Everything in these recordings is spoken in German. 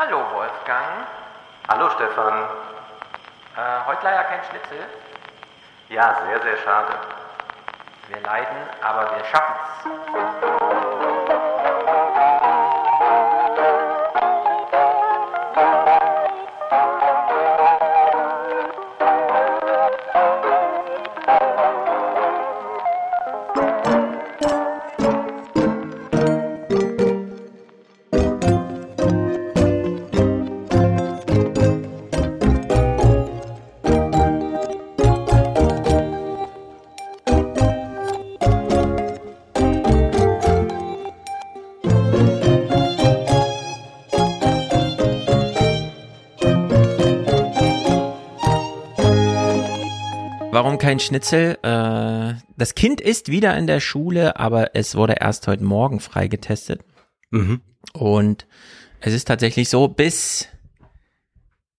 Hallo Wolfgang. Hallo Stefan. Äh, heute leider kein Schnitzel. Ja, sehr, sehr schade. Wir leiden, aber wir schaffen's. Kein Schnitzel? Äh, das Kind ist wieder in der Schule, aber es wurde erst heute Morgen freigetestet. Mhm. Und es ist tatsächlich so, bis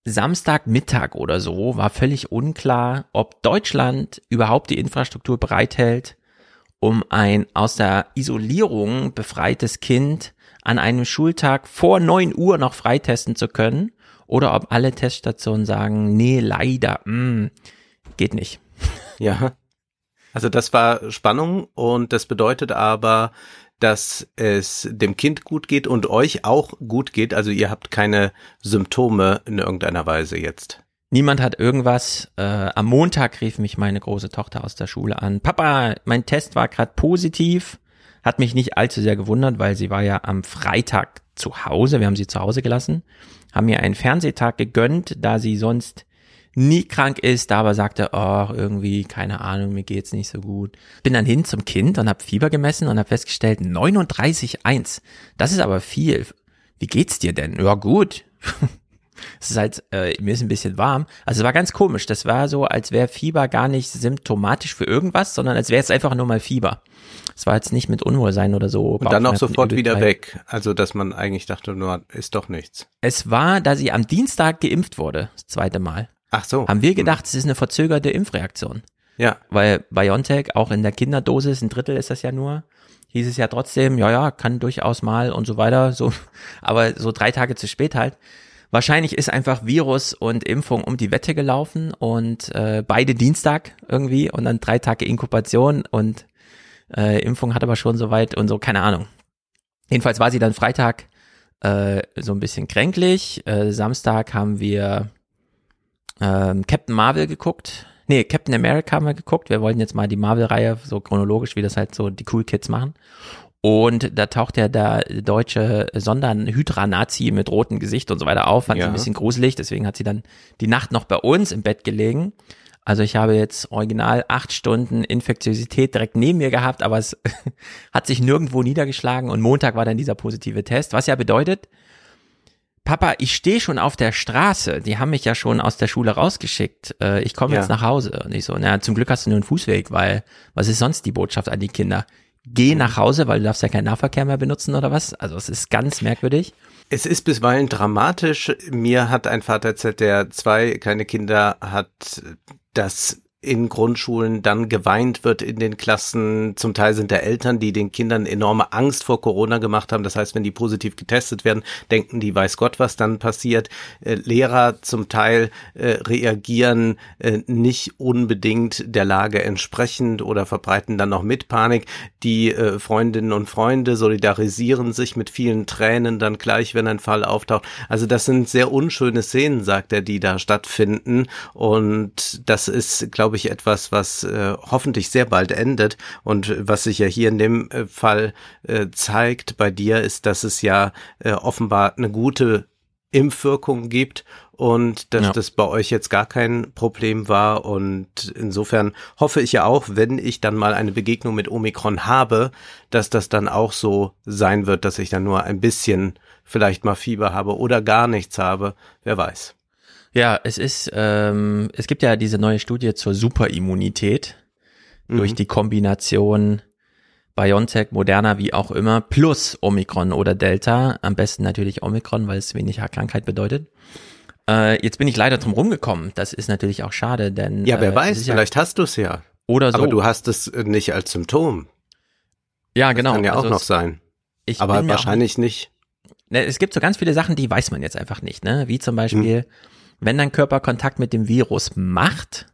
Samstagmittag oder so war völlig unklar, ob Deutschland überhaupt die Infrastruktur bereithält, um ein aus der Isolierung befreites Kind an einem Schultag vor neun Uhr noch freitesten zu können oder ob alle Teststationen sagen, nee, leider, mh, geht nicht. Ja. Also das war Spannung und das bedeutet aber, dass es dem Kind gut geht und euch auch gut geht. Also ihr habt keine Symptome in irgendeiner Weise jetzt. Niemand hat irgendwas. Äh, am Montag rief mich meine große Tochter aus der Schule an. Papa, mein Test war gerade positiv. Hat mich nicht allzu sehr gewundert, weil sie war ja am Freitag zu Hause. Wir haben sie zu Hause gelassen. Haben mir einen Fernsehtag gegönnt, da sie sonst nie krank ist, aber sagte, oh, irgendwie, keine Ahnung, mir geht's nicht so gut. Bin dann hin zum Kind und habe Fieber gemessen und habe festgestellt, 39,1. Das ist aber viel. Wie geht's dir denn? Ja, gut. Es ist halt, äh, mir ist ein bisschen warm. Also es war ganz komisch. Das war so, als wäre Fieber gar nicht symptomatisch für irgendwas, sondern als wäre es einfach nur mal Fieber. Es war jetzt nicht mit Unwohlsein oder so. Und dann auch sofort wieder weg. Also dass man eigentlich dachte, nur ist doch nichts. Es war, da sie am Dienstag geimpft wurde, das zweite Mal, Ach so. haben wir gedacht, es ist eine verzögerte Impfreaktion. Ja. Weil BioNTech, auch in der Kinderdosis, ein Drittel ist das ja nur, hieß es ja trotzdem, ja, ja, kann durchaus mal und so weiter, so, aber so drei Tage zu spät halt. Wahrscheinlich ist einfach Virus und Impfung um die Wette gelaufen und äh, beide Dienstag irgendwie und dann drei Tage Inkubation und äh, Impfung hat aber schon soweit und so, keine Ahnung. Jedenfalls war sie dann Freitag äh, so ein bisschen kränklich. Äh, Samstag haben wir ähm, Captain Marvel geguckt. Nee, Captain America haben wir geguckt. Wir wollten jetzt mal die Marvel-Reihe so chronologisch, wie das halt so die Cool Kids machen. Und da taucht ja der deutsche Sondern-Hydra-Nazi mit rotem Gesicht und so weiter auf. Fand sie Ja. ein bisschen gruselig, deswegen hat sie dann die Nacht noch bei uns im Bett gelegen. Also ich habe jetzt original acht Stunden Infektiosität direkt neben mir gehabt, aber es hat sich nirgendwo niedergeschlagen und Montag war dann dieser positive Test, was ja bedeutet, Papa, ich stehe schon auf der Straße. Die haben mich ja schon aus der Schule rausgeschickt. Äh, ich komme Ja. jetzt nach Hause. Und ich so, na, zum Glück hast du nur einen Fußweg, weil was ist sonst die Botschaft an die Kinder? Geh nach Hause, weil du darfst ja keinen Nahverkehr mehr benutzen oder was? Also es ist ganz merkwürdig. Es ist bisweilen dramatisch. Mir hat ein Vater erzählt, der zwei kleine Kinder hat, dass in Grundschulen dann geweint wird in den Klassen. Zum Teil sind da Eltern, die den Kindern enorme Angst vor Corona gemacht haben. Das heißt, wenn die positiv getestet werden, denken die, weiß Gott, was dann passiert. Äh, Lehrer zum Teil äh, reagieren äh, nicht unbedingt der Lage entsprechend oder verbreiten dann noch mit Panik. Die äh, Freundinnen und Freunde solidarisieren sich mit vielen Tränen dann gleich, wenn ein Fall auftaucht. Also das sind sehr unschöne Szenen, sagt er, die da stattfinden. Und das ist, glaube ich, etwas, was äh, hoffentlich sehr bald endet. Und was sich ja hier in dem äh, Fall äh, zeigt bei dir, ist, dass es ja äh, offenbar eine gute Impfwirkung gibt und dass Ja. das bei euch jetzt gar kein Problem war. Und insofern hoffe ich ja auch, wenn ich dann mal eine Begegnung mit Omikron habe, dass das dann auch so sein wird, dass ich dann nur ein bisschen vielleicht mal Fieber habe oder gar nichts habe. Wer weiß. Ja, es ist, ähm, es gibt ja diese neue Studie zur Superimmunität durch die Kombination BioNTech, Moderna, wie auch immer, plus Omikron oder Delta. Am besten natürlich Omikron, weil es weniger Krankheit bedeutet. Äh, jetzt bin ich leider drum rumgekommen. Das ist natürlich auch schade, denn Ja, wer äh, weiß, ja- vielleicht hast du es ja. oder so. Aber du hast es nicht als Symptom. ja, genau. Kann ja auch Also noch es- sein. Ich Aber mir auch wahrscheinlich nicht. ne, es gibt so ganz viele Sachen, die weiß man jetzt einfach nicht, ne? Wie zum Beispiel, hm. Wenn dein Körper Kontakt mit dem Virus macht,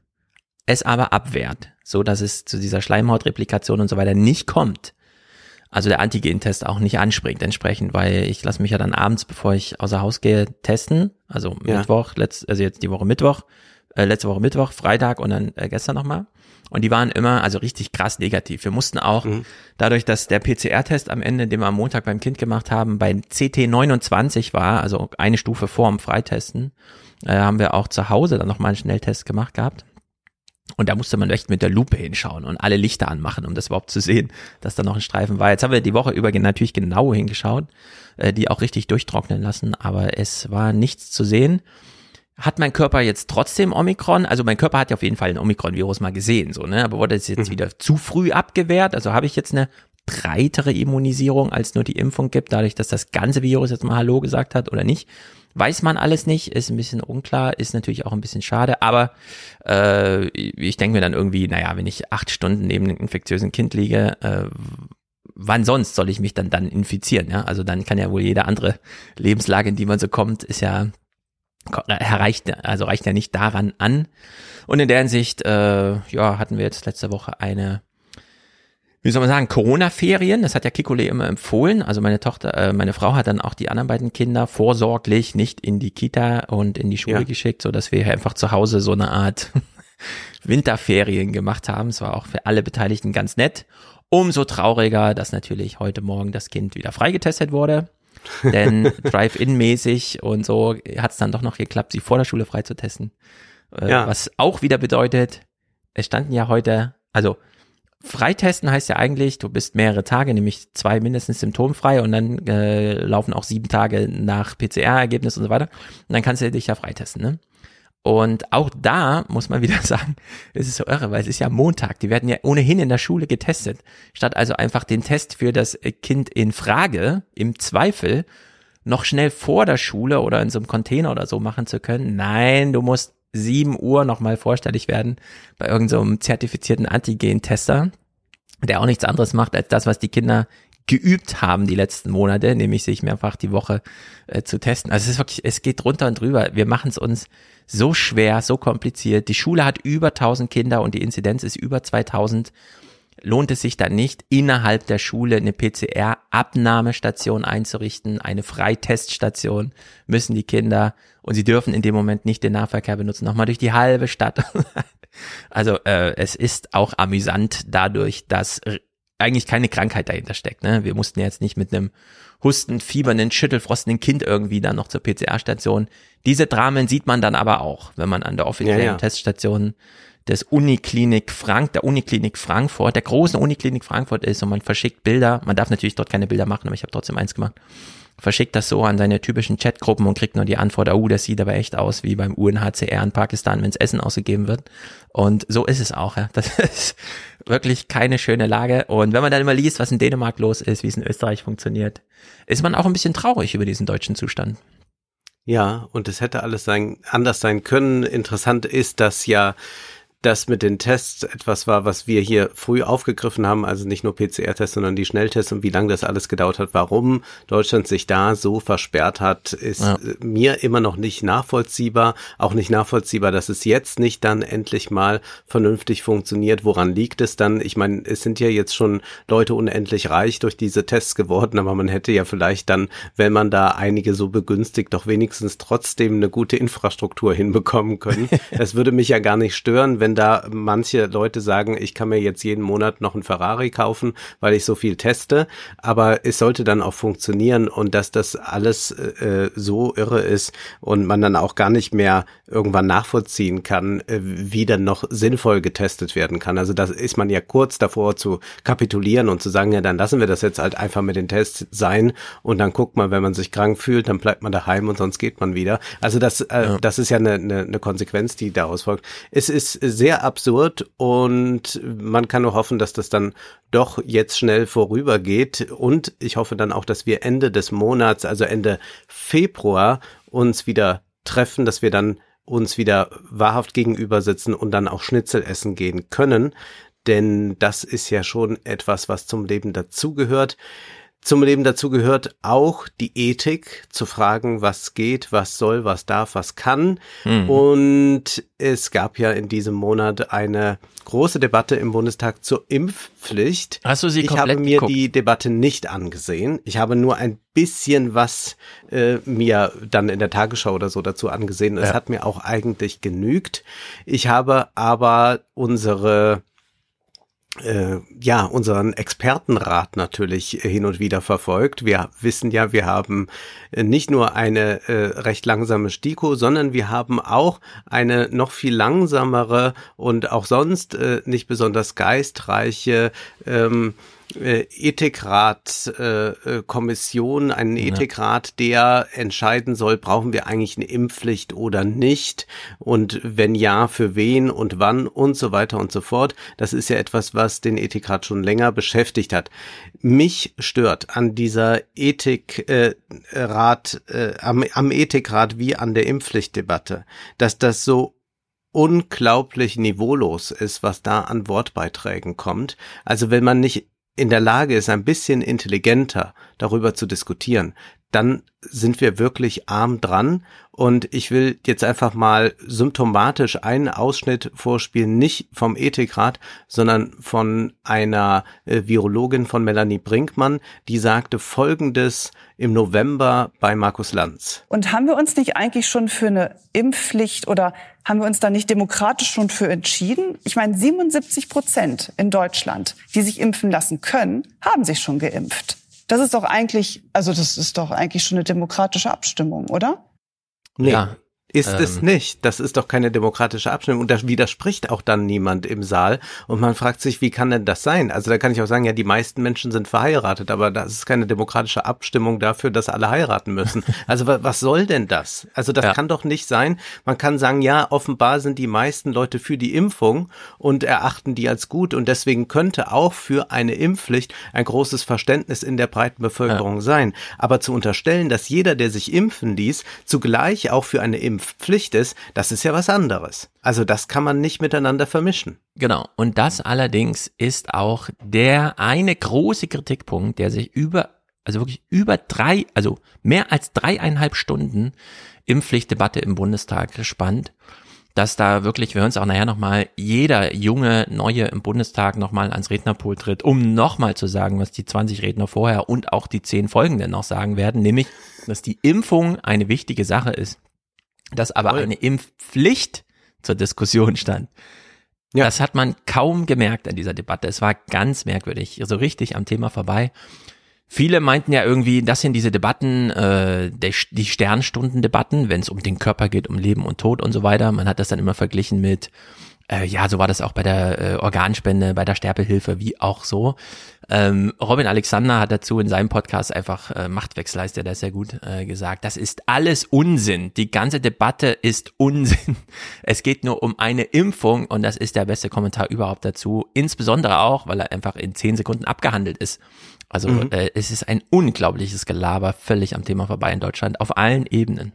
es aber abwehrt, so dass es zu dieser Schleimhautreplikation und so weiter nicht kommt. Also der Antigen-Test auch nicht anspringt entsprechend, weil ich lasse mich ja dann abends, bevor ich außer Haus gehe, testen. Also ja. Mittwoch, letzt, also jetzt die Woche Mittwoch, äh, letzte Woche Mittwoch, Freitag und dann äh, gestern nochmal. Und die waren immer also richtig krass negativ. Wir mussten auch, mhm. dadurch, dass der PCR-Test am Ende, den wir am Montag beim Kind gemacht haben, bei CT 29 war, also eine Stufe vor dem Freitesten, äh, haben wir auch zu Hause dann nochmal einen Schnelltest gemacht gehabt. Und da musste man echt mit der Lupe hinschauen und alle Lichter anmachen, um das überhaupt zu sehen, dass da noch ein Streifen war. Jetzt haben wir die Woche über natürlich genau hingeschaut, äh, die auch richtig durchtrocknen lassen, aber es war nichts zu sehen hat mein Körper jetzt trotzdem Omikron? Also mein Körper hat ja auf jeden Fall ein Omikron-Virus mal gesehen, so, ne? Aber wurde es jetzt mhm. wieder zu früh abgewehrt? Also habe ich jetzt eine breitere Immunisierung, als nur die Impfung gibt, dadurch, dass das ganze Virus jetzt mal Hallo gesagt hat oder nicht? Weiß man alles nicht, ist ein bisschen unklar, ist natürlich auch ein bisschen schade, aber äh, ich denke mir dann irgendwie, naja, wenn ich acht Stunden neben einem infektiösen Kind liege, äh, wann sonst soll ich mich dann dann infizieren? Ja? Also dann kann ja wohl jede andere Lebenslage, in die man so kommt, ist ja reicht, also reicht ja nicht daran an. Und in der Hinsicht, äh, ja, hatten wir jetzt letzte Woche eine, wie soll man sagen, Corona-Ferien. Das hat ja Kikole immer empfohlen. Also meine Tochter, äh, meine Frau hat dann auch die anderen beiden Kinder vorsorglich nicht in die Kita und in die Schule ja. geschickt, so dass wir einfach zu Hause so eine Art Winterferien gemacht haben. Es war auch für alle Beteiligten ganz nett. Umso trauriger, dass natürlich heute Morgen das Kind wieder freigetestet wurde. Denn Drive-In-mäßig und so hat es dann doch noch geklappt, sie vor der Schule freizutesten. Äh, ja. Was auch wieder bedeutet, es standen ja heute, also Freitesten heißt ja eigentlich, du bist mehrere Tage, nämlich zwei mindestens symptomfrei und dann äh, laufen auch sieben Tage nach PCR-Ergebnis und so weiter. Und dann kannst du dich ja freitesten, ne? Und auch da muss man wieder sagen, es ist so irre, weil es ist ja Montag. Die werden ja ohnehin in der Schule getestet. Statt also einfach den Test für das Kind in Frage, im Zweifel, noch schnell vor der Schule oder in so einem Container oder so machen zu können. Nein, du musst sieben Uhr nochmal vorstellig werden bei irgendeinem so zertifizierten Antigen-Tester, der auch nichts anderes macht als das, was die Kinder geübt haben die letzten Monate, nämlich sich mehrfach die Woche äh, zu testen. Also es ist wirklich, es geht drunter und drüber. Wir machen es uns so schwer, so kompliziert. Die Schule hat über 1000 Kinder und die Inzidenz ist über 2000. Lohnt es sich dann nicht, innerhalb der Schule eine PCR-Abnahmestation einzurichten, eine Freiteststation, müssen die Kinder und sie dürfen in dem Moment nicht den Nahverkehr benutzen, nochmal durch die halbe Stadt. also äh, es ist auch amüsant dadurch, dass eigentlich keine Krankheit dahinter steckt. Ne? Wir mussten jetzt nicht mit einem Husten, fiebernden, schüttelfrostenden Kind irgendwie dann noch zur PCR-Station. Diese Dramen sieht man dann aber auch, wenn man an der offiziellen ja, ja. Teststation des Uniklinik Frank, der Uniklinik Frankfurt, der großen Uniklinik Frankfurt ist und man verschickt Bilder. Man darf natürlich dort keine Bilder machen, aber ich habe trotzdem eins gemacht. Verschickt das so an seine typischen Chatgruppen und kriegt nur die Antwort, oh, das sieht aber echt aus wie beim UNHCR in Pakistan, wenns Essen ausgegeben wird. Und so ist es auch. Ja. Das ist wirklich keine schöne Lage. Und wenn man dann immer liest, was in Dänemark los ist, wie es in Österreich funktioniert, ist man auch ein bisschen traurig über diesen deutschen Zustand. Ja, und es hätte alles sein, anders sein können. Interessant ist, dass ja das mit den Tests etwas war, was wir hier früh aufgegriffen haben, also nicht nur PCR-Tests, sondern die Schnelltests und wie lange das alles gedauert hat, warum Deutschland sich da so versperrt hat, ist ja. mir immer noch nicht nachvollziehbar. Auch nicht nachvollziehbar, dass es jetzt nicht dann endlich mal vernünftig funktioniert. Woran liegt es dann? Ich meine, es sind ja jetzt schon Leute unendlich reich durch diese Tests geworden, aber man hätte ja vielleicht dann, wenn man da einige so begünstigt, doch wenigstens trotzdem eine gute Infrastruktur hinbekommen können. Es würde mich ja gar nicht stören, wenn wenn da manche Leute sagen, ich kann mir jetzt jeden Monat noch einen Ferrari kaufen, weil ich so viel teste, aber es sollte dann auch funktionieren und dass das alles äh, so irre ist und man dann auch gar nicht mehr irgendwann nachvollziehen kann, äh, wie dann noch sinnvoll getestet werden kann. Also das ist man ja kurz davor zu kapitulieren und zu sagen, ja, dann lassen wir das jetzt halt einfach mit den Tests sein und dann guckt man, wenn man sich krank fühlt, dann bleibt man daheim und sonst geht man wieder. Also das, äh, ja. das ist ja eine, eine, eine Konsequenz, die daraus folgt. Es ist sehr absurd und man kann nur hoffen, dass das dann doch jetzt schnell vorübergeht und ich hoffe dann auch, dass wir Ende des Monats, also Ende Februar uns wieder treffen, dass wir dann uns wieder wahrhaft gegenüber sitzen und dann auch Schnitzel essen gehen können, denn das ist ja schon etwas, was zum Leben dazugehört. Zum Leben dazu gehört auch die Ethik, zu fragen, was geht, was soll, was darf, was kann. Mhm. Und es gab ja in diesem Monat eine große Debatte im Bundestag zur Impfpflicht. Hast du sie Ich habe mir geguckt? die Debatte nicht angesehen. Ich habe nur ein bisschen was äh, mir dann in der Tagesschau oder so dazu angesehen. Es ja. hat mir auch eigentlich genügt. Ich habe aber unsere äh, ja, unseren Expertenrat natürlich hin und wieder verfolgt. Wir wissen ja, wir haben äh, nicht nur eine äh, recht langsame STIKO, sondern wir haben auch eine noch viel langsamere und auch sonst äh, nicht besonders geistreiche ähm, äh, Ethikrat äh, äh, Kommission, einen ja. Ethikrat, der entscheiden soll, brauchen wir eigentlich eine Impfpflicht oder nicht und wenn ja, für wen und wann und so weiter und so fort. Das ist ja etwas, was den Ethikrat schon länger beschäftigt hat. Mich stört an dieser Ethikrat, äh, am, am Ethikrat wie an der Impfpflichtdebatte, dass das so unglaublich niveaulos ist, was da an Wortbeiträgen kommt. Also wenn man nicht in der Lage ist, ein bisschen intelligenter darüber zu diskutieren, dann sind wir wirklich arm dran. Und ich will jetzt einfach mal symptomatisch einen Ausschnitt vorspielen, nicht vom Ethikrat, sondern von einer äh, Virologin von Melanie Brinkmann, die sagte Folgendes im November bei Markus Lanz. Und haben wir uns nicht eigentlich schon für eine Impfpflicht oder haben wir uns da nicht demokratisch schon für entschieden? Ich meine, 77 Prozent in Deutschland, die sich impfen lassen können, haben sich schon geimpft. Das ist doch eigentlich, also das ist doch eigentlich schon eine demokratische Abstimmung, oder? Nee. Ja, ist ähm. es nicht. Das ist doch keine demokratische Abstimmung. Und da widerspricht auch dann niemand im Saal. Und man fragt sich, wie kann denn das sein? Also da kann ich auch sagen, ja, die meisten Menschen sind verheiratet, aber das ist keine demokratische Abstimmung dafür, dass alle heiraten müssen. Also was soll denn das? Also das ja. kann doch nicht sein. Man kann sagen, ja, offenbar sind die meisten Leute für die Impfung und erachten die als gut. Und deswegen könnte auch für eine Impfpflicht ein großes Verständnis in der breiten Bevölkerung ja. sein. Aber zu unterstellen, dass jeder, der sich impfen ließ, zugleich auch für eine Impfpflicht Pflicht ist, das ist ja was anderes. Also das kann man nicht miteinander vermischen. Genau. Und das allerdings ist auch der eine große Kritikpunkt, der sich über, also wirklich über drei, also mehr als dreieinhalb Stunden Impfpflichtdebatte im Bundestag gespannt dass da wirklich, wir hören es auch nachher nochmal, jeder junge Neue im Bundestag nochmal ans Rednerpool tritt, um nochmal zu sagen, was die 20 Redner vorher und auch die 10 folgenden noch sagen werden, nämlich, dass die Impfung eine wichtige Sache ist dass aber Voll. eine Impfpflicht zur Diskussion stand. Ja. Das hat man kaum gemerkt an dieser Debatte. Es war ganz merkwürdig, so richtig am Thema vorbei. Viele meinten ja irgendwie, das sind diese Debatten, äh, der, die Sternstundendebatten, wenn es um den Körper geht, um Leben und Tod und so weiter. Man hat das dann immer verglichen mit äh, ja, so war das auch bei der äh, Organspende, bei der Sterbehilfe, wie auch so. Ähm, Robin Alexander hat dazu in seinem Podcast einfach äh, Machtwechsel heißt er da sehr gut äh, gesagt. Das ist alles Unsinn. Die ganze Debatte ist Unsinn. Es geht nur um eine Impfung und das ist der beste Kommentar überhaupt dazu. Insbesondere auch, weil er einfach in zehn Sekunden abgehandelt ist. Also mhm. äh, es ist ein unglaubliches Gelaber, völlig am Thema vorbei in Deutschland, auf allen Ebenen.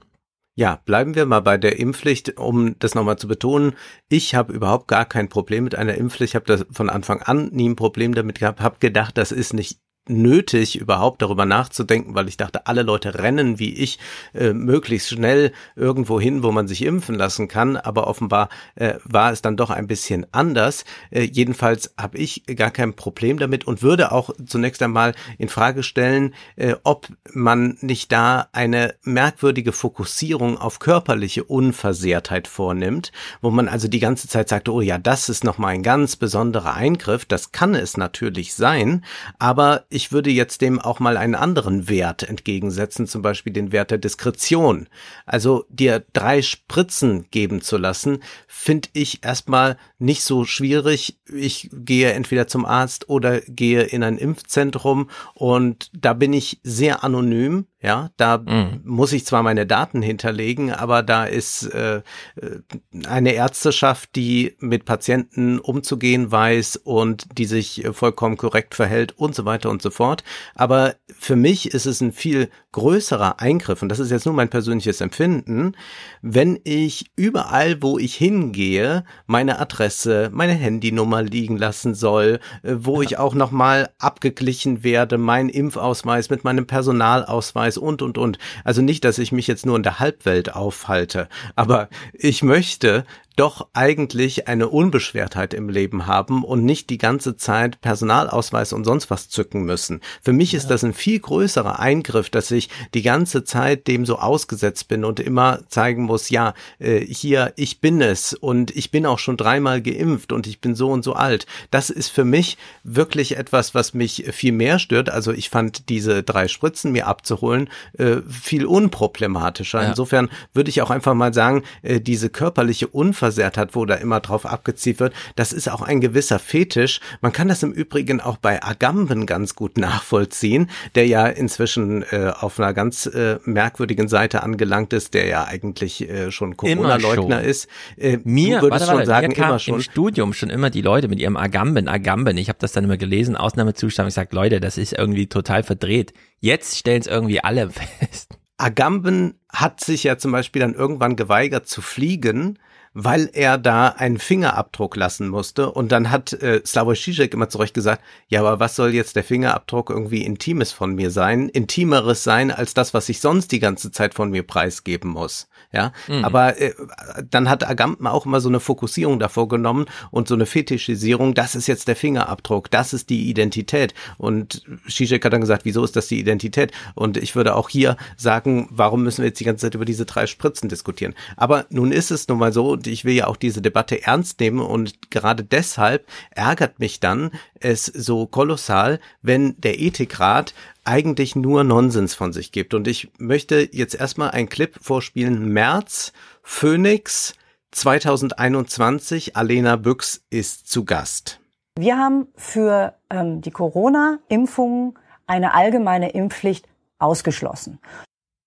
Ja, bleiben wir mal bei der Impfpflicht, um das nochmal zu betonen. Ich habe überhaupt gar kein Problem mit einer Impfpflicht. Ich habe das von Anfang an nie ein Problem damit gehabt, habe gedacht, das ist nicht nötig, überhaupt darüber nachzudenken, weil ich dachte, alle Leute rennen wie ich äh, möglichst schnell irgendwo hin, wo man sich impfen lassen kann. Aber offenbar äh, war es dann doch ein bisschen anders. Äh, jedenfalls habe ich gar kein Problem damit und würde auch zunächst einmal in Frage stellen, äh, ob man nicht da eine merkwürdige Fokussierung auf körperliche Unversehrtheit vornimmt, wo man also die ganze Zeit sagt, oh ja, das ist nochmal ein ganz besonderer Eingriff. Das kann es natürlich sein, aber ich würde jetzt dem auch mal einen anderen Wert entgegensetzen, zum Beispiel den Wert der Diskretion. Also dir drei Spritzen geben zu lassen, finde ich erstmal nicht so schwierig. Ich gehe entweder zum Arzt oder gehe in ein Impfzentrum und da bin ich sehr anonym Ja, da mhm. muss ich zwar meine Daten hinterlegen, aber da ist äh, eine Ärzteschaft, die mit Patienten umzugehen weiß und die sich vollkommen korrekt verhält und so weiter und so fort. Aber für mich ist es ein viel größerer Eingriff, und das ist jetzt nur mein persönliches Empfinden, wenn ich überall, wo ich hingehe, meine Adresse, meine Handynummer liegen lassen soll, äh, wo ja. ich auch nochmal abgeglichen werde, mein Impfausweis mit meinem Personalausweis und, und, und. Also nicht, dass ich mich jetzt nur in der Halbwelt aufhalte, aber ich möchte, doch eigentlich eine Unbeschwertheit im Leben haben und nicht die ganze Zeit Personalausweis und sonst was zücken müssen. Für mich ist das ein viel größerer Eingriff, dass ich die ganze Zeit dem so ausgesetzt bin und immer zeigen muss, ja, äh, hier, ich bin es und ich bin auch schon dreimal geimpft und ich bin so und so alt. Das ist für mich wirklich etwas, was mich viel mehr stört. Also ich fand diese drei Spritzen mir abzuholen äh, viel unproblematischer. Ja. Insofern würde ich auch einfach mal sagen, äh, diese körperliche Unfähigkeit versehrt hat, wo da immer drauf abgezielt wird. Das ist auch ein gewisser Fetisch. Man kann das im Übrigen auch bei Agamben ganz gut nachvollziehen, der ja inzwischen äh, auf einer ganz äh, merkwürdigen Seite angelangt ist, der ja eigentlich äh, schon Corona-Leugner ist. Äh, mir, du warte, schon sagen, mir kam immer schon. im Studium schon immer die Leute mit ihrem Agamben, Agamben. Ich habe das dann immer gelesen, Ausnahmezustand. Ich sage, Leute, das ist irgendwie total verdreht. Jetzt stellen es irgendwie alle fest. Agamben hat sich ja zum Beispiel dann irgendwann geweigert zu fliegen, weil er da einen Fingerabdruck lassen musste. Und dann hat äh, Slavoj Žižek immer zu Recht gesagt, ja, aber was soll jetzt der Fingerabdruck irgendwie Intimes von mir sein? Intimeres sein als das, was ich sonst die ganze Zeit von mir preisgeben muss. Ja, mhm. aber äh, dann hat Agamben auch immer so eine Fokussierung davor genommen und so eine Fetischisierung, das ist jetzt der Fingerabdruck, das ist die Identität. Und Žižek hat dann gesagt, wieso ist das die Identität? Und ich würde auch hier sagen, warum müssen wir jetzt die ganze Zeit über diese drei Spritzen diskutieren? Aber nun ist es nun mal so, und ich will ja auch diese Debatte ernst nehmen und gerade deshalb ärgert mich dann es so kolossal, wenn der Ethikrat eigentlich nur Nonsens von sich gibt. Und ich möchte jetzt erstmal einen Clip vorspielen. März, Phoenix, 2021, Alena Büchs ist zu Gast. Wir haben für ähm, die Corona-Impfungen eine allgemeine Impfpflicht ausgeschlossen.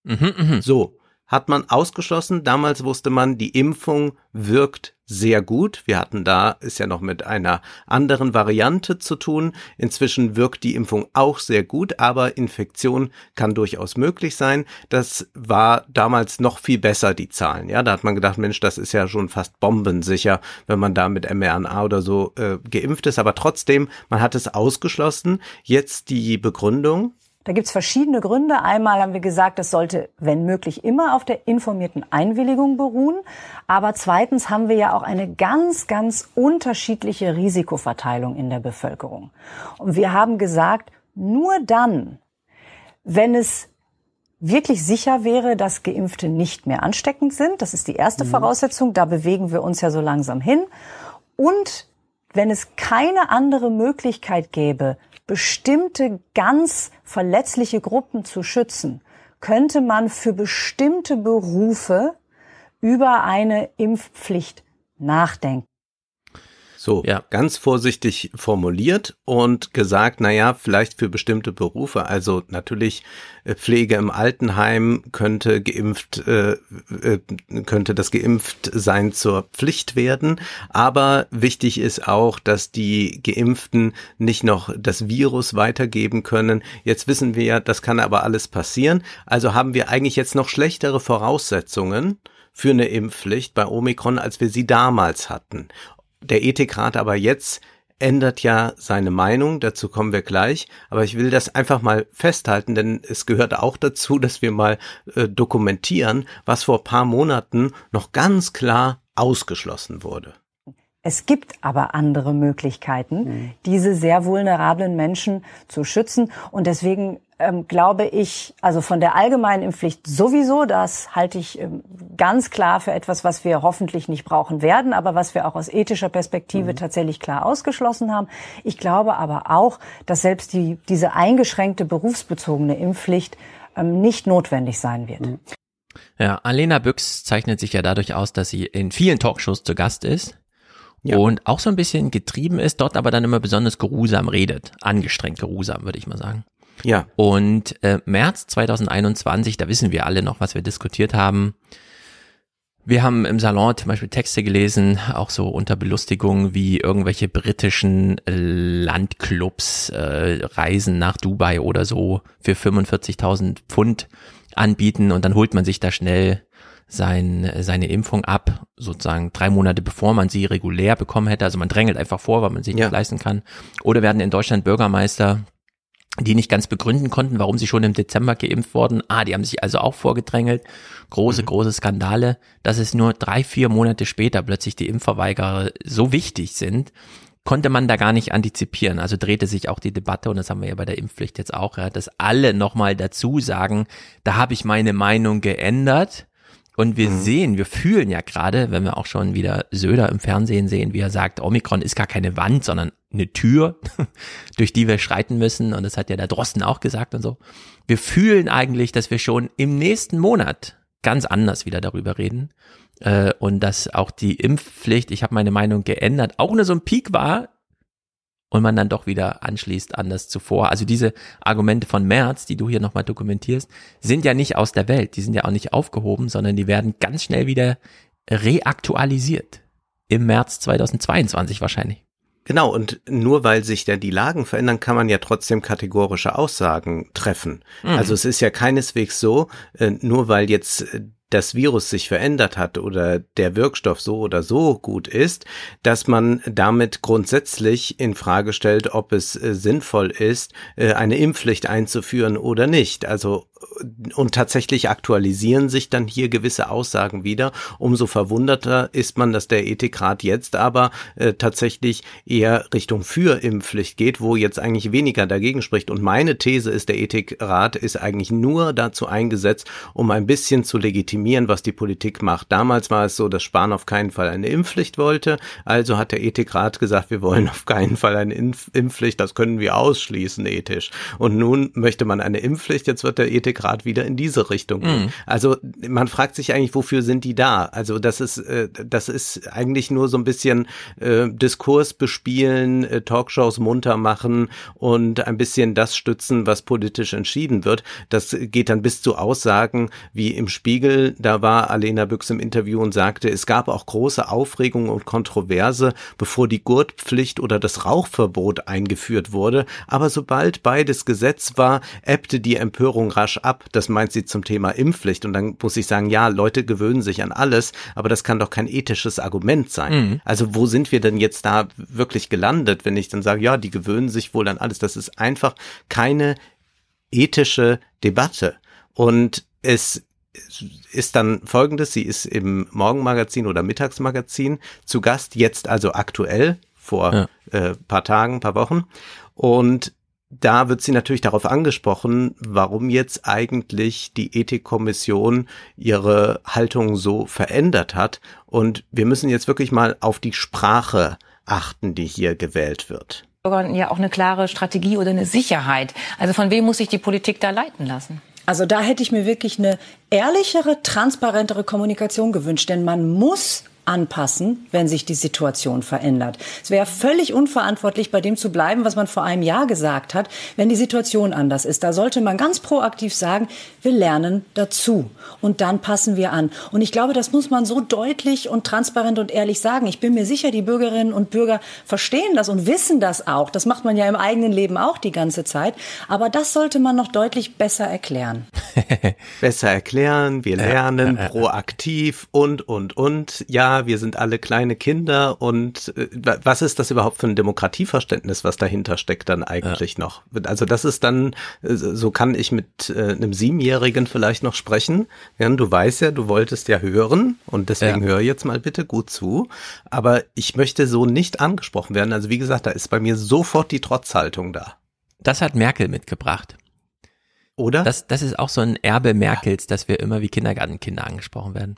Mhm, mh. So, hat man ausgeschlossen. Damals wusste man, die Impfung wirkt sehr gut. Wir hatten da, ist ja noch mit einer anderen Variante zu tun. Inzwischen wirkt die Impfung auch sehr gut, aber Infektion kann durchaus möglich sein. Das war damals noch viel besser, die Zahlen. Ja, da hat man gedacht, Mensch, das ist ja schon fast bombensicher, wenn man da mit mRNA oder so äh, geimpft ist. Aber trotzdem, man hat es ausgeschlossen. Jetzt die Begründung. Da gibt's verschiedene Gründe. Einmal haben wir gesagt, das sollte, wenn möglich, immer auf der informierten Einwilligung beruhen. Aber zweitens haben wir ja auch eine ganz, ganz unterschiedliche Risikoverteilung in der Bevölkerung. Und wir haben gesagt, nur dann, wenn es wirklich sicher wäre, dass Geimpfte nicht mehr ansteckend sind, das ist die erste mhm. Voraussetzung, da bewegen wir uns ja so langsam hin. Und wenn es keine andere Möglichkeit gäbe, bestimmte ganz verletzliche Gruppen zu schützen, könnte man für bestimmte Berufe über eine Impfpflicht nachdenken. So, ja. ganz vorsichtig formuliert und gesagt, na ja, vielleicht für bestimmte Berufe, also natürlich äh, Pflege im Altenheim könnte geimpft, äh, äh, könnte das geimpft sein zur Pflicht werden, aber wichtig ist auch, dass die Geimpften nicht noch das Virus weitergeben können. Jetzt wissen wir ja, das kann aber alles passieren, also haben wir eigentlich jetzt noch schlechtere Voraussetzungen, für eine Impfpflicht bei Omikron, als wir sie damals hatten. Der Ethikrat aber jetzt ändert ja seine Meinung, dazu kommen wir gleich, aber ich will das einfach mal festhalten, denn es gehört auch dazu, dass wir mal äh, dokumentieren, was vor paar Monaten noch ganz klar ausgeschlossen wurde. Es gibt aber andere Möglichkeiten, mhm. diese sehr vulnerablen Menschen zu schützen. Und deswegen ähm, glaube ich, also von der allgemeinen Impfpflicht sowieso, das halte ich ähm, ganz klar für etwas, was wir hoffentlich nicht brauchen werden, aber was wir auch aus ethischer Perspektive mhm. tatsächlich klar ausgeschlossen haben. Ich glaube aber auch, dass selbst die, diese eingeschränkte berufsbezogene Impfpflicht ähm, nicht notwendig sein wird. Mhm. Ja, Alena Büchs zeichnet sich ja dadurch aus, dass sie in vielen Talkshows zu Gast ist ja. und auch so ein bisschen getrieben ist, dort aber dann immer besonders geruhsam redet. Angestrengt geruhsam, würde ich mal sagen. Ja. Und äh, März 2021, da wissen wir alle noch, was wir diskutiert haben. Wir haben im Salon zum Beispiel Texte gelesen, auch so unter Belustigung, wie irgendwelche britischen Landclubs äh, Reisen nach Dubai oder so für 45.000 Pfund anbieten und dann holt man sich da schnell sein, seine Impfung ab, sozusagen drei Monate bevor man sie regulär bekommen hätte. Also man drängelt einfach vor, weil man sich ja. nicht leisten kann. Oder werden in Deutschland Bürgermeister die nicht ganz begründen konnten, warum sie schon im Dezember geimpft wurden. Ah, die haben sich also auch vorgedrängelt. Große, mhm. große Skandale, dass es nur drei, vier Monate später plötzlich die Impfverweigerer so wichtig sind, konnte man da gar nicht antizipieren. Also drehte sich auch die Debatte, und das haben wir ja bei der Impfpflicht jetzt auch, ja, dass alle nochmal dazu sagen, da habe ich meine Meinung geändert. Und wir mhm. sehen, wir fühlen ja gerade, wenn wir auch schon wieder Söder im Fernsehen sehen, wie er sagt, Omikron ist gar keine Wand, sondern eine Tür, durch die wir schreiten müssen. Und das hat ja der Drosten auch gesagt und so. Wir fühlen eigentlich, dass wir schon im nächsten Monat ganz anders wieder darüber reden. Äh, und dass auch die Impfpflicht, ich habe meine Meinung geändert, auch nur so ein Peak war, und man dann doch wieder anschließt an das zuvor. Also diese Argumente von März, die du hier nochmal dokumentierst, sind ja nicht aus der Welt, die sind ja auch nicht aufgehoben, sondern die werden ganz schnell wieder reaktualisiert. Im März 2022 wahrscheinlich. Genau, und nur weil sich da die Lagen verändern, kann man ja trotzdem kategorische Aussagen treffen. Mhm. Also es ist ja keineswegs so, äh, nur weil jetzt äh, das Virus sich verändert hat oder der Wirkstoff so oder so gut ist, dass man damit grundsätzlich in Frage stellt, ob es äh, sinnvoll ist, äh, eine Impfpflicht einzuführen oder nicht. Also und tatsächlich aktualisieren sich dann hier gewisse Aussagen wieder. Umso verwunderter ist man, dass der Ethikrat jetzt aber äh, tatsächlich eher Richtung für Impfpflicht geht, wo jetzt eigentlich weniger dagegen spricht. Und meine These ist, der Ethikrat ist eigentlich nur dazu eingesetzt, um ein bisschen zu legitimieren, was die Politik macht. Damals war es so, dass Spahn auf keinen Fall eine Impfpflicht wollte. Also hat der Ethikrat gesagt, wir wollen auf keinen Fall eine Impf Impfpflicht. Das können wir ausschließen ethisch. Und nun möchte man eine Impfpflicht. Jetzt wird der Ethikrat Grad wieder in diese Richtung. Mhm. Also man fragt sich eigentlich, wofür sind die da? Also das ist, äh, das ist eigentlich nur so ein bisschen äh, Diskurs bespielen, äh, Talkshows munter machen und ein bisschen das stützen, was politisch entschieden wird. Das geht dann bis zu Aussagen wie im Spiegel. Da war Alena Büchs im Interview und sagte, es gab auch große Aufregung und Kontroverse, bevor die Gurtpflicht oder das Rauchverbot eingeführt wurde. Aber sobald beides Gesetz war, ebbte die Empörung rasch ab. Das meint sie zum Thema Impfpflicht. Und dann muss ich sagen, ja, Leute gewöhnen sich an alles, aber das kann doch kein ethisches Argument sein. Mhm. Also wo sind wir denn jetzt da wirklich gelandet, wenn ich dann sage, ja, die gewöhnen sich wohl an alles. Das ist einfach keine ethische Debatte. Und es ist dann folgendes, sie ist im Morgenmagazin oder Mittagsmagazin zu Gast, jetzt also aktuell, vor ja. äh, paar Tagen, paar Wochen. Und da wird sie natürlich darauf angesprochen, warum jetzt eigentlich die Ethikkommission ihre Haltung so verändert hat. Und wir müssen jetzt wirklich mal auf die Sprache achten, die hier gewählt wird. Ja, auch eine klare Strategie oder eine Sicherheit. Also von wem muss sich die Politik da leiten lassen? Also da hätte ich mir wirklich eine ehrlichere, transparentere Kommunikation gewünscht, denn man muss anpassen, wenn sich die Situation verändert. Es wäre völlig unverantwortlich, bei dem zu bleiben, was man vor einem Jahr gesagt hat, wenn die Situation anders ist. Da sollte man ganz proaktiv sagen, wir lernen dazu und dann passen wir an. Und ich glaube, das muss man so deutlich und transparent und ehrlich sagen. Ich bin mir sicher, die Bürgerinnen und Bürger verstehen das und wissen das auch. Das macht man ja im eigenen Leben auch die ganze Zeit. Aber das sollte man noch deutlich besser erklären. besser erklären, wir lernen proaktiv und, und, und. Ja, wir sind alle kleine Kinder und äh, was ist das überhaupt für ein Demokratieverständnis, was dahinter steckt dann eigentlich ja. noch? Also das ist dann, äh, so kann ich mit äh, einem Siebenjährigen vielleicht noch sprechen. Ja, du weißt ja, du wolltest ja hören und deswegen ja. hör jetzt mal bitte gut zu. Aber ich möchte so nicht angesprochen werden. Also wie gesagt, da ist bei mir sofort die Trotzhaltung da. Das hat Merkel mitgebracht. Oder? Das, das ist auch so ein Erbe Merkels, dass wir immer wie Kindergartenkinder angesprochen werden.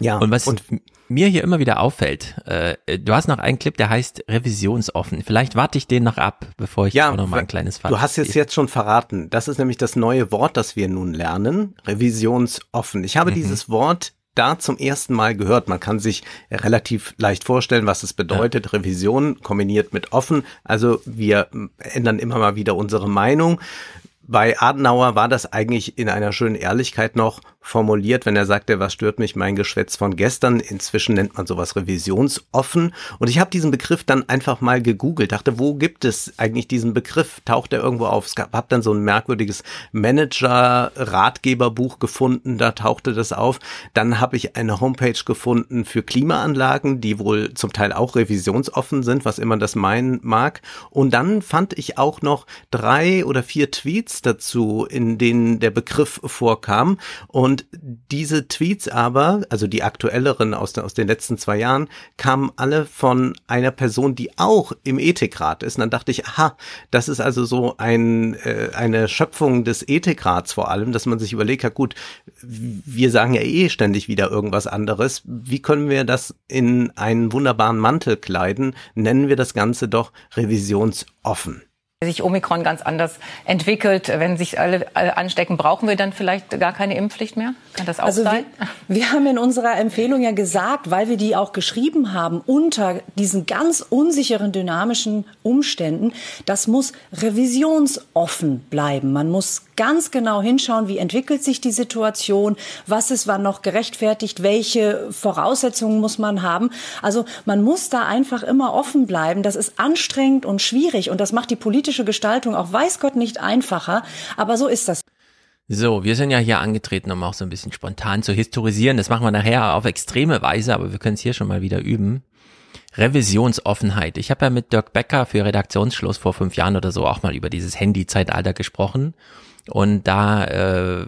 Ja. Und was und mir hier immer wieder auffällt, äh, du hast noch einen Clip, der heißt revisionsoffen. Vielleicht warte ich den noch ab, bevor ich ja, auch noch mal ein kleines Fazit. Du hast es jetzt schon verraten. Das ist nämlich das neue Wort, das wir nun lernen. Revisionsoffen. Ich habe mhm. dieses Wort da zum ersten Mal gehört. Man kann sich relativ leicht vorstellen, was es bedeutet. Ja. Revision kombiniert mit offen. Also wir ändern immer mal wieder unsere Meinung bei Adenauer war das eigentlich in einer schönen Ehrlichkeit noch formuliert, wenn er sagte, was stört mich mein Geschwätz von gestern. Inzwischen nennt man sowas revisionsoffen. Und ich habe diesen Begriff dann einfach mal gegoogelt, dachte, wo gibt es eigentlich diesen Begriff? Taucht er irgendwo auf? Es gab hab dann so ein merkwürdiges Manager-Ratgeberbuch gefunden, da tauchte das auf. Dann habe ich eine Homepage gefunden für Klimaanlagen, die wohl zum Teil auch revisionsoffen sind, was immer das meinen mag. Und dann fand ich auch noch drei oder vier Tweets dazu, in denen der Begriff vorkam. Und und diese Tweets aber, also die aktuelleren aus, aus den letzten zwei Jahren, kamen alle von einer Person, die auch im Ethikrat ist. Und dann dachte ich, aha, das ist also so ein, äh, eine Schöpfung des Ethikrats vor allem, dass man sich überlegt, ja gut, wir sagen ja eh ständig wieder irgendwas anderes. Wie können wir das in einen wunderbaren Mantel kleiden? Nennen wir das Ganze doch revisionsoffen sich Omikron ganz anders entwickelt. Wenn sich alle, anstecken, brauchen wir dann vielleicht gar keine Impfpflicht mehr? Kann das auch also sein? Wir, wir haben in unserer Empfehlung ja gesagt, weil wir die auch geschrieben haben, unter diesen ganz unsicheren dynamischen Umständen, das muss revisionsoffen bleiben. Man muss ganz genau hinschauen, wie entwickelt sich die Situation, was ist wann noch gerechtfertigt, welche Voraussetzungen muss man haben. Also man muss da einfach immer offen bleiben. Das ist anstrengend und schwierig und das macht die politische Gestaltung auch weiß Gott nicht einfacher, aber so ist das. So, wir sind ja hier angetreten, um auch so ein bisschen spontan zu historisieren. Das machen wir nachher auf extreme Weise, aber wir können es hier schon mal wieder üben. Revisionsoffenheit. Ich habe ja mit Dirk Becker für Redaktionsschluss vor fünf Jahren oder so auch mal über dieses Handy-Zeitalter gesprochen. Und da äh,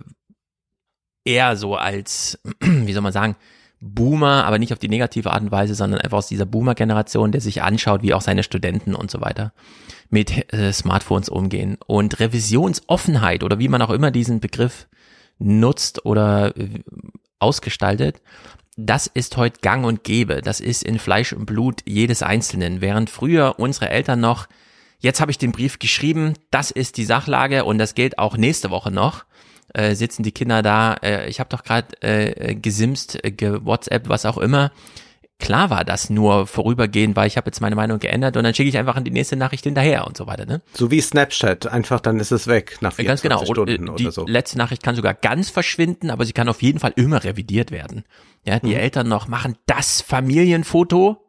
eher so als, wie soll man sagen, Boomer, aber nicht auf die negative Art und Weise, sondern einfach aus dieser Boomer-Generation, der sich anschaut, wie auch seine Studenten und so weiter mit äh, Smartphones umgehen. Und Revisionsoffenheit oder wie man auch immer diesen Begriff nutzt oder äh, ausgestaltet, das ist heute gang und gäbe. Das ist in Fleisch und Blut jedes Einzelnen. Während früher unsere Eltern noch jetzt habe ich den Brief geschrieben, das ist die Sachlage und das gilt auch nächste Woche noch. Äh, sitzen die Kinder da, äh, ich habe doch gerade äh, gesimst, äh, ge WhatsApp, was auch immer. Klar war das nur vorübergehend, weil ich habe jetzt meine Meinung geändert und dann schicke ich einfach die nächste Nachricht hinterher und so weiter. Ne? So wie Snapchat, einfach dann ist es weg nach 24 Ganz genau. Stunden oder so. Die letzte Nachricht kann sogar ganz verschwinden, aber sie kann auf jeden Fall immer revidiert werden. Ja, die mhm. Eltern noch machen das Familienfoto,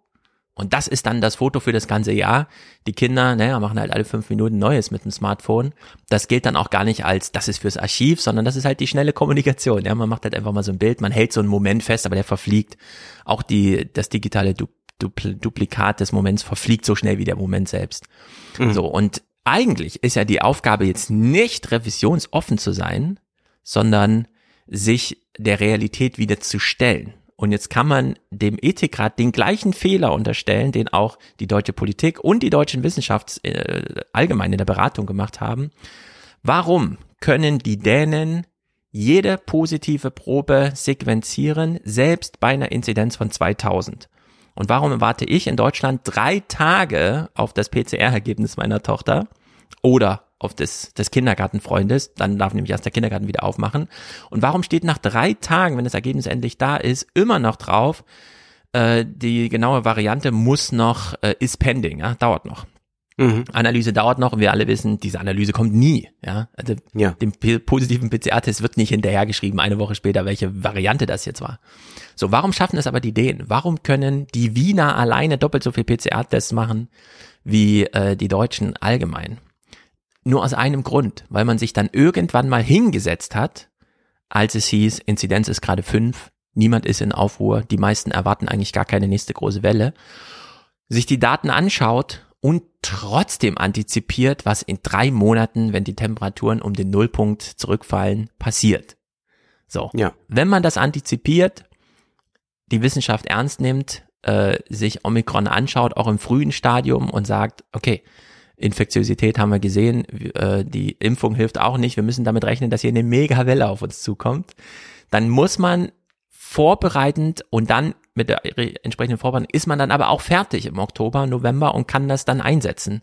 und das ist dann das Foto für das ganze Jahr. Die Kinder, naja, machen halt alle fünf Minuten Neues mit dem Smartphone. Das gilt dann auch gar nicht als, das ist fürs Archiv, sondern das ist halt die schnelle Kommunikation. Ja, man macht halt einfach mal so ein Bild, man hält so einen Moment fest, aber der verfliegt. Auch die, das digitale du Dupl Duplikat des Moments verfliegt so schnell wie der Moment selbst. Mhm. So. Und eigentlich ist ja die Aufgabe jetzt nicht revisionsoffen zu sein, sondern sich der Realität wieder zu stellen. Und jetzt kann man dem Ethikrat den gleichen Fehler unterstellen, den auch die deutsche Politik und die deutschen Wissenschafts äh, allgemein in der Beratung gemacht haben. Warum können die Dänen jede positive Probe sequenzieren, selbst bei einer Inzidenz von 2000? Und warum warte ich in Deutschland drei Tage auf das PCR-Ergebnis meiner Tochter oder auf des, des Kindergartenfreundes, dann darf nämlich erst der Kindergarten wieder aufmachen. Und warum steht nach drei Tagen, wenn das Ergebnis endlich da ist, immer noch drauf, äh, die genaue Variante muss noch, äh, ist pending, ja, dauert noch. Mhm. Analyse dauert noch und wir alle wissen, diese Analyse kommt nie. Ja, also ja. dem positiven PCR-Test wird nicht hinterhergeschrieben, eine Woche später, welche Variante das jetzt war. So, warum schaffen es aber die Dänen? Warum können die Wiener alleine doppelt so viel PCR-Tests machen wie äh, die Deutschen allgemein? Nur aus einem Grund, weil man sich dann irgendwann mal hingesetzt hat, als es hieß, Inzidenz ist gerade fünf, niemand ist in Aufruhr, die meisten erwarten eigentlich gar keine nächste große Welle, sich die Daten anschaut und trotzdem antizipiert, was in drei Monaten, wenn die Temperaturen um den Nullpunkt zurückfallen, passiert. So, ja. wenn man das antizipiert, die Wissenschaft ernst nimmt, äh, sich Omikron anschaut, auch im frühen Stadium und sagt, okay, Infektiosität haben wir gesehen, äh, die Impfung hilft auch nicht, wir müssen damit rechnen, dass hier eine Mega-Welle auf uns zukommt, dann muss man vorbereitend und dann mit der entsprechenden Vorbereitung ist man dann aber auch fertig im Oktober, November und kann das dann einsetzen.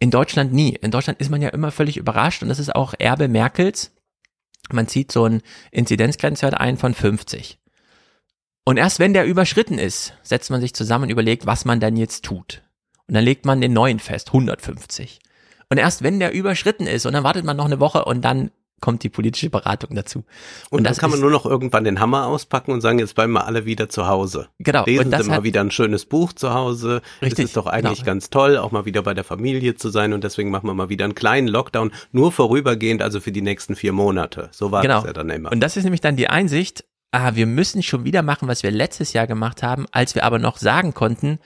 In Deutschland nie. In Deutschland ist man ja immer völlig überrascht und das ist auch Erbe Merkels. Man zieht so einen Inzidenzgrenzwert ein von 50. Und erst wenn der überschritten ist, setzt man sich zusammen und überlegt, was man dann jetzt tut. Und dann legt man den neuen fest, 150. Und erst wenn der überschritten ist und dann wartet man noch eine Woche und dann kommt die politische Beratung dazu. Und, Und dann das kann man nur noch irgendwann den Hammer auspacken und sagen, jetzt bleiben wir alle wieder zu Hause. Genau, Lesen und das Sie mal wieder ein schönes Buch zu Hause. Richtig, Es ist doch eigentlich genau. ganz toll, auch mal wieder bei der Familie zu sein und deswegen machen wir mal wieder einen kleinen Lockdown, nur vorübergehend, also für die nächsten vier Monate. So war Genau. das ja dann immer. Und das ist nämlich dann die Einsicht, ah, wir müssen schon wieder machen, was wir letztes Jahr gemacht haben, als wir aber noch sagen konnten,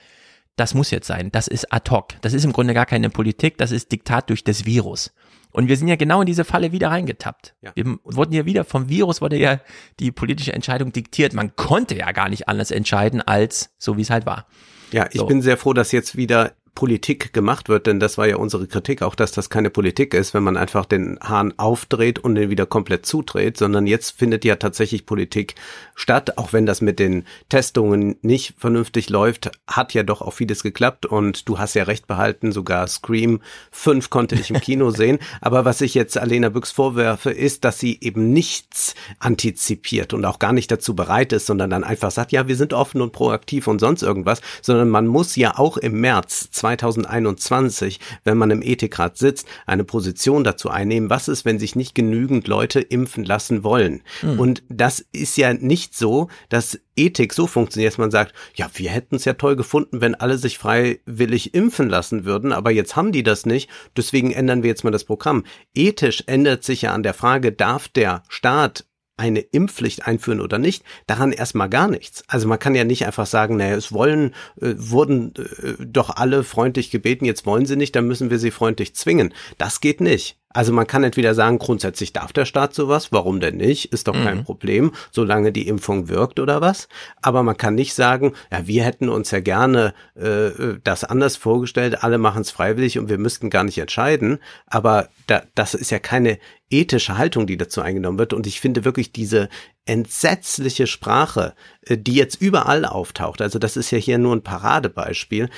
das muss jetzt sein, das ist ad hoc. Das ist im Grunde gar keine Politik, das ist Diktat durch das Virus. Und wir sind ja genau in diese Falle wieder reingetappt. Ja. Wir wurden ja wieder vom Virus wurde ja die politische Entscheidung diktiert. Man konnte ja gar nicht anders entscheiden als so wie es halt war. Ja, ich So. bin sehr froh, dass jetzt wieder Politik gemacht wird, denn das war ja unsere Kritik auch, dass das keine Politik ist, wenn man einfach den Hahn aufdreht und den wieder komplett zudreht, sondern jetzt findet ja tatsächlich Politik statt, auch wenn das mit den Testungen nicht vernünftig läuft, hat ja doch auch vieles geklappt und du hast ja recht behalten, sogar Scream 5 konnte ich im Kino sehen, aber was ich jetzt Alena Büchs vorwerfe, ist, dass sie eben nichts antizipiert und auch gar nicht dazu bereit ist, sondern dann einfach sagt, ja, wir sind offen und proaktiv und sonst irgendwas, sondern man muss ja auch im März 2021, wenn man im Ethikrat sitzt, eine Position dazu einnehmen, was ist, wenn sich nicht genügend Leute impfen lassen wollen. Und das ist ja nicht so, dass Ethik so funktioniert, dass man sagt, ja, wir hätten es ja toll gefunden, wenn alle sich freiwillig impfen lassen würden, aber jetzt haben die das nicht, deswegen ändern wir jetzt mal das Programm. Ethisch ändert sich ja an der Frage, darf der Staat eine Impfpflicht einführen oder nicht, daran erstmal gar nichts. Also man kann ja nicht einfach sagen, naja, es wollen, äh, wurden äh, doch alle freundlich gebeten, jetzt wollen sie nicht, dann müssen wir sie freundlich zwingen. Das geht nicht. Also man kann entweder sagen, grundsätzlich darf der Staat sowas, warum denn nicht? Ist doch kein Problem, solange die Impfung wirkt oder was. Aber man kann nicht sagen, ja, wir hätten uns ja gerne äh, das anders vorgestellt, alle machen es freiwillig und wir müssten gar nicht entscheiden. Aber da, das ist ja keine ethische Haltung, die dazu eingenommen wird. Und ich finde wirklich diese entsetzliche Sprache, äh, die jetzt überall auftaucht, also das ist ja hier nur ein Paradebeispiel,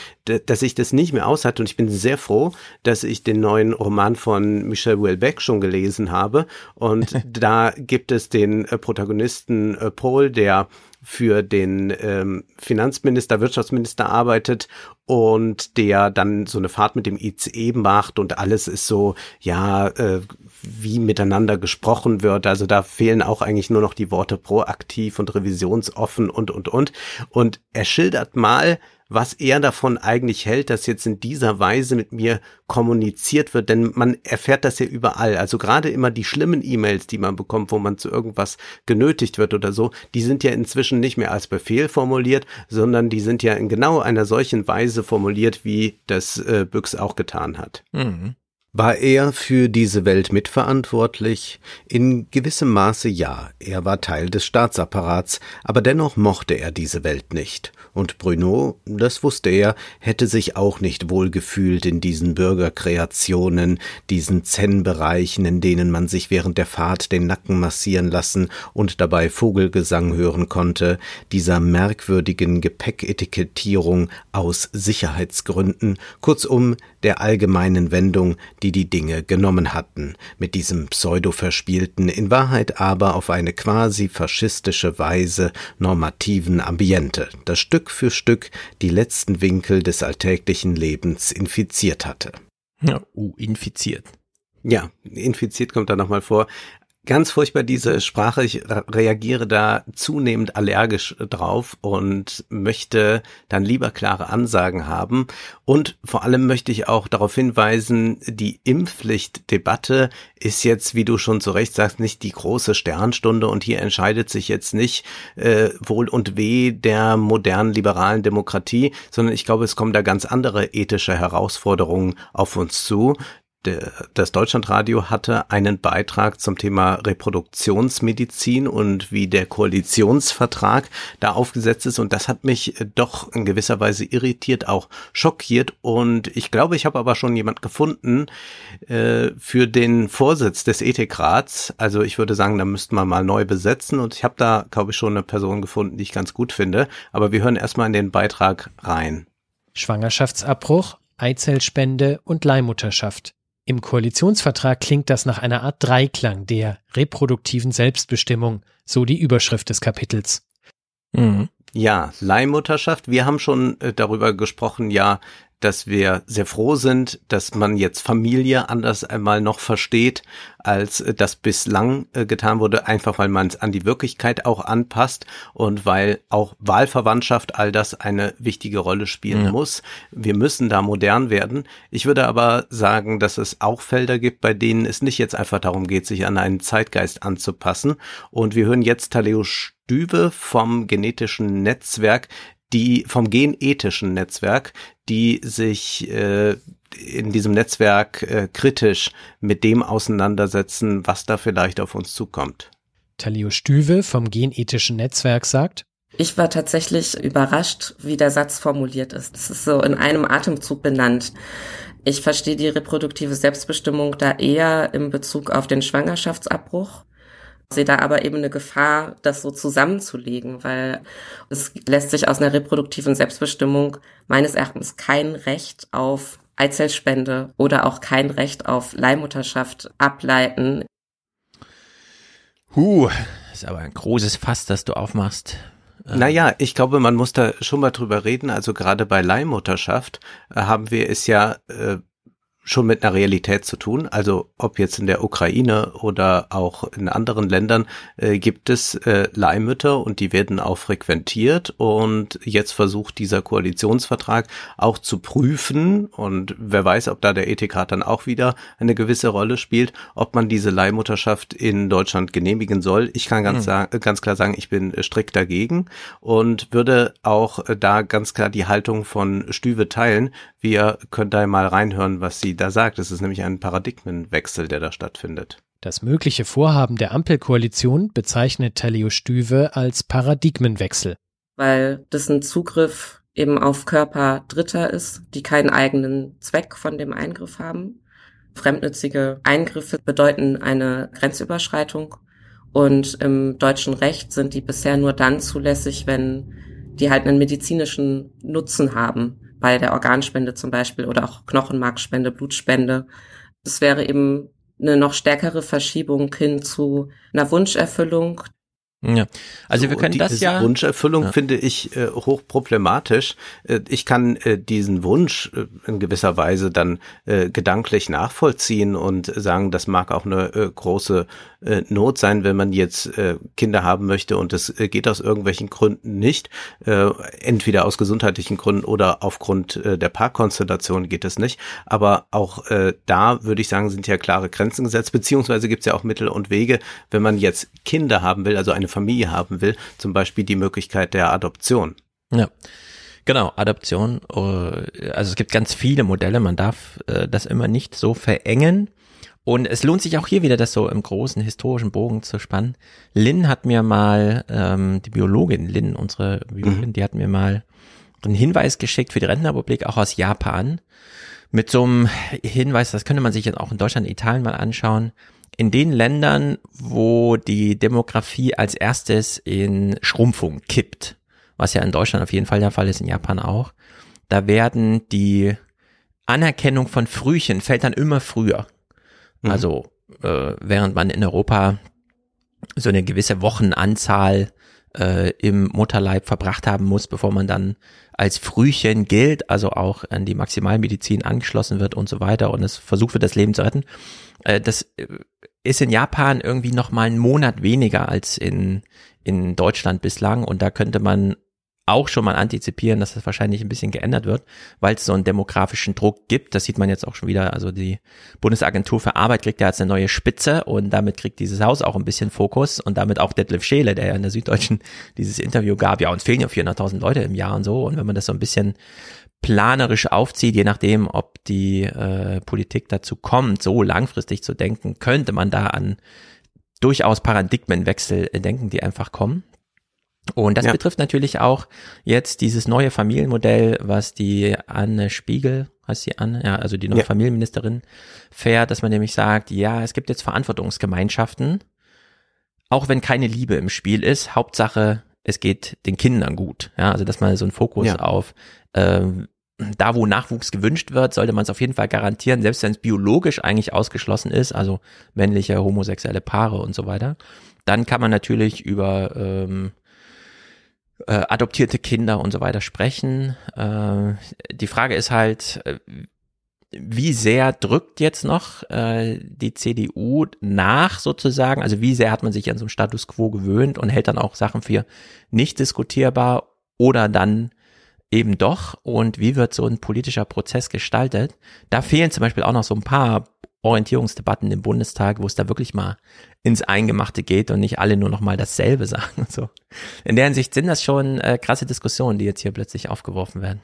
dass ich das nicht mehr aushalte. Und ich bin sehr froh, dass ich den neuen Roman von Michel Houellebecq schon gelesen habe. Und da gibt es den äh, Protagonisten äh, Paul, der für den ähm, Finanzminister, Wirtschaftsminister arbeitet und der dann so eine Fahrt mit dem ICE macht und alles ist so, ja, äh, wie miteinander gesprochen wird. Also da fehlen auch eigentlich nur noch die Worte proaktiv und revisionsoffen und, und, und. Und er schildert mal, was er davon eigentlich hält, dass jetzt in dieser Weise mit mir kommuniziert wird, denn man erfährt das ja überall. Also gerade immer die schlimmen E-Mails, die man bekommt, wo man zu irgendwas genötigt wird oder so, die sind ja inzwischen nicht mehr als Befehl formuliert, sondern die sind ja in genau einer solchen Weise formuliert, wie das äh, Büchs auch getan hat. Mhm. War er für diese Welt mitverantwortlich? In gewissem Maße ja. Er war Teil des Staatsapparats, aber dennoch mochte er diese Welt nicht. Und Bruno, das wusste er, hätte sich auch nicht wohlgefühlt in diesen Bürgerkreationen, diesen Zen-Bereichen, in denen man sich während der Fahrt den Nacken massieren lassen und dabei Vogelgesang hören konnte, dieser merkwürdigen Gepäcketikettierung aus Sicherheitsgründen, kurzum der allgemeinen Wendung, die die Dinge genommen hatten, mit diesem pseudo-verspielten, in Wahrheit aber auf eine quasi faschistische Weise normativen Ambiente, das Stück für Stück die letzten Winkel des alltäglichen Lebens infiziert hatte. Ja, uh, infiziert. Ja, infiziert kommt da nochmal vor. Ganz furchtbar diese Sprache. Ich re- reagiere da zunehmend allergisch drauf und möchte dann lieber klare Ansagen haben. Und vor allem möchte ich auch darauf hinweisen, die Impfpflichtdebatte ist jetzt, wie du schon zu Recht sagst, nicht die große Sternstunde und hier entscheidet sich jetzt nicht äh, Wohl und Weh der modernen liberalen Demokratie, sondern ich glaube, es kommen da ganz andere ethische Herausforderungen auf uns zu. Das Deutschlandradio hatte einen Beitrag zum Thema Reproduktionsmedizin und wie der Koalitionsvertrag da aufgesetzt ist. Und das hat mich äh, doch in gewisser Weise irritiert, auch schockiert. Und ich glaube, ich habe aber schon jemand gefunden äh, für den Vorsitz des Ethikrats. Also ich würde sagen, da müssten wir mal neu besetzen. Und ich habe da, glaube ich, schon eine Person gefunden, die ich ganz gut finde. Aber wir hören erstmal in den Beitrag rein. Schwangerschaftsabbruch, Eizellspende und Leihmutterschaft. Im Koalitionsvertrag klingt das nach einer Art Dreiklang der reproduktiven Selbstbestimmung, so die Überschrift des Kapitels. Mhm. Ja, Leihmutterschaft. Wir haben schon äh, darüber gesprochen, ja, dass wir sehr froh sind, dass man jetzt Familie anders einmal noch versteht, als das bislang äh, getan wurde, einfach weil man es an die Wirklichkeit auch anpasst und weil auch Wahlverwandtschaft all das eine wichtige Rolle spielen ja. muss. Wir müssen da modern werden. Ich würde aber sagen, dass es auch Felder gibt, bei denen es nicht jetzt einfach darum geht, sich an einen Zeitgeist anzupassen. Und wir hören jetzt Taleo Stübe vom genetischen Netzwerk, die vom genethischen Netzwerk, die sich äh, in diesem Netzwerk äh, kritisch mit dem auseinandersetzen, was da vielleicht auf uns zukommt. Talio Stüwe vom genethischen Netzwerk sagt, ich war tatsächlich überrascht, wie der Satz formuliert ist. Es ist so in einem Atemzug benannt. Ich verstehe die reproduktive Selbstbestimmung da eher im Bezug auf den Schwangerschaftsabbruch sehe da aber eben eine Gefahr, das so zusammenzulegen, weil es lässt sich aus einer reproduktiven Selbstbestimmung meines Erachtens kein Recht auf Eizellspende oder auch kein Recht auf Leihmutterschaft ableiten. Huh, ist aber ein großes Fass, das du aufmachst. Ähm. Naja, ich glaube, man muss da schon mal drüber reden. Also gerade bei Leihmutterschaft äh, haben wir es ja äh, schon mit einer Realität zu tun. Also ob jetzt in der Ukraine oder auch in anderen Ländern äh, gibt es äh, Leihmütter und die werden auch frequentiert. Und jetzt versucht dieser Koalitionsvertrag auch zu prüfen und wer weiß, ob da der Ethikrat dann auch wieder eine gewisse Rolle spielt, ob man diese Leihmutterschaft in Deutschland genehmigen soll. Ich kann ganz, mhm. sagen, ganz klar sagen, ich bin strikt dagegen und würde auch da ganz klar die Haltung von Stüwe teilen. Wir können da mal reinhören, was sie da sagt. Es ist nämlich ein Paradigmenwechsel, der da stattfindet. Das mögliche Vorhaben der Ampelkoalition bezeichnet Tellio Stüwe als Paradigmenwechsel. Weil das ein Zugriff eben auf Körper Dritter ist, die keinen eigenen Zweck von dem Eingriff haben. Fremdnützige Eingriffe bedeuten eine Grenzüberschreitung und im deutschen Recht sind die bisher nur dann zulässig, wenn die halt einen medizinischen Nutzen haben bei der Organspende zum Beispiel oder auch Knochenmarkspende, Blutspende. Es wäre eben eine noch stärkere Verschiebung hin zu einer Wunscherfüllung, ja, also so, wir können das ja. Wunscherfüllung ja. finde ich äh, hochproblematisch. Äh, ich kann äh, diesen Wunsch äh, in gewisser Weise dann äh, gedanklich nachvollziehen und sagen, das mag auch eine äh, große äh, Not sein, wenn man jetzt äh, Kinder haben möchte und es äh, geht aus irgendwelchen Gründen nicht. Äh, entweder aus gesundheitlichen Gründen oder aufgrund äh, der Paarkonstellation geht es nicht. Aber auch äh, da würde ich sagen, sind ja klare Grenzen gesetzt, beziehungsweise gibt es ja auch Mittel und Wege, wenn man jetzt Kinder haben will, also eine eine Familie haben will, zum Beispiel die Möglichkeit der Adoption. Ja. Genau, Adoption. Äh, also es gibt ganz viele Modelle. Man darf äh, das immer nicht so verengen. Und es lohnt sich auch hier wieder, das so im großen historischen Bogen zu spannen. Lynn hat mir mal, ähm, die Biologin Lynn, unsere Biologin, mhm. die hat mir mal einen Hinweis geschickt für die Rentenrepublik, auch aus Japan. Mit so einem Hinweis, das könnte man sich jetzt auch in Deutschland, Italien mal anschauen in den Ländern, wo die Demografie als erstes in Schrumpfung kippt, was ja in Deutschland auf jeden Fall der Fall ist, in Japan auch, da werden die Anerkennung von Frühchen fällt dann immer früher. Mhm. Also äh, während man in Europa so eine gewisse Wochenanzahl äh, im Mutterleib verbracht haben muss, bevor man dann als Frühchen gilt, also auch an die Maximalmedizin angeschlossen wird und so weiter und es versucht wird, das Leben zu retten. Äh, das äh, ist in Japan irgendwie noch mal einen Monat weniger als in, in Deutschland bislang und da könnte man auch schon mal antizipieren, dass das wahrscheinlich ein bisschen geändert wird, weil es so einen demografischen Druck gibt. Das sieht man jetzt auch schon wieder. Also die Bundesagentur für Arbeit kriegt ja jetzt eine neue Spitze und damit kriegt dieses Haus auch ein bisschen Fokus und damit auch Detlef Scheele, der ja in der Süddeutschen dieses Interview gab. Ja, uns fehlen ja 400.000 Leute im Jahr und so. Und wenn man das so ein bisschen planerisch aufzieht, je nachdem, ob die äh, Politik dazu kommt, so langfristig zu denken, könnte man da an durchaus Paradigmenwechsel denken, die einfach kommen. Und das ja. betrifft natürlich auch jetzt dieses neue Familienmodell, was die Anne Spiegel, heißt sie Anne, ja, also die neue ja. Familienministerin fährt, dass man nämlich sagt, ja, es gibt jetzt Verantwortungsgemeinschaften, auch wenn keine Liebe im Spiel ist, Hauptsache, es geht den Kindern gut. Ja, also dass man so einen Fokus ja. auf ähm, da, wo Nachwuchs gewünscht wird, sollte man es auf jeden Fall garantieren, selbst wenn es biologisch eigentlich ausgeschlossen ist, also männliche, homosexuelle Paare und so weiter. Dann kann man natürlich über ähm, äh, adoptierte Kinder und so weiter sprechen. Äh, die Frage ist halt, äh, wie sehr drückt jetzt noch äh, die CDU nach sozusagen? Also wie sehr hat man sich an so einem Status quo gewöhnt und hält dann auch Sachen für nicht diskutierbar oder dann eben doch? Und wie wird so ein politischer Prozess gestaltet? Da fehlen zum Beispiel auch noch so ein paar Orientierungsdebatten im Bundestag, wo es da wirklich mal ins Eingemachte geht und nicht alle nur noch mal dasselbe sagen und so. In der Hinsicht sind das schon äh, krasse Diskussionen, die jetzt hier plötzlich aufgeworfen werden.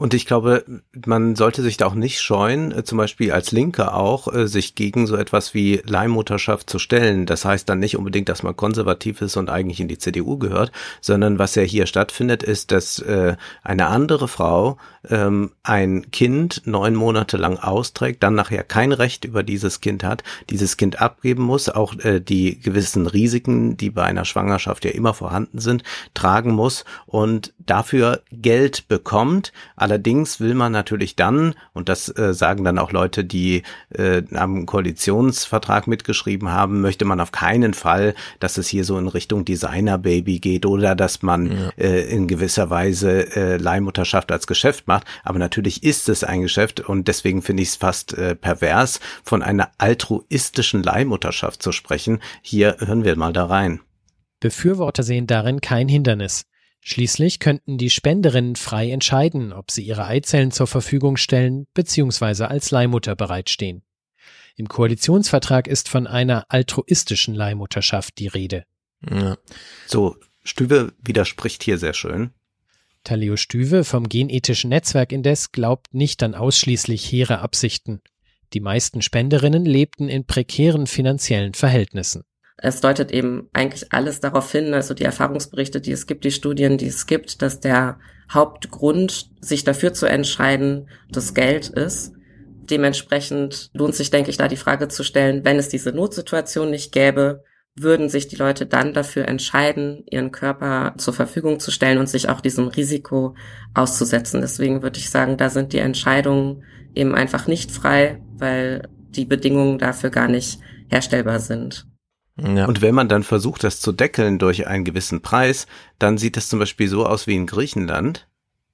Und ich glaube, man sollte sich da auch nicht scheuen, äh, zum Beispiel als Linke auch, äh, sich gegen so etwas wie Leihmutterschaft zu stellen. Das heißt dann nicht unbedingt, dass man konservativ ist und eigentlich in die CDU gehört, sondern was ja hier stattfindet, ist, dass äh, eine andere Frau ähm, ein Kind neun Monate lang austrägt, dann nachher kein Recht über dieses Kind hat, dieses Kind abgeben muss, auch die gewissen Risiken, die bei einer Schwangerschaft ja immer vorhanden sind, tragen muss und dafür Geld bekommt Allerdings will man natürlich dann, und das äh, sagen dann auch Leute, die äh, am Koalitionsvertrag mitgeschrieben haben, möchte man auf keinen Fall, dass es hier so in Richtung Designer-Baby geht oder dass man ja. äh, in gewisser Weise äh, Leihmutterschaft als Geschäft macht. Aber natürlich ist es ein Geschäft und deswegen finde ich es fast äh, pervers, von einer altruistischen Leihmutterschaft zu sprechen. Hier hören wir mal da rein. Befürworter sehen darin kein Hindernis. Schließlich könnten die Spenderinnen frei entscheiden, ob sie ihre Eizellen zur Verfügung stellen bzw. als Leihmutter bereitstehen. Im Koalitionsvertrag ist von einer altruistischen Leihmutterschaft die Rede. Ja. So, Stüwe widerspricht hier sehr schön. Taleo Stüwe vom Genethischen Netzwerk indes glaubt nicht an ausschließlich hehre Absichten. Die meisten Spenderinnen lebten in prekären finanziellen Verhältnissen es deutet eben eigentlich alles darauf hin, also die Erfahrungsberichte, die es gibt, die Studien, die es gibt, dass der Hauptgrund, sich dafür zu entscheiden, das Geld ist. Dementsprechend lohnt sich, denke ich, da die Frage zu stellen, wenn es diese Notsituation nicht gäbe, würden sich die Leute dann dafür entscheiden, ihren Körper zur Verfügung zu stellen und sich auch diesem Risiko auszusetzen. Deswegen würde ich sagen, da sind die Entscheidungen eben einfach nicht frei, weil die Bedingungen dafür gar nicht herstellbar sind. Ja. Und wenn man dann versucht, das zu deckeln durch einen gewissen Preis, dann sieht es zum Beispiel so aus wie in Griechenland.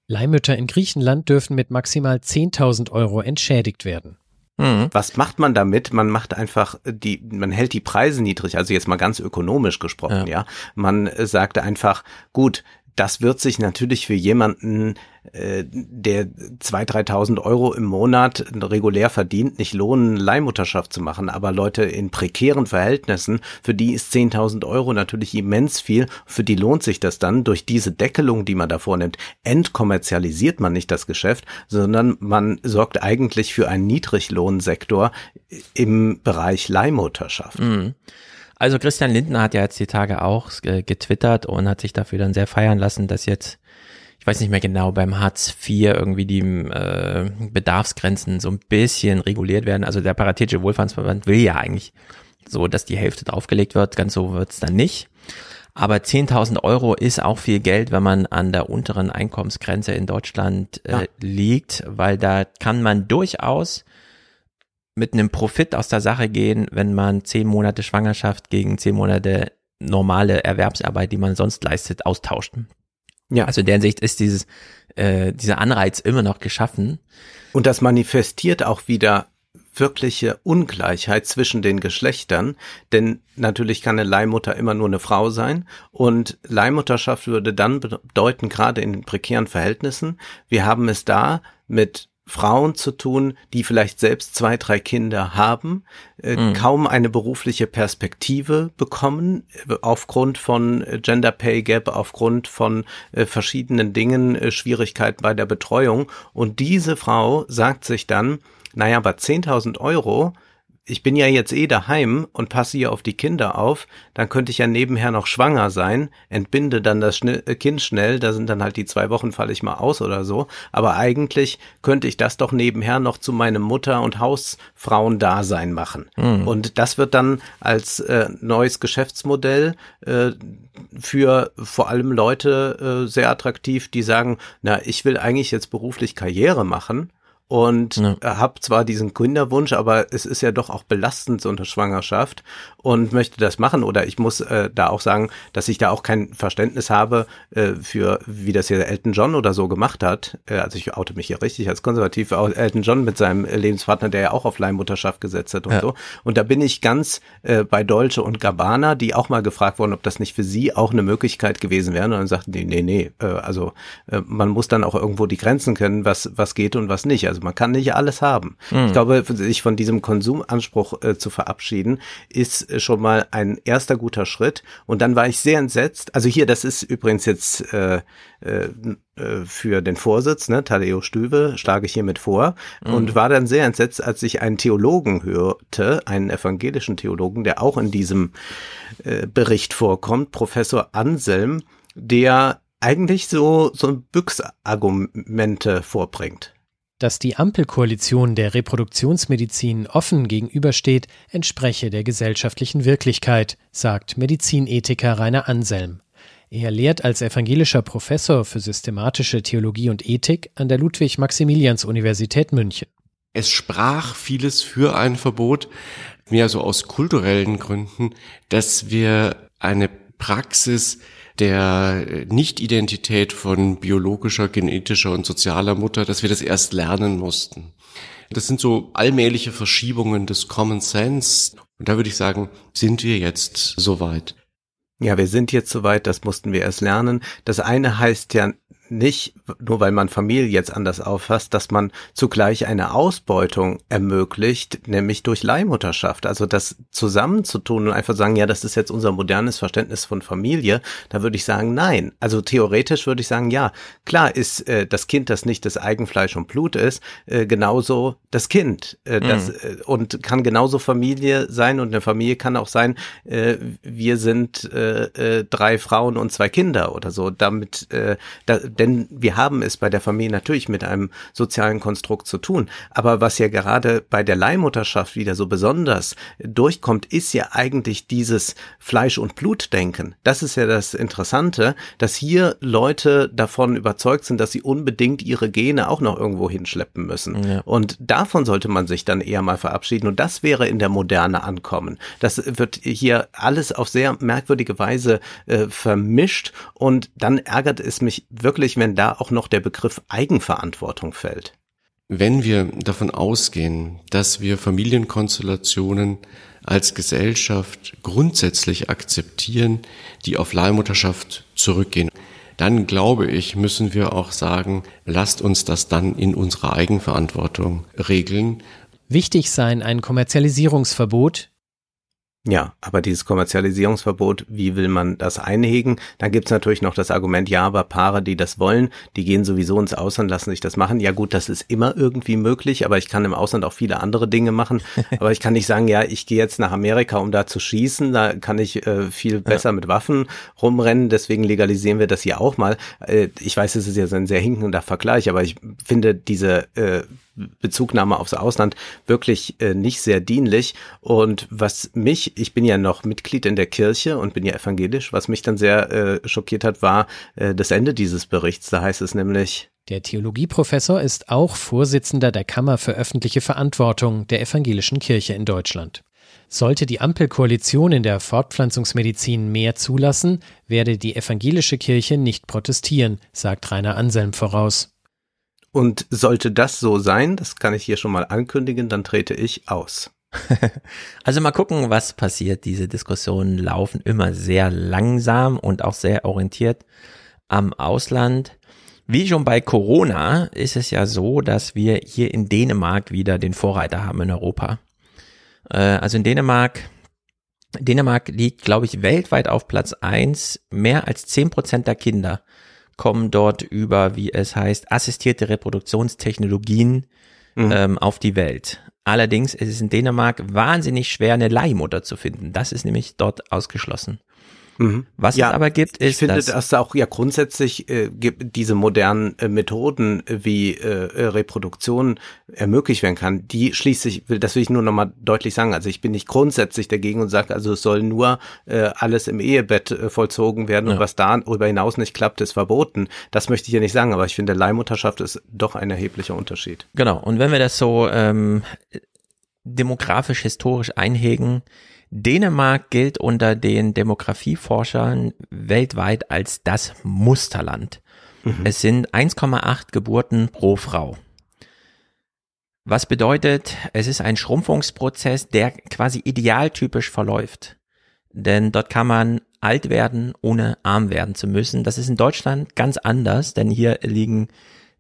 Leihmütter in Griechenland dürfen mit maximal 10.000 Euro entschädigt werden. Mhm. Was macht man damit? Man macht einfach die, man hält die Preise niedrig, also jetzt mal ganz ökonomisch gesprochen, ja. ja. Man sagt einfach, gut, das wird sich natürlich für jemanden, äh, der 2.000, 3.000 Euro im Monat regulär verdient, nicht lohnen, Leihmutterschaft zu machen. Aber Leute in prekären Verhältnissen, für die ist 10.000 Euro natürlich immens viel. Für die lohnt sich das dann. Durch diese Deckelung, die man da vornimmt, entkommerzialisiert man nicht das Geschäft, sondern man sorgt eigentlich für einen Niedriglohnsektor im Bereich Leihmutterschaft. Mhm. Also Christian Lindner hat ja jetzt die Tage auch äh, getwittert und hat sich dafür dann sehr feiern lassen, dass jetzt, ich weiß nicht mehr genau, beim Hartz IV irgendwie die äh, Bedarfsgrenzen so ein bisschen reguliert werden. Also der Paritätische Wohlfahrtsverband will ja eigentlich so, dass die Hälfte draufgelegt wird. Ganz so wird's dann nicht. Aber 10.000 Euro ist auch viel Geld, wenn man an der unteren Einkommensgrenze in Deutschland äh, ja. liegt, weil da kann man durchaus mit einem Profit aus der Sache gehen, wenn man zehn Monate Schwangerschaft gegen zehn Monate normale Erwerbsarbeit, die man sonst leistet, austauscht. Ja. Also in der Hinsicht ist dieses, äh, dieser Anreiz immer noch geschaffen. Und das manifestiert auch wieder wirkliche Ungleichheit zwischen den Geschlechtern, denn natürlich kann eine Leihmutter immer nur eine Frau sein und Leihmutterschaft würde dann bedeuten, gerade in den prekären Verhältnissen, wir haben es da mit Frauen zu tun, die vielleicht selbst zwei, drei Kinder haben, äh, mhm. kaum eine berufliche Perspektive bekommen, äh, aufgrund von äh, Gender Pay Gap, aufgrund von äh, verschiedenen Dingen, äh, Schwierigkeiten bei der Betreuung. Und diese Frau sagt sich dann, naja, aber 10.000 Euro, ich bin ja jetzt eh daheim und passe hier auf die Kinder auf, dann könnte ich ja nebenher noch schwanger sein, entbinde dann das äh, Kind schnell, da sind dann halt die zwei Wochen, falle ich mal aus oder so. Aber eigentlich könnte ich das doch nebenher noch zu meinem Mutter- und Hausfrauendasein machen. Mhm. Und das wird dann als äh, neues Geschäftsmodell äh, für vor allem Leute äh, sehr attraktiv, die sagen, na, ich will eigentlich jetzt beruflich Karriere machen und ja. habe zwar diesen Kinderwunsch, aber es ist ja doch auch belastend so eine Schwangerschaft und möchte das machen oder ich muss äh, da auch sagen, dass ich da auch kein Verständnis habe äh, für, wie das hier Elton John oder so gemacht hat. Äh, also ich oute mich hier richtig als konservativ, Elton John mit seinem Lebenspartner, der ja auch auf Leihmutterschaft gesetzt hat und ja. so. Und da bin ich ganz äh, bei Dolce und Gabbana, die auch mal gefragt wurden, ob das nicht für sie auch eine Möglichkeit gewesen wäre. Und dann sagten die, nee, nee, äh, also äh, man muss dann auch irgendwo die Grenzen kennen, was, was geht und was nicht. Also man kann nicht alles haben. Mhm. Ich glaube, sich von diesem Konsumanspruch äh, zu verabschieden, ist äh, schon mal ein erster guter Schritt. Und dann war ich sehr entsetzt. Also hier, das ist übrigens jetzt äh, äh, äh für den Vorsitz, ne, Tadeo Stüwe, schlage ich hiermit vor mhm. und war dann sehr entsetzt, als ich einen Theologen hörte, einen evangelischen Theologen, der auch in diesem äh, Bericht vorkommt, Professor Anselm, der eigentlich so, so Büchsargumente vorbringt. Dass die Ampelkoalition der Reproduktionsmedizin offen gegenübersteht, entspreche der gesellschaftlichen Wirklichkeit, sagt Medizinethiker Rainer Anselm. Er lehrt als evangelischer Professor für systematische Theologie und Ethik an der Ludwig-Maximilians-Universität München. Es sprach vieles für ein Verbot, mehr so aus kulturellen Gründen, dass wir eine Praxis der Nicht-Identität von biologischer, genetischer und sozialer Mutter, dass wir das erst lernen mussten. Das sind so allmähliche Verschiebungen des Common Sense. Und da würde ich sagen, sind wir jetzt soweit. Ja, wir sind jetzt soweit, das mussten wir erst lernen. Das eine heißt ja nicht, nur weil man Familie jetzt anders auffasst, dass man zugleich eine Ausbeutung ermöglicht, nämlich durch Leihmutterschaft. Also das zusammenzutun und einfach sagen, ja, das ist jetzt unser modernes Verständnis von Familie, da würde ich sagen, nein. Also theoretisch würde ich sagen, ja, klar ist äh, das Kind, das nicht das Eigenfleisch und Blut ist, äh, genauso das Kind. Äh, das, mhm. äh, und kann genauso Familie sein und eine Familie kann auch sein, äh, wir sind äh, äh, drei Frauen und zwei Kinder oder so. Damit äh, da, denn wir haben es bei der Familie natürlich mit einem sozialen Konstrukt zu tun. Aber was ja gerade bei der Leihmutterschaft wieder so besonders durchkommt, ist ja eigentlich dieses Fleisch- und Blutdenken. Das ist ja das Interessante, dass hier Leute davon überzeugt sind, dass sie unbedingt ihre Gene auch noch irgendwo hinschleppen müssen. Ja. Und davon sollte man sich dann eher mal verabschieden. Und das wäre in der Moderne ankommen. Das wird hier alles auf sehr merkwürdige Weise äh, vermischt und dann ärgert es mich wirklich natürlich, wenn da auch noch der Begriff Eigenverantwortung fällt. Wenn wir davon ausgehen, dass wir Familienkonstellationen als Gesellschaft grundsätzlich akzeptieren, die auf Leihmutterschaft zurückgehen, dann glaube ich, müssen wir auch sagen, lasst uns das dann in unserer Eigenverantwortung regeln. Wichtig sein ein Kommerzialisierungsverbot, ja, aber dieses Kommerzialisierungsverbot, wie will man das einhegen? Dann gibt's natürlich noch das Argument, ja, aber Paare, die das wollen, die gehen sowieso ins Ausland, lassen sich das machen. Ja gut, das ist immer irgendwie möglich, aber ich kann im Ausland auch viele andere Dinge machen. aber ich kann nicht sagen, ja, ich gehe jetzt nach Amerika, um da zu schießen, da kann ich äh, viel besser ja. mit Waffen rumrennen, deswegen legalisieren wir das hier auch mal. Äh, ich weiß, es ist jetzt ein sehr hinkender Vergleich, aber ich finde diese äh, Bezugnahme aufs Ausland wirklich äh, nicht sehr dienlich. Und was mich, ich bin ja noch Mitglied in der Kirche und bin ja evangelisch, was mich dann sehr äh, schockiert hat, war äh, das Ende dieses Berichts. Da heißt es nämlich, der Theologieprofessor ist auch Vorsitzender der Kammer für öffentliche Verantwortung der evangelischen Kirche in Deutschland. Sollte die Ampelkoalition in der Fortpflanzungsmedizin mehr zulassen, werde die evangelische Kirche nicht protestieren, sagt Rainer Anselm voraus. Und sollte das so sein, das kann ich hier schon mal ankündigen, dann trete ich aus. Also mal gucken, was passiert. Diese Diskussionen laufen immer sehr langsam und auch sehr orientiert am Ausland. Wie schon bei Corona ist es ja so, dass wir hier in Dänemark wieder den Vorreiter haben in Europa. Äh, also in Dänemark, Dänemark liegt, glaube ich, weltweit auf Platz eins. Mehr als zehn Prozent der Kinder kommen dort über, wie es heißt, assistierte Reproduktionstechnologien mhm. ähm, auf die Welt. Allerdings ist es in Dänemark wahnsinnig schwer, eine Leihmutter zu finden. Das ist nämlich dort ausgeschlossen. Mhm. Was ja, es aber gibt, ist, ich finde, dass, dass auch ja grundsätzlich äh, gibt diese modernen äh, Methoden äh, wie äh, äh, Reproduktion ermöglicht werden kann. Die schließt sich, das will ich nur nochmal deutlich sagen. Also ich bin nicht grundsätzlich dagegen und sage, also es soll nur äh, alles im Ehebett äh, vollzogen werden ja. und was darüber hinaus nicht klappt, ist verboten. Das möchte ich ja nicht sagen, aber ich finde, Leihmutterschaft ist doch ein erheblicher Unterschied. Genau. Und wenn wir das so ähm, demografisch historisch einhegen, Dänemark gilt unter den Demografieforschern weltweit als das Musterland. Mhm. Es sind 1,8 Geburten pro Frau. Was bedeutet, es ist ein Schrumpfungsprozess, der quasi idealtypisch verläuft. Denn dort kann man alt werden, ohne arm werden zu müssen. Das ist in Deutschland ganz anders, denn hier liegen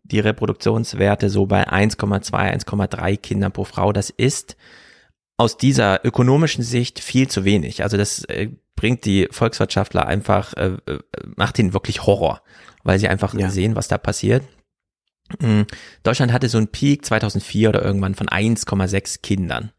die Reproduktionswerte so bei 1,2, 1,3 Kindern pro Frau. Das ist aus dieser ökonomischen Sicht viel zu wenig. Also das äh, bringt die Volkswirtschaftler einfach, äh, äh macht ihnen wirklich Horror, weil sie einfach ja. sehen, was da passiert. Mhm. Deutschland hatte so einen Peak 2004 oder irgendwann von 1,6 Kindern.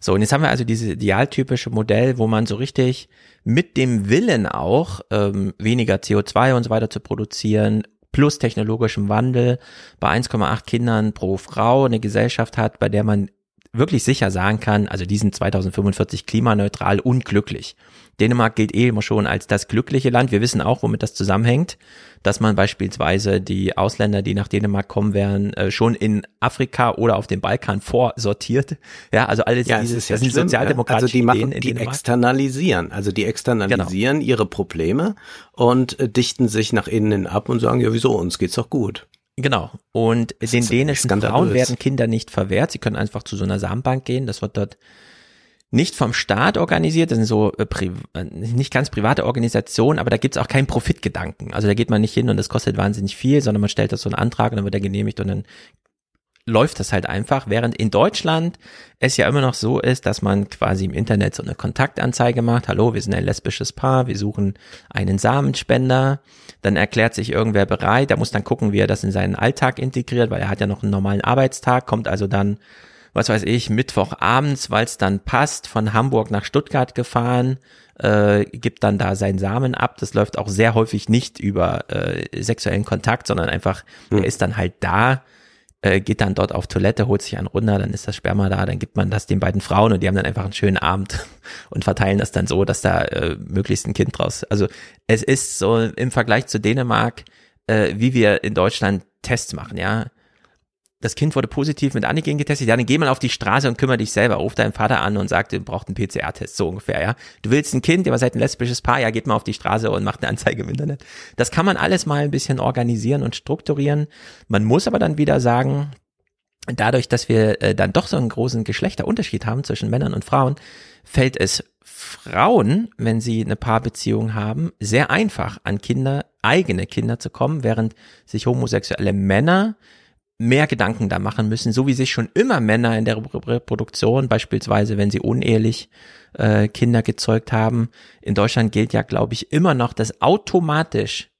So, und jetzt haben wir also dieses idealtypische Modell, wo man so richtig mit dem Willen auch, ähm, weniger CO2 und so weiter zu produzieren, plus technologischem Wandel bei 1,8 Kindern pro Frau eine Gesellschaft hat, bei der man wirklich sicher sagen kann, also die sind 2045 klimaneutral und glücklich. Dänemark gilt eh immer schon als das glückliche Land. Wir wissen auch, womit das zusammenhängt, dass man beispielsweise die Ausländer, die nach Dänemark kommen werden, äh, schon in Afrika oder auf dem Balkan vorsortiert. Ja, also alles ja, dieses, das sind sozialdemokratische Also die machen, die externalisieren, also die externalisieren genau. ihre Probleme und äh, dichten sich nach innen ab und sagen, ja, wieso, uns geht's doch gut. Genau. Und das den dänischen Frauen werden Kinder nicht verwehrt. Sie können einfach zu so einer Samenbank gehen. Das wird dort nicht vom Staat organisiert, das sind so äh, äh, nicht ganz private Organisationen, aber da gibt's auch keinen Profitgedanken. Also da geht man nicht hin und das kostet wahnsinnig viel, sondern man stellt das so einen Antrag und dann wird er genehmigt und dann läuft das halt einfach, während in Deutschland es ja immer noch so ist, dass man quasi im Internet so eine Kontaktanzeige macht. Hallo, wir sind ein lesbisches Paar, wir suchen einen Samenspender. Dann erklärt sich irgendwer bereit, der muss dann gucken, wie er das in seinen Alltag integriert, weil er hat ja noch einen normalen Arbeitstag, kommt also dann, was weiß ich, Mittwochabends, weil es dann passt, von Hamburg nach Stuttgart gefahren, äh, gibt dann da seinen Samen ab. Das läuft auch sehr häufig nicht über äh, sexuellen Kontakt, sondern einfach, hm. er ist dann halt da äh, geht dann dort auf Toilette, holt sich einen runter, dann ist das Sperma da, dann gibt man das den beiden Frauen und die haben dann einfach einen schönen Abend und verteilen das dann so, dass da äh, möglichst ein Kind draus. Also es ist so im Vergleich zu Dänemark, äh, wie wir in Deutschland Tests machen, ja das Kind wurde positiv mit Antigen getestet, ja, dann geh mal auf die Straße und kümmere dich selber. Ruf deinen Vater an und sag, du brauchst einen PCR-Test, so ungefähr, ja. Du willst ein Kind, ihr seid ein lesbisches Paar, ja, geht mal auf die Straße und macht eine Anzeige im Internet. Das kann man alles mal ein bisschen organisieren und strukturieren. Man muss aber dann wieder sagen, dadurch, dass wir äh, dann doch so einen großen Geschlechterunterschied haben zwischen Männern und Frauen, fällt es Frauen, wenn sie eine Paarbeziehung haben, sehr einfach an Kinder, eigene Kinder zu kommen, während sich homosexuelle Männer mehr Gedanken da machen müssen, so wie sich schon immer Männer in der Reproduktion, beispielsweise wenn sie unehelich äh, Kinder gezeugt haben. In Deutschland gilt ja, glaube ich, immer noch, dass automatisch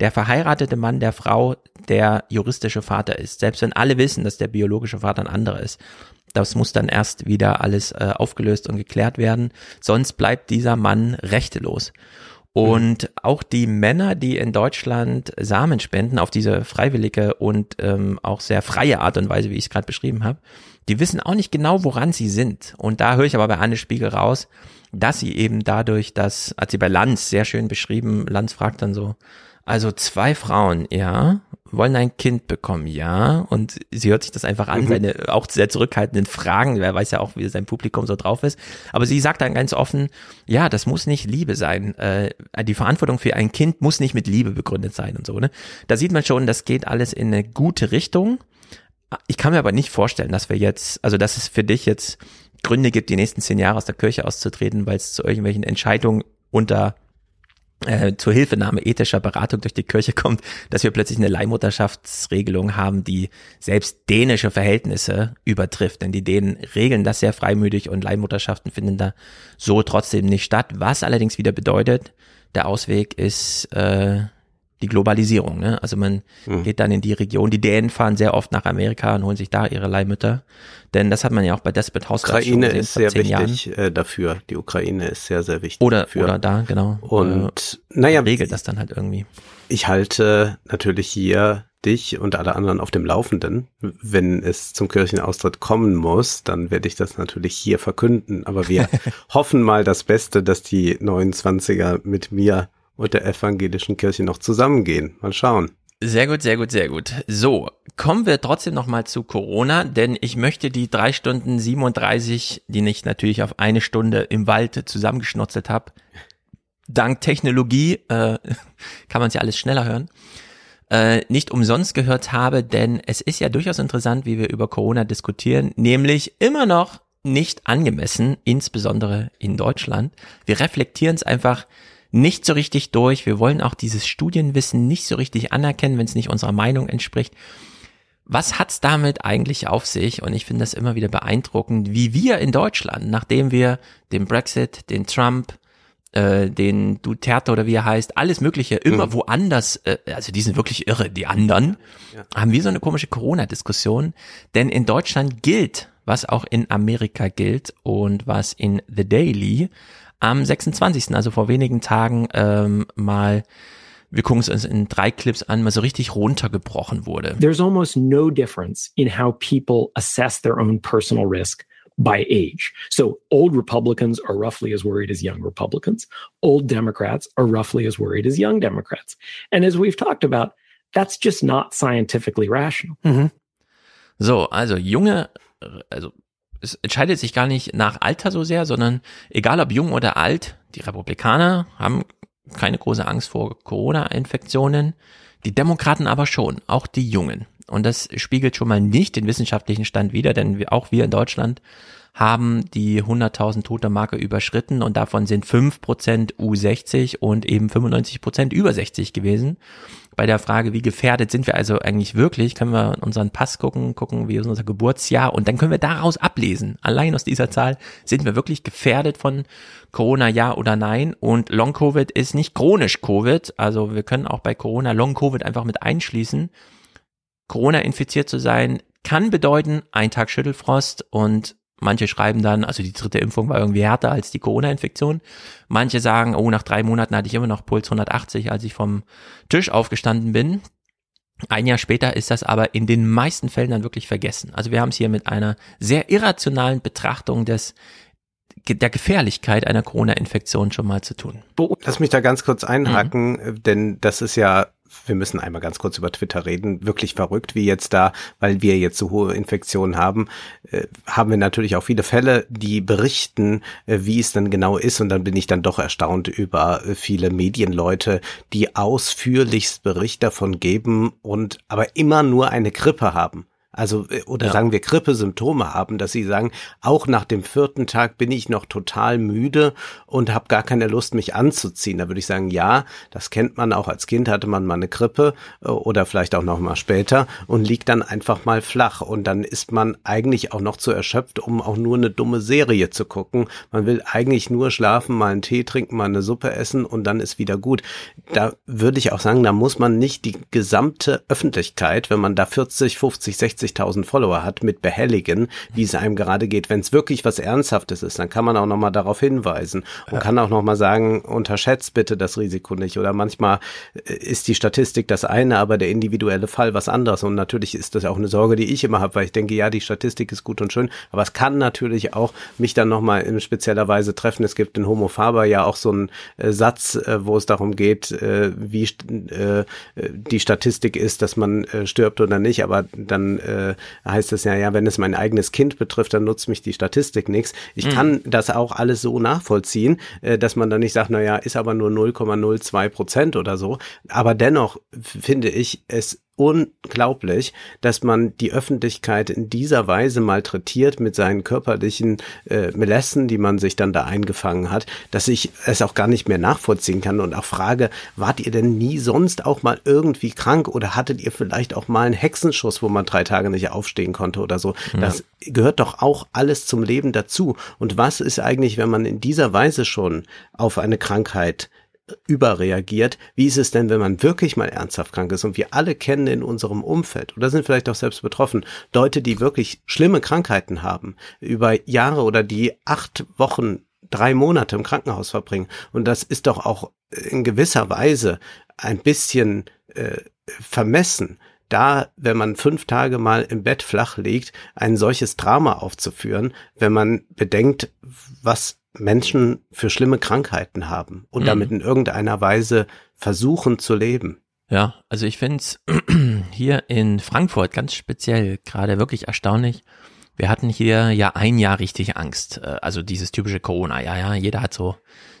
der verheiratete Mann der Frau der juristische Vater ist, selbst wenn alle wissen, dass der biologische Vater ein anderer ist. Das muss dann erst wieder alles äh, aufgelöst und geklärt werden, sonst bleibt dieser Mann rechtelos. Und mhm. auch die Männer, die in Deutschland Samen spenden, auf diese freiwillige und ähm, auch sehr freie Art und Weise, wie ich es gerade beschrieben habe, die wissen auch nicht genau, woran sie sind. Und da höre ich aber bei Anne Spiegel raus, dass sie eben dadurch, dass, hat sie bei Lanz sehr schön beschrieben, Lanz fragt dann so, also zwei Frauen, ja, wollen ein Kind bekommen, ja. Und sie hört sich das einfach an, mhm. seine auch sehr zurückhaltenden Fragen, wer weiß ja auch, wie sein Publikum so drauf ist. Aber sie sagt dann ganz offen, ja, das muss nicht Liebe sein. Äh, die Verantwortung für ein Kind muss nicht mit Liebe begründet sein und so, ne? Da sieht man schon, das geht alles in eine gute Richtung. Ich kann mir aber nicht vorstellen, dass wir jetzt, also dass es für dich jetzt Gründe gibt, die nächsten zehn Jahre aus der Kirche auszutreten, weil es zu irgendwelchen Entscheidungen unter äh, zur Hilfenahme ethischer Beratung durch die Kirche kommt, dass wir plötzlich eine Leihmutterschaftsregelung haben, die selbst dänische Verhältnisse übertrifft. Denn die Dänen regeln das sehr freimütig und Leihmutterschaften finden da so trotzdem nicht statt. Was allerdings wieder bedeutet, der Ausweg ist äh, die Globalisierung. Ne? Also man Mhm. geht dann in die Region. Die Dänen fahren sehr oft nach Amerika und holen sich da ihre Leihmütter. Denn das hat man ja auch bei Desperate Housewives schon Ukraine gesehen ist sehr zehn Jahren. wichtig äh, dafür. Die Ukraine ist sehr, sehr wichtig Oder, dafür. oder da, genau. Und äh, naja, regelt das dann halt irgendwie. ich halte natürlich hier dich und alle anderen auf dem Laufenden. Wenn es zum Kirchenaustritt kommen muss, dann werde ich das natürlich hier verkünden. Aber wir hoffen mal das Beste, dass die 29er mit mir und der evangelischen Kirche noch zusammengehen. Mal schauen. Sehr gut, sehr gut, sehr gut. So, kommen wir trotzdem nochmal zu Corona, denn ich möchte die drei Stunden 37, die ich natürlich auf eine Stunde im Wald zusammengeschnotzelt habe, dank Technologie äh, kann man es ja alles schneller hören, äh, nicht umsonst gehört habe, denn es ist ja durchaus interessant, wie wir über Corona diskutieren, nämlich immer noch nicht angemessen, insbesondere in Deutschland. Wir reflektieren es einfach nicht so richtig durch. Wir wollen auch dieses Studienwissen nicht so richtig anerkennen, wenn es nicht unserer Meinung entspricht. Was hat's damit eigentlich auf sich? Und ich finde das immer wieder beeindruckend, wie wir in Deutschland, nachdem wir den Brexit, den Trump, äh, den Duterte oder wie er heißt, alles Mögliche immer Mhm. woanders, äh, also die sind wirklich irre, die anderen, Ja. haben wir so eine komische Corona-Diskussion. Denn in Deutschland gilt, was auch in Amerika gilt und was in The Daily am 26., also vor wenigen Tagen ähm, mal, wir gucken es uns in drei Clips an, mal so richtig runtergebrochen wurde. There's almost no difference in how people assess their own personal risk by age. So old Republicans are roughly as worried as young Republicans. Old Democrats are roughly as worried as young Democrats. And as we've talked about, that's just not scientifically rational. So, also junge, also es entscheidet sich gar nicht nach Alter so sehr, sondern egal ob jung oder alt, die Republikaner haben keine große Angst vor Corona-Infektionen, die Demokraten aber schon, auch die Jungen. Und das spiegelt schon mal nicht den wissenschaftlichen Stand wider, denn auch wir in Deutschland haben die 100.000 tote Marke überschritten und davon sind 5% U60 und eben 95% über 60 gewesen. Bei der Frage, wie gefährdet sind wir also eigentlich wirklich, können wir unseren Pass gucken, gucken, wie ist unser Geburtsjahr und dann können wir daraus ablesen. Allein aus dieser Zahl sind wir wirklich gefährdet von Corona, ja oder nein. Und Long Covid ist nicht chronisch Covid. Also wir können auch bei Corona Long Covid einfach mit einschließen. Corona infiziert zu sein kann bedeuten, ein Tag Schüttelfrost und Manche schreiben dann, also die dritte Impfung war irgendwie härter als die Corona-Infektion. Manche sagen, oh, nach drei Monaten hatte ich immer noch Puls 180, als ich vom Tisch aufgestanden bin. Ein Jahr später ist das aber in den meisten Fällen dann wirklich vergessen. Also wir haben es hier mit einer sehr irrationalen Betrachtung des der Gefährlichkeit einer Corona-Infektion schon mal zu tun. Lass mich da ganz kurz einhaken, Mhm. denn das ist ja, wir müssen einmal ganz kurz über Twitter reden, wirklich verrückt, wie jetzt da, weil wir jetzt so hohe Infektionen haben, äh, haben wir natürlich auch viele Fälle, die berichten, äh, wie es dann genau ist und dann bin ich dann doch erstaunt über äh, viele Medienleute, die ausführlichst Bericht davon geben und aber immer nur eine Grippe haben. Also, äh, oder Ja. sagen wir Grippesymptome haben, dass sie sagen, auch nach dem vierten Tag bin ich noch total müde und habe gar keine Lust, mich anzuziehen. Da würde ich sagen, ja, das kennt man auch als Kind, hatte man mal eine Grippe äh, oder vielleicht auch noch mal später und liegt dann einfach mal flach. Und dann ist man eigentlich auch noch zu erschöpft, um auch nur eine dumme Serie zu gucken. Man will eigentlich nur schlafen, mal einen Tee trinken, mal eine Suppe essen und dann ist wieder gut. Da würde ich auch sagen, da muss man nicht die gesamte Öffentlichkeit, wenn man da 40, 50, 60.000 Follower hat, mit behelligen, wie es einem gerade geht. Wenn es wirklich was Ernsthaftes ist, dann kann man auch noch mal darauf hinweisen und kann auch noch mal sagen, unterschätzt bitte das Risiko nicht. Oder manchmal äh, ist die Statistik das eine, aber der individuelle Fall was anderes. Und natürlich ist das auch eine Sorge, die ich immer habe, weil ich denke, ja, die Statistik ist gut und schön, aber es kann natürlich auch mich dann noch mal in spezieller Weise treffen. Es gibt in Homo Faber ja auch so einen äh, Satz, äh, wo es darum geht, äh, wie st- äh, die Statistik ist, dass man äh, stirbt oder nicht, aber dann äh, heißt es ja, ja, wenn es mein eigenes Kind betrifft, dann nutzt mich die Statistik nichts. Ich kann das auch alles so nachvollziehen, äh, dass man dann nicht sagt, na ja, ist aber nur 0,02 Prozent oder so. Aber dennoch finde ich es unglaublich, dass man die Öffentlichkeit in dieser Weise malträtiert mit seinen körperlichen äh, Melessen, die man sich dann da eingefangen hat, dass ich es auch gar nicht mehr nachvollziehen kann und auch frage, wart ihr denn nie sonst auch mal irgendwie krank oder hattet ihr vielleicht auch mal einen Hexenschuss, wo man drei Tage nicht aufstehen konnte oder so? Das gehört doch auch alles zum Leben dazu. Und was ist eigentlich, wenn man in dieser Weise schon auf eine Krankheit überreagiert. Wie ist es denn, wenn man wirklich mal ernsthaft krank ist? Und wir alle kennen in unserem Umfeld oder sind vielleicht auch selbst betroffen, Leute, die wirklich schlimme Krankheiten haben, über Jahre oder die acht Wochen drei Monate im Krankenhaus verbringen. Und das ist doch auch in gewisser Weise ein bisschen äh, vermessen, da, wenn man fünf Tage mal im Bett flach liegt, ein solches Drama aufzuführen, wenn man bedenkt, was Menschen für schlimme Krankheiten haben und mhm. damit in irgendeiner Weise versuchen zu leben. Ja, also ich finde es hier in Frankfurt ganz speziell gerade wirklich erstaunlich, wir hatten hier ja ein Jahr richtig Angst. Äh, also dieses typische Corona. Ja, ja, jeder hat so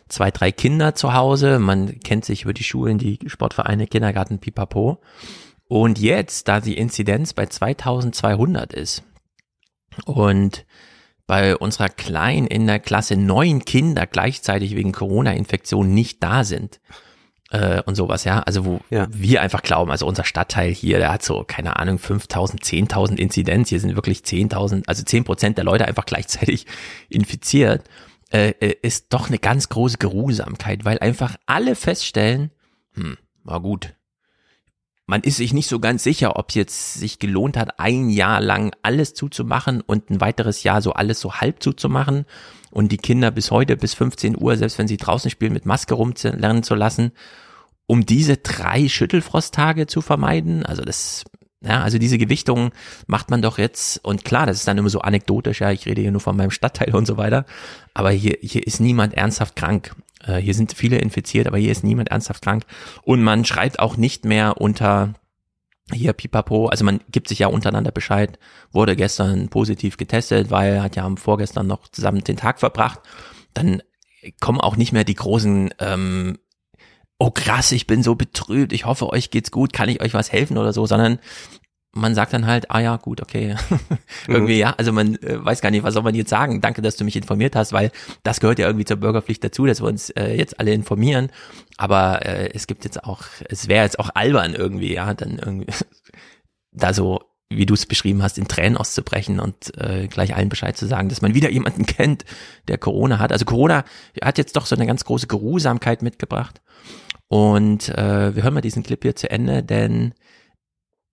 zwei, drei Kinder zu Hause. Man kennt sich über die Schulen, die Sportvereine, Kindergarten, pipapo. Und jetzt, da die Inzidenz bei 2200 ist und bei unserer Kleinen in der Klasse neun Kinder gleichzeitig wegen Corona-Infektion nicht da sind, äh, und sowas, ja. Also wo ja. wir einfach glauben, also unser Stadtteil hier, der hat so, keine Ahnung, 5000, 10.000 Inzidenz, hier sind wirklich 10.000, also 10 Prozent der Leute einfach gleichzeitig infiziert, äh, äh, ist doch eine ganz große Geruhsamkeit, weil einfach alle feststellen, hm, war gut. Man ist sich nicht so ganz sicher, ob es jetzt sich gelohnt hat, ein Jahr lang alles zuzumachen und ein weiteres Jahr so alles so halb zuzumachen und die Kinder bis heute bis 15 Uhr, selbst wenn sie draußen spielen, mit Maske rumlernen zu lassen, um diese drei Schüttelfrosttage zu vermeiden. Also das, ja, also diese Gewichtung macht man doch jetzt, und klar, das ist dann immer so anekdotisch, ja, ich rede hier nur von meinem Stadtteil und so weiter, aber hier, hier ist niemand ernsthaft krank. Äh, hier sind viele infiziert, aber hier ist niemand ernsthaft krank. Und man schreibt auch nicht mehr unter hier pipapo, also man gibt sich ja untereinander Bescheid, wurde gestern positiv getestet, weil hat ja am vorgestern noch zusammen den Tag verbracht, dann kommen auch nicht mehr die großen ähm, oh krass, ich bin so betrübt, ich hoffe, euch geht's gut, kann ich euch was helfen oder so, sondern man sagt dann halt, ah ja, gut, okay. irgendwie, ja, also man äh, weiß gar nicht, was soll man jetzt sagen. Danke, dass du mich informiert hast, weil das gehört ja irgendwie zur Bürgerpflicht dazu, dass wir uns äh, jetzt alle informieren. Aber äh, es gibt jetzt auch, es wäre jetzt auch albern irgendwie, ja, dann irgendwie da so, wie du es beschrieben hast, in Tränen auszubrechen und äh, gleich allen Bescheid zu sagen, dass man wieder jemanden kennt, der Corona hat. Also Corona hat jetzt doch so eine ganz große Geruhsamkeit mitgebracht. Und äh, wir hören mal diesen Clip hier zu Ende, denn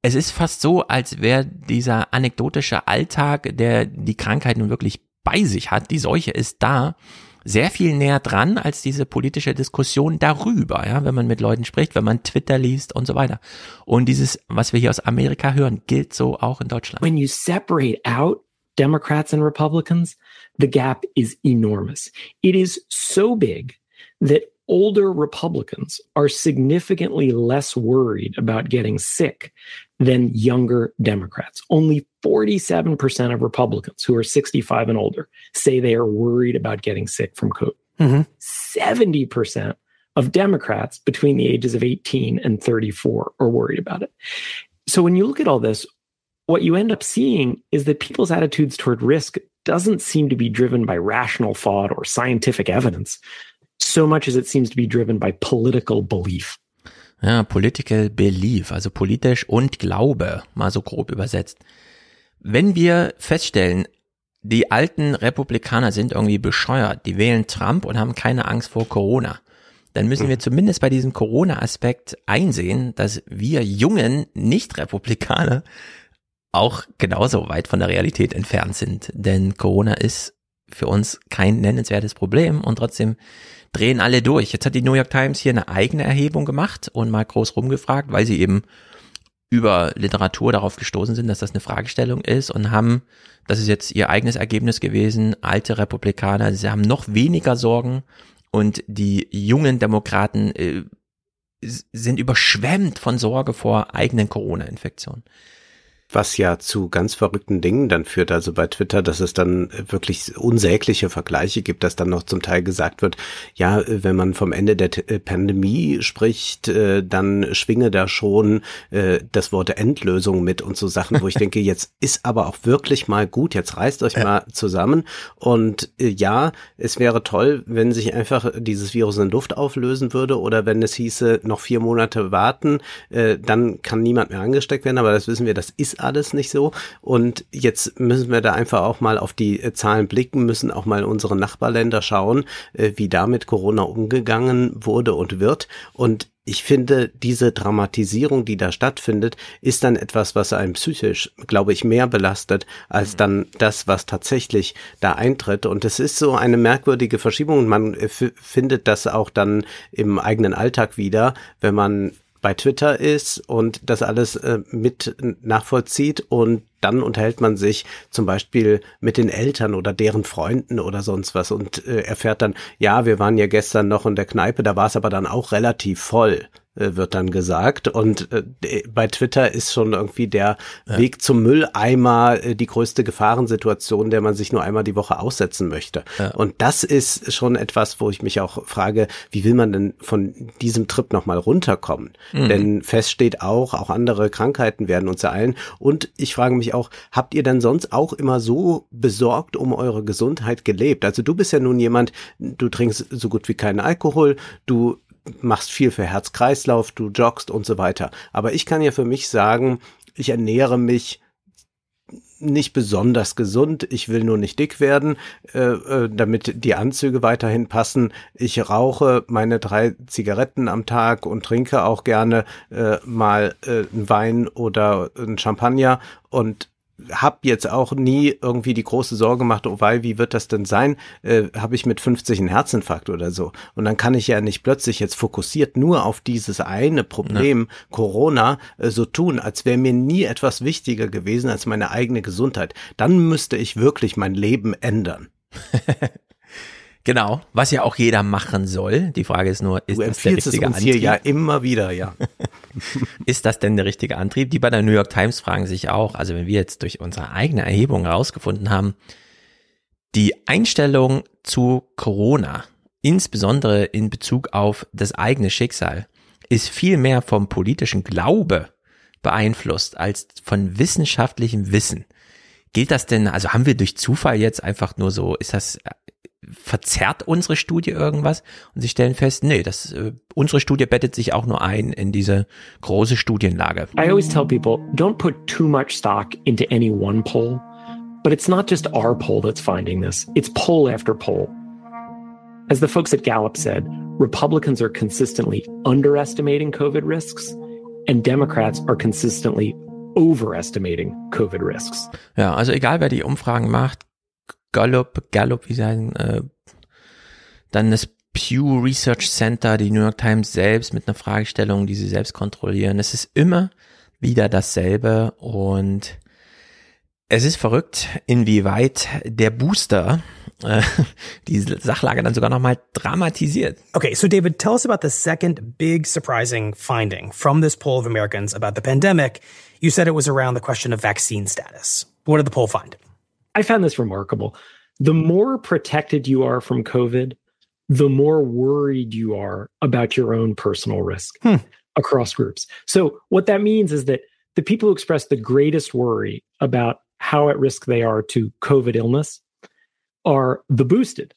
es ist fast so, als wäre dieser anekdotische Alltag, der die Krankheit nun wirklich bei sich hat, die Seuche ist da, sehr viel näher dran als diese politische Diskussion darüber, ja, wenn man mit Leuten spricht, wenn man Twitter liest und so weiter. Und dieses, was wir hier aus Amerika hören, gilt so auch in Deutschland. When you separate out Democrats and Republicans, the gap is enormous. It is so big that older Republicans are significantly less worried about getting sick than younger Democrats. Only 47% of Republicans who are 65 and older say they are worried about getting sick from COVID. Mm-hmm. 70% of Democrats between the ages of 18 and 34 are worried about it. So when you look at all this, what you end up seeing is that people's attitudes toward risk doesn't seem to be driven by rational thought or scientific evidence so much as it seems to be driven by political belief. Ja, political belief, also politisch und Glaube, mal so grob übersetzt. Wenn wir feststellen, die alten Republikaner sind irgendwie bescheuert, die wählen Trump und haben keine Angst vor Corona, dann müssen wir hm. zumindest bei diesem Corona-Aspekt einsehen, dass wir jungen Nicht-Republikaner auch genauso weit von der Realität entfernt sind. Denn Corona ist für uns kein nennenswertes Problem und trotzdem drehen alle durch. Jetzt hat die New York Times hier eine eigene Erhebung gemacht und mal groß rumgefragt, weil sie eben über Literatur darauf gestoßen sind, dass das eine Fragestellung ist und haben, das ist jetzt ihr eigenes Ergebnis gewesen, alte Republikaner, sie haben noch weniger Sorgen und die jungen Demokraten äh, sind überschwemmt von Sorge vor eigenen Corona-Infektionen was ja zu ganz verrückten Dingen dann führt. Also bei Twitter, dass es dann wirklich unsägliche Vergleiche gibt, dass dann noch zum Teil gesagt wird, ja, wenn man vom Ende der äh, Pandemie spricht, äh, dann schwinge da schon äh, das Wort Endlösung mit und so Sachen, wo ich denke, jetzt ist aber auch wirklich mal gut, jetzt reißt euch ja. mal zusammen und ja, es wäre toll, wenn sich einfach dieses Virus in Luft auflösen würde oder wenn es hieße, noch vier Monate warten, dann kann niemand mehr angesteckt werden, aber das wissen wir, das ist ist alles nicht so. Und jetzt müssen wir da einfach auch mal auf die äh, Zahlen blicken, müssen auch mal unsere Nachbarländer schauen, äh, wie da mit Corona umgegangen wurde und wird. Und ich finde, diese Dramatisierung, die da stattfindet, ist dann etwas, was einem psychisch, glaube ich, mehr belastet als mhm. dann das, was tatsächlich da eintritt. Und es ist so eine merkwürdige Verschiebung und man äh, findet das auch dann im eigenen Alltag wieder, wenn man bei Twitter ist und das alles äh, mit nachvollzieht und dann unterhält man sich zum Beispiel mit den Eltern oder deren Freunden oder sonst was und äh, erfährt dann, ja, wir waren ja gestern noch in der Kneipe, da war es aber dann auch relativ voll. Äh, wird dann gesagt. Und äh, bei Twitter ist schon irgendwie der ja. Weg zum Mülleimer äh, die größte Gefahrensituation, der man sich nur einmal die Woche aussetzen möchte. Ja. Und das ist schon etwas, wo ich mich auch frage, wie will man denn von diesem Trip nochmal runterkommen? Mhm. Denn fest steht auch, auch andere Krankheiten werden uns ereilen. Und ich frage mich auch, habt ihr denn sonst auch immer so besorgt um eure Gesundheit gelebt? Also du bist ja nun jemand, du trinkst so gut wie keinen Alkohol, du machst viel für Herz-Kreislauf, du joggst und so weiter. Aber ich kann ja für mich sagen, ich ernähre mich nicht besonders gesund. Ich will nur nicht dick werden, äh, äh, damit die Anzüge weiterhin passen. Ich rauche meine drei Zigaretten am Tag und trinke auch gerne äh, mal äh, einen Wein oder einen Champagner und habe jetzt auch nie irgendwie die große Sorge gemacht, oh weil, wie wird das denn sein? Äh, habe ich mit 50 einen Herzinfarkt oder so? Und dann kann ich ja nicht plötzlich jetzt fokussiert nur auf dieses eine Problem, ja. Corona, äh, so tun, als wäre mir nie etwas wichtiger gewesen als meine eigene Gesundheit. Dann müsste ich wirklich mein Leben ändern. Genau, was ja auch jeder machen soll. Die Frage ist nur, ist das der richtige es uns Antrieb? Hier ja immer wieder, ja. ist das denn der richtige Antrieb? Die bei der New York Times fragen sich auch, also wenn wir jetzt durch unsere eigene Erhebung herausgefunden haben, die Einstellung zu Corona, insbesondere in Bezug auf das eigene Schicksal, ist viel mehr vom politischen Glaube beeinflusst als von wissenschaftlichem Wissen. Gilt das denn, also haben wir durch Zufall jetzt einfach nur so, ist das verzerrt unsere Studie irgendwas und sie stellen fest, nee, das, äh, unsere Studie bettet sich auch nur ein in diese große Studienlage. I always tell people, don't put too much stock into any one poll, but it's not just our poll that's finding this, it's poll after poll. As the folks at Gallup said, Republicans are consistently underestimating COVID risks and Democrats are consistently overestimating COVID risks. Ja, also egal wer die Umfragen macht, Gallup, Gallup, wie sagen, äh, dann das Pew Research Center, die New York Times selbst mit einer Fragestellung, die sie selbst kontrollieren. Es ist immer wieder dasselbe und es ist verrückt, inwieweit der Booster äh, die Sachlage dann sogar nochmal dramatisiert. Okay, so David, tell us about the second big surprising finding from this poll of Americans about the pandemic. You said it was around the question of vaccine status. What did the poll find? I found this remarkable. The more protected you are from COVID, the more worried you are about your own personal risk hmm. across groups. So, what that means is that the people who express the greatest worry about how at risk they are to COVID illness are the boosted.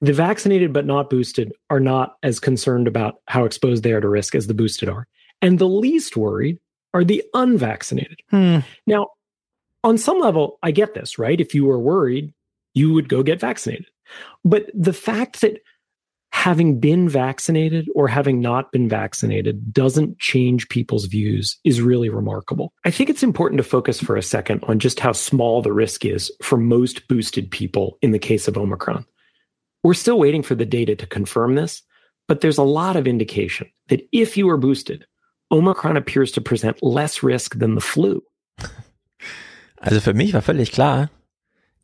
The vaccinated but not boosted are not as concerned about how exposed they are to risk as the boosted are. And the least worried are the unvaccinated. Hmm. Now, on some level, I get this, right? If you were worried, you would go get vaccinated. But the fact that having been vaccinated or having not been vaccinated doesn't change people's views is really remarkable. I think it's important to focus for a second on just how small the risk is for most boosted people in the case of Omicron. We're still waiting for the data to confirm this, but there's a lot of indication that if you are boosted, Omicron appears to present less risk than the flu. Also für mich war völlig klar,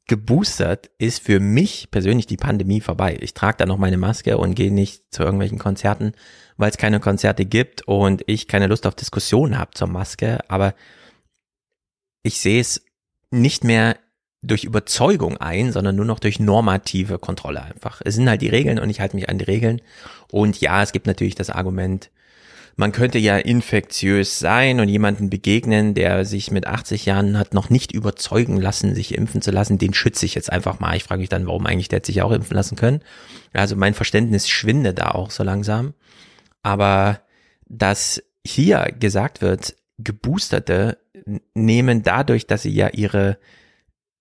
geboostert ist für mich persönlich die Pandemie vorbei. Ich trage da noch meine Maske und gehe nicht zu irgendwelchen Konzerten, weil es keine Konzerte gibt und ich keine Lust auf Diskussionen habe zur Maske. Aber ich sehe es nicht mehr durch Überzeugung ein, sondern nur noch durch normative Kontrolle einfach. Es sind halt die Regeln und ich halte mich an die Regeln. Und ja, es gibt natürlich das Argument, man könnte ja infektiös sein und jemanden begegnen, der sich mit 80 Jahren hat noch nicht überzeugen lassen, sich impfen zu lassen, den schütze ich jetzt einfach mal. Ich frage mich dann, warum eigentlich der hat sich auch impfen lassen können. Also mein Verständnis schwindet da auch so langsam. Aber dass hier gesagt wird, Geboosterte nehmen dadurch, dass sie ja ihre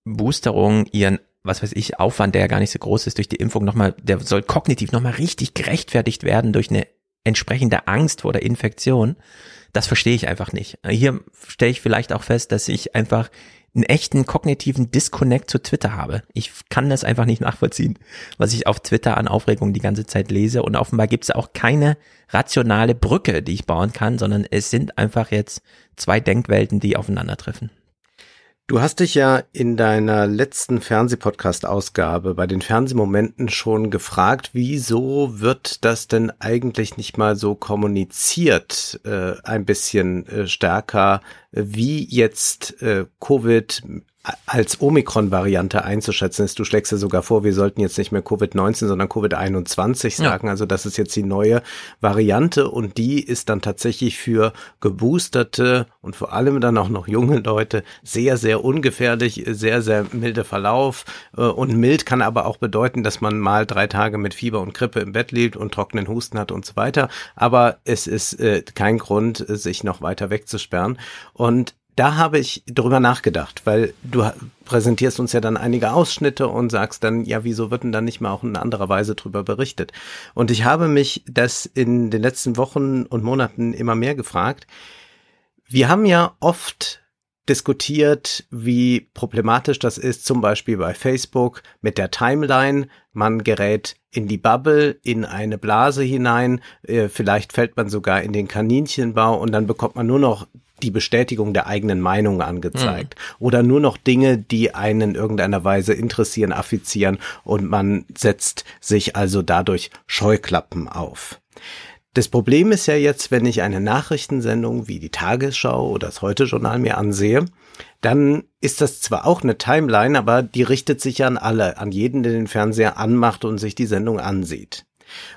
Boosterung, ihren, was weiß ich, Aufwand, der ja gar nicht so groß ist, durch die Impfung nochmal, der soll kognitiv nochmal richtig gerechtfertigt werden durch eine entsprechende Angst vor der Infektion. Das verstehe ich einfach nicht. Hier stelle ich vielleicht auch fest, dass ich einfach einen echten kognitiven Disconnect zu Twitter habe. Ich kann das einfach nicht nachvollziehen, was ich auf Twitter an Aufregung die ganze Zeit lese. Und offenbar gibt es auch keine rationale Brücke, die ich bauen kann, sondern es sind einfach jetzt zwei Denkwelten, die aufeinandertreffen. Du hast dich ja in deiner letzten Fernsehpodcast-Ausgabe bei den Fernsehmomenten schon gefragt, wieso wird das denn eigentlich nicht mal so kommuniziert, äh, ein bisschen äh, stärker, wie jetzt äh, Covid als Omikron-Variante einzuschätzen ist. Du schlägst ja sogar vor, wir sollten jetzt nicht mehr Covid-19, sondern Covid-21 sagen. Ja. Also das ist jetzt die neue Variante und die ist dann tatsächlich für geboosterte und vor allem dann auch noch junge Leute sehr, sehr ungefährlich, sehr, sehr milde Verlauf. Äh, und mild kann aber auch bedeuten, dass man mal drei Tage mit Fieber und Grippe im Bett liegt und trockenen Husten hat und so weiter. Aber es ist äh, kein Grund, sich noch weiter wegzusperren. Und da habe ich drüber nachgedacht, weil du präsentierst uns ja dann einige Ausschnitte und sagst dann, ja, wieso wird denn dann nicht mal auch in anderer Weise drüber berichtet? Und ich habe mich das in den letzten Wochen und Monaten immer mehr gefragt. Wir haben ja oft diskutiert, wie problematisch das ist, zum Beispiel bei Facebook mit der Timeline. Man gerät in die Bubble, in eine Blase hinein, äh, vielleicht fällt man sogar in den Kaninchenbau und dann bekommt man nur noch die Bestätigung der eigenen Meinung angezeigt mhm. oder nur noch Dinge, die einen in irgendeiner Weise interessieren, affizieren und man setzt sich also dadurch Scheuklappen auf. Das Problem ist ja jetzt, wenn ich eine Nachrichtensendung wie die Tagesschau oder das Heute-Journal mir ansehe, dann ist das zwar auch eine Timeline, aber die richtet sich an alle, an jeden, der den Fernseher anmacht und sich die Sendung ansieht.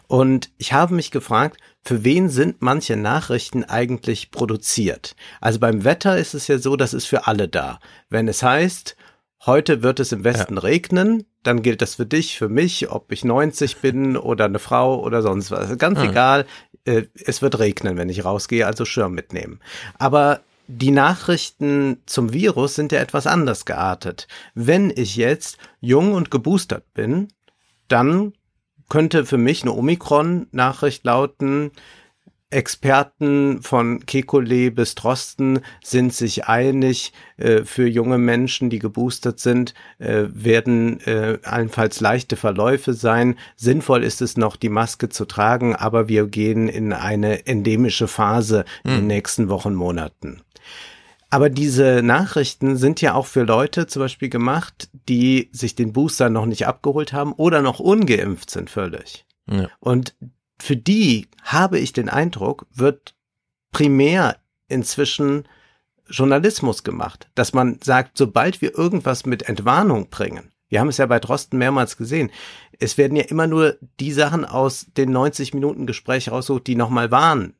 Und ich habe mich gefragt, für wen sind manche Nachrichten eigentlich produziert? Also beim Wetter ist es ja so, das ist für alle da. Wenn es heißt, heute wird es im Westen ja. regnen, dann gilt das für dich, für mich, ob ich 90 bin oder eine Frau oder sonst was. Ganz mhm. egal, äh, es wird regnen, wenn ich rausgehe, also Schirm mitnehmen. Aber die Nachrichten zum Virus sind ja etwas anders geartet. Wenn ich jetzt jung und geboostert bin, dann könnte für mich eine Omikron-Nachricht lauten, Experten von Kekulé bis Drosten sind sich einig, äh, für junge Menschen, die geboostert sind, äh, werden äh, allenfalls leichte Verläufe sein. Sinnvoll ist es noch, die Maske zu tragen, aber wir gehen in eine endemische Phase hm. in den nächsten Wochen, Monaten. Aber diese Nachrichten sind ja auch für Leute zum Beispiel gemacht, die sich den Booster noch nicht abgeholt haben oder noch ungeimpft sind völlig. Ja. Und für die habe ich den Eindruck, wird primär inzwischen Journalismus gemacht, dass man sagt, sobald wir irgendwas mit Entwarnung bringen, wir haben es ja bei Drosten mehrmals gesehen, es werden ja immer nur die Sachen aus den 90 Minuten Gespräch rausgesucht, die nochmal waren,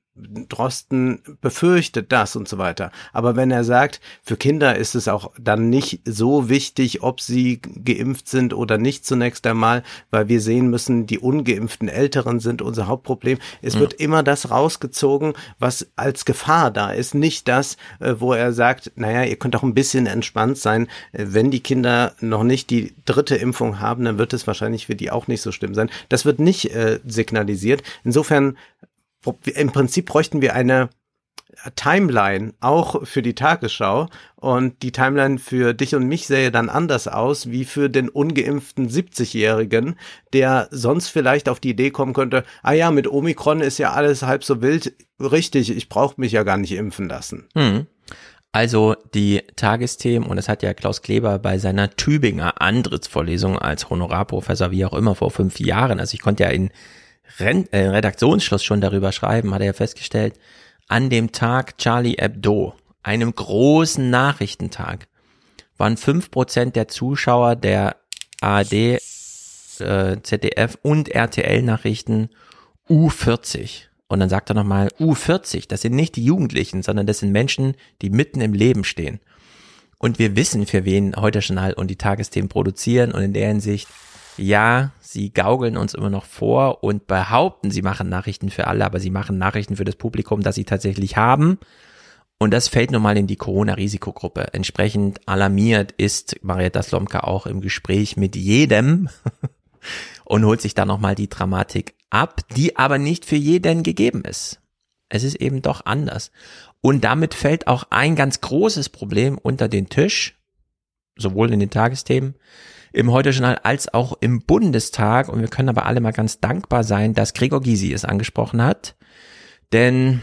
Drosten befürchtet das und so weiter. Aber wenn er sagt, für Kinder ist es auch dann nicht so wichtig, ob sie geimpft sind oder nicht zunächst einmal, weil wir sehen müssen, die ungeimpften Älteren sind unser Hauptproblem. Es ja. wird immer das rausgezogen, was als Gefahr da ist, nicht das, äh, wo er sagt, naja, ihr könnt auch ein bisschen entspannt sein. Äh, wenn die Kinder noch nicht die dritte Impfung haben, dann wird es wahrscheinlich für die auch nicht so schlimm sein. Das wird nicht äh, signalisiert. Insofern im Prinzip bräuchten wir eine Timeline auch für die Tagesschau und die Timeline für dich und mich sähe dann anders aus wie für den ungeimpften 70-Jährigen, der sonst vielleicht auf die Idee kommen könnte, ah ja, mit Omikron ist ja alles halb so wild, richtig, ich brauche mich ja gar nicht impfen lassen. Hm. Also die Tagesthemen, und das hat ja Klaus Kleber bei seiner Tübinger Antrittsvorlesung als Honorarprofessor, wie auch immer, vor fünf Jahren, also ich konnte ja in Ren äh, Redaktionsschluss schon darüber schreiben, hat er ja festgestellt, an dem Tag Charlie Hebdo, einem großen Nachrichtentag, waren fünf Prozent der Zuschauer der ARD, äh, ZDF und RTL Nachrichten U40. Und dann sagt er nochmal, U40, das sind nicht die Jugendlichen, sondern das sind Menschen, die mitten im Leben stehen. Und wir wissen, für wen heute Journal und die Tagesthemen produzieren und in der Hinsicht ja, sie gaukeln uns immer noch vor und behaupten, sie machen Nachrichten für alle, aber sie machen Nachrichten für das Publikum, das sie tatsächlich haben. Und das fällt nun mal in die Corona-Risikogruppe. Entsprechend alarmiert ist Marietta Slomka auch im Gespräch mit jedem und holt sich da nochmal die Dramatik ab, die aber nicht für jeden gegeben ist. Es ist eben doch anders. Und damit fällt auch ein ganz großes Problem unter den Tisch, sowohl in den Tagesthemen, im Heute-Journal als auch im Bundestag. Und wir können aber alle mal ganz dankbar sein, dass Gregor Gysi es angesprochen hat. Denn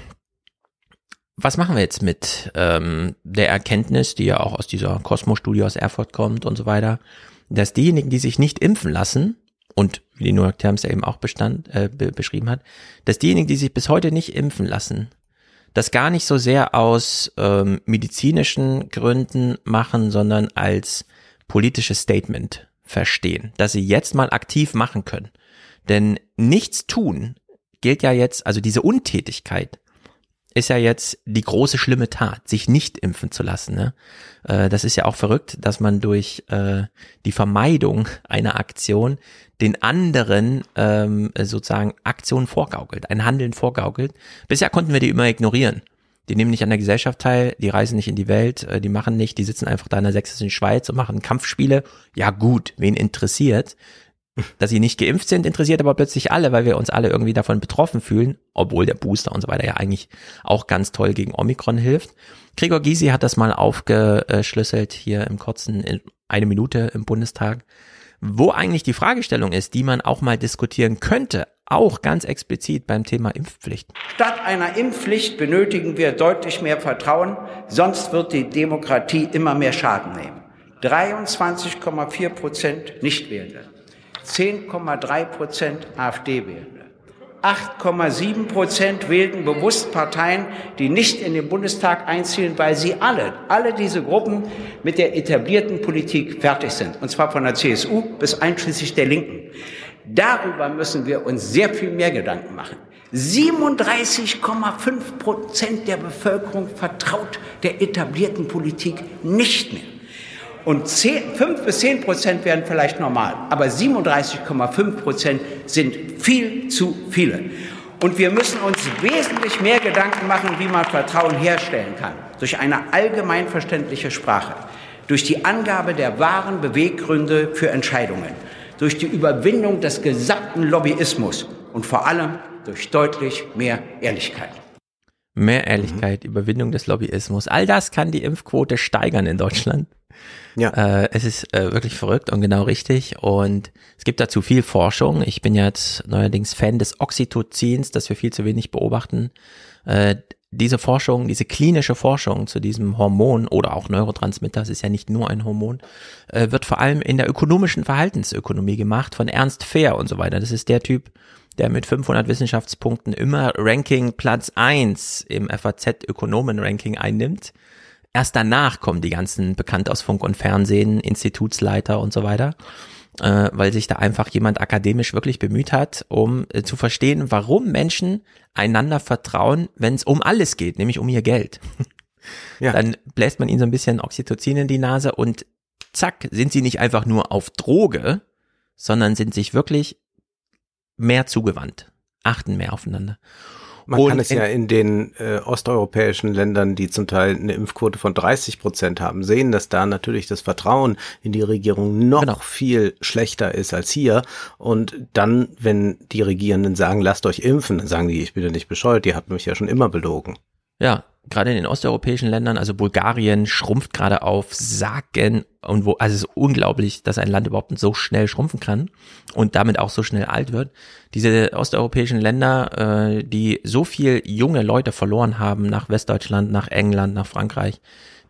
was machen wir jetzt mit ähm, der Erkenntnis, die ja auch aus dieser Cosmo-Studie aus Erfurt kommt und so weiter, dass diejenigen, die sich nicht impfen lassen, und wie die New York Times ja eben auch bestand, äh, be beschrieben hat, dass diejenigen, die sich bis heute nicht impfen lassen, das gar nicht so sehr aus ähm, medizinischen Gründen machen, sondern als politisches Statement verstehen, dass sie jetzt mal aktiv machen können. Denn nichts tun gilt ja jetzt, also diese Untätigkeit ist ja jetzt die große schlimme Tat, sich nicht impfen zu lassen. Ne? Äh, das ist ja auch verrückt, dass man durch äh, die Vermeidung einer Aktion den anderen ähm, sozusagen Aktionen vorgaukelt, ein Handeln vorgaukelt. Bisher konnten wir die immer ignorieren. Die nehmen nicht an der Gesellschaft teil, die reisen nicht in die Welt, äh, die machen nicht, die sitzen einfach da in der sächsischen Schweiz und machen Kampfspiele. Ja gut, wen interessiert? dass sie nicht geimpft sind, interessiert aber plötzlich alle, weil wir uns alle irgendwie davon betroffen fühlen, obwohl der Booster und so weiter ja eigentlich auch ganz toll gegen Omikron hilft. Gregor Gysi hat das mal aufgeschlüsselt hier im kurzen, in eine Minute im Bundestag, wo eigentlich die Fragestellung ist, die man auch mal diskutieren könnte, auch ganz explizit beim Thema Impfpflicht. Statt einer Impfpflicht benötigen wir deutlich mehr Vertrauen, sonst wird die Demokratie immer mehr Schaden nehmen. 23,4 Prozent Nichtwähler. 10,3 Prozent AfD-Wähler. 8,7 Prozent wählten bewusst Parteien, die nicht in den Bundestag einziehen, weil sie alle, alle diese Gruppen mit der etablierten Politik fertig sind. Und zwar von der CSU bis einschließlich der Linken. Darüber müssen wir uns sehr viel mehr Gedanken machen. 37,5 Prozent der Bevölkerung vertraut der etablierten Politik nicht mehr. Und 10, 5 bis 10 Prozent wären vielleicht normal, aber 37,5 Prozent sind viel zu viele. Und wir müssen uns wesentlich mehr Gedanken machen, wie man Vertrauen herstellen kann. Durch eine allgemeinverständliche Sprache, durch die Angabe der wahren Beweggründe für Entscheidungen, durch die Überwindung des gesamten Lobbyismus und vor allem durch deutlich mehr Ehrlichkeit. Mehr Ehrlichkeit, mhm. Überwindung des Lobbyismus. All das kann die Impfquote steigern in Deutschland. Ja. Äh, es ist äh, wirklich verrückt und genau richtig. Und es gibt dazu viel Forschung. Ich bin jetzt neuerdings Fan des Oxytocins, das wir viel zu wenig beobachten. Äh, diese Forschung, diese klinische Forschung zu diesem Hormon oder auch Neurotransmitter, es ist ja nicht nur ein Hormon, äh, wird vor allem in der ökonomischen Verhaltensökonomie gemacht von Ernst Fehr und so weiter. Das ist der Typ, der mit 500 Wissenschaftspunkten immer Ranking Platz eins im FAZ Ökonomen Ranking einnimmt. Erst danach kommen die ganzen bekannt aus Funk und Fernsehen, Institutsleiter und so weiter, äh, weil sich da einfach jemand akademisch wirklich bemüht hat, um äh, zu verstehen, warum Menschen einander vertrauen, wenn es um alles geht, nämlich um ihr Geld. Ja. Dann bläst man ihnen so ein bisschen Oxytocin in die Nase und zack, sind sie nicht einfach nur auf Droge, sondern sind sich wirklich mehr zugewandt, achten mehr aufeinander. Man und kann es ja in den äh, osteuropäischen Ländern, die zum Teil eine Impfquote von 30 Prozent haben, sehen, dass da natürlich das Vertrauen in die Regierung noch genau. viel schlechter ist als hier. Und dann, wenn die Regierenden sagen, lasst euch impfen, dann sagen die, ich bin ja nicht bescheuert, die habt mich ja schon immer belogen. Ja, gerade in den osteuropäischen Ländern, also Bulgarien schrumpft gerade auf Sagen und wo, also es ist unglaublich, dass ein Land überhaupt so schnell schrumpfen kann und damit auch so schnell alt wird. Diese osteuropäischen Länder, äh, die so viel junge Leute verloren haben nach Westdeutschland, nach England, nach Frankreich,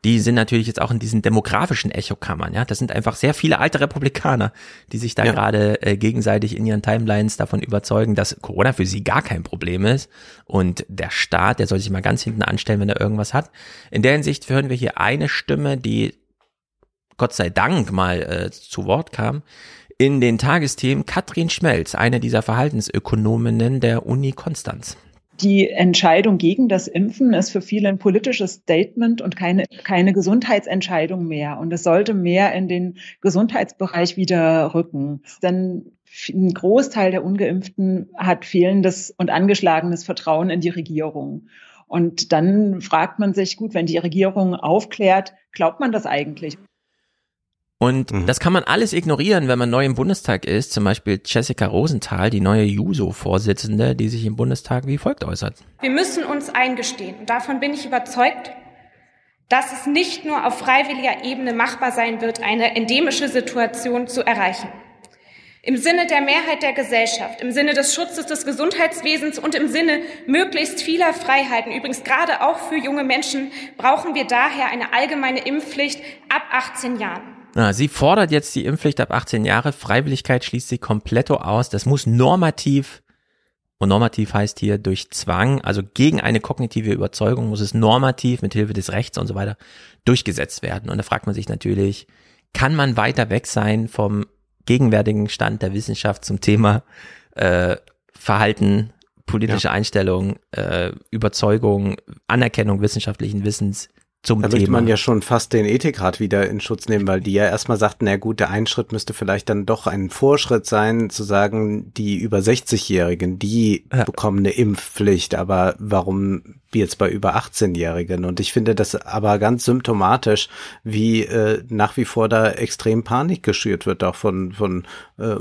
die sind natürlich jetzt auch in diesen demografischen Echokammern, ja. Das sind einfach sehr viele alte Republikaner, die sich da ja. gerade äh, gegenseitig in ihren Timelines davon überzeugen, dass Corona für sie gar kein Problem ist und der Staat, der soll sich mal ganz hinten anstellen, wenn er irgendwas hat. In der Hinsicht hören wir hier eine Stimme, die Gott sei Dank mal äh, zu Wort kam, in den Tagesthemen Katrin Schmelz, eine dieser Verhaltensökonominnen der Uni Konstanz. Die Entscheidung gegen das Impfen ist für viele ein politisches Statement und keine, keine Gesundheitsentscheidung mehr. Und es sollte mehr in den Gesundheitsbereich wieder rücken. Denn ein Großteil der Ungeimpften hat fehlendes und angeschlagenes Vertrauen in die Regierung. Und dann fragt man sich, gut, wenn die Regierung aufklärt, glaubt man das eigentlich? Und mhm. das kann man alles ignorieren, wenn man neu im Bundestag ist. Zum Beispiel Jessica Rosenthal, die neue JUSO-Vorsitzende, die sich im Bundestag wie folgt äußert. Wir müssen uns eingestehen, und davon bin ich überzeugt, dass es nicht nur auf freiwilliger Ebene machbar sein wird, eine endemische Situation zu erreichen. Im Sinne der Mehrheit der Gesellschaft, im Sinne des Schutzes des Gesundheitswesens und im Sinne möglichst vieler Freiheiten, übrigens gerade auch für junge Menschen, brauchen wir daher eine allgemeine Impfpflicht ab 18 Jahren. Sie fordert jetzt die Impfpflicht ab 18 Jahre. Freiwilligkeit schließt sie komplett aus. Das muss normativ und normativ heißt hier durch Zwang, also gegen eine kognitive Überzeugung muss es normativ mit Hilfe des Rechts und so weiter durchgesetzt werden. Und da fragt man sich natürlich, kann man weiter weg sein vom gegenwärtigen Stand der Wissenschaft zum Thema äh, Verhalten, politische ja. Einstellung, äh, Überzeugung, Anerkennung wissenschaftlichen Wissens zum da Thema. Da man ja schon fast den Ethikrat wieder in Schutz nehmen, weil die ja erstmal sagten, na gut, der Einschritt müsste vielleicht dann doch ein Vorschritt sein, zu sagen, die über 60-Jährigen, die ja. bekommen eine Impfpflicht, aber warum jetzt bei über 18-Jährigen? Und ich finde das aber ganz symptomatisch, wie äh, nach wie vor da extrem Panik geschürt wird, auch von, von äh,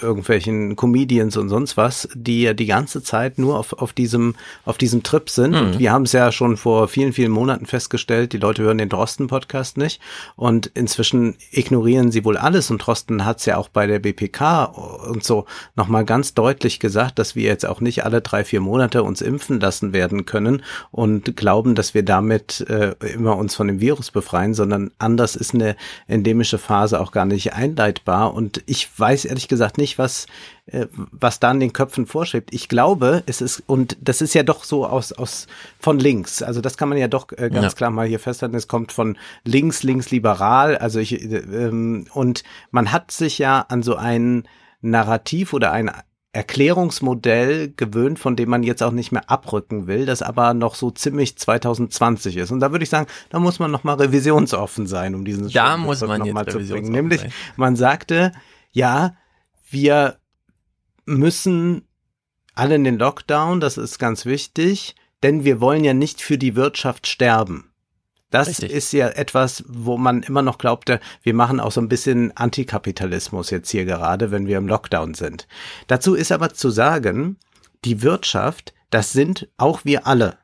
irgendwelchen Comedians und sonst was, die ja die ganze Zeit nur auf, auf diesem, auf diesem Trip sind. Mhm. Und wir haben es ja schon vor vielen, vielen Monaten festgestellt, die Leute hören den Drosten-Podcast nicht. Und inzwischen ignorieren sie wohl alles. Und Drosten hat es ja auch bei der BPK und so nochmal ganz deutlich gesagt, dass wir jetzt auch nicht alle drei, vier Monate uns impfen lassen werden können und glauben, dass wir damit äh, immer uns von dem Virus befreien, sondern anders ist eine endemische Phase auch gar nicht einleitbar. Und ich weiß ehrlich gesagt gesagt nicht, was, äh, was da in den Köpfen vorschwebt. Ich glaube, es ist, und das ist ja doch so aus, aus von links. Also das kann man ja doch äh, ganz ja. klar mal hier festhalten. Es kommt von links, linksliberal. Also ich, äh, ähm, und man hat sich ja an so ein Narrativ oder ein Erklärungsmodell gewöhnt, von dem man jetzt auch nicht mehr abrücken will, das aber noch so ziemlich 2020 ist. Und da würde ich sagen, da muss man noch mal revisionsoffen sein, um diesen Da muss man noch jetzt mal zu bringen. Nämlich, man sagte, ja, wir müssen alle in den Lockdown, das ist ganz wichtig, denn wir wollen ja nicht für die Wirtschaft sterben. Das Richtig. ist ja etwas, wo man immer noch glaubte, wir machen auch so ein bisschen Antikapitalismus jetzt hier gerade, wenn wir im Lockdown sind. Dazu ist aber zu sagen, die Wirtschaft, das sind auch wir alle.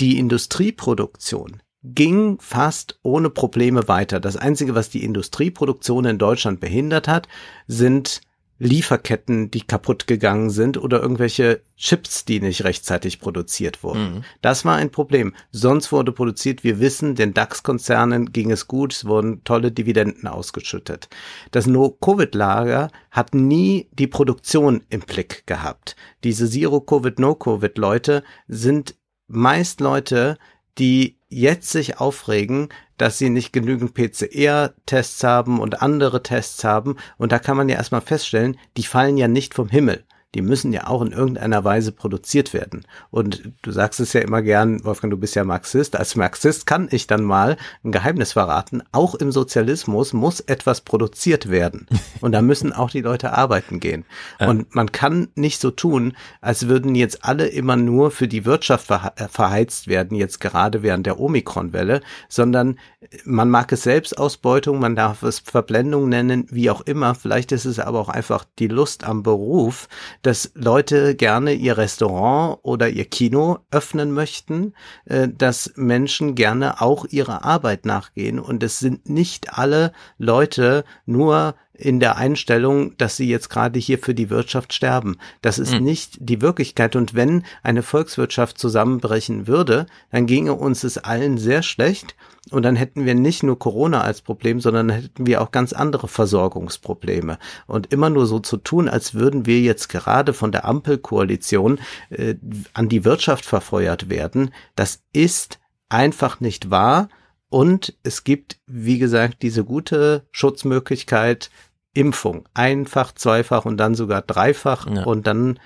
Die Industrieproduktion ging fast ohne Probleme weiter. Das Einzige, was die Industrieproduktion in Deutschland behindert hat, sind Lieferketten, die kaputt gegangen sind oder irgendwelche Chips, die nicht rechtzeitig produziert wurden. Mhm. Das war ein Problem. Sonst wurde produziert, wir wissen, den DAX-Konzernen ging es gut, es wurden tolle Dividenden ausgeschüttet. Das No-Covid-Lager hat nie die Produktion im Blick gehabt. Diese Zero-Covid, No-Covid-Leute sind meist Leute, die jetzt sich aufregen, dass sie nicht genügend PCR-Tests haben und andere Tests haben. Und da kann man ja erstmal feststellen, die fallen ja nicht vom Himmel die müssen ja auch in irgendeiner Weise produziert werden. Und du sagst es ja immer gern, Wolfgang, du bist ja Marxist. Als Marxist kann ich dann mal ein Geheimnis verraten. Auch im Sozialismus muss etwas produziert werden. Und da müssen auch die Leute arbeiten gehen. Und man kann nicht so tun, als würden jetzt alle immer nur für die Wirtschaft verheizt werden, jetzt gerade während der Omikron-Welle, sondern man mag es Selbstausbeutung, man darf es Verblendung nennen, wie auch immer. Vielleicht ist es aber auch einfach die Lust am Beruf, dass Leute gerne ihr Restaurant oder ihr Kino öffnen möchten, äh, dass Menschen gerne auch ihrer Arbeit nachgehen. Und es sind nicht alle Leute nur in der Einstellung, dass sie jetzt gerade hier für die Wirtschaft sterben. Das ist mhm. nicht die Wirklichkeit. Und wenn eine Volkswirtschaft zusammenbrechen würde, dann ginge uns es allen sehr schlecht. Und dann hätten wir nicht nur Corona als Problem, sondern hätten wir auch ganz andere Versorgungsprobleme. Und immer nur so zu tun, als würden wir jetzt gerade von der Ampelkoalition äh, an die Wirtschaft verfeuert werden, das ist einfach nicht wahr. Und es gibt, wie gesagt, diese gute Schutzmöglichkeit Impfung. Einfach, zweifach und dann sogar dreifach. Ja. Und dann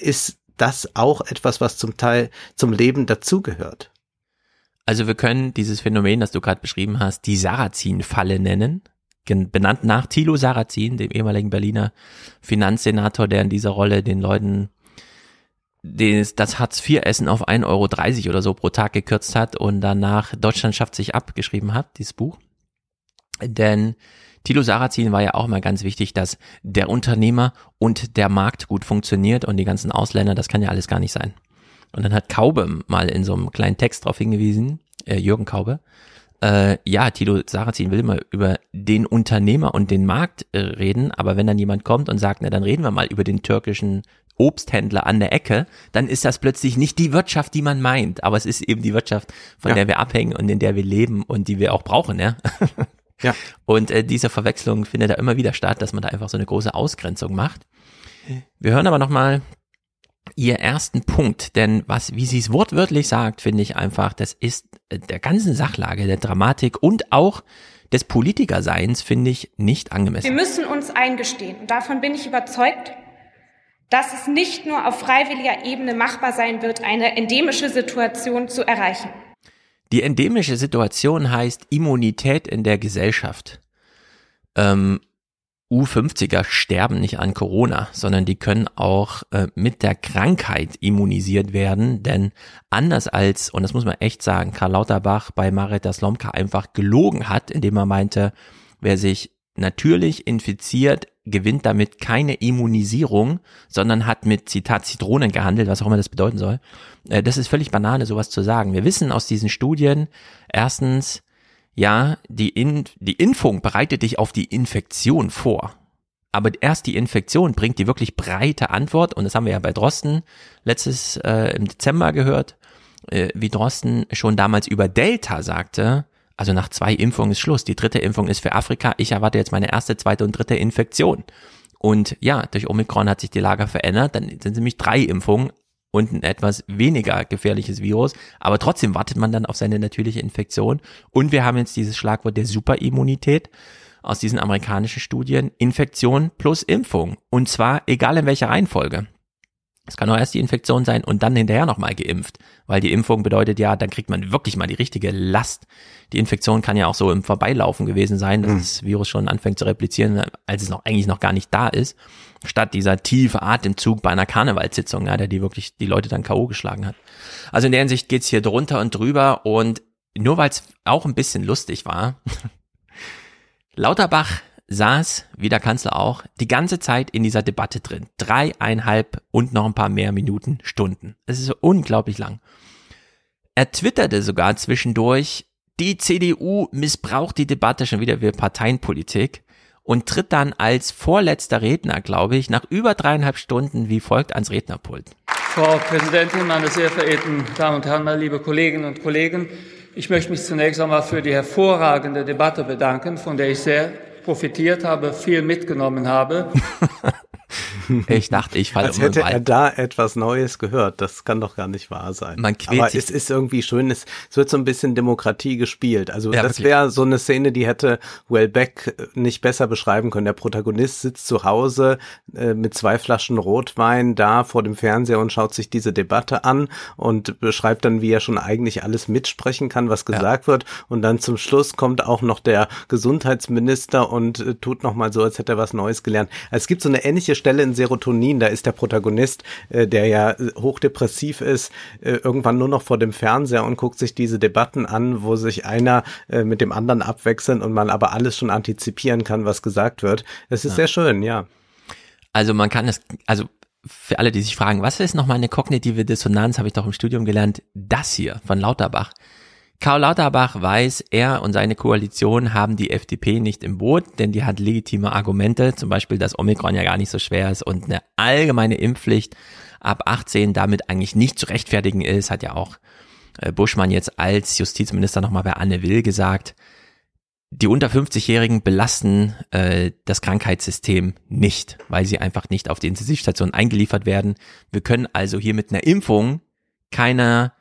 ist das auch etwas, was zum Teil zum Leben dazugehört. Also wir können dieses Phänomen, das du gerade beschrieben hast, die Sarrazin-Falle nennen. Benannt nach Thilo Sarrazin, dem ehemaligen Berliner Finanzsenator, der in dieser Rolle den Leuten das, das Hartz-IV-Essen auf 1,30 Euro oder so pro Tag gekürzt hat und danach Deutschland schafft sich ab geschrieben hat, dieses Buch. Denn Thilo Sarrazin war ja auch mal ganz wichtig, dass der Unternehmer und der Markt gut funktioniert und die ganzen Ausländer, das kann ja alles gar nicht sein. Und dann hat Kaube mal in so einem kleinen Text darauf hingewiesen, äh, Jürgen Kaube, äh, ja, Tilo Sarrazin will mal über den Unternehmer und den Markt äh, reden, aber wenn dann jemand kommt und sagt, na dann reden wir mal über den türkischen Obsthändler an der Ecke, dann ist das plötzlich nicht die Wirtschaft, die man meint, aber es ist eben die Wirtschaft, von ja. der wir abhängen und in der wir leben und die wir auch brauchen, ja. Ja. Und äh, diese Verwechslung findet da immer wieder statt, dass man da einfach so eine große Ausgrenzung macht. Wir hören aber nochmal ihr ersten Punkt, denn was, wie sie es wortwörtlich sagt, finde ich einfach, das ist äh, der ganzen Sachlage, der Dramatik und auch des Politikerseins, finde ich, nicht angemessen. Wir müssen uns eingestehen, und davon bin ich überzeugt, dass es nicht nur auf freiwilliger Ebene machbar sein wird, eine endemische Situation zu erreichen. Die endemische Situation heißt Immunität in der Gesellschaft. Ähm, U50er sterben nicht an Corona, sondern die können auch äh, mit der Krankheit immunisiert werden, denn anders als, und das muss man echt sagen, Karl Lauterbach bei Marita Slomka einfach gelogen hat, indem er meinte, wer sich natürlich infiziert, gewinnt damit keine Immunisierung, sondern hat mit Zitat Zitronen gehandelt, was auch immer das bedeuten soll. Äh, das ist völlig banane, sowas zu sagen. Wir wissen aus diesen Studien, erstens, ja, die, In die Impfung bereitet dich auf die Infektion vor. Aber erst die Infektion bringt die wirklich breite Antwort, und das haben wir ja bei Drosten letztes äh, im Dezember gehört, äh, wie Drosten schon damals über Delta sagte, also nach zwei Impfungen ist Schluss. Die dritte Impfung ist für Afrika. Ich erwarte jetzt meine erste, zweite und dritte Infektion. Und ja, durch Omikron hat sich die Lage verändert. Dann sind nämlich drei Impfungen und ein etwas weniger gefährliches Virus. Aber trotzdem wartet man dann auf seine natürliche Infektion. Und wir haben jetzt dieses Schlagwort der Superimmunität aus diesen amerikanischen Studien. Infektion plus Impfung. Und zwar egal in welcher Reihenfolge. Es kann auch erst die Infektion sein und dann hinterher nochmal geimpft, weil die Impfung bedeutet ja, dann kriegt man wirklich mal die richtige Last. Die Infektion kann ja auch so im Vorbeilaufen gewesen sein, dass mhm. das Virus schon anfängt zu replizieren, als es noch eigentlich noch gar nicht da ist, statt dieser tiefe Atemzug bei einer Karnevalssitzung, ja, der die wirklich die Leute dann K.O. geschlagen hat. Also in der Hinsicht geht's hier drunter und drüber und nur weil es auch ein bisschen lustig war, Lauterbach saß, wie der Kanzler auch, die ganze Zeit in dieser Debatte drin. Dreieinhalb und noch ein paar mehr Minuten, Stunden. Es ist unglaublich lang. Er twitterte sogar zwischendurch, die CDU missbraucht die Debatte schon wieder für Parteienpolitik und tritt dann als vorletzter Redner, glaube ich, nach über dreieinhalb Stunden wie folgt ans Rednerpult. Frau Präsidentin, meine sehr verehrten Damen und Herren, meine liebe Kolleginnen und Kollegen, ich möchte mich zunächst einmal für die hervorragende Debatte bedanken, von der ich sehr profitiert habe, viel mitgenommen habe. Ich dachte, ich falle Als um hätte er da etwas Neues gehört. Das kann doch gar nicht wahr sein. Man quält Aber es ist irgendwie schön, es, es wird so ein bisschen Demokratie gespielt. Also ja, das wäre so eine Szene, die hätte Wellbeck nicht besser beschreiben können. Der Protagonist sitzt zu Hause äh, mit zwei Flaschen Rotwein da vor dem Fernseher und schaut sich diese Debatte an und beschreibt dann, wie er schon eigentlich alles mitsprechen kann, was gesagt ja. wird. Und dann zum Schluss kommt auch noch der Gesundheitsminister und äh, tut noch mal so, als hätte er was Neues gelernt. Also es gibt so eine ähnliche Stelle in Serotonin, da ist der Protagonist, äh, der ja äh, hochdepressiv ist, äh, irgendwann nur noch vor dem Fernseher und guckt sich diese Debatten an, wo sich einer äh, mit dem anderen abwechseln und man aber alles schon antizipieren kann, was gesagt wird. Es ist ja. sehr schön, ja. Also man kann es, also für alle, die sich fragen, was ist nochmal eine kognitive Dissonanz, habe ich doch im Studium gelernt, das hier von Lauterbach. Karl Lauterbach weiß, er und seine Koalition haben die FDP nicht im Boot, denn die hat legitime Argumente, zum Beispiel, dass Omikron ja gar nicht so schwer ist und eine allgemeine Impfpflicht ab 18 damit eigentlich nicht zu rechtfertigen ist, hat ja auch äh, Buschmann jetzt als Justizminister nochmal bei Anne Will gesagt. Die unter 50-Jährigen belasten äh, das Krankheitssystem nicht, weil sie einfach nicht auf die Intensivstation eingeliefert werden. Wir können also hier mit einer Impfung keiner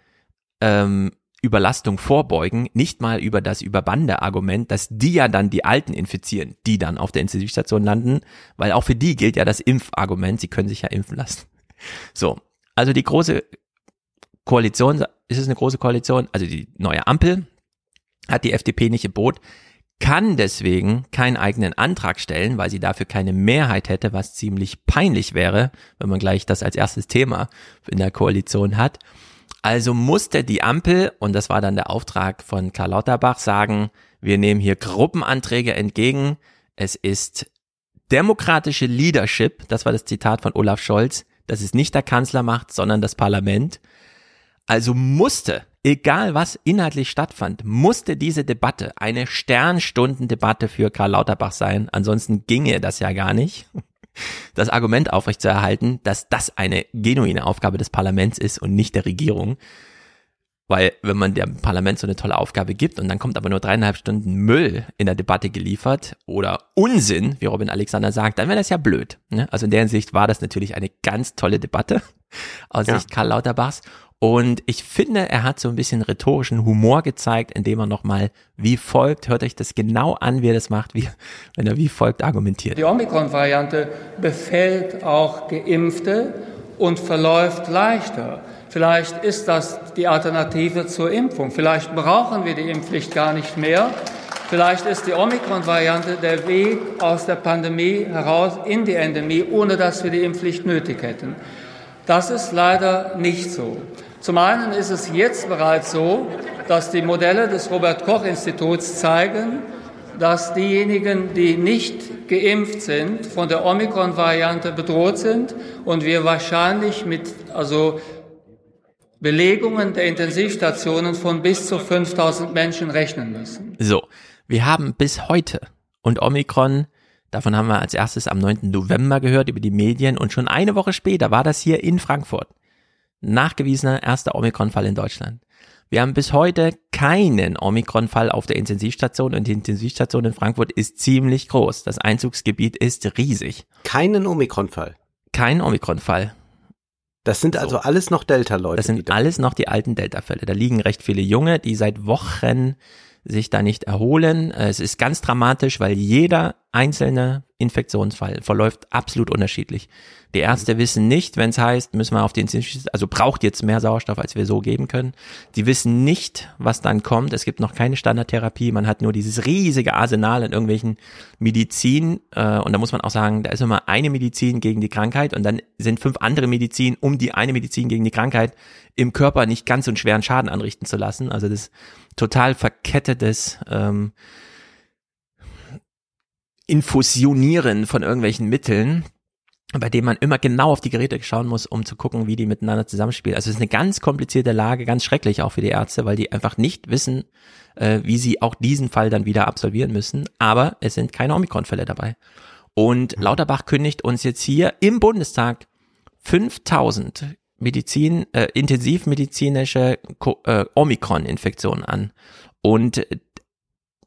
ähm, Überlastung vorbeugen, nicht mal über das Überbande-Argument, dass die ja dann die Alten infizieren, die dann auf der Intensivstation landen, weil auch für die gilt ja das Impfargument, sie können sich ja impfen lassen. So, also die große Koalition, ist es eine große Koalition, also die neue Ampel hat die FDP nicht im Boot. kann deswegen keinen eigenen Antrag stellen, weil sie dafür keine Mehrheit hätte, was ziemlich peinlich wäre, wenn man gleich das als erstes Thema in der Koalition hat. Also musste die Ampel, und das war dann der Auftrag von Karl Lauterbach, sagen, wir nehmen hier Gruppenanträge entgegen. Es ist demokratische Leadership, das war das Zitat von Olaf Scholz, dass es nicht der Kanzler macht, sondern das Parlament. Also musste, egal was inhaltlich stattfand, musste diese Debatte eine Sternstundendebatte für Karl Lauterbach sein. Ansonsten ginge das ja gar nicht. Das Argument aufrechtzuerhalten, dass das eine genuine Aufgabe des Parlaments ist und nicht der Regierung. Weil wenn man dem Parlament so eine tolle Aufgabe gibt und dann kommt aber nur dreieinhalb Stunden Müll in der Debatte geliefert oder Unsinn, wie Robin Alexander sagt, dann wäre das ja blöd. Ne? Also in der Hinsicht war das natürlich eine ganz tolle Debatte aus ja. Sicht Karl Lauterbachs. Und ich finde, er hat so ein bisschen rhetorischen Humor gezeigt, indem er nochmal wie folgt, hört euch das genau an, wie er das macht, wie, wenn er wie folgt argumentiert. Die Omikron-Variante befällt auch Geimpfte und verläuft leichter. Vielleicht ist das die Alternative zur Impfung. Vielleicht brauchen wir die Impfpflicht gar nicht mehr. Vielleicht ist die Omikron-Variante der Weg aus der Pandemie heraus in die Endemie, ohne dass wir die Impfpflicht nötig hätten. Das ist leider nicht so. Zum einen ist es jetzt bereits so, dass die Modelle des Robert Koch Instituts zeigen, dass diejenigen, die nicht geimpft sind, von der Omikron-Variante bedroht sind und wir wahrscheinlich mit also Belegungen der Intensivstationen von bis zu 5000 Menschen rechnen müssen. So, wir haben bis heute und Omikron, davon haben wir als erstes am 9. November gehört über die Medien und schon eine Woche später war das hier in Frankfurt. Nachgewiesener erster Omikron-Fall in Deutschland. Wir haben bis heute keinen Omikron-Fall auf der Intensivstation und die Intensivstation in Frankfurt ist ziemlich groß. Das Einzugsgebiet ist riesig. Keinen Omikron-Fall. Kein Omikron-Fall. Das sind also so. alles noch Delta-Leute. Das sind alles noch die alten Delta-Fälle. Da liegen recht viele Junge, die seit Wochen sich da nicht erholen. Es ist ganz dramatisch, weil jeder einzelne Infektionsfall verläuft absolut unterschiedlich. Die Ärzte wissen nicht, wenn es heißt, müssen wir auf den, also braucht jetzt mehr Sauerstoff, als wir so geben können. Die wissen nicht, was dann kommt. Es gibt noch keine Standardtherapie. Man hat nur dieses riesige Arsenal in irgendwelchen Medizin. Äh, und da muss man auch sagen, da ist immer eine Medizin gegen die Krankheit und dann sind fünf andere Medizin, um die eine Medizin gegen die Krankheit im Körper nicht ganz so einen schweren Schaden anrichten zu lassen. Also das total verkettetes ähm, Infusionieren von irgendwelchen Mitteln bei dem man immer genau auf die Geräte schauen muss, um zu gucken, wie die miteinander zusammenspielen. Also es ist eine ganz komplizierte Lage, ganz schrecklich auch für die Ärzte, weil die einfach nicht wissen, äh, wie sie auch diesen Fall dann wieder absolvieren müssen. Aber es sind keine Omikron-Fälle dabei. Und mhm. Lauterbach kündigt uns jetzt hier im Bundestag 5000 Medizin, äh, intensivmedizinische äh, Omikron-Infektionen an. Und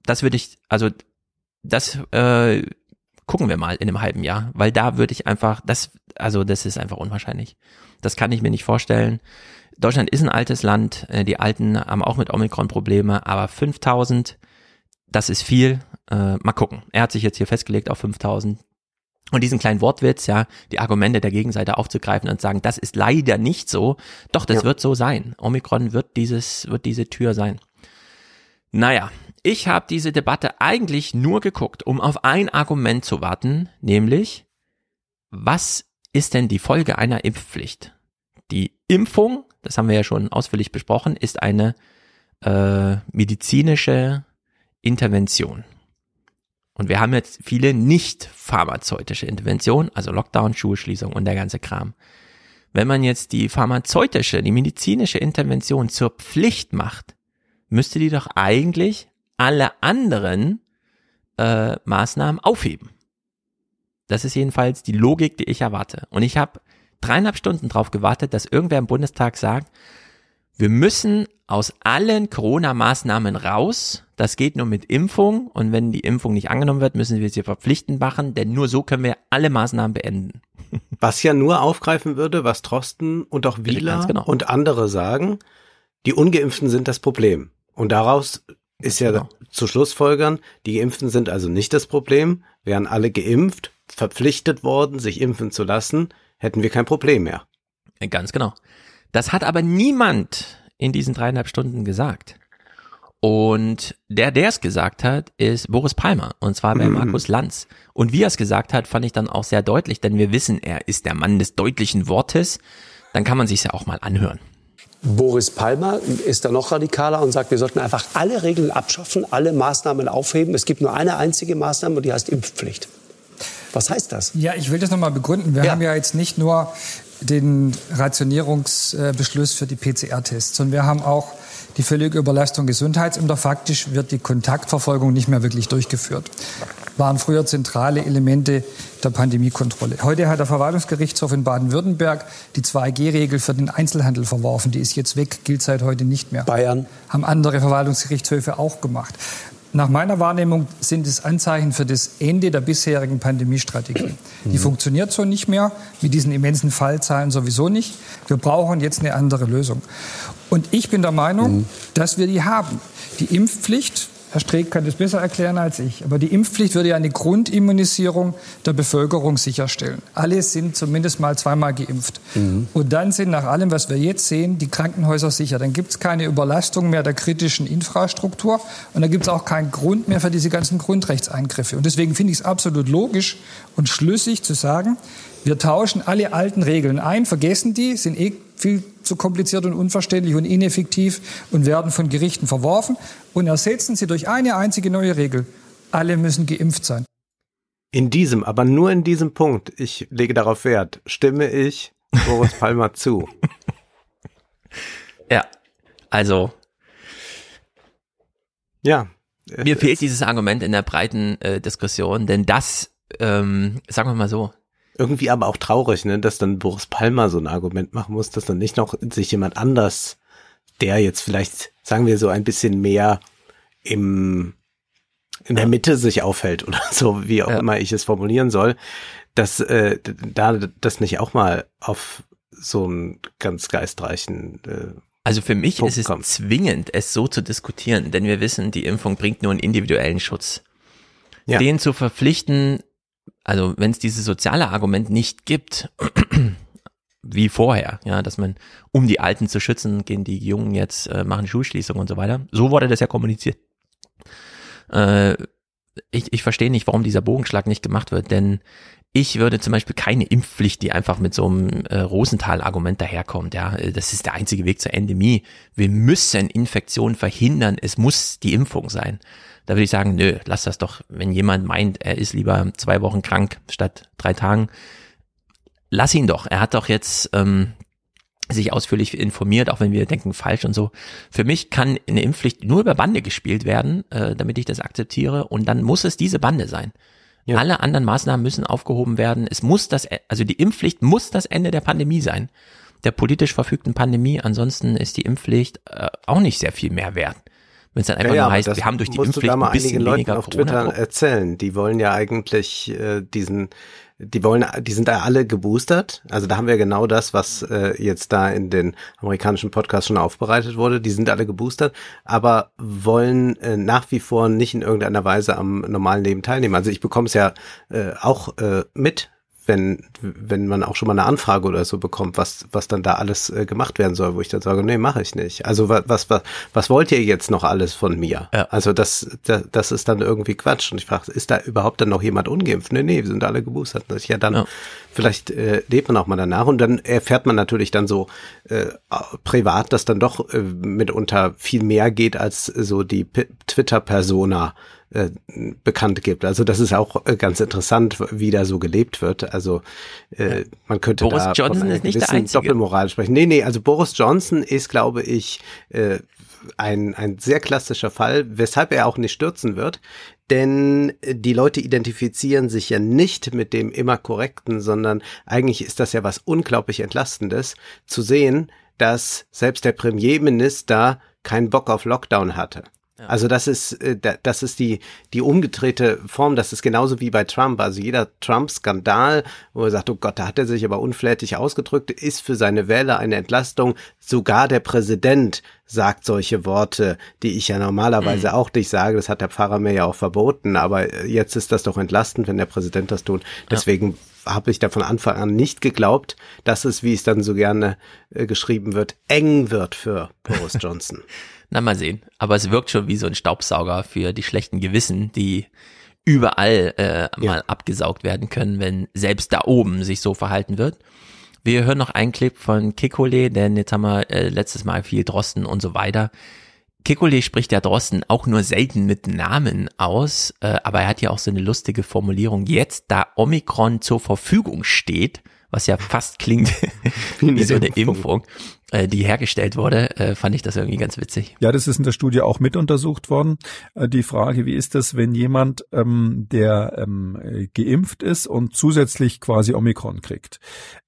das würde ich, also das äh, gucken wir mal in einem halben Jahr, weil da würde ich einfach, das, also das ist einfach unwahrscheinlich. Das kann ich mir nicht vorstellen. Deutschland ist ein altes Land, äh, die Alten haben auch mit Omikron Probleme, aber 5000, das ist viel. Äh, mal gucken. Er hat sich jetzt hier festgelegt auf 5000. Und diesen kleinen Wortwitz, ja, die Argumente der Gegenseite aufzugreifen und sagen, das ist leider nicht so. Doch, das ja. wird so sein. Omikron wird dieses, wird diese Tür sein. Naja, ich habe diese Debatte eigentlich nur geguckt, um auf ein Argument zu warten, nämlich, was ist denn die Folge einer Impfpflicht? Die Impfung, das haben wir ja schon ausführlich besprochen, ist eine äh, medizinische Intervention. Und wir haben jetzt viele nicht pharmazeutische Interventionen, also Lockdown, Schulschließung und der ganze Kram. Wenn man jetzt die pharmazeutische, die medizinische Intervention zur Pflicht macht, müsste die doch eigentlich alle anderen äh, Maßnahmen aufheben. Das ist jedenfalls die Logik, die ich erwarte. Und ich habe dreieinhalb Stunden drauf gewartet, dass irgendwer im Bundestag sagt, wir müssen aus allen Corona-Maßnahmen raus. Das geht nur mit Impfung. Und wenn die Impfung nicht angenommen wird, müssen wir sie verpflichtend machen, denn nur so können wir alle Maßnahmen beenden. Was ja nur aufgreifen würde, was Trosten und auch Wieler genau. und andere sagen, die Ungeimpften sind das Problem. Und daraus ist ja genau. zu Schlussfolgern, die Geimpften sind also nicht das Problem. Wären alle geimpft, verpflichtet worden, sich impfen zu lassen, hätten wir kein Problem mehr. Ganz genau. Das hat aber niemand in diesen dreieinhalb Stunden gesagt. Und der, der es gesagt hat, ist Boris Palmer. Und zwar bei Mhm. Markus Lanz. Und wie er es gesagt hat, fand ich dann auch sehr deutlich, denn wir wissen, er ist der Mann des deutlichen Wortes. Dann kann man sich ja auch mal anhören. Boris Palmer ist da noch radikaler und sagt, wir sollten einfach alle Regeln abschaffen, alle Maßnahmen aufheben. Es gibt nur eine einzige Maßnahme und die heißt Impfpflicht. Was heißt das? Ja, ich will das nochmal begründen. Wir haben ja jetzt nicht nur den Rationierungsbeschluss für die PCR-Tests, sondern wir haben auch die völlige Überlastung Gesundheitsämter. Faktisch wird die Kontaktverfolgung nicht mehr wirklich durchgeführt. Waren früher zentrale Elemente der Pandemiekontrolle. Heute hat der Verwaltungsgerichtshof in Baden-Württemberg die 2G-Regel für den Einzelhandel verworfen. Die ist jetzt weg, gilt seit heute nicht mehr. Bayern. Haben andere Verwaltungsgerichtshöfe auch gemacht. Nach meiner Wahrnehmung sind es Anzeichen für das Ende der bisherigen Pandemiestrategie. Die funktioniert so nicht mehr, mit diesen immensen Fallzahlen sowieso nicht. Wir brauchen jetzt eine andere Lösung. Und ich bin der Meinung, dass wir die haben. Die Impfpflicht, Herr Streeck kann das besser erklären als ich, aber die Impfpflicht würde ja eine Grundimmunisierung der Bevölkerung sicherstellen. Alle sind zumindest mal zweimal geimpft. Und dann sind nach allem, was wir jetzt sehen, die Krankenhäuser sicher. Dann gibt es keine Überlastung mehr der kritischen Infrastruktur und dann gibt es auch keinen Grund mehr für diese ganzen Grundrechtseingriffe. Und deswegen finde ich es absolut logisch und schlüssig zu sagen, wir tauschen alle alten Regeln ein, vergessen die, sind eh viel zu kompliziert und unverständlich und ineffektiv und werden von Gerichten verworfen und ersetzen sie durch eine einzige neue Regel. Alle müssen geimpft sein. In diesem, aber nur in diesem Punkt, ich lege darauf Wert, stimme ich Boris Palmer zu. Ja, also Ja. mir fehlt dieses Argument in der breiten äh, Diskussion, denn das, ähm, sagen wir mal so, Irgendwie aber auch traurig, ne, dass dann Boris Palmer so ein Argument machen muss, dass dann nicht noch sich jemand anders, der jetzt vielleicht, sagen wir so, ein bisschen mehr im, in der Mitte sich aufhält oder so, wie auch immer ich es formulieren soll, dass äh, da das nicht auch mal auf so einen ganz geistreichen äh, Also für mich Punkt ist es kommt. zwingend, es so zu diskutieren, denn wir wissen, die Impfung bringt nur einen individuellen Schutz. Ja. Den zu verpflichten, also wenn es dieses soziale Argument nicht gibt, wie vorher, ja, dass man, um die Alten zu schützen, gehen die Jungen jetzt, äh, machen Schulschließungen und so weiter. So wurde das ja kommuniziert. Äh, ich, ich verstehe nicht, warum dieser Bogenschlag nicht gemacht wird, denn ich würde zum Beispiel keine Impfpflicht, die einfach mit so einem äh, Rosenthal-Argument daherkommt. Ja, das ist der einzige Weg zur Endemie. Wir müssen Infektionen verhindern. Es muss die Impfung sein. Da würde ich sagen, nö, lass das doch. Wenn jemand meint, er ist lieber zwei Wochen krank statt drei Tagen, lass ihn doch. Er hat doch jetzt ähm, sich ausführlich informiert, auch wenn wir denken falsch und so. Für mich kann eine Impfpflicht nur über Bande gespielt werden, äh, damit ich das akzeptiere. Und dann muss es diese Bande sein. Alle anderen Maßnahmen müssen aufgehoben werden. Es muss das, also die Impfpflicht muss das Ende der Pandemie sein. Der politisch verfügten Pandemie. Ansonsten ist die Impfpflicht äh, auch nicht sehr viel mehr wert. Wenn es dann einfach nur aber heißt, wir haben durch die Impfpflicht ein bisschen Leuten weniger auf Twitter erzählen. Die wollen ja eigentlich äh, diesen, die wollen, die sind da alle geboostert. Also da haben wir genau das, was äh, jetzt da in den amerikanischen Podcasts schon aufbereitet wurde. Die sind alle geboostert, aber wollen äh, nach wie vor nicht in irgendeiner Weise am normalen Leben teilnehmen. Also ich bekomme es ja äh, auch äh, mit, wenn, wenn man auch schon mal eine Anfrage oder so bekommt, was, was dann da alles äh, gemacht werden soll, wo ich dann sage, nee, mache ich nicht. Also was, was, was, was wollt ihr jetzt noch alles von mir? Also das, das, das ist dann irgendwie Quatsch. Und ich frage, ist da überhaupt dann noch jemand ungeimpft? Nee, nee, wir sind alle geboostert. Ja, dann vielleicht äh, lebt man auch mal danach. Und dann erfährt man natürlich dann so äh, privat, dass dann doch äh, mitunter viel mehr geht, als so die Twitter-Persona äh, bekannt gibt. Also das ist auch äh, ganz interessant, wie da so gelebt wird. Also äh, man könnte Boris da Johnson ist nicht der Einzige. Doppelmoral sprechen. Nee, nee, also Boris Johnson ist, glaube ich, äh, ein, ein sehr klassischer Fall, weshalb er auch nicht stürzen wird. Denn die Leute identifizieren sich ja nicht mit dem immer korrekten, sondern eigentlich ist das ja was unglaublich Entlastendes, zu sehen, dass selbst der Premierminister keinen Bock auf Lockdown hatte. Also das ist äh, da- das ist die die umgedrehte Form. Das ist genauso wie bei Trump. Also jeder Trump-Skandal, wo er sagt, oh Gott, da hat er sich aber unflätig ausgedrückt, ist für seine Wähler eine Entlastung. Sogar der Präsident sagt solche Worte, die ich ja normalerweise auch nicht sage. Das hat der Pfarrer mir ja auch verboten. Aber jetzt ist das doch entlastend, wenn der Präsident das tut. Deswegen habe ich da von Anfang an nicht geglaubt, dass es, wie es dann so gerne äh, geschrieben wird, eng wird für Boris Johnson. Na, mal sehen. Aber es wirkt schon wie so ein Staubsauger für die schlechten Gewissen, die überall äh, mal ja. abgesaugt werden können, wenn selbst da oben sich so verhalten wird. Wir hören noch einen Clip von Kikole, denn jetzt haben wir äh, letztes Mal viel Drosten und so weiter. Kikole spricht ja Drosten auch nur selten mit Namen aus, äh, aber er hat ja auch so eine lustige Formulierung. Jetzt, da Omikron zur Verfügung steht, was ja fast klingt wie, wie so eine Impfung. Impfung, äh, die hergestellt wurde, äh, fand ich das irgendwie ganz witzig. Ja, das ist in der Studie auch mit untersucht worden. Äh, die Frage, wie ist das, wenn jemand, ähm, der ähm, geimpft ist und zusätzlich quasi Omikron kriegt?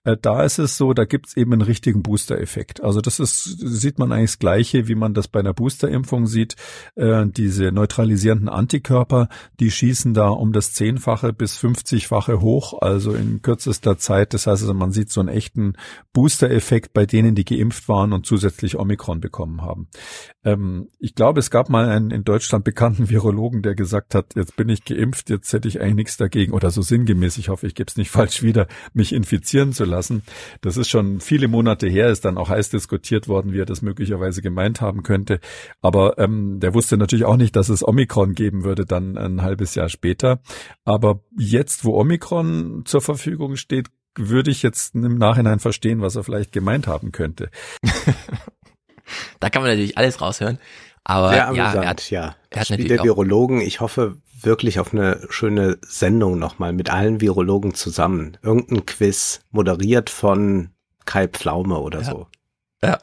Äh, da ist es so, da gibt es eben einen richtigen Booster-Effekt. Also das ist, sieht man eigentlich das Gleiche, wie man das bei einer Booster-Impfung sieht. Äh, diese neutralisierenden Antikörper, die schießen da um das Zehnfache bis 50-fache hoch, also in kürzester Zeit. Das heißt also, man sieht so einen echten Booster-Effekt bei denen, die geimpft waren und zusätzlich Omikron bekommen haben. Ähm, ich glaube, es gab mal einen in Deutschland bekannten Virologen, der gesagt hat, jetzt bin ich geimpft, jetzt hätte ich eigentlich nichts dagegen, oder so sinngemäß, ich hoffe, ich gebe es nicht falsch wieder, mich infizieren zu lassen lassen. Das ist schon viele Monate her, ist dann auch heiß diskutiert worden, wie er das möglicherweise gemeint haben könnte. Aber ähm, der wusste natürlich auch nicht, dass es Omikron geben würde, dann ein halbes Jahr später. Aber jetzt, wo Omikron zur Verfügung steht, würde ich jetzt im Nachhinein verstehen, was er vielleicht gemeint haben könnte. da kann man natürlich alles raushören. Aber Sehr amüsant, ja, er hat, ja. Er hat Spiel der Virologen, ich hoffe wirklich auf eine schöne Sendung nochmal mit allen Virologen zusammen. Irgendein Quiz, moderiert von Kai Pflaume oder ja. so. Ja.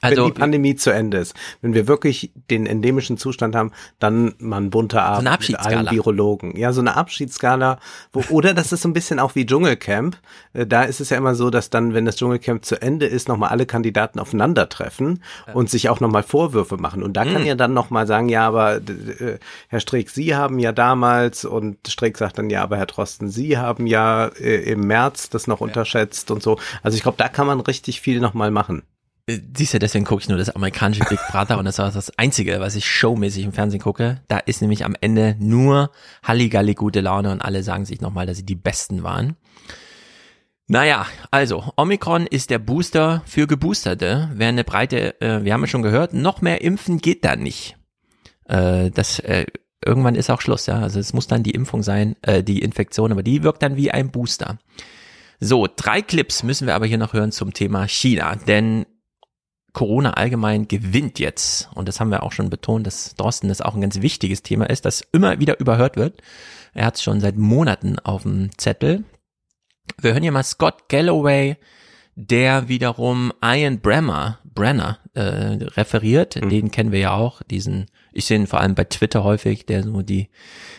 Also, wenn die Pandemie zu Ende ist, wenn wir wirklich den endemischen Zustand haben, dann mal ein bunter Abend so mit allen Virologen. Ja, so eine Abschiedsskala. Wo, oder das ist so ein bisschen auch wie Dschungelcamp. Äh, da ist es ja immer so, dass dann, wenn das Dschungelcamp zu Ende ist, nochmal alle Kandidaten aufeinandertreffen und sich auch nochmal Vorwürfe machen. Und da mhm. kann ja dann nochmal sagen, ja, aber äh, Herr Streeck, Sie haben ja damals und Streeck sagt dann, ja, aber Herr Drosten, Sie haben ja äh, im März das noch ja. unterschätzt und so. Also ich glaube, da kann man richtig viel nochmal machen. Siehst du, deswegen gucke ich nur das amerikanische Big Brother und das war das Einzige, was ich showmäßig im Fernsehen gucke. Da ist nämlich am Ende nur Halligalli gute Laune und alle sagen sich nochmal, dass sie die Besten waren. Naja, also Omikron ist der Booster für Geboosterte. Wer eine breite, äh, wir haben ja schon gehört, noch mehr impfen geht da nicht. Äh, das äh, irgendwann ist auch Schluss, ja. Also es muss dann die Impfung sein, äh, die Infektion, aber die wirkt dann wie ein Booster. So, drei Clips müssen wir aber hier noch hören zum Thema China, denn Corona allgemein gewinnt jetzt. Und das haben wir auch schon betont, dass Drosten das auch ein ganz wichtiges Thema ist, das immer wieder überhört wird. Er hat es schon seit Monaten auf dem Zettel. Wir hören hier mal Scott Galloway, der wiederum Ian Bremmer, Brenner äh, referiert. Mhm. Den kennen wir ja auch, diesen, ich sehe ihn vor allem bei Twitter häufig, der so die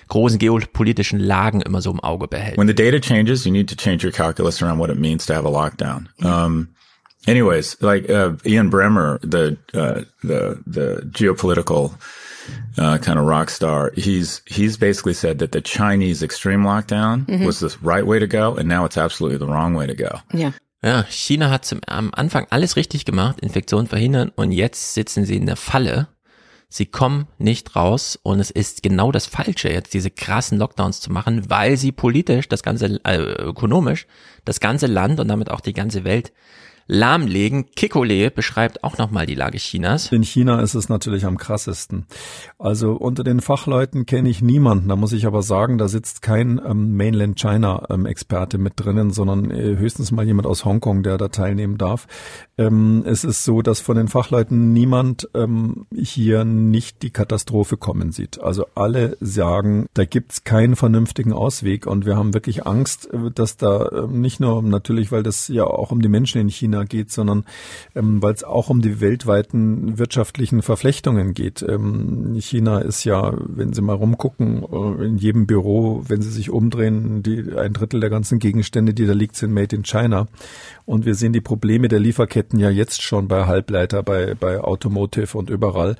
großen geopolitischen Lagen immer so im Auge behält. When the data changes, you need to change your calculus around what it means to have a lockdown. Um, anyways, like uh, Ian Bremmer, the uh, the the geopolitical uh, kind of rock star, he's he's basically said that the Chinese extreme lockdown mm-hmm. was the right way to go, and now it's absolutely the wrong way to go. Yeah. Ja, China hat zum, am Anfang alles richtig gemacht, Infektionen verhindern, und jetzt sitzen sie in der Falle. Sie kommen nicht raus und es ist genau das Falsche, jetzt diese krassen Lockdowns zu machen, weil sie politisch, das ganze, äh, ökonomisch, das ganze Land und damit auch die ganze Welt lahmlegen. Kikole beschreibt auch nochmal die Lage Chinas. In China ist es natürlich am krassesten. Also unter den Fachleuten kenne ich niemanden. Da muss ich aber sagen, da sitzt kein ähm, Mainland China ähm, Experte mit drinnen, sondern äh, höchstens mal jemand aus Hongkong, der da teilnehmen darf. Ähm, es ist so, dass von den Fachleuten niemand ähm, hier nicht die Katastrophe kommen sieht. Also alle sagen, da gibt's keinen vernünftigen Ausweg und wir haben wirklich Angst, äh, dass da ähm, nicht nur natürlich, weil das ja auch um die Menschen in China China geht, sondern ähm, weil es auch um die weltweiten wirtschaftlichen Verflechtungen geht. Ähm, China ist ja, wenn Sie mal rumgucken, äh, in jedem Büro, wenn Sie sich umdrehen, die, ein Drittel der ganzen Gegenstände, die da liegt, sind made in China. Und wir sehen die Probleme der Lieferketten ja jetzt schon bei Halbleiter, bei, bei Automotive und überall.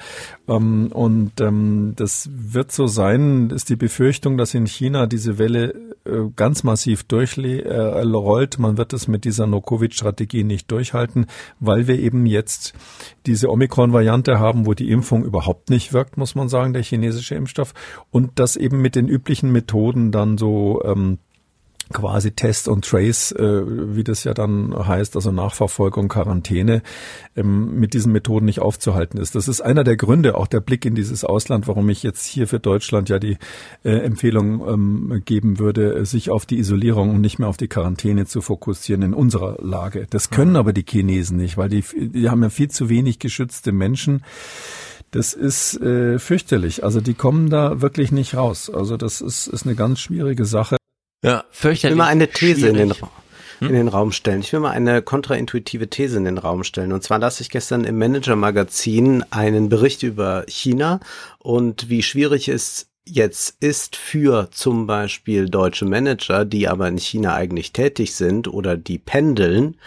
Ähm, und ähm, das wird so sein, ist die Befürchtung, dass in China diese Welle ganz massiv durchrollt. Äh, Man wird es mit dieser No-Covid-Strategie nicht durchhalten, weil wir eben jetzt diese Omikron-Variante haben, wo die Impfung überhaupt nicht wirkt, muss man sagen, der chinesische Impfstoff. Und das eben mit den üblichen Methoden dann so ähm, quasi Test und Trace, äh, wie das ja dann heißt, also Nachverfolgung, Quarantäne, ähm, mit diesen Methoden nicht aufzuhalten ist. Das ist einer der Gründe, auch der Blick in dieses Ausland, warum ich jetzt hier für Deutschland ja die äh, Empfehlung ähm, geben würde, sich auf die Isolierung und nicht mehr auf die Quarantäne zu fokussieren in unserer Lage. Das können aber die Chinesen nicht, weil die, die haben ja viel zu wenig geschützte Menschen. Das ist äh, fürchterlich. Also die kommen da wirklich nicht raus. Also das ist, ist eine ganz schwierige Sache. Ja, fürchterlich. Ich will mal eine These in den, schwierig. in den Raum stellen. Ich will mal eine kontraintuitive These in den Raum stellen. Und zwar las ich gestern im Manager-Magazin einen Bericht über China und wie schwierig es jetzt ist für zum Beispiel deutsche Manager, die aber in China eigentlich tätig sind oder die pendeln,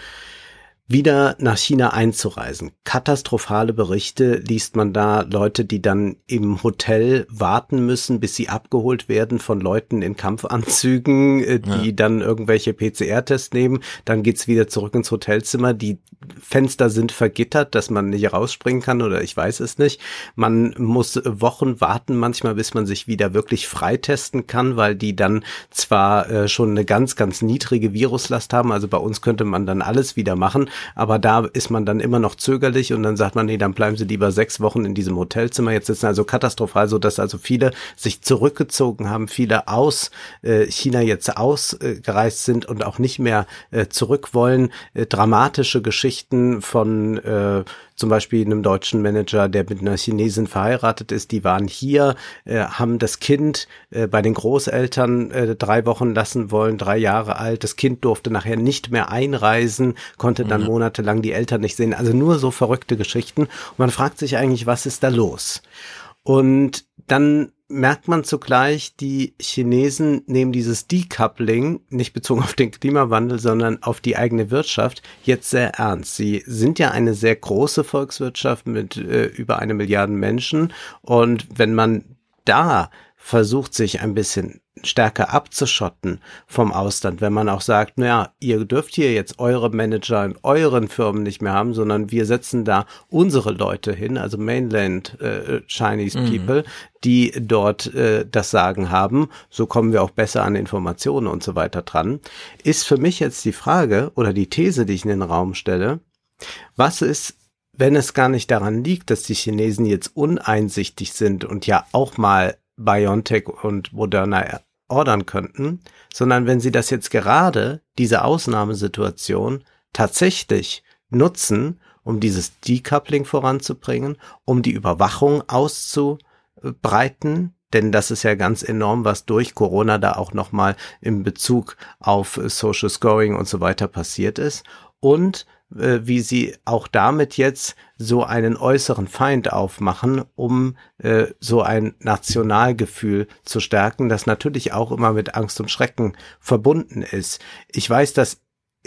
wieder nach China einzureisen. Katastrophale Berichte liest man da, Leute, die dann im Hotel warten müssen, bis sie abgeholt werden von Leuten in Kampfanzügen, äh, die Ja. dann irgendwelche PCR-Tests nehmen. Dann geht's wieder zurück ins Hotelzimmer. Die Fenster sind vergittert, dass man nicht rausspringen kann oder ich weiß es nicht. Man muss Wochen warten manchmal, bis man sich wieder wirklich freitesten kann, weil die dann zwar äh, schon eine ganz, ganz niedrige Viruslast haben. Also bei uns könnte man dann alles wieder machen, aber da ist man dann immer noch zögerlich und dann sagt man, nee, dann bleiben sie lieber sechs Wochen in diesem Hotelzimmer. Jetzt sitzen also katastrophal, so dass also viele sich zurückgezogen haben, viele aus äh, China jetzt ausgereist sind und auch nicht mehr äh, zurück wollen. Äh, dramatische Geschichten von äh, zum Beispiel einem deutschen Manager, der mit einer Chinesin verheiratet ist, die waren hier, äh, haben das Kind äh, bei den Großeltern äh, drei Wochen lassen wollen, drei Jahre alt. Das Kind durfte nachher nicht mehr einreisen, konnte dann monatelang die Eltern nicht sehen. Also nur so verrückte Geschichten. Und man fragt sich eigentlich, was ist da los? Und dann merkt man zugleich, die Chinesen nehmen dieses Decoupling, nicht bezogen auf den Klimawandel, sondern auf die eigene Wirtschaft, jetzt sehr ernst. Sie sind ja eine sehr große Volkswirtschaft mit äh, über eine Milliarde Menschen. Und wenn man da versucht, sich ein bisschen stärker abzuschotten vom Ausland, wenn man auch sagt, naja, ihr dürft hier jetzt eure Manager in euren Firmen nicht mehr haben, sondern wir setzen da unsere Leute hin, also Mainland äh, Chinese Mhm. People, die dort äh, das Sagen haben, so kommen wir auch besser an Informationen und so weiter dran, ist für mich jetzt die Frage oder die These, die ich in den Raum stelle, was ist, wenn es gar nicht daran liegt, dass die Chinesen jetzt uneinsichtig sind und ja auch mal BioNTech und Moderna ordern könnten, sondern wenn sie das jetzt gerade, diese Ausnahmesituation, tatsächlich nutzen, um dieses Decoupling voranzubringen, um die Überwachung auszubreiten, denn das ist ja ganz enorm, was durch Corona da auch nochmal im Bezug auf Social Scoring und so weiter passiert ist. Und äh, wie sie auch damit jetzt so einen äußeren Feind aufmachen, um äh, so ein Nationalgefühl zu stärken, das natürlich auch immer mit Angst und Schrecken verbunden ist. Ich weiß, das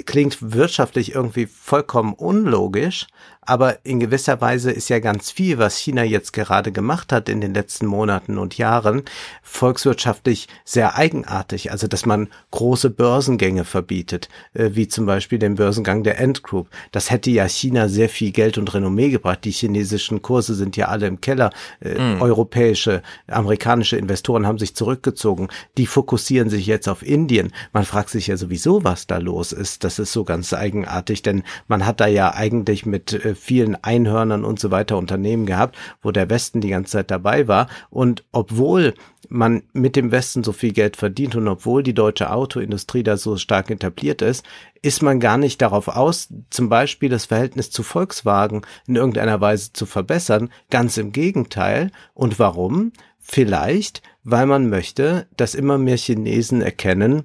klingt wirtschaftlich irgendwie vollkommen unlogisch, aber in gewisser Weise ist ja ganz viel, was China jetzt gerade gemacht hat in den letzten Monaten und Jahren, volkswirtschaftlich sehr eigenartig. Also, dass man große Börsengänge verbietet, äh, wie zum Beispiel den Börsengang der Ant Group. Das hätte ja China sehr viel Geld und Renommee gebracht. Die chinesischen Kurse sind ja alle im Keller. Mhm. Europäische, amerikanische Investoren haben sich zurückgezogen. Die fokussieren sich jetzt auf Indien. Man fragt sich ja sowieso, was da los ist. Das ist so ganz eigenartig, denn man hat da ja eigentlich mit äh, vielen Einhörnern und so weiter Unternehmen gehabt, wo der Westen die ganze Zeit dabei war. Und obwohl man mit dem Westen so viel Geld verdient und obwohl die deutsche Autoindustrie da so stark etabliert ist, ist man gar nicht darauf aus, zum Beispiel das Verhältnis zu Volkswagen in irgendeiner Weise zu verbessern. Ganz im Gegenteil. Und warum? Vielleicht, weil man möchte, dass immer mehr Chinesen erkennen,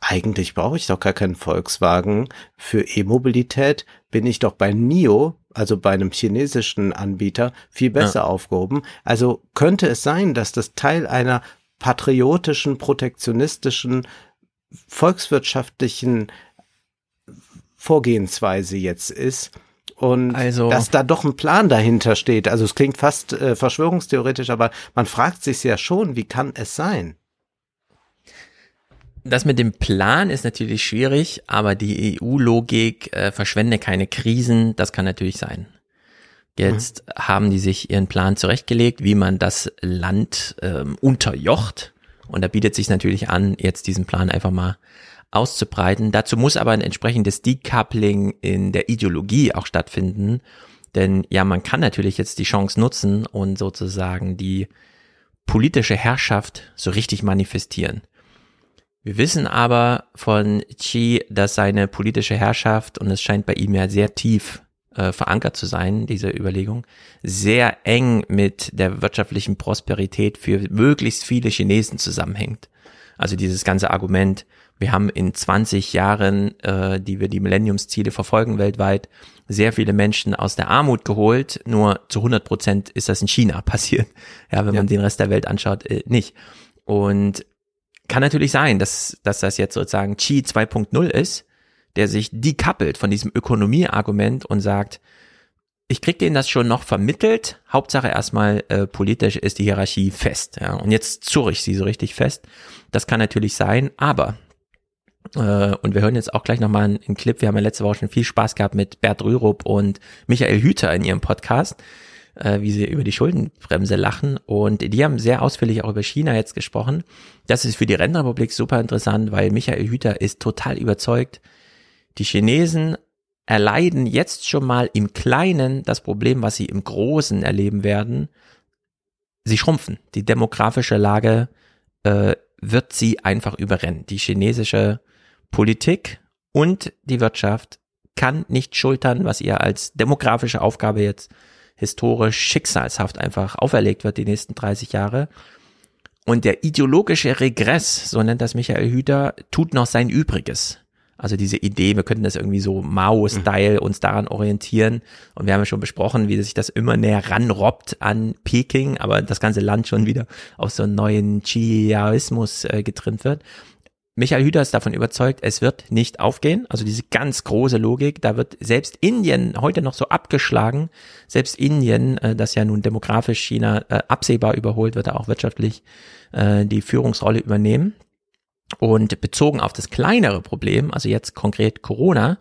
eigentlich brauche ich doch gar keinen Volkswagen. Für E-Mobilität bin ich doch bei NIO, also bei einem chinesischen Anbieter, viel besser aufgehoben. Also könnte es sein, dass das Teil einer patriotischen, protektionistischen, volkswirtschaftlichen Vorgehensweise jetzt ist. Und Also- dass da doch ein Plan dahinter steht. Also es klingt fast äh, verschwörungstheoretisch, aber man fragt sich ja schon, wie kann es sein? Das mit dem Plan ist natürlich schwierig, aber die EU-Logik äh, verschwende keine Krisen, das kann natürlich sein. Jetzt haben die sich ihren Plan zurechtgelegt, wie man das Land ähm, unterjocht. Und da bietet sich natürlich an, jetzt diesen Plan einfach mal auszubreiten. Dazu muss aber ein entsprechendes Decoupling in der Ideologie auch stattfinden. Denn ja, man kann natürlich jetzt die Chance nutzen und sozusagen die politische Herrschaft so richtig manifestieren. Wir wissen aber von Xi, dass seine politische Herrschaft, und es scheint bei ihm ja sehr tief äh, verankert zu sein, diese Überlegung, sehr eng mit der wirtschaftlichen Prosperität für möglichst viele Chinesen zusammenhängt. Also dieses ganze Argument, wir haben in 20 Jahren, äh, die wir die Millenniumsziele verfolgen weltweit, sehr viele Menschen aus der Armut geholt. Nur zu 100 Prozent ist das in China passiert. Ja, wenn ja. man den Rest der Welt anschaut, äh, nicht. Und kann natürlich sein, dass, dass das jetzt sozusagen Qi 2.0 ist, der sich decoupelt von diesem Ökonomieargument und sagt, ich krieg denen das schon noch vermittelt. Hauptsache erstmal äh, politisch ist die Hierarchie fest. Ja, und jetzt zurre ich sie so richtig fest. Das kann natürlich sein, aber äh, und wir hören jetzt auch gleich nochmal einen, einen Clip. Wir haben ja letzte Woche schon viel Spaß gehabt mit Bert Rürup und Michael Hüter in ihrem Podcast, äh, wie sie über die Schuldenbremse lachen. Und die haben sehr ausführlich auch über China jetzt gesprochen. Das ist für die Rentenrepublik super interessant, weil Michael Hüter ist total überzeugt, die Chinesen erleiden jetzt schon mal im Kleinen das Problem, was sie im Großen erleben werden. Sie schrumpfen. Die demografische Lage äh, wird sie einfach überrennen. Die chinesische Politik und die Wirtschaft kann nicht schultern, was ihr als demografische Aufgabe jetzt historisch schicksalshaft einfach auferlegt wird die nächsten 30 Jahre. Und der ideologische Regress, so nennt das Michael Hüter, tut noch sein Übriges. Also diese Idee, wir könnten das irgendwie so Mao-Style uns daran orientieren. Und wir haben ja schon besprochen, wie sich das immer näher ranrobbt an Peking, aber das ganze Land schon wieder auf so einen neuen Chiaismus äh, getrimmt wird. Michael Hüter ist davon überzeugt, es wird nicht aufgehen. Also diese ganz große Logik, da wird selbst Indien heute noch so abgeschlagen. Selbst Indien, äh, das ja nun demografisch China äh, absehbar überholt, wird da auch wirtschaftlich äh, die Führungsrolle übernehmen. Und bezogen auf das kleinere Problem, also jetzt konkret Corona,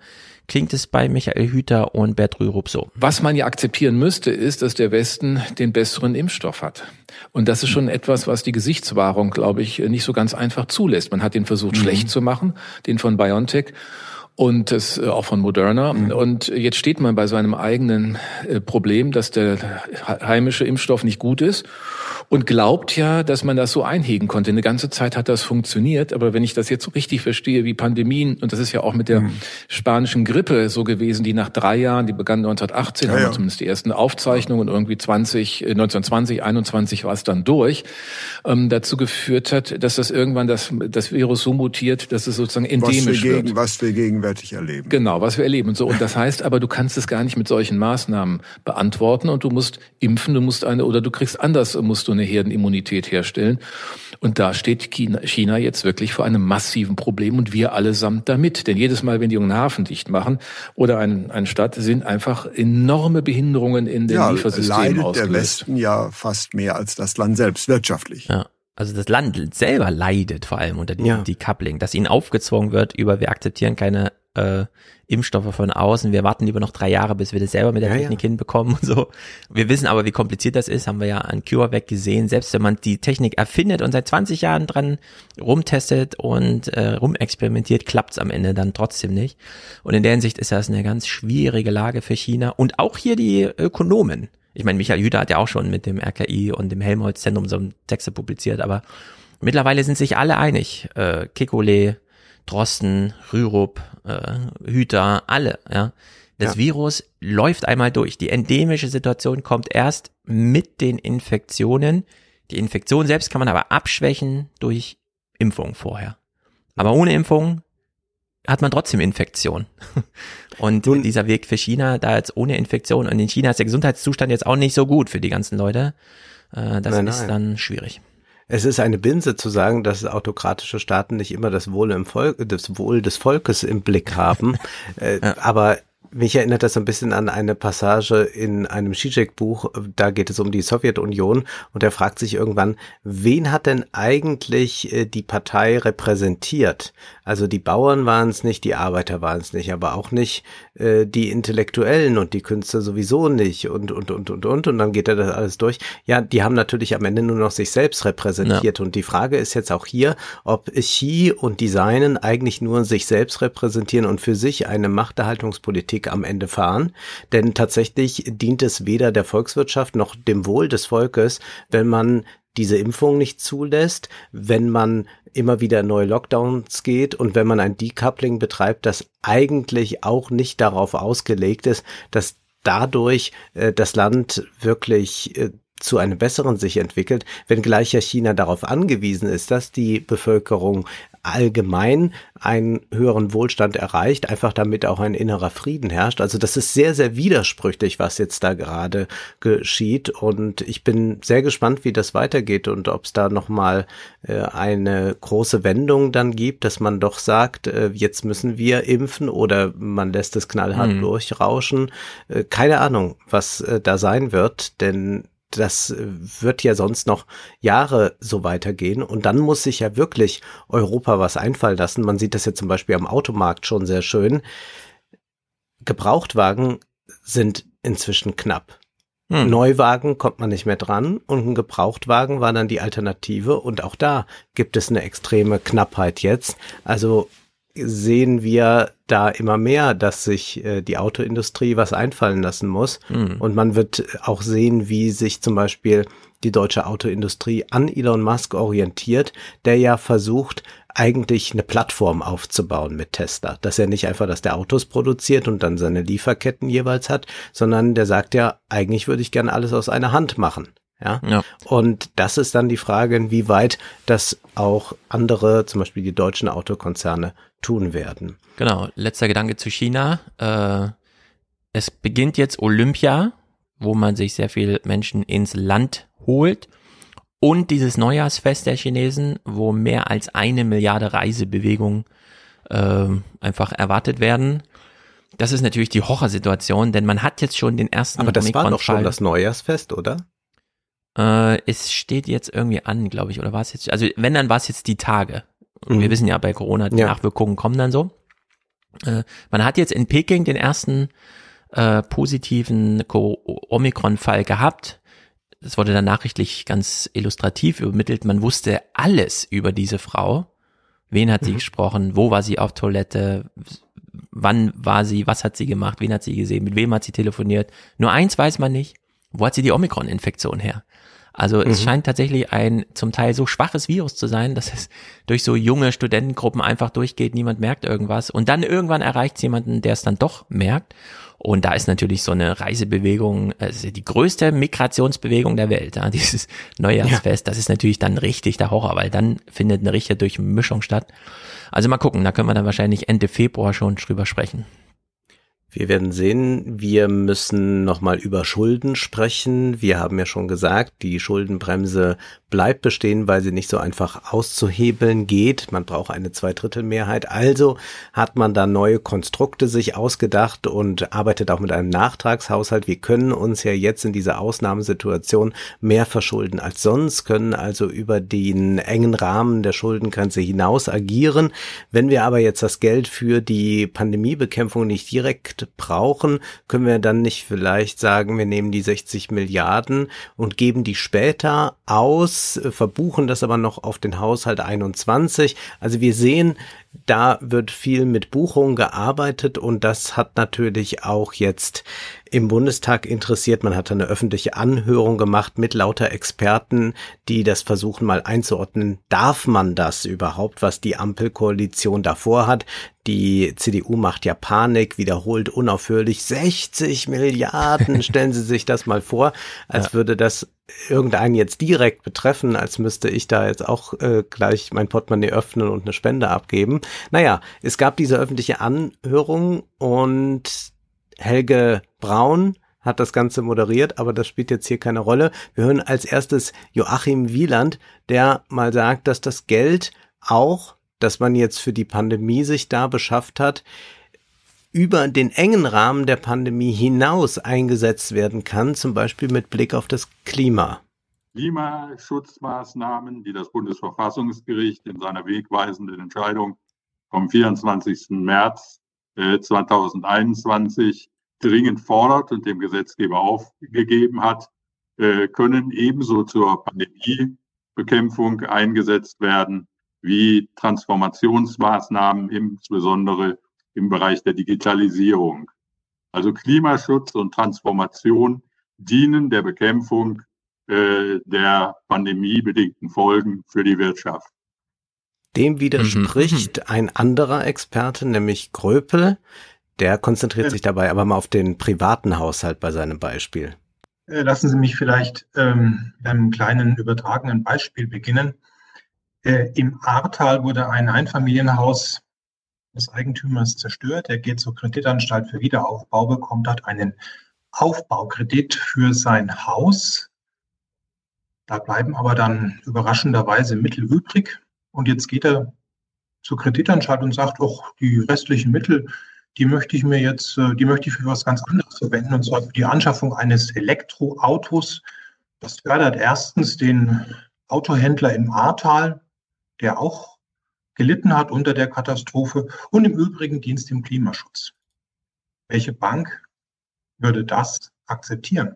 klingt es bei Michael Hüter und Bert Rürup so. Was man ja akzeptieren müsste, ist, dass der Westen den besseren Impfstoff hat. Und das ist schon etwas, was die Gesichtswahrung, glaube ich, nicht so ganz einfach zulässt. Man hat den versucht, mhm. schlecht zu machen, den von BioNTech und das äh, auch von Moderna. Mhm. Und jetzt steht man bei seinem eigenen äh, Problem, dass der heimische Impfstoff nicht gut ist und glaubt ja, dass man das so einhegen konnte. Eine ganze Zeit hat das funktioniert, aber wenn ich das jetzt so richtig verstehe, wie Pandemien, und das ist ja auch mit der mhm. spanischen Grippe so gewesen, die nach drei Jahren, die begann 1918, ja, haben wir zumindest die ersten Aufzeichnungen, irgendwie 20, 1920, 21 war es dann durch, ähm, dazu geführt hat, dass das irgendwann das, das Virus so mutiert, dass es sozusagen endemisch was wir gegen, wird. Was wir gegenwärtig erleben. Genau, was wir erleben und so. Und das heißt aber, du kannst es gar nicht mit solchen Maßnahmen beantworten und du musst impfen, du musst eine, oder du kriegst anders, musst du eine Herdenimmunität herstellen. Und da steht China jetzt wirklich vor einem massiven Problem und wir allesamt damit. Denn jedes Mal, wenn die einen Hafen dicht machen oder ein, eine Stadt, sind einfach enorme Behinderungen in den ja, Liefersystemen leidet der Westen ja fast mehr als das Land selbst wirtschaftlich. Ja. Also das Land selber leidet vor allem unter dem ja. Decoupling, dass ihnen aufgezwungen wird über wir akzeptieren keine äh, Impfstoffe von außen. Wir warten lieber noch drei Jahre, bis wir das selber mit der ja, Technik ja. hinbekommen und so. Wir wissen aber, wie kompliziert das ist, haben wir ja an CureVac gesehen. Selbst wenn man die Technik erfindet und seit 20 Jahren dran rumtestet und äh, rumexperimentiert, klappt's am Ende dann trotzdem nicht. Und in der Hinsicht ist das eine ganz schwierige Lage für China und auch hier die Ökonomen. Ich meine, Michael Hüter hat ja auch schon mit dem RKI und dem Helmholtz-Zentrum so Texte publiziert, aber mittlerweile sind sich alle einig. Äh, Kekulé, Drosten, Rürup, äh, Hüter, alle, ja. Das ja. Virus läuft einmal durch. Die endemische Situation kommt erst mit den Infektionen. Die Infektion selbst kann man aber abschwächen durch Impfung vorher. Aber ohne Impfung hat man trotzdem Infektion. Und Nun, dieser Weg für China, da jetzt ohne Infektion, und in China ist der Gesundheitszustand jetzt auch nicht so gut für die ganzen Leute. Äh, das nein, ist nein. dann schwierig. Es ist eine Binse zu sagen, dass autokratische Staaten nicht immer das Wohl, im Volk, das Wohl des Volkes im Blick haben. äh, ja. Aber mich erinnert das ein bisschen an eine Passage in einem Zizek-Buch. Da geht es um die Sowjetunion und er fragt sich irgendwann, wen hat denn eigentlich äh, die Partei repräsentiert? Also die Bauern waren es nicht, die Arbeiter waren es nicht, aber auch nicht äh, die Intellektuellen und die Künstler sowieso nicht und, und, und, und, und. Und dann geht er das alles durch. Ja, die haben natürlich am Ende nur noch sich selbst repräsentiert. Ja. Und die Frage ist jetzt auch hier, ob Xi und die Seinen eigentlich nur sich selbst repräsentieren und für sich eine Machterhaltungspolitik am Ende fahren. Denn tatsächlich dient es weder der Volkswirtschaft noch dem Wohl des Volkes, wenn man diese Impfung nicht zulässt, wenn man immer wieder neue Lockdowns geht und wenn man ein Decoupling betreibt, das eigentlich auch nicht darauf ausgelegt ist, dass dadurch äh, das Land wirklich äh, zu einem besseren sich entwickelt, wenngleich ja China darauf angewiesen ist, dass die Bevölkerung allgemein einen höheren Wohlstand erreicht, einfach damit auch ein innerer Frieden herrscht. Also das ist sehr, sehr widersprüchlich, was jetzt da gerade geschieht. Und ich bin sehr gespannt, wie das weitergeht und ob es da nochmal äh, eine große Wendung dann gibt, dass man doch sagt, äh, jetzt müssen wir impfen oder man lässt es knallhart mhm. durchrauschen. Äh, keine Ahnung, was äh, da sein wird, denn das wird ja sonst noch Jahre so weitergehen. Und dann muss sich ja wirklich Europa was einfallen lassen. Man sieht das ja zum Beispiel am Automarkt schon sehr schön. Gebrauchtwagen sind inzwischen knapp. Hm. Neuwagen kommt man nicht mehr dran und ein Gebrauchtwagen war dann die Alternative und auch da gibt es eine extreme Knappheit jetzt. Also sehen wir da immer mehr, dass sich äh, die Autoindustrie was einfallen lassen muss. Mhm. Und man wird auch sehen, wie sich zum Beispiel die deutsche Autoindustrie an Elon Musk orientiert, der ja versucht, eigentlich eine Plattform aufzubauen mit Tesla. Dass er nicht einfach, dass der Autos produziert und dann seine Lieferketten jeweils hat, sondern der sagt ja, eigentlich würde ich gerne alles aus einer Hand machen. Ja? ja. Und das ist dann die Frage, inwieweit das auch andere, zum Beispiel die deutschen Autokonzerne, tun werden. Genau. Letzter Gedanke zu China. Äh, es beginnt jetzt Olympia, wo man sich sehr viele Menschen ins Land holt. Und dieses Neujahrsfest der Chinesen, wo mehr als eine Milliarde Reisebewegungen äh, einfach erwartet werden. Das ist natürlich die Horrorsituation, denn man hat jetzt schon den ersten. Aber das war doch schon das Neujahrsfest, oder? Äh, es steht jetzt irgendwie an, glaube ich, oder war es jetzt, also wenn, dann war es jetzt die Tage. Und mhm. wir wissen ja, bei Corona, die ja. Nachwirkungen kommen dann so. Äh, man hat jetzt in Peking den ersten äh, positiven Omikron-Fall gehabt. Das wurde dann nachrichtlich ganz illustrativ übermittelt. Man wusste alles über diese Frau. Wen hat sie mhm. gesprochen? Wo war sie auf Toilette? Wann war sie? Was hat sie gemacht? Wen hat sie gesehen? Mit wem hat sie telefoniert? Nur eins weiß man nicht. Wo hat sie die Omikron-Infektion her? Also mhm. es scheint tatsächlich ein zum Teil so schwaches Virus zu sein, dass es durch so junge Studentengruppen einfach durchgeht, niemand merkt irgendwas und dann irgendwann erreicht es jemanden, der es dann doch merkt. Und da ist natürlich so eine Reisebewegung, also die größte Migrationsbewegung der Welt, ja, dieses Neujahrsfest, ja. das ist natürlich dann richtig der Horror, weil dann findet eine richtige Durchmischung statt. Also mal gucken, da können wir dann wahrscheinlich Ende Februar schon drüber sprechen. Wir werden sehen, wir müssen nochmal über Schulden sprechen. Wir haben ja schon gesagt, die Schuldenbremse bleibt bestehen, weil sie nicht so einfach auszuhebeln geht. Man braucht eine Zweidrittelmehrheit. Also hat man da neue Konstrukte sich ausgedacht und arbeitet auch mit einem Nachtragshaushalt. Wir können uns ja jetzt in dieser Ausnahmesituation mehr verschulden als sonst, können also über den engen Rahmen der Schuldengrenze hinaus agieren. Wenn wir aber jetzt das Geld für die Pandemiebekämpfung nicht direkt brauchen, können wir dann nicht vielleicht sagen, wir nehmen die 60 Milliarden und geben die später aus, verbuchen das aber noch auf den Haushalt 21. Also wir sehen, da wird viel mit Buchungen gearbeitet und das hat natürlich auch jetzt im Bundestag interessiert. Man hat eine öffentliche Anhörung gemacht mit lauter Experten, die das versuchen mal einzuordnen. Darf man das überhaupt, was die Ampelkoalition davor hat? Die CDU macht ja Panik, wiederholt unaufhörlich 60 Milliarden. Stellen Sie sich das mal vor, als ja. würde das irgendeinen jetzt direkt betreffen, als müsste ich da jetzt auch äh, gleich mein Portemonnaie öffnen und eine Spende abgeben. Naja, es gab diese öffentliche Anhörung und Helge Braun hat das Ganze moderiert, aber das spielt jetzt hier keine Rolle. Wir hören als erstes Joachim Wieland, der mal sagt, dass das Geld auch, das man jetzt für die Pandemie sich da beschafft hat, über den engen Rahmen der Pandemie hinaus eingesetzt werden kann, zum Beispiel mit Blick auf das Klima. Klimaschutzmaßnahmen, die das Bundesverfassungsgericht in seiner wegweisenden Entscheidung vom 24. März äh, 2021 dringend fordert und dem Gesetzgeber aufgegeben hat, äh, können ebenso zur Pandemiebekämpfung eingesetzt werden wie Transformationsmaßnahmen, insbesondere im Bereich der Digitalisierung. Also Klimaschutz und Transformation dienen der Bekämpfung äh, der pandemiebedingten Folgen für die Wirtschaft. Dem widerspricht mhm. ein anderer Experte, nämlich Gröpel. Der konzentriert sich dabei aber mal auf den privaten Haushalt bei seinem Beispiel. Äh, lassen Sie mich vielleicht ähm, mit einem kleinen übertragenen Beispiel beginnen. Äh, Im Ahrtal wurde ein Einfamilienhaus des Eigentümers zerstört. Er geht zur Kreditanstalt für Wiederaufbau, bekommt dort einen Aufbaukredit für sein Haus. Da bleiben aber dann überraschenderweise Mittel übrig. Und jetzt geht er zur Kreditanstalt und sagt, oh, die restlichen Mittel, die möchte ich mir jetzt, äh, die möchte ich für was ganz anderes verwenden, und zwar für die Anschaffung eines Elektroautos. Das fördert erstens den Autohändler im Ahrtal, der auch gelitten hat unter der Katastrophe und im Übrigen Dienst im Klimaschutz. Welche Bank würde das akzeptieren?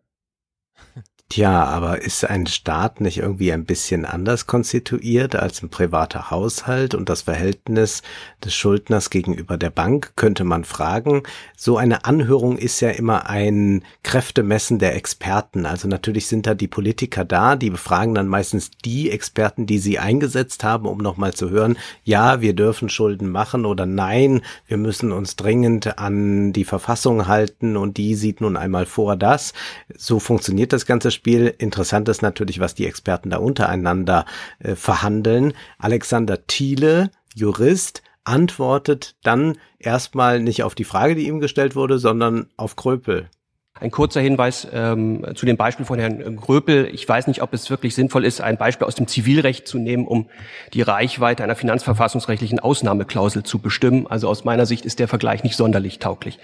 Tja, aber ist ein Staat nicht irgendwie ein bisschen anders konstituiert als ein privater Haushalt und das Verhältnis des Schuldners gegenüber der Bank, könnte man fragen. So eine Anhörung ist ja immer ein Kräftemessen der Experten. Also natürlich sind da die Politiker da, die befragen dann meistens die Experten, die sie eingesetzt haben, um nochmal zu hören, ja, wir dürfen Schulden machen oder nein, wir müssen uns dringend an die Verfassung halten und die sieht nun einmal vor das. So funktioniert das ganze Spiel. Interessant ist natürlich, was die Experten da untereinander äh, verhandeln. Alexander Thiele, Jurist, antwortet dann erstmal nicht auf die Frage, die ihm gestellt wurde, sondern auf Kröpel. Ein kurzer Hinweis ähm, zu dem Beispiel von Herrn Gröpel. Ich weiß nicht, ob es wirklich sinnvoll ist, ein Beispiel aus dem Zivilrecht zu nehmen, um die Reichweite einer finanzverfassungsrechtlichen Ausnahmeklausel zu bestimmen. Also aus meiner Sicht ist der Vergleich nicht sonderlich tauglich.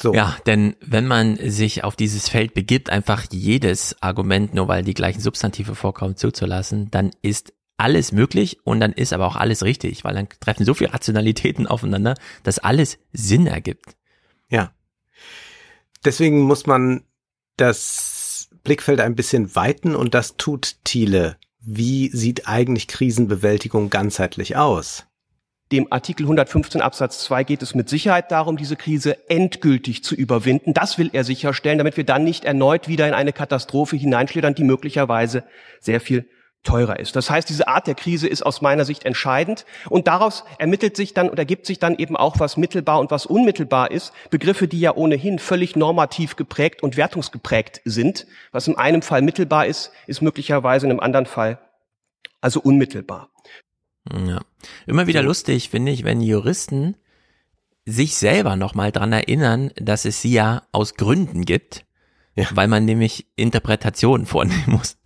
So. Ja, denn wenn man sich auf dieses Feld begibt, einfach jedes Argument, nur weil die gleichen Substantive vorkommen, zuzulassen, dann ist alles möglich und dann ist aber auch alles richtig, weil dann treffen so viele Rationalitäten aufeinander, dass alles Sinn ergibt. Ja. Deswegen muss man das Blickfeld ein bisschen weiten und das tut Thiele. Wie sieht eigentlich Krisenbewältigung ganzheitlich aus? Dem Artikel 115 Absatz 2 geht es mit Sicherheit darum, diese Krise endgültig zu überwinden. Das will er sicherstellen, damit wir dann nicht erneut wieder in eine Katastrophe hineinschlittern, die möglicherweise sehr viel teurer ist. Das heißt, diese Art der Krise ist aus meiner Sicht entscheidend und daraus ermittelt sich dann und ergibt sich dann eben auch, was mittelbar und was unmittelbar ist. Begriffe, die ja ohnehin völlig normativ geprägt und wertungsgeprägt sind. Was in einem Fall mittelbar ist, ist möglicherweise in einem anderen Fall also unmittelbar. Ja. Immer wieder so. lustig, finde ich, wenn Juristen sich selber nochmal dran erinnern, dass es sie ja aus Gründen gibt, ja. weil man nämlich Interpretationen vornehmen muss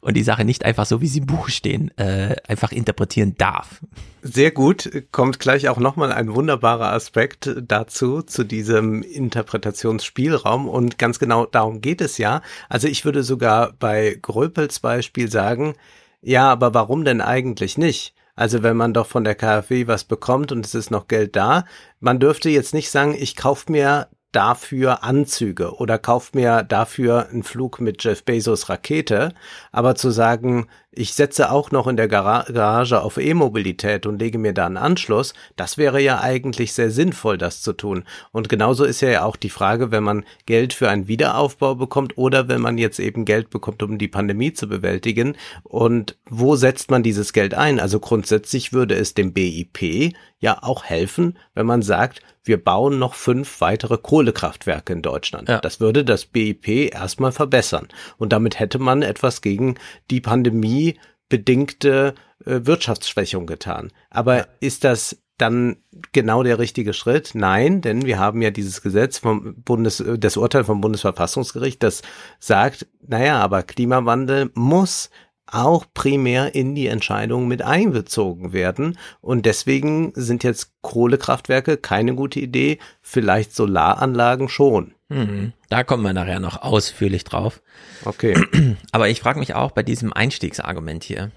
und die Sache nicht einfach so, wie sie im Buch stehen, äh, einfach interpretieren darf. Sehr gut, kommt gleich auch nochmal ein wunderbarer Aspekt dazu, zu diesem Interpretationsspielraum und ganz genau darum geht es ja. Also ich würde sogar bei Gröpels Beispiel sagen, ja, aber warum denn eigentlich nicht? Also wenn man doch von der KfW was bekommt und es ist noch Geld da, man dürfte jetzt nicht sagen, ich kaufe mir dafür Anzüge oder kauft mir dafür einen Flug mit Jeff Bezos Rakete. Aber zu sagen, ich setze auch noch in der Garage auf E-Mobilität und lege mir da einen Anschluss, das wäre ja eigentlich sehr sinnvoll, das zu tun. Und genauso ist ja auch die Frage, wenn man Geld für einen Wiederaufbau bekommt oder wenn man jetzt eben Geld bekommt, um die Pandemie zu bewältigen. Und wo setzt man dieses Geld ein? Also grundsätzlich würde es dem BIP ja auch helfen, wenn man sagt, wir bauen noch fünf weitere Kohlekraftwerke in Deutschland. Ja. Das würde das BIP erstmal verbessern. Und damit hätte man etwas gegen die Pandemie bedingte äh, Wirtschaftsschwächung getan. Aber ja. ist das dann genau der richtige Schritt? Nein, denn wir haben ja dieses Gesetz vom Bundes, das Urteil vom Bundesverfassungsgericht, das sagt, naja, aber Klimawandel muss auch primär in die Entscheidung mit einbezogen werden. Und deswegen sind jetzt Kohlekraftwerke keine gute Idee, vielleicht Solaranlagen schon. Mhm. Da kommen wir nachher noch ausführlich drauf. Okay. Aber ich frage mich auch bei diesem Einstiegsargument hier.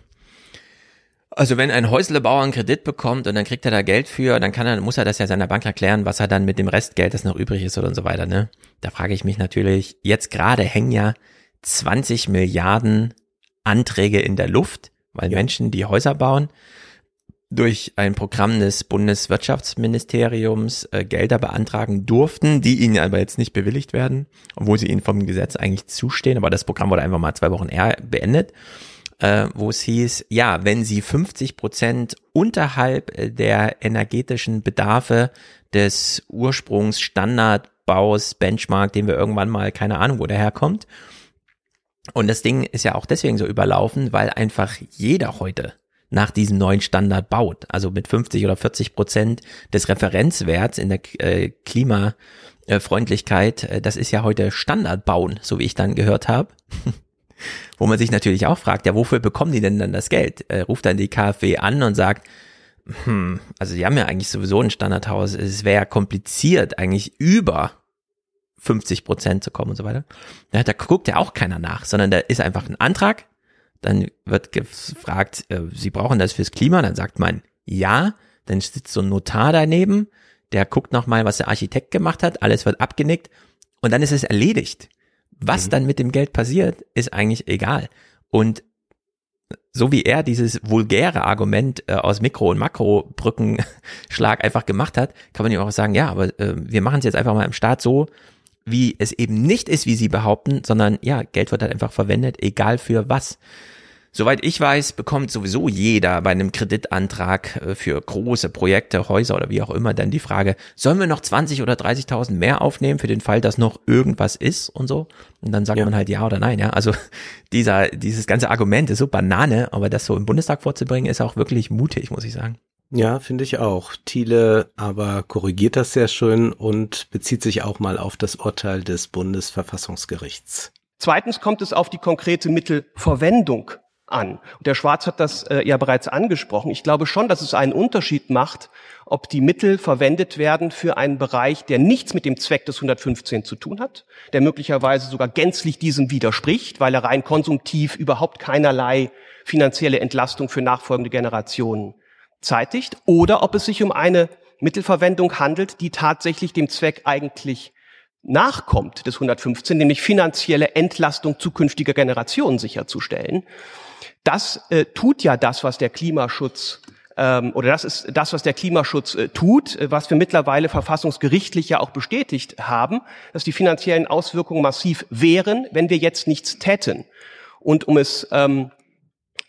Also wenn ein Häuslebauer einen Kredit bekommt und dann kriegt er da Geld für, dann kann er, muss er das ja seiner Bank erklären, was er dann mit dem Restgeld, das noch übrig ist oder und so weiter, ne? Da frage ich mich natürlich, jetzt gerade hängen ja 20 Milliarden Anträge in der Luft, weil ja. Menschen, die Häuser bauen, durch ein Programm des Bundeswirtschaftsministeriums äh, Gelder beantragen durften, die ihnen aber jetzt nicht bewilligt werden, obwohl sie ihnen vom Gesetz eigentlich zustehen. Aber das Programm wurde einfach mal zwei Wochen eher beendet, äh, wo es hieß, ja, wenn sie 50 Prozent unterhalb äh, der energetischen Bedarfe des Ursprungsstandardbaus, Benchmark, den wir irgendwann mal, keine Ahnung, wo der herkommt, und das Ding ist ja auch deswegen so überlaufen, weil einfach jeder heute nach diesem neuen Standard baut. Also mit 50 oder 40 Prozent des Referenzwerts in der äh, Klimafreundlichkeit. Äh, das ist ja heute Standard bauen, so wie ich dann gehört habe. Wo man sich natürlich auch fragt, ja, wofür bekommen die denn dann das Geld? Äh, ruft dann die KfW an und sagt, hm, also die haben ja eigentlich sowieso ein Standardhaus. Es wäre kompliziert, eigentlich über 50 Prozent zu kommen und so weiter. Ja, da guckt ja auch keiner nach, sondern da ist einfach ein Antrag, dann wird gefragt, äh, Sie brauchen das fürs Klima, dann sagt man ja, dann sitzt so ein Notar daneben, der guckt nochmal, was der Architekt gemacht hat, alles wird abgenickt und dann ist es erledigt. Was mhm. dann mit dem Geld passiert, ist eigentlich egal. Und so wie er dieses vulgäre Argument äh, aus Mikro- und Makrobrückenschlag einfach gemacht hat, kann man ihm auch sagen, ja, aber äh, wir machen es jetzt einfach mal im Staat so, wie es eben nicht ist, wie sie behaupten, sondern ja, Geld wird halt einfach verwendet, egal für was. Soweit ich weiß, bekommt sowieso jeder bei einem Kreditantrag äh, für große Projekte, Häuser oder wie auch immer dann die Frage, sollen wir noch 20 oder 30.000 mehr aufnehmen für den Fall, dass noch irgendwas ist und so? Und dann sagt ja. man halt ja oder nein, ja. Also dieser, dieses ganze Argument ist so Banane, aber das so im Bundestag vorzubringen, ist auch wirklich mutig, muss ich sagen. Ja, finde ich auch. Thiele aber korrigiert das sehr schön und bezieht sich auch mal auf das Urteil des Bundesverfassungsgerichts. Zweitens kommt es auf die konkrete Mittelverwendung an. Und der Schwarz hat das äh, ja bereits angesprochen. Ich glaube schon, dass es einen Unterschied macht, ob die Mittel verwendet werden für einen Bereich, der nichts mit dem Zweck des 115 zu tun hat, der möglicherweise sogar gänzlich diesem widerspricht, weil er rein konsumtiv überhaupt keinerlei finanzielle Entlastung für nachfolgende Generationen zeitigt oder ob es sich um eine Mittelverwendung handelt, die tatsächlich dem Zweck eigentlich nachkommt des 115, nämlich finanzielle Entlastung zukünftiger Generationen sicherzustellen. Das äh, tut ja das, was der Klimaschutz ähm, oder das ist das, was der Klimaschutz äh, tut, äh, was wir mittlerweile verfassungsgerichtlich ja auch bestätigt haben, dass die finanziellen Auswirkungen massiv wären, wenn wir jetzt nichts täten. Und um es ähm,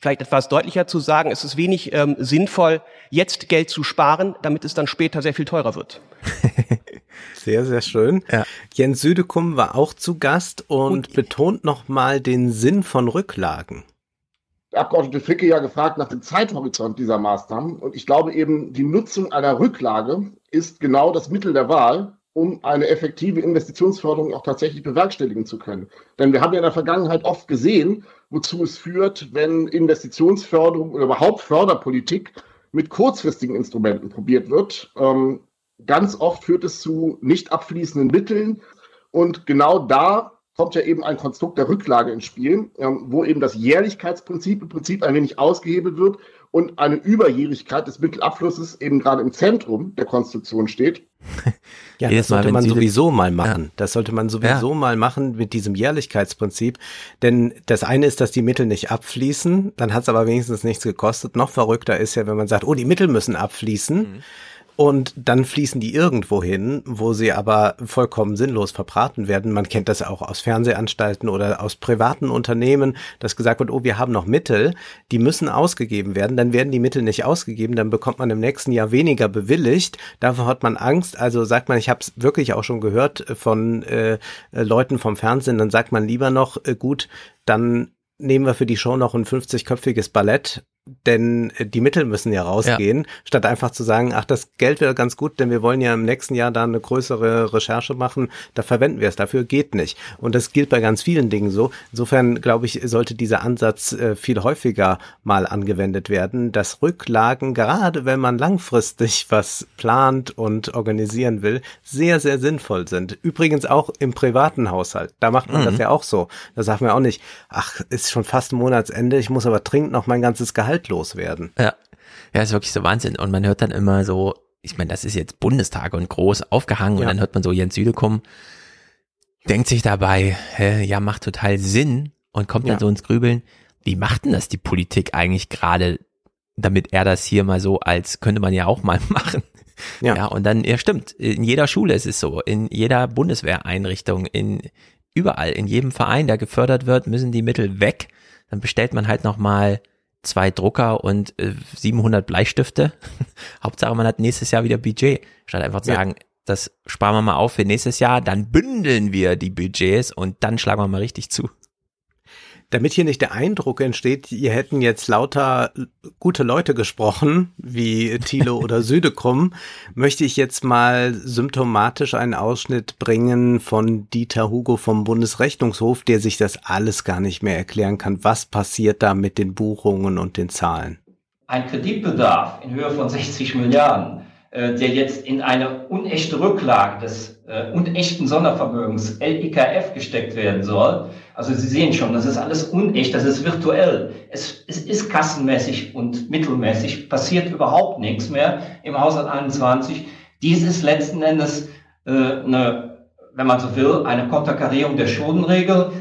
vielleicht etwas deutlicher zu sagen, es ist wenig ähm, sinnvoll, jetzt Geld zu sparen, damit es dann später sehr viel teurer wird. Sehr, sehr schön. Ja. Jens Südekum war auch zu Gast und, und betont nochmal den Sinn von Rücklagen. Der Abgeordnete Fricke ja gefragt nach dem Zeithorizont dieser Maßnahmen. Und ich glaube eben, die Nutzung einer Rücklage ist genau das Mittel der Wahl, um eine effektive Investitionsförderung auch tatsächlich bewerkstelligen zu können. Denn wir haben ja in der Vergangenheit oft gesehen, wozu es führt, wenn Investitionsförderung oder überhaupt Förderpolitik mit kurzfristigen Instrumenten probiert wird. Ähm, ganz oft führt es zu nicht abfließenden Mitteln. Und genau da kommt ja eben ein Konstrukt der Rücklage ins Spiel, ähm, wo eben das Jährlichkeitsprinzip im Prinzip ein wenig ausgehebelt wird und eine Überjährigkeit des Mittelabflusses eben gerade im Zentrum der Konstruktion steht. Ja, das sollte man sowieso mal machen. Ja. Das sollte man sowieso ja. mal machen mit diesem Jährlichkeitsprinzip. Denn das eine ist, dass die Mittel nicht abfließen, dann hat es aber wenigstens nichts gekostet. Noch verrückter ist ja, wenn man sagt, oh, die Mittel müssen abfließen. Mhm und dann fließen die irgendwo hin, wo sie aber vollkommen sinnlos verbraten werden. Man kennt das auch aus Fernsehanstalten oder aus privaten Unternehmen, dass gesagt wird, oh, wir haben noch Mittel, die müssen ausgegeben werden. Dann werden die Mittel nicht ausgegeben, dann bekommt man im nächsten Jahr weniger bewilligt. Dafür hat man Angst. Also sagt man, ich habe es wirklich auch schon gehört von äh, Leuten vom Fernsehen, dann sagt man lieber noch, äh, gut, dann nehmen wir für die Show noch ein 50-köpfiges Ballett denn äh, die Mittel müssen ja rausgehen, ja. statt einfach zu sagen, ach, das Geld wäre ganz gut, denn wir wollen ja im nächsten Jahr da eine größere Recherche machen, da verwenden wir es, dafür geht nicht. Und das gilt bei ganz vielen Dingen so. Insofern, glaube ich, sollte dieser Ansatz äh, viel häufiger mal angewendet werden, dass Rücklagen, gerade wenn man langfristig was plant und organisieren will, sehr, sehr sinnvoll sind. Übrigens auch im privaten Haushalt. Da macht man mhm. das ja auch so. Da sagt man auch nicht, ach, ist schon fast Monatsende, ich muss aber dringend noch mein ganzes Gehalt loswerden. Ja. Ja, ist wirklich so Wahnsinn. Und man hört dann immer so, ich meine, das ist jetzt Bundestag und groß aufgehangen ja. und dann hört man so Jens Südekum, denkt sich dabei, hä, ja, macht total Sinn und kommt ja. dann so ins Grübeln. Wie macht denn das die Politik eigentlich gerade, damit er das hier mal so als, könnte man ja auch mal machen. Ja. ja, und dann, ja stimmt, in jeder Schule ist es so, in jeder Bundeswehreinrichtung, in überall, in jedem Verein, der gefördert wird, müssen die Mittel weg. Dann bestellt man halt nochmal zwei Drucker und äh, 700 Bleistifte. Hauptsache, man hat nächstes Jahr wieder Budget. Statt einfach zu ja. sagen, das sparen wir mal auf für nächstes Jahr, dann bündeln wir die Budgets und dann schlagen wir mal richtig zu. Damit hier nicht der Eindruck entsteht, ihr hätten jetzt lauter gute Leute gesprochen, wie Thilo oder Südekum, möchte ich jetzt mal symptomatisch einen Ausschnitt bringen von Dieter Hugo vom Bundesrechnungshof, der sich das alles gar nicht mehr erklären kann. Was passiert da mit den Buchungen und den Zahlen? Ein Kreditbedarf in Höhe von 60 Milliarden der jetzt in eine unechte Rücklage des äh, unechten Sondervermögens LIKF gesteckt werden soll. Also Sie sehen schon, das ist alles unecht, das ist virtuell. Es, es ist kassenmäßig und mittelmäßig, passiert überhaupt nichts mehr im Haushalt 21. Dies ist letzten Endes äh, eine, wenn man so will, eine Konterkarierung der Schuldenregel.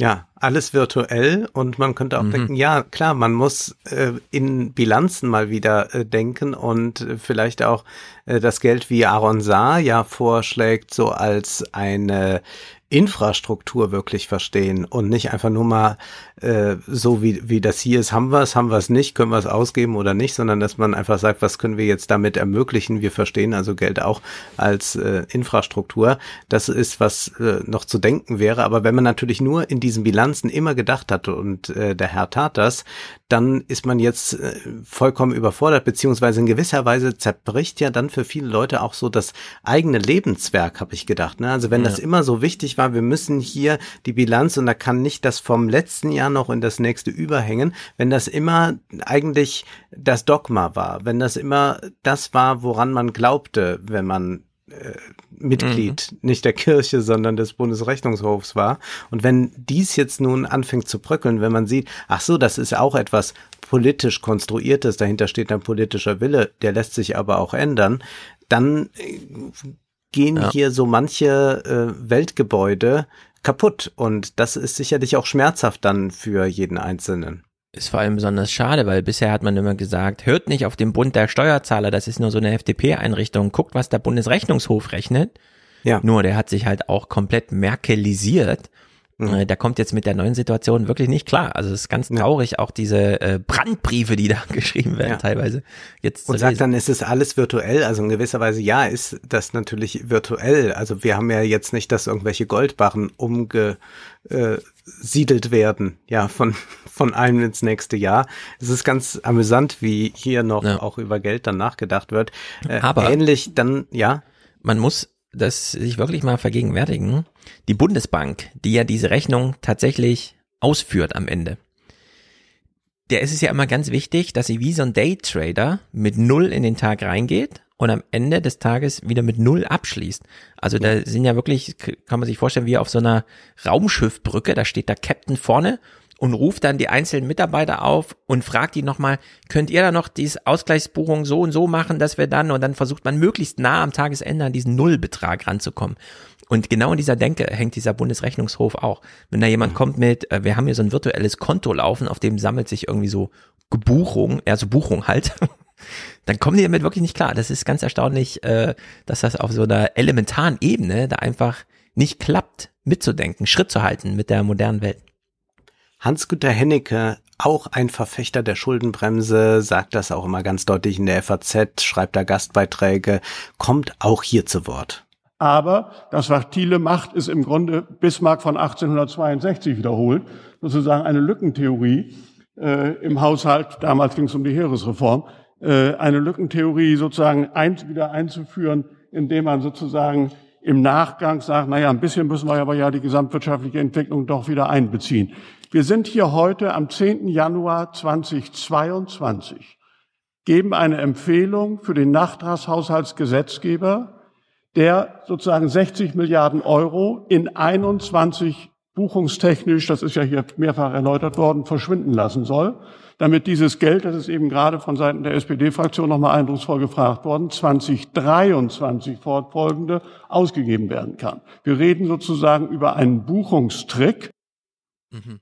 Ja, alles virtuell und man könnte auch mhm. denken, ja, klar, man muss äh, in Bilanzen mal wieder äh, denken und äh, vielleicht auch äh, das Geld, wie Aaron Saar ja vorschlägt, so als eine Infrastruktur wirklich verstehen und nicht einfach nur mal äh, so wie, wie das hier ist, haben wir es, haben wir es nicht, können wir es ausgeben oder nicht, sondern dass man einfach sagt, was können wir jetzt damit ermöglichen? Wir verstehen also Geld auch als äh, Infrastruktur. Das ist, was äh, noch zu denken wäre. Aber wenn man natürlich nur in diesen Bilanzen immer gedacht hat und äh, der Herr tat das, dann ist man jetzt äh, vollkommen überfordert, beziehungsweise in gewisser Weise zerbricht ja dann für viele Leute auch so das eigene Lebenswerk, habe ich gedacht. Ne? Also wenn ja. das immer so wichtig war, wir müssen hier die Bilanz und da kann nicht das vom letzten Jahr noch in das nächste überhängen, wenn das immer eigentlich das Dogma war, wenn das immer das war, woran man glaubte, wenn man äh, Mitglied mhm. nicht der Kirche, sondern des Bundesrechnungshofs war. Und wenn dies jetzt nun anfängt zu bröckeln, wenn man sieht, ach so, das ist auch etwas politisch konstruiertes, dahinter steht ein politischer Wille, der lässt sich aber auch ändern, dann äh, gehen ja. hier so manche äh, Weltgebäude kaputt. Und das ist sicherlich auch schmerzhaft dann für jeden Einzelnen. Ist vor allem besonders schade, weil bisher hat man immer gesagt, hört nicht auf den Bund der Steuerzahler, das ist nur so eine FDP-Einrichtung, guckt, was der Bundesrechnungshof rechnet. Ja. Nur der hat sich halt auch komplett merkelisiert Mhm. Äh, der kommt jetzt mit der neuen Situation wirklich nicht klar. Also es ist ganz traurig, ja. auch diese äh, Brandbriefe, die da geschrieben werden ja. teilweise. Jetzt Und sagt dann, ist es alles virtuell? Also in gewisser Weise, ja, ist das natürlich virtuell. Also wir haben ja jetzt nicht, dass irgendwelche Goldbarren umgesiedelt äh, werden, ja, von, von einem ins nächste Jahr. Es ist ganz amüsant, wie hier noch ja. auch über Geld dann nachgedacht wird. Äh, Aber ähnlich dann, ja. Man muss das sich wirklich mal vergegenwärtigen. Die Bundesbank, die ja diese Rechnung tatsächlich ausführt am Ende, der ist es ja immer ganz wichtig, dass sie wie so ein Daytrader mit Null in den Tag reingeht und am Ende des Tages wieder mit Null abschließt. Also da sind ja wirklich, kann man sich vorstellen, wie auf so einer Raumschiffbrücke, da steht der Captain vorne und ruft dann die einzelnen Mitarbeiter auf und fragt die nochmal, könnt ihr da noch diese Ausgleichsbuchung so und so machen, dass wir dann, und dann versucht man möglichst nah am Tagesende an diesen Nullbetrag ranzukommen. Und genau in dieser Denke hängt dieser Bundesrechnungshof auch. Wenn da jemand mhm. kommt mit, äh, wir haben hier so ein virtuelles Konto laufen, auf dem sammelt sich irgendwie so Buchung, ja, so Buchung halt, dann kommen die damit wirklich nicht klar. Das ist ganz erstaunlich, äh, dass das auf so einer elementaren Ebene da einfach nicht klappt, mitzudenken, Schritt zu halten mit der modernen Welt. Hans-Günter Hennecke, auch ein Verfechter der Schuldenbremse, sagt das auch immer ganz deutlich in der FAZ, schreibt da Gastbeiträge, kommt auch hier zu Wort. Aber das, was Thiele macht, ist im Grunde Bismarck von 1862 wiederholt, sozusagen eine Lückentheorie. äh, im Haushalt, damals ging es um die Heeresreform, äh, eine Lückentheorie sozusagen ein, wieder einzuführen, indem man sozusagen im Nachgang sagt, naja, ein bisschen müssen wir aber ja die gesamtwirtschaftliche Entwicklung doch wieder einbeziehen. Wir sind hier heute am 10. Januar 2022, geben eine Empfehlung für den Nachtragshaushaltsgesetzgeber, der sozusagen 60 Milliarden Euro in 21 buchungstechnisch, das ist ja hier mehrfach erläutert worden, verschwinden lassen soll, damit dieses Geld, das ist eben gerade von Seiten der SPD-Fraktion nochmal eindrucksvoll gefragt worden, 2023 fortfolgende ausgegeben werden kann. Wir reden sozusagen über einen Buchungstrick,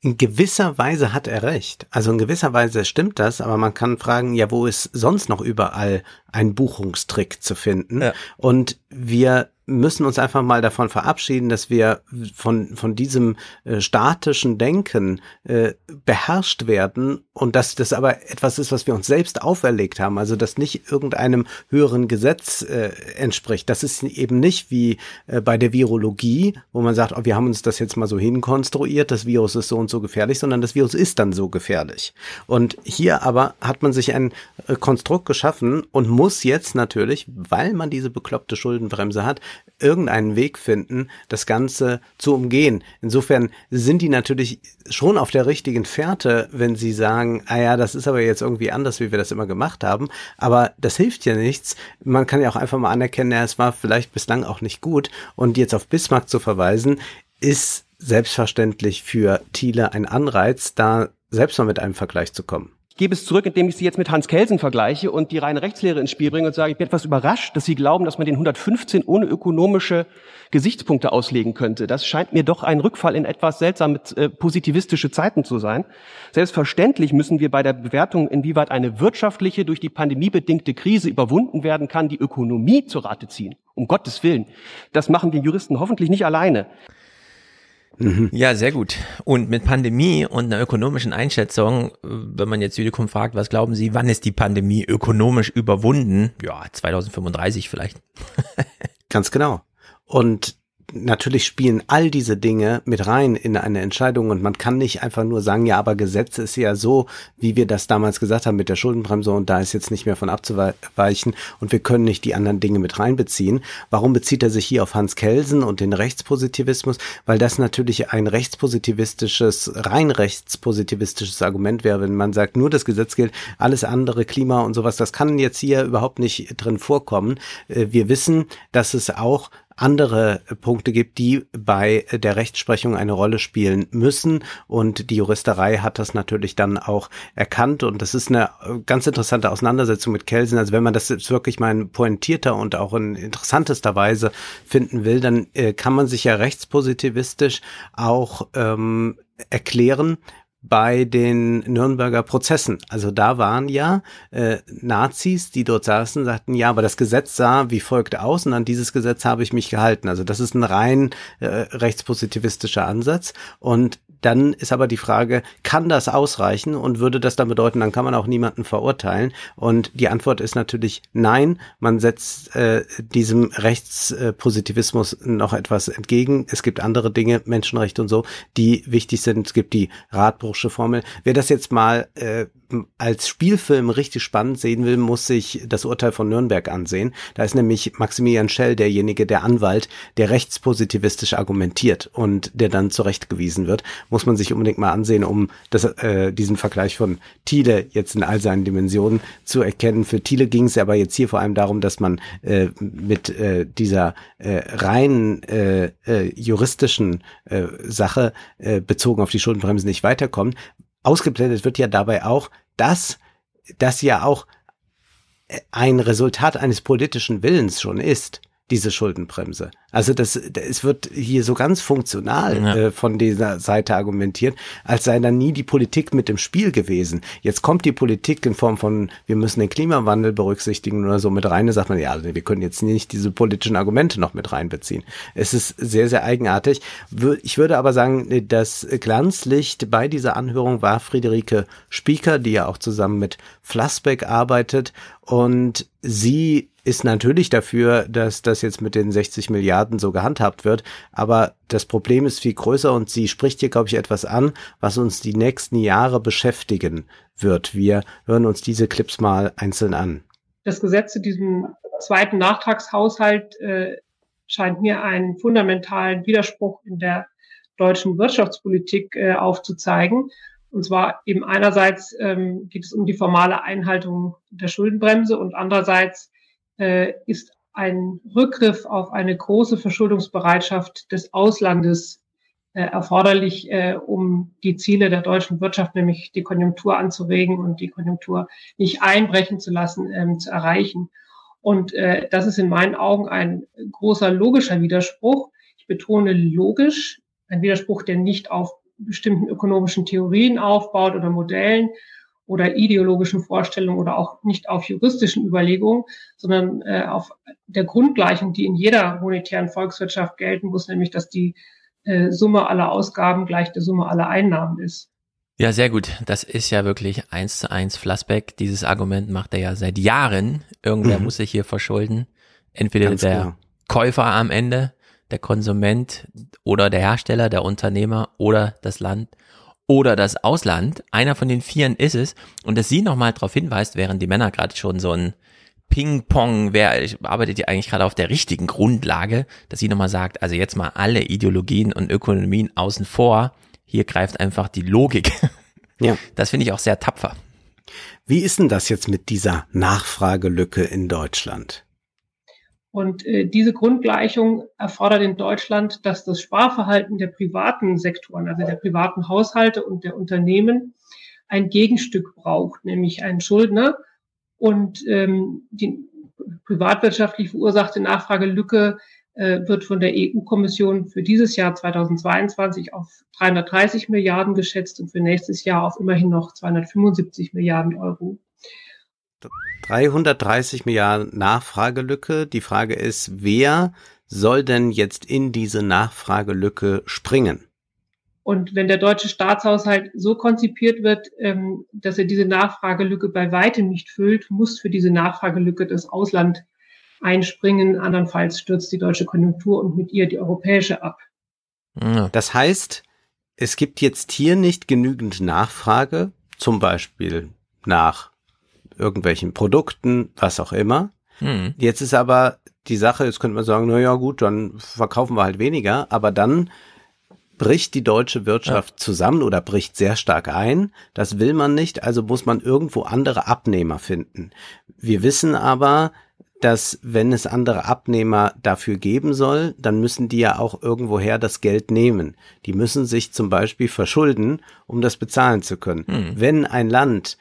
in gewisser Weise hat er recht. Also in gewisser Weise stimmt das, aber man kann fragen, ja, wo ist sonst noch überall ein Buchungstrick zu finden? Ja. Und wir müssen uns einfach mal davon verabschieden, dass wir von, von diesem äh, statischen Denken äh, beherrscht werden und dass das aber etwas ist, was wir uns selbst auferlegt haben, also das nicht irgendeinem höheren Gesetz äh, entspricht. Das ist eben nicht wie äh, bei der Virologie, wo man sagt, oh, wir haben uns das jetzt mal so hinkonstruiert, das Virus ist so und so gefährlich, sondern das Virus ist dann so gefährlich. Und hier aber hat man sich ein äh, Konstrukt geschaffen und muss jetzt natürlich, weil man diese bekloppte Schuldenbremse hat, irgendeinen Weg finden, das Ganze zu umgehen. Insofern sind die natürlich schon auf der richtigen Fährte, wenn sie sagen, ah ja, das ist aber jetzt irgendwie anders, wie wir das immer gemacht haben. Aber das hilft ja nichts. Man kann ja auch einfach mal anerkennen, ja, es war vielleicht bislang auch nicht gut. Und jetzt auf Bismarck zu verweisen, ist selbstverständlich für Thiele ein Anreiz, da selbst mal mit einem Vergleich zu kommen gebe es zurück, indem ich Sie jetzt mit Hans Kelsen vergleiche und die reine Rechtslehre ins Spiel bringe und sage, ich bin etwas überrascht, dass Sie glauben, dass man den 115 ohne ökonomische Gesichtspunkte auslegen könnte. Das scheint mir doch ein Rückfall in etwas seltsame äh, positivistische Zeiten zu sein. Selbstverständlich müssen wir bei der Bewertung, inwieweit eine wirtschaftliche, durch die Pandemie bedingte Krise überwunden werden kann, die Ökonomie zur Rate ziehen. Um Gottes Willen. Das machen wir Juristen hoffentlich nicht alleine. Mhm. Ja, sehr gut. Und mit Pandemie und einer ökonomischen Einschätzung, wenn man jetzt Judikum fragt, was glauben Sie, wann ist die Pandemie ökonomisch überwunden? Ja, 2035 vielleicht. Ganz genau. Und natürlich spielen all diese Dinge mit rein in eine Entscheidung und man kann nicht einfach nur sagen, ja, aber Gesetz ist ja so, wie wir das damals gesagt haben mit der Schuldenbremse und da ist jetzt nicht mehr von abzuweichen und wir können nicht die anderen Dinge mit reinbeziehen. Warum bezieht er sich hier auf Hans Kelsen und den Rechtspositivismus? Weil das natürlich ein rechtspositivistisches, rein rechtspositivistisches Argument wäre, wenn man sagt, nur das Gesetz gilt, alles andere, Klima und sowas, das kann jetzt hier überhaupt nicht drin vorkommen. Äh, wir wissen, dass es auch andere Punkte gibt, die bei der Rechtsprechung eine Rolle spielen müssen. Und die Juristerei hat das natürlich dann auch erkannt. Und das ist eine ganz interessante Auseinandersetzung mit Kelsen. Also wenn man das jetzt wirklich mal in pointierter und auch in interessantester Weise finden will, dann äh, kann man sich ja rechtspositivistisch auch ähm, erklären, bei den Nürnberger Prozessen. Also da waren ja äh, Nazis, die dort saßen, sagten, ja, aber das Gesetz sah wie folgt aus und an dieses Gesetz habe ich mich gehalten. Also das ist ein rein äh, rechtspositivistischer Ansatz. Und dann ist aber die Frage, kann das ausreichen und würde das dann bedeuten, dann kann man auch niemanden verurteilen? Und die Antwort ist natürlich nein. Man setzt äh, diesem Rechtspositivismus noch etwas entgegen. Es gibt andere Dinge, Menschenrechte und so, die wichtig sind. Es gibt die Radbruchsche Formel. Wer das jetzt mal äh, als Spielfilm richtig spannend sehen will, muss sich das Urteil von Nürnberg ansehen. Da ist nämlich Maximilian Schell derjenige, der Anwalt, der rechtspositivistisch argumentiert und der dann zurechtgewiesen wird. Muss man sich unbedingt mal ansehen, um das, äh, diesen Vergleich von Thiele jetzt in all seinen Dimensionen zu erkennen. Für Thiele ging es aber jetzt hier vor allem darum, dass man äh, mit äh, dieser äh, rein äh, äh, juristischen äh, Sache äh, bezogen auf die Schuldenbremse nicht weiterkommt ausgeblendet wird ja dabei auch, dass das ja auch ein Resultat eines politischen Willens schon ist diese Schuldenbremse. Also das, es wird hier so ganz funktional ja. äh, von dieser Seite argumentiert, als sei da nie die Politik mit im Spiel gewesen. Jetzt kommt die Politik in Form von, wir müssen den Klimawandel berücksichtigen oder so mit rein. Da sagt man, ja, also wir können jetzt nicht diese politischen Argumente noch mit reinbeziehen. Es ist sehr, sehr eigenartig. Ich würde aber sagen, das Glanzlicht bei dieser Anhörung war Friederike Spieker, die ja auch zusammen mit Flassbeck arbeitet und sie ist natürlich dafür, dass das jetzt mit den 60 Milliarden so gehandhabt wird. Aber das Problem ist viel größer und sie spricht hier, glaube ich, etwas an, was uns die nächsten Jahre beschäftigen wird. Wir hören uns diese Clips mal einzeln an. Das Gesetz zu diesem zweiten Nachtragshaushalt äh, scheint mir einen fundamentalen Widerspruch in der deutschen Wirtschaftspolitik äh, aufzuzeigen. Und zwar eben einerseits ähm, geht es um die formale Einhaltung der Schuldenbremse und andererseits äh, ist ein Rückgriff auf eine große Verschuldungsbereitschaft des Auslandes äh, erforderlich, äh, um die Ziele der deutschen Wirtschaft, nämlich die Konjunktur anzuregen und die Konjunktur nicht einbrechen zu lassen, ähm, zu erreichen. Und äh, das ist in meinen Augen ein großer logischer Widerspruch. Ich betone logisch, ein Widerspruch, der nicht auf bestimmten ökonomischen Theorien aufbaut oder Modellen oder ideologischen Vorstellungen oder auch nicht auf juristischen Überlegungen, sondern äh, auf der Grundgleichung, die in jeder monetären Volkswirtschaft gelten muss, nämlich dass die äh, Summe aller Ausgaben gleich der Summe aller Einnahmen ist. Ja, sehr gut. Das ist ja wirklich eins zu eins Flassbeck. Dieses Argument macht er ja seit Jahren. Irgendwer mhm. muss sich hier verschulden. Entweder Ganz der klar. Käufer am Ende, der Konsument oder der Hersteller, der Unternehmer oder das Land oder das Ausland. Einer von den Vieren ist es. Und dass sie nochmal darauf hinweist, während die Männer gerade schon so ein Ping-Pong, wer arbeitet ja eigentlich gerade auf der richtigen Grundlage, dass sie nochmal sagt, also jetzt mal alle Ideologien und Ökonomien außen vor hier greift einfach die Logik. Ja. Das finde ich auch sehr tapfer. Wie ist denn das jetzt mit dieser Nachfragelücke in Deutschland? Und äh, diese Grundgleichung erfordert in Deutschland, dass das Sparverhalten der privaten Sektoren, also der privaten Haushalte und der Unternehmen, ein Gegenstück braucht, nämlich einen Schuldner. Und ähm, die privatwirtschaftlich verursachte Nachfragelücke äh, wird von der EU-Kommission für dieses Jahr 2022 auf 330 Milliarden geschätzt und für nächstes Jahr auf immerhin noch 275 Milliarden Euro. 330 Milliarden Nachfragelücke. Die Frage ist, wer soll denn jetzt in diese Nachfragelücke springen? Und wenn der deutsche Staatshaushalt so konzipiert wird, ähm, dass er diese Nachfragelücke bei weitem nicht füllt, muss für diese Nachfragelücke das Ausland einspringen. Andernfalls stürzt die deutsche Konjunktur und mit ihr die europäische ab. Das heißt, es gibt jetzt hier nicht genügend Nachfrage, zum Beispiel nach irgendwelchen Produkten, was auch immer. Mhm. Jetzt ist aber die Sache, jetzt könnte man sagen, na ja, gut, dann verkaufen wir halt weniger, aber dann bricht die deutsche Wirtschaft ja. zusammen oder bricht sehr stark ein. Das will man nicht, also muss man irgendwo andere Abnehmer finden. Wir wissen aber, dass wenn es andere Abnehmer dafür geben soll, dann müssen die ja auch irgendwoher das Geld nehmen. Die müssen sich zum Beispiel verschulden, um das bezahlen zu können. Hm. Wenn ein Land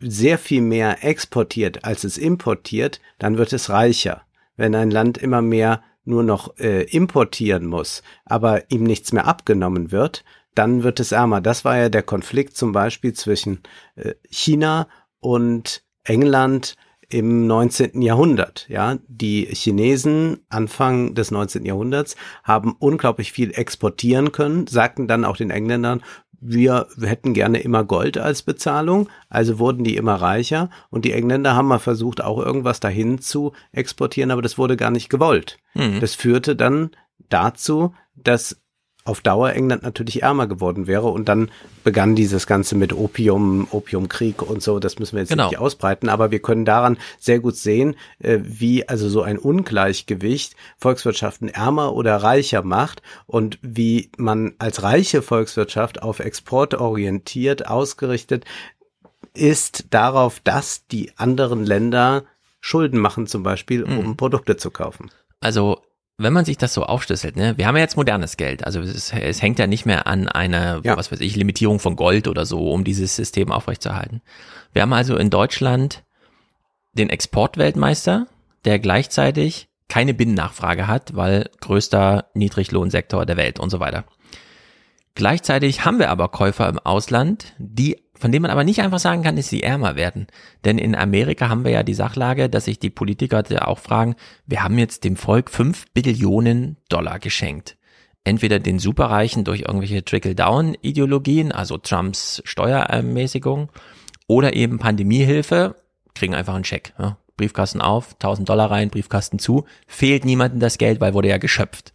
sehr viel mehr exportiert, als es importiert, dann wird es reicher. Wenn ein Land immer mehr nur noch äh, importieren muss, aber ihm nichts mehr abgenommen wird, dann wird es ärmer. Das war ja der Konflikt zum Beispiel zwischen äh, China und England im 19. Jahrhundert. Ja, die Chinesen Anfang des 19. Jahrhunderts haben unglaublich viel exportieren können, sagten dann auch den Engländern, wir hätten gerne immer Gold als Bezahlung, also wurden die immer reicher und die Engländer haben mal versucht, auch irgendwas dahin zu exportieren, aber das wurde gar nicht gewollt. Mhm. Das führte dann dazu, dass auf Dauer England natürlich ärmer geworden wäre und dann begann dieses Ganze mit Opium, Opiumkrieg und so, das müssen wir jetzt genau. nicht ausbreiten, aber wir können daran sehr gut sehen, äh, wie also so ein Ungleichgewicht Volkswirtschaften ärmer oder reicher macht und wie man als reiche Volkswirtschaft auf Export orientiert, ausgerichtet ist darauf, dass die anderen Länder Schulden machen zum Beispiel, um mhm. Produkte zu kaufen. Also wenn man sich das so aufschlüsselt, ne, wir haben ja jetzt modernes Geld, also es, es hängt ja nicht mehr an einer, ja. was weiß ich, Limitierung von Gold oder so, um dieses System aufrechtzuerhalten. Wir haben also in Deutschland den Exportweltmeister, der gleichzeitig keine Binnennachfrage hat, weil größter Niedriglohnsektor der Welt und so weiter. Gleichzeitig haben wir aber Käufer im Ausland, die von dem man aber nicht einfach sagen kann, dass sie ärmer werden. Denn in Amerika haben wir ja die Sachlage, dass sich die Politiker auch fragen, wir haben jetzt dem Volk fünf Billionen Dollar geschenkt. Entweder den Superreichen durch irgendwelche Trickle-Down-Ideologien, also Trumps Steuerermäßigung, oder eben Pandemiehilfe, kriegen einfach einen Scheck. Ja, Briefkasten auf, 1000 Dollar rein, Briefkasten zu, fehlt niemandem das Geld, weil wurde ja geschöpft.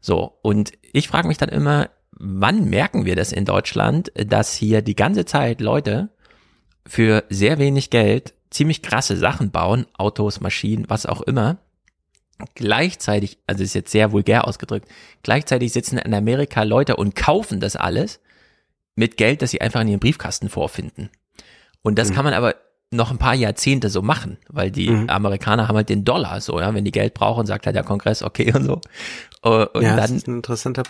So, und ich frage mich dann immer, wann merken wir das in Deutschland, dass hier die ganze Zeit Leute für sehr wenig Geld ziemlich krasse Sachen bauen, Autos, Maschinen, was auch immer. Gleichzeitig, also ist jetzt sehr vulgär ausgedrückt, gleichzeitig sitzen in Amerika Leute und kaufen das alles mit Geld, das sie einfach in ihren Briefkasten vorfinden. Und das mhm. kann man aber noch ein paar Jahrzehnte so machen, weil die mhm. Amerikaner haben halt den Dollar so, ja, wenn die Geld brauchen, sagt halt der Kongress okay und so. Äh, und ja, dann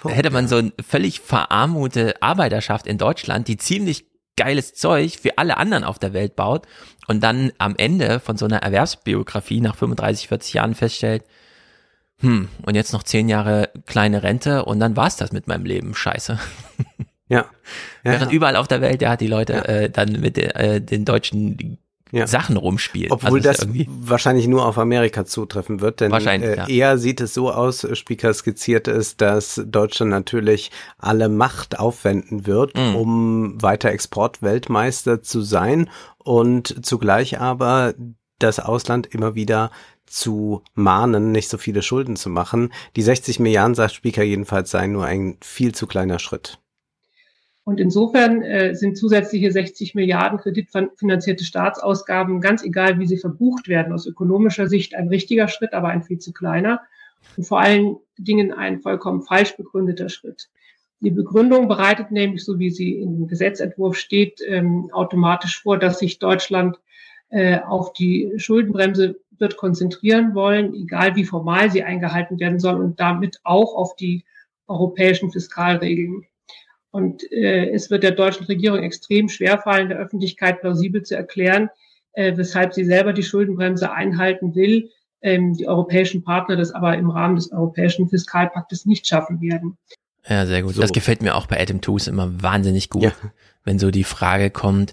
hätte man so eine völlig verarmute Arbeiterschaft in Deutschland, die ziemlich geiles Zeug für alle anderen auf der Welt baut und dann am Ende von so einer Erwerbsbiografie nach 35, 40 Jahren feststellt, hm, und jetzt noch zehn Jahre kleine Rente und dann war's das mit meinem Leben. Scheiße. Ja. ja Während überall auf der Welt, ja, die Leute ja. äh, dann mit äh, den deutschen ja. Sachen rumspielen. Obwohl also das wahrscheinlich nur auf Amerika zutreffen wird, denn wahrscheinlich, äh, ja. eher sieht es so aus, Speaker skizziert ist, dass Deutschland natürlich alle Macht aufwenden wird, mhm. um weiter Exportweltmeister zu sein und zugleich aber das Ausland immer wieder zu mahnen, nicht so viele Schulden zu machen. Die 60 Milliarden, sagt Speaker jedenfalls, seien nur ein viel zu kleiner Schritt. Und insofern äh, sind zusätzliche 60 Milliarden kreditfinanzierte Staatsausgaben, ganz egal wie sie verbucht werden, aus ökonomischer Sicht ein richtiger Schritt, aber ein viel zu kleiner und vor allen Dingen ein vollkommen falsch begründeter Schritt. Die Begründung bereitet nämlich, so wie sie im Gesetzentwurf steht, ähm, automatisch vor, dass sich Deutschland äh, auf die Schuldenbremse wird konzentrieren wollen, egal wie formal sie eingehalten werden soll und damit auch auf die europäischen Fiskalregeln. Und äh, es wird der deutschen Regierung extrem schwerfallen, der Öffentlichkeit plausibel zu erklären, äh, weshalb sie selber die Schuldenbremse einhalten will, ähm, die europäischen Partner das aber im Rahmen des europäischen Fiskalpaktes nicht schaffen werden. Ja, sehr gut. So. Das gefällt mir auch bei Adam Tooze immer wahnsinnig gut, ja. wenn so die Frage kommt,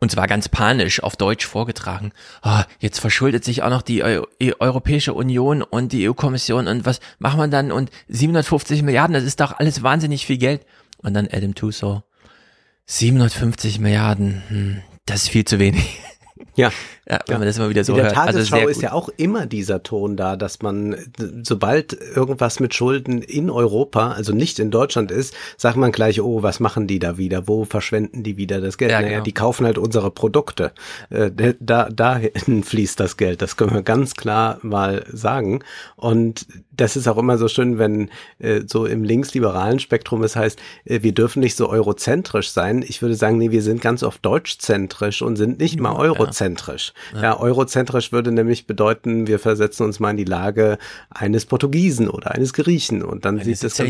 und zwar ganz panisch auf Deutsch vorgetragen. Oh, jetzt verschuldet sich auch noch die Eu Europäische Union und die EU-Kommission und was macht man dann? Und 750 Milliarden, das ist doch alles wahnsinnig viel Geld. Und dann Adam Tuso, 750 Milliarden, hm, das ist viel zu wenig. Ja. ja wenn ja. man das immer wieder so In der hört. Tagesschau also ist ja auch immer dieser Ton da, dass man, sobald irgendwas mit Schulden in Europa, also nicht in Deutschland ist, sagt man gleich, oh, was machen die da wieder? Wo verschwenden die wieder das Geld? Ja, naja, genau. die kaufen halt unsere Produkte. Äh, da, dahin fließt das Geld. Das können wir ganz klar mal sagen. Und das ist auch immer so schön, wenn äh, so im linksliberalen Spektrum es heißt, äh, wir dürfen nicht so eurozentrisch sein. Ich würde sagen, nee, wir sind ganz oft deutschzentrisch und sind nicht mal eurozentrisch. Ja. ja, eurozentrisch würde nämlich bedeuten, wir versetzen uns mal in die Lage eines Portugiesen oder eines Griechen und dann eines sieht es schon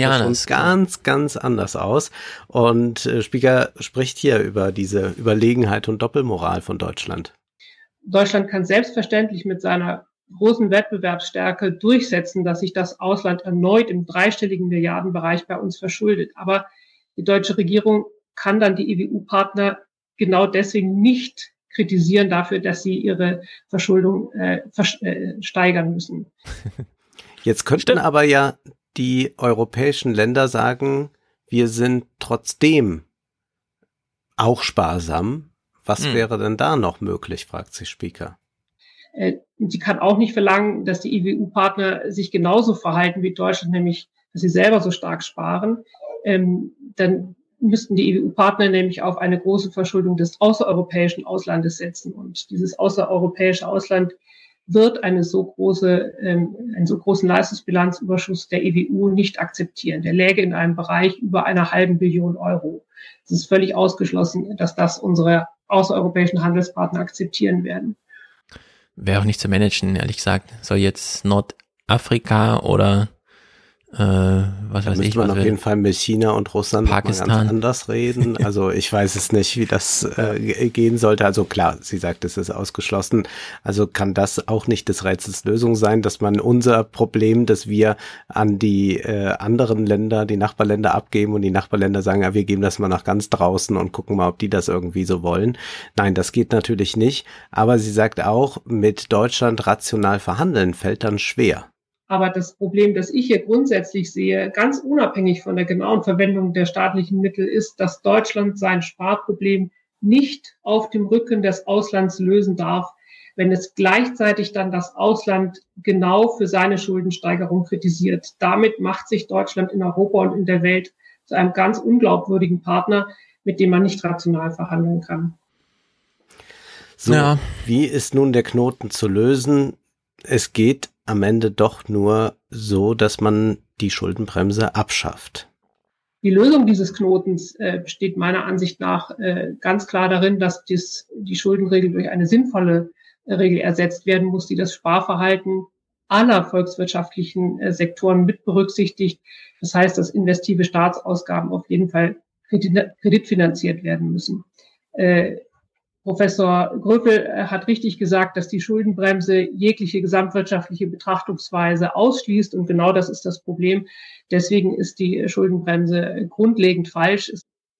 ganz, ganz anders aus. Und äh, Spieker spricht hier über diese Überlegenheit und Doppelmoral von Deutschland. Deutschland kann selbstverständlich mit seiner großen Wettbewerbsstärke durchsetzen, dass sich das Ausland erneut im dreistelligen Milliardenbereich bei uns verschuldet. Aber die deutsche Regierung kann dann die EWU-Partner genau deswegen nicht kritisieren dafür, dass sie ihre Verschuldung äh, äh, steigern müssen. Jetzt könnten Stimmt. aber ja die europäischen Länder sagen, wir sind trotzdem auch sparsam. Was hm. wäre denn da noch möglich, fragt sich Speaker. Äh, sie kann auch nicht verlangen, dass die IWU-Partner sich genauso verhalten wie Deutschland, nämlich, dass sie selber so stark sparen. Ähm, dann müssten die EU-Partner nämlich auf eine große Verschuldung des außereuropäischen Auslandes setzen. Und dieses außereuropäische Ausland wird eine so große, ähm, einen so großen Leistungsbilanzüberschuss der EWU nicht akzeptieren. Der läge in einem Bereich über einer halben Billion Euro. Es ist völlig ausgeschlossen, dass das unsere außereuropäischen Handelspartner akzeptieren werden wäre auch nicht zu managen, ehrlich gesagt. Soll jetzt Nordafrika oder äh, was da weiß ich. man auf jeden Fall mit China und Russland Pakistan. ganz anders reden. Also ich weiß es nicht, wie das äh, gehen sollte. Also klar, sie sagt, es ist ausgeschlossen. Also kann das auch nicht des Rätsels Lösung sein, dass man unser Problem, dass wir an die äh, anderen Länder, die Nachbarländer abgeben und die Nachbarländer sagen, ja, wir geben das mal nach ganz draußen und gucken mal, ob die das irgendwie so wollen. Nein, das geht natürlich nicht. Aber sie sagt auch, mit Deutschland rational verhandeln fällt dann schwer. Aber das Problem, das ich hier grundsätzlich sehe, ganz unabhängig von der genauen Verwendung der staatlichen Mittel, ist, dass Deutschland sein Sparproblem nicht auf dem Rücken des Auslands lösen darf. wenn es gleichzeitig dann das Ausland genau für seine Schuldensteigerung kritisiert. Damit macht sich Deutschland in Europa und in der Welt zu einem ganz unglaubwürdigen Partner, mit dem man nicht rational verhandeln kann. So, ja. wie ist nun der Knoten zu lösen? Es geht am Ende doch nur so, dass man die Schuldenbremse abschafft. Die Lösung dieses Knotens äh, besteht meiner Ansicht nach äh, ganz klar darin, dass dies, die Schuldenregel durch eine sinnvolle äh, Regel ersetzt werden muss, die das Sparverhalten aller volkswirtschaftlichen äh, Sektoren mit berücksichtigt. Das heißt, dass investive Staatsausgaben auf jeden Fall kreditfinanziert werden müssen. Äh, Professor Gröpel äh, hat richtig gesagt, dass die Schuldenbremse jegliche gesamtwirtschaftliche Betrachtungsweise ausschließt. Und genau das ist das Problem. Deswegen ist die Schuldenbremse grundlegend falsch.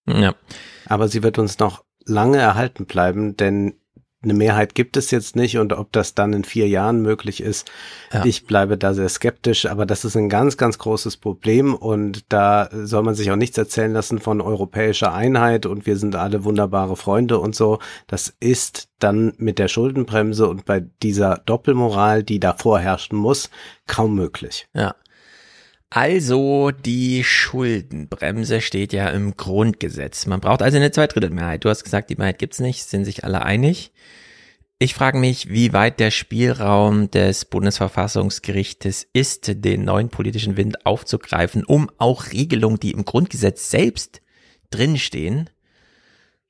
Ja. Aber sie wird uns noch lange erhalten bleiben, denn eine Mehrheit gibt es jetzt nicht und ob das dann in vier Jahren möglich ist, ja. ich bleibe da sehr skeptisch, aber das ist ein ganz, ganz großes Problem und da soll man sich auch nichts erzählen lassen von europäischer Einheit und wir sind alle wunderbare Freunde und so. Das ist dann mit der Schuldenbremse und bei dieser Doppelmoral, die da vorherrschen muss, kaum möglich. Ja. Also die Schuldenbremse steht ja im Grundgesetz. Man braucht also eine Zweidrittelmehrheit. Du hast gesagt, die Mehrheit gibt's nicht, sind sich alle einig. Ich frage mich, wie weit der Spielraum des Bundesverfassungsgerichtes ist, den neuen politischen Wind aufzugreifen, um auch Regelungen, die im Grundgesetz selbst drinstehen,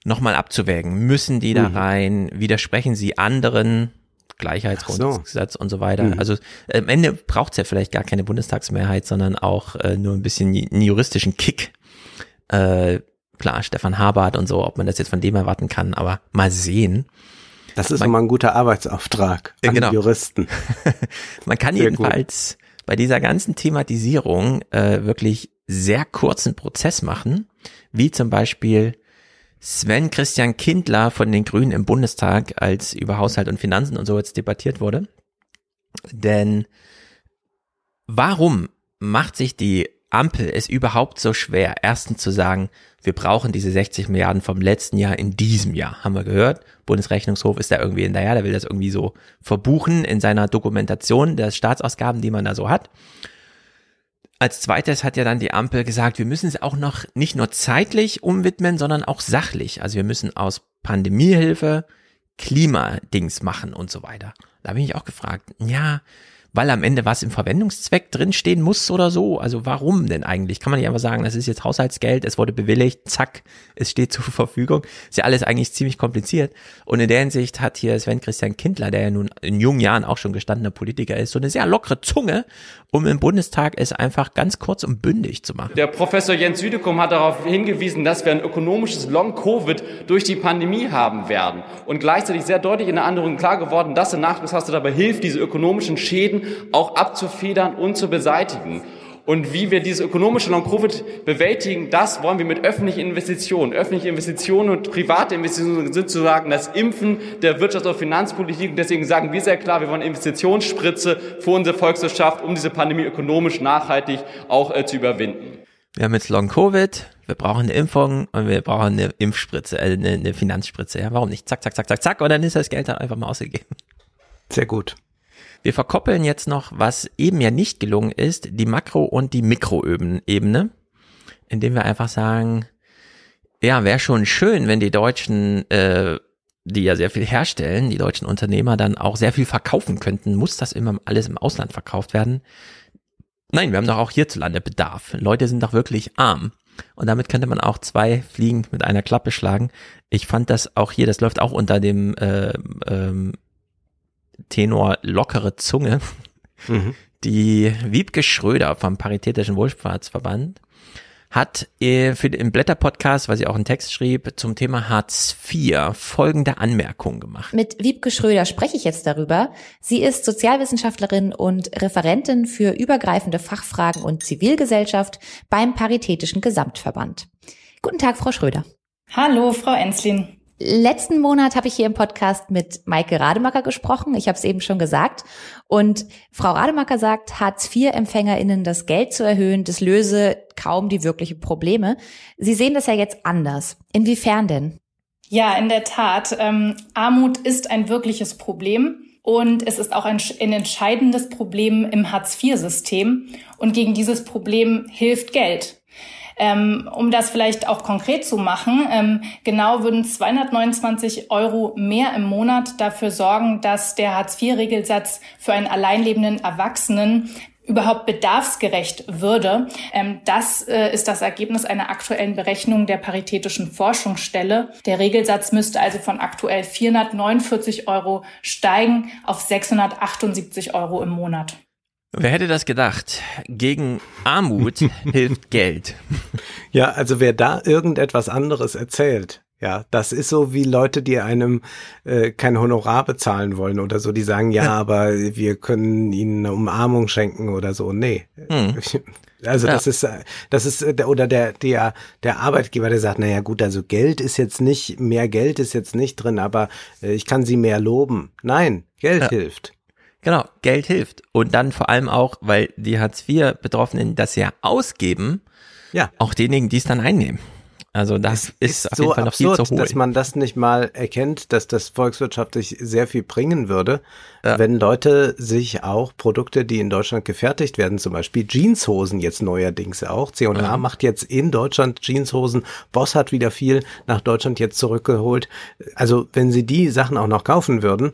nochmal abzuwägen. Müssen die da mhm. rein? Widersprechen sie anderen Gleichheitsgrundgesetz so. und so weiter. Mhm. Also am Ende braucht es ja vielleicht gar keine Bundestagsmehrheit, sondern auch äh, nur ein bisschen einen juristischen Kick. Äh, klar, Stefan Habart und so, ob man das jetzt von dem erwarten kann, aber mal sehen. Das ist man, mal ein guter Arbeitsauftrag an genau. Juristen. man kann Sehr jedenfalls gut. bei dieser ganzen Thematisierung äh, wirklich sehr kurzen Prozess machen, wie zum Beispiel Sven Christian Kindler von den Grünen im Bundestag, als über Haushalt und Finanzen und so jetzt debattiert wurde. Denn warum macht sich die Ampel es überhaupt so schwer, erstens zu sagen, wir brauchen diese 60 Milliarden vom letzten Jahr in diesem Jahr, haben wir gehört. Bundesrechnungshof ist da irgendwie hinterher, der will das irgendwie so verbuchen in seiner Dokumentation der Staatsausgaben, die man da so hat. Als zweites hat ja dann die Ampel gesagt, wir müssen es auch noch nicht nur zeitlich umwidmen, sondern auch sachlich. Also wir müssen aus Pandemiehilfe Klimadings machen und so weiter. Da bin ich auch gefragt, ja, weil am Ende was im Verwendungszweck drinstehen muss oder so. Also warum denn eigentlich? Kann man nicht einfach sagen, das ist jetzt Haushaltsgeld, es wurde bewilligt, zack, es steht zur Verfügung. Ist ja alles eigentlich ziemlich kompliziert. Und in der Hinsicht hat hier Sven Christian Kindler, der ja nun in jungen Jahren auch schon gestandener Politiker ist, so eine sehr lockere Zunge, um im Bundestag es einfach ganz kurz und bündig zu machen. Der Professor Jens Südekum hat darauf hingewiesen, dass wir ein ökonomisches Long-Covid durch die Pandemie haben werden. Und gleichzeitig sehr deutlich in der Anhörung klar geworden, dass der Nachtragshaushalt dabei hilft, diese ökonomischen Schäden auch abzufedern und zu beseitigen. Und wie wir diese ökonomische Long-Covid bewältigen, das wollen wir mit öffentlichen Investitionen. Öffentliche Investitionen und private Investitionen sind sozusagen das Impfen der Wirtschafts- und Finanzpolitik. Und deswegen sagen wir sehr klar, wir wollen Investitionsspritze für unsere Volkswirtschaft, um diese Pandemie ökonomisch nachhaltig auch äh, zu überwinden. Wir haben jetzt Long-Covid, wir brauchen eine Impfung und wir brauchen eine Impfspritze, äh, eine, eine Finanzspritze. Ja, warum nicht? Zack, zack, zack, zack, zack. Und dann ist das Geld halt einfach mal ausgegeben. Sehr gut. Wir verkoppeln jetzt noch, was eben ja nicht gelungen ist, die Makro- und die Mikroebene, indem wir einfach sagen, ja, wäre schon schön, wenn die Deutschen, äh, die ja sehr viel herstellen, die deutschen Unternehmer dann auch sehr viel verkaufen könnten. Muss das immer alles im Ausland verkauft werden? Nein, wir haben doch auch hierzulande Bedarf. Leute sind doch wirklich arm. Und damit könnte man auch zwei Fliegen mit einer Klappe schlagen. Ich fand das auch hier, das läuft auch unter dem äh, ähm, Tenor lockere Zunge, mhm. die Wiebke Schröder vom Paritätischen Wohlfahrtsverband hat äh, für im Blätter-Podcast, weil sie auch einen Text schrieb, zum Thema Hartz IV folgende Anmerkung gemacht. Mit Wiebke Schröder spreche ich jetzt darüber. Sie ist Sozialwissenschaftlerin und Referentin für übergreifende Fachfragen und Zivilgesellschaft beim Paritätischen Gesamtverband. Guten Tag, Frau Schröder. Hallo, Frau Enslin. Letzten Monat habe ich hier im Podcast mit Maike Rademacher gesprochen. Ich habe es eben schon gesagt. Und Frau Rademacher sagt, Hartz-IV-EmpfängerInnen das Geld zu erhöhen, das löse kaum die wirklichen Probleme. Sie sehen das ja jetzt anders. Inwiefern denn? Ja, in der Tat. Ähm, Armut ist ein wirkliches Problem. Und es ist auch ein, ein entscheidendes Problem im Hartz-IV-System. Und gegen dieses Problem hilft Geld. Ähm, um das vielleicht auch konkret zu machen, ähm, genau würden 229 Euro mehr im Monat dafür sorgen, dass der Hartz-IV-Regelsatz für einen alleinlebenden Erwachsenen überhaupt bedarfsgerecht würde. Ähm, das äh, ist das Ergebnis einer aktuellen Berechnung der Paritätischen Forschungsstelle. Der Regelsatz müsste also von aktuell 449 Euro steigen auf 678 Euro im Monat. Wer hätte das gedacht? Gegen Armut hilft Geld. Ja, also wer da irgendetwas anderes erzählt, ja, das ist so wie Leute, die einem äh, kein Honorar bezahlen wollen oder so, die sagen, ja, aber wir können ihnen eine Umarmung schenken oder so. Nee. Hm. Also ja. das ist das ist äh, oder der der der Arbeitgeber, der sagt, naja gut, also Geld ist jetzt nicht mehr Geld ist jetzt nicht drin, aber äh, ich kann sie mehr loben. Nein, Geld ja. hilft. Genau, Geld hilft. Und dann vor allem auch, weil die Hartz-IV-Betroffenen das ja ausgeben, ja. auch diejenigen, die es dann einnehmen. Also das es ist, ist so absurd, dass man das nicht mal erkennt, dass das volkswirtschaftlich sehr viel bringen würde, ja. wenn Leute sich auch Produkte, die in Deutschland gefertigt werden, zum Beispiel Jeanshosen jetzt neuerdings auch. C&A ja. macht jetzt in Deutschland Jeanshosen. Boss hat wieder viel nach Deutschland jetzt zurückgeholt. Also wenn sie die Sachen auch noch kaufen würden,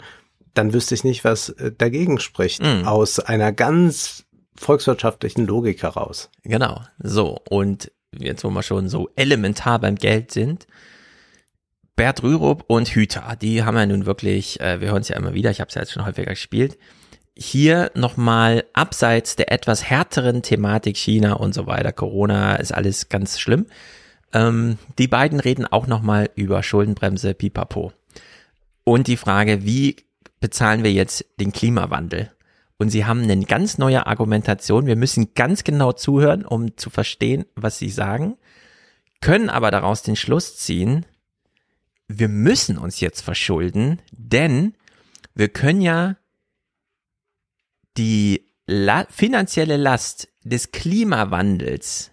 dann wüsste ich nicht, was äh, dagegen spricht, mhm. aus einer ganz volkswirtschaftlichen Logik heraus. Genau, so. Und jetzt wo wir schon so elementar beim Geld sind, Bert Rürup und Hüter, die haben ja nun wirklich, äh, wir hören es ja immer wieder, ich habe es ja jetzt schon häufiger gespielt, hier nochmal abseits der etwas härteren Thematik China und so weiter, Corona ist alles ganz schlimm, ähm, die beiden reden auch nochmal über Schuldenbremse, pipapo. Und die Frage, wie bezahlen wir jetzt den Klimawandel? Und sie haben eine ganz neue Argumentation. Wir müssen ganz genau zuhören, um zu verstehen, was sie sagen, können aber daraus den Schluss ziehen, wir müssen uns jetzt verschulden, denn wir können ja die La finanzielle Last des Klimawandels,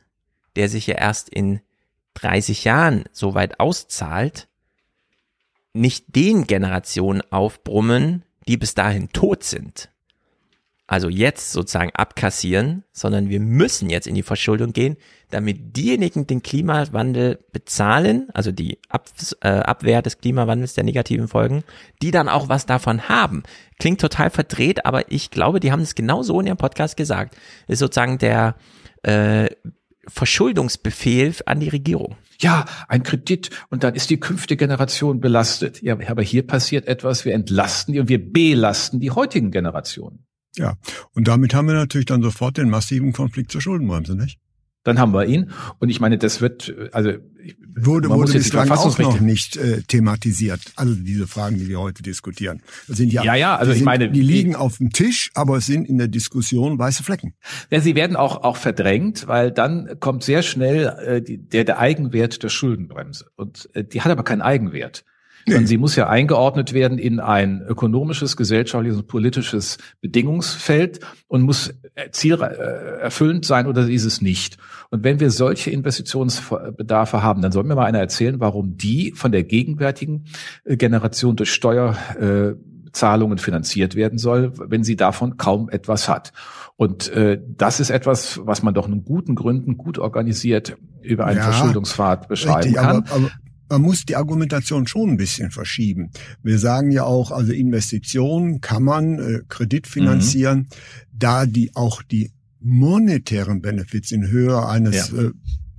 der sich ja erst in 30 Jahren so weit auszahlt, nicht den Generationen aufbrummen, die bis dahin tot sind also jetzt sozusagen abkassieren, sondern wir müssen jetzt in die Verschuldung gehen, damit diejenigen den Klimawandel bezahlen, also die Ab äh, Abwehr des Klimawandels der negativen Folgen, die dann auch was davon haben. Klingt total verdreht, aber ich glaube, die haben es genau so in ihrem Podcast gesagt. Ist sozusagen der äh, Verschuldungsbefehl an die Regierung. Ja, ein Kredit und dann ist die künftige Generation belastet. Ja, aber hier passiert etwas, wir entlasten die und wir belasten die heutigen Generationen. Ja, und damit haben wir natürlich dann sofort den massiven Konflikt zur Schuldenbremse, nicht? Dann haben wir ihn. Und ich meine, das wird, also wurde, wurde bislang auch noch nicht äh, thematisiert. Also diese Fragen, die wir heute diskutieren, das sind ja, ja, ja also ich sind, meine, die liegen die, auf dem Tisch, aber es sind in der Diskussion weiße Flecken. Ja, sie werden auch auch verdrängt, weil dann kommt sehr schnell äh, die, der der Eigenwert der Schuldenbremse und äh, die hat aber keinen Eigenwert sondern sie muss ja eingeordnet werden in ein ökonomisches, gesellschaftliches und politisches Bedingungsfeld und muss zielerfüllend sein oder ist es nicht. Und wenn wir solche Investitionsbedarfe haben, dann soll mir mal einer erzählen, warum die von der gegenwärtigen äh, Generation durch Steuerzahlungen finanziert werden soll, wenn sie davon kaum etwas hat. Und äh, das ist etwas, was man doch in guten Gründen gut organisiert über einen ja, Verschuldungspfad beschreiben richtig, kann. Aber, aber man muss die Argumentation schon ein bisschen verschieben. Wir sagen ja auch, also Investitionen kann man äh, Kredit finanzieren, mhm. da die auch die monetären Benefits in Höhe eines ja. äh,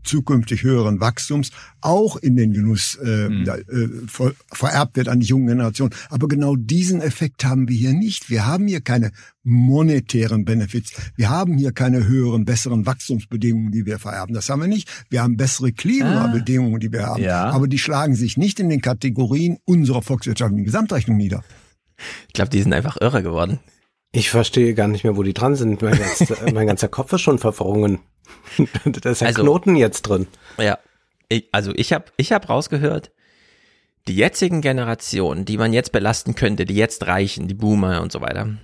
zukünftig höheren Wachstums auch in den Genuss äh, mhm. äh, ver vererbt wird an die jungen Generationen. Aber genau diesen Effekt haben wir hier nicht. Wir haben hier keine monetären Benefits. Wir haben hier keine höheren, besseren Wachstumsbedingungen, die wir vererben. Das haben wir nicht. Wir haben bessere Klimabedingungen, die wir haben. Ja. Aber die schlagen sich nicht in den Kategorien unserer volkswirtschaftlichen Gesamtrechnung nieder. Ich glaube, die sind einfach irre geworden. Ich verstehe gar nicht mehr, wo die dran sind. Mein, ganz, mein ganzer Kopf ist schon verwrungen. da ist ein also, Knoten jetzt drin. Ja, ich, also ich habe ich hab rausgehört, die jetzigen Generationen, die man jetzt belasten könnte, die jetzt reichen, die Boomer und so weiter,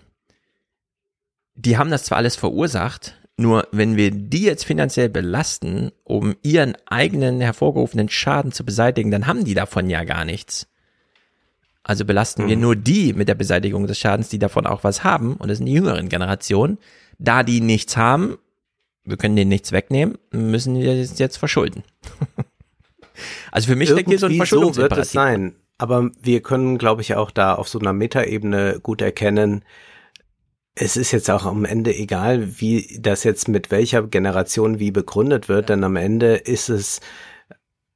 die haben das zwar alles verursacht, Nur wenn wir die jetzt finanziell belasten, um ihren eigenen hervorgerufenen Schaden zu beseitigen, dann haben die davon ja gar nichts. Also belasten wir nur die mit der Beseitigung des Schadens, die davon auch was haben, und das sind die jüngeren Generationen. Da die nichts haben, wir können denen nichts wegnehmen, müssen wir es jetzt verschulden. also für mich steckt hier so ein Irgendwie so wird Verschuldungsimperativ. es sein. Aber wir können, glaube ich, auch da auf so einer Metaebene gut erkennen, es ist jetzt auch am Ende egal, wie das jetzt mit welcher Generation wie begründet wird, denn am Ende ist es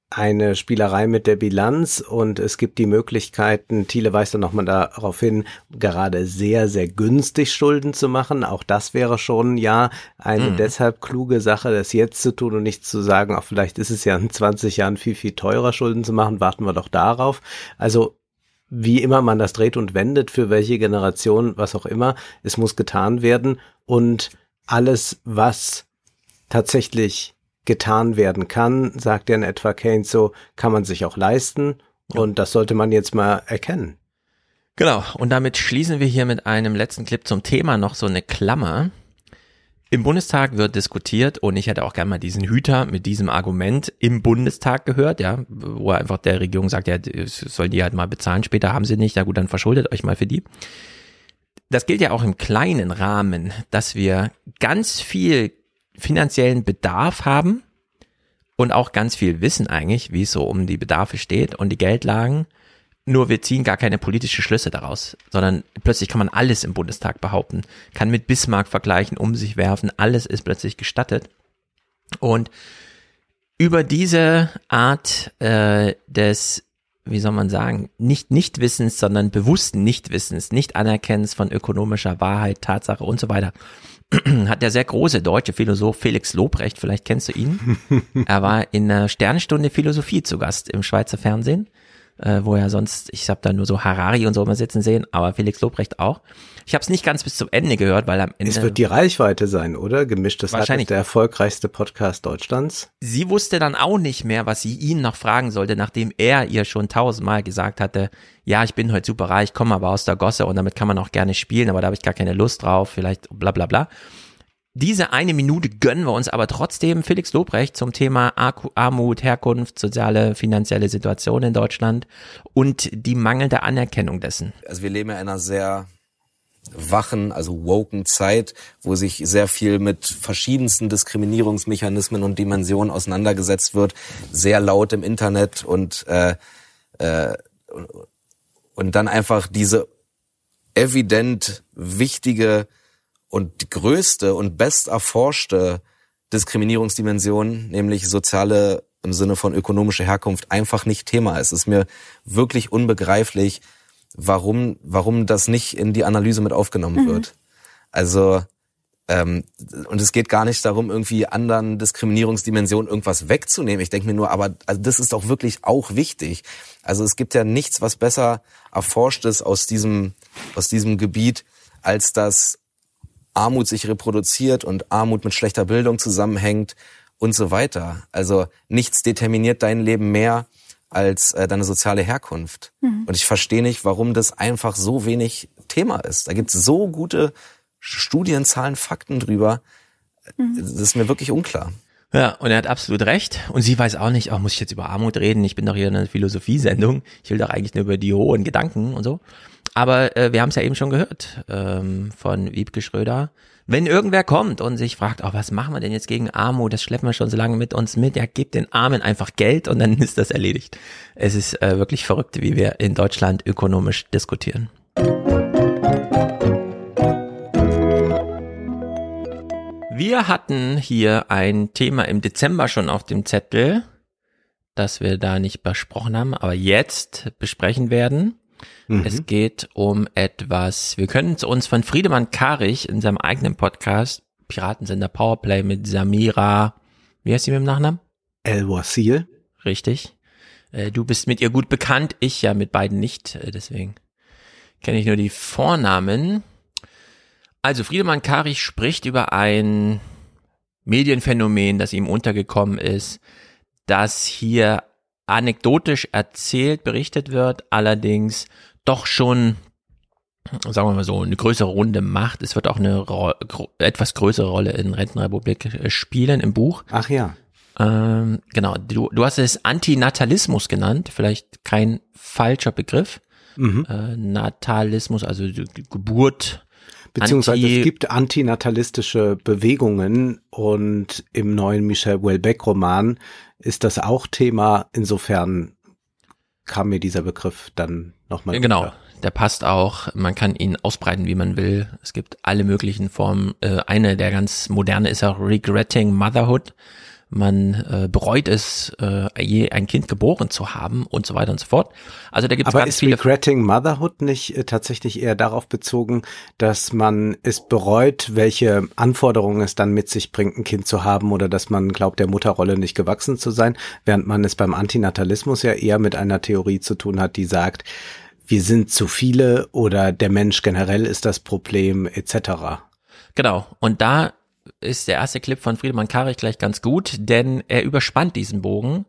eine Spielerei mit der Bilanz und es gibt die Möglichkeiten, Thiele weist dann nochmal darauf hin, gerade sehr, sehr günstig Schulden zu machen. Auch das wäre schon ja eine Mhm. deshalb kluge Sache, das jetzt zu tun und nicht zu sagen, auch vielleicht ist es ja in 20 Jahren viel, viel teurer Schulden zu machen, warten wir doch darauf. Also wie immer man das dreht und wendet, für welche Generation, was auch immer, es muss getan werden und alles, was tatsächlich getan werden kann, sagt er in etwa Keynes so, kann man sich auch leisten und das sollte man jetzt mal erkennen. Genau, und damit schließen wir hier mit einem letzten Clip zum Thema noch so eine Klammer. Im Bundestag wird diskutiert und ich hätte auch gerne mal diesen Hüter mit diesem Argument im Bundestag gehört, ja, wo er einfach der Regierung sagt, ja, es soll die halt mal bezahlen, später haben sie nicht, ja gut, dann verschuldet euch mal für die. Das gilt ja auch im kleinen Rahmen, dass wir ganz viel finanziellen Bedarf haben und auch ganz viel wissen eigentlich, wie es so um die Bedarfe steht und die Geldlagen. Nur wir ziehen gar keine politische Schlüsse daraus, sondern plötzlich kann man alles im Bundestag behaupten, kann mit Bismarck vergleichen, um sich werfen, alles ist plötzlich gestattet. Und über diese Art äh, des, wie soll man sagen, nicht Nichtwissens, sondern bewussten Nichtwissens, Nicht-Anerkennens von ökonomischer Wahrheit, Tatsache und so weiter, hat der sehr große deutsche Philosoph Felix Lobrecht, vielleicht kennst du ihn. er war in der Sternstunde Philosophie zu Gast im Schweizer Fernsehen, äh, wo er sonst, ich habe da nur so Harari und so immer sitzen sehen, aber Felix Lobrecht auch. Ich habe es nicht ganz bis zum Ende gehört, weil am Ende Es wird die Reichweite sein, oder? Gemischtes Hack Wahrscheinlich. ist der erfolgreichste Podcast Deutschlands. sie wusste dann auch nicht mehr, was sie ihn noch fragen sollte, nachdem er ihr schon tausendmal gesagt hatte, ja, ich bin heute super reich, komme aber aus der Gosse und damit kann man auch gerne spielen, aber da habe ich gar keine Lust drauf, vielleicht bla bla bla. Diese eine Minute gönnen wir uns aber trotzdem Felix Lobrecht zum Thema Armut, Herkunft, soziale, finanzielle Situation in Deutschland und die mangelnde Anerkennung dessen. Also wir leben ja in einer sehr wachen, also woken Zeit, wo sich sehr viel mit verschiedensten Diskriminierungsmechanismen und Dimensionen auseinandergesetzt wird, sehr laut im Internet und äh, äh, und dann einfach diese evident wichtige und die größte und best erforschte Diskriminierungsdimension, nämlich soziale im Sinne von ökonomische Herkunft, einfach nicht Thema ist. Es ist mir wirklich unbegreiflich, warum, warum das nicht in die Analyse mit aufgenommen Mhm. wird. Also, ähm, und es geht gar nicht darum, irgendwie anderen Diskriminierungsdimensionen irgendwas wegzunehmen. Ich denke mir nur, aber also das ist doch wirklich auch wichtig. Also es gibt ja nichts, was besser erforscht ist aus diesem, aus diesem Gebiet, als dass Armut sich reproduziert und Armut mit schlechter Bildung zusammenhängt und so weiter. Also nichts determiniert dein Leben mehr als äh, deine soziale Herkunft. Mhm. Und ich verstehe nicht, warum das einfach so wenig Thema ist. Da gibt es so gute Studien, Zahlen, Fakten drüber. Das ist mir wirklich unklar. Ja, und er hat absolut recht. Und sie weiß auch nicht, oh, muss ich jetzt über Armut reden? Ich bin doch hier in einer Philosophiesendung. Ich will doch eigentlich nur über die hohen Gedanken und so. Aber äh, wir haben es ja eben schon gehört ähm, von Wiebke Schröder. Wenn irgendwer kommt und sich fragt, oh, was machen wir denn jetzt gegen Armut? Das schleppen wir schon so lange mit uns mit. Ja, gebt den Armen einfach Geld und dann ist das erledigt. Es ist äh, wirklich verrückt, wie wir in Deutschland ökonomisch diskutieren. Wir hatten hier ein Thema im Dezember schon auf dem Zettel, das wir da nicht besprochen haben, aber jetzt besprechen werden. Mhm. Es geht um etwas, wir können es uns von Friedemann Karich in seinem eigenen Podcast, Piratensender Powerplay mit Samira, wie heißt sie mit dem Nachnamen? El Wasil. Richtig. Äh, Du bist mit ihr gut bekannt, ich ja mit beiden nicht, äh, deswegen kenne ich nur die Vornamen. Also Friedemann Karich spricht über ein Medienphänomen, das ihm untergekommen ist, das hier anekdotisch erzählt, berichtet wird, allerdings doch schon sagen wir mal so, eine größere Runde macht. Es wird auch eine Ro etwas größere Rolle in Rentenrepublik spielen im Buch. Ach ja. Ähm, genau, du, du hast es Antinatalismus genannt, vielleicht kein falscher Begriff. Mhm. Äh, Natalismus, also Geburt. Beziehungsweise Anti- es gibt antinatalistische Bewegungen und im neuen Michel Houellebecq-Roman ist das auch Thema. Insofern kam mir dieser Begriff dann nochmal. Genau, der passt auch. Man kann ihn ausbreiten, wie man will. Es gibt alle möglichen Formen. Äh, eine der ganz moderne ist auch Regretting Motherhood. Man äh, bereut es, äh, je ein Kind geboren zu haben und so weiter und so fort. Also da gibt es Aber ganz ist viele. Regretting Motherhood nicht äh, tatsächlich eher darauf bezogen, dass man es bereut, welche Anforderungen es dann mit sich bringt, ein Kind zu haben oder dass man glaubt, der Mutterrolle nicht gewachsen zu sein, während man es beim Antinatalismus ja eher mit einer Theorie zu tun hat, die sagt, wir sind zu viele oder der Mensch generell ist das Problem etc. Genau. Und da ist der erste Clip von Friedemann Karich gleich ganz gut, denn er überspannt diesen Bogen.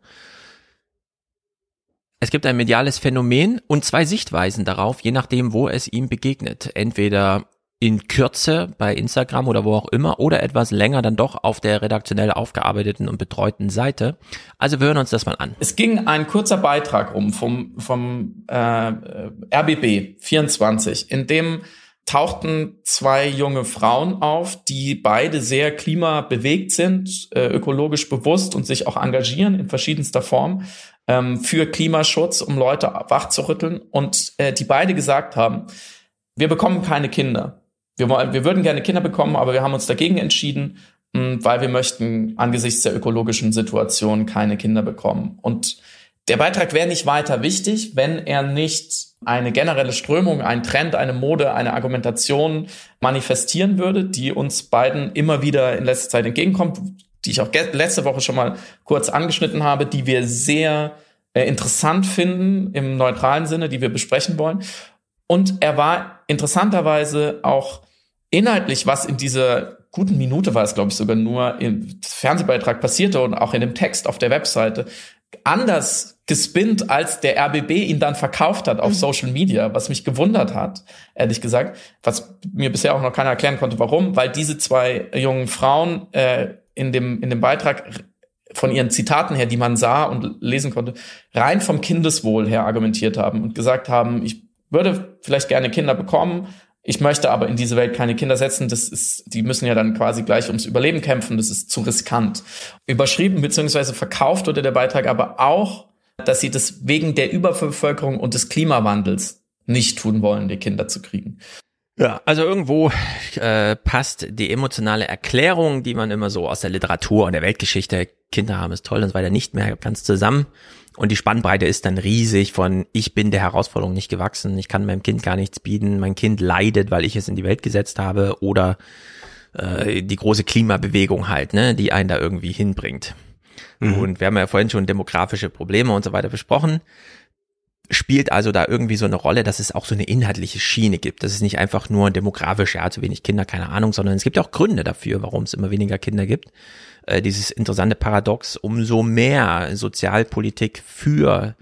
Es gibt ein mediales Phänomen und zwei Sichtweisen darauf, je nachdem, wo es ihm begegnet. Entweder in Kürze bei Instagram oder wo auch immer oder etwas länger dann doch auf der redaktionell aufgearbeiteten und betreuten Seite. Also wir hören uns das mal an. Es ging ein kurzer Beitrag rum vom, vom äh, RBB 24, in dem tauchten zwei junge Frauen auf, die beide sehr klimabewegt sind, äh, ökologisch bewusst und sich auch engagieren in verschiedenster Form ähm, für Klimaschutz, um Leute wachzurütteln und äh, die beide gesagt haben, wir bekommen keine Kinder. Wir, wollen, wir würden gerne Kinder bekommen, aber wir haben uns dagegen entschieden, mh, weil wir möchten angesichts der ökologischen Situation keine Kinder bekommen. Und der Beitrag wäre nicht weiter wichtig, wenn er nicht eine generelle Strömung, ein Trend, eine Mode, eine Argumentation manifestieren würde, die uns beiden immer wieder in letzter Zeit entgegenkommt, die ich auch letzte Woche schon mal kurz angeschnitten habe, die wir sehr äh, interessant finden im neutralen Sinne, die wir besprechen wollen. Und er war interessanterweise auch inhaltlich, was in dieser guten Minute war es, glaube ich, sogar nur im Fernsehbeitrag passierte und auch in dem Text auf der Webseite, anders gespinnt, als der RBB ihn dann verkauft hat auf mhm. Social Media, was mich gewundert hat, ehrlich gesagt, was mir bisher auch noch keiner erklären konnte, warum, weil diese zwei jungen Frauen äh, in dem in dem Beitrag von ihren Zitaten her, die man sah und lesen konnte, rein vom Kindeswohl her argumentiert haben und gesagt haben, ich würde vielleicht gerne Kinder bekommen, ich möchte aber in diese Welt keine Kinder setzen. Das ist, die müssen ja dann quasi gleich ums Überleben kämpfen. Das ist zu riskant. Überschrieben bzw. verkauft wurde der Beitrag aber auch, dass sie das wegen der Überbevölkerung und des Klimawandels nicht tun wollen, die Kinder zu kriegen. Ja, also irgendwo äh, passt die emotionale Erklärung, die man immer so aus der Literatur und der Weltgeschichte, Kinder haben es toll und so weiter, nicht mehr ganz zusammen. Und die Spannbreite ist dann riesig von ich bin der Herausforderung nicht gewachsen, ich kann meinem Kind gar nichts bieten, mein Kind leidet, weil ich es in die Welt gesetzt habe oder äh, die große Klimabewegung halt, ne, die einen da irgendwie hinbringt. Mhm. Und wir haben ja vorhin schon demografische Probleme und so weiter besprochen. Spielt also da irgendwie so eine Rolle, dass es auch so eine inhaltliche Schiene gibt. Das ist nicht einfach nur demografisch, ja, zu wenig Kinder, keine Ahnung, sondern es gibt auch Gründe dafür, warum es immer weniger Kinder gibt äh, dieses interessante Paradox, umso mehr Sozialpolitik für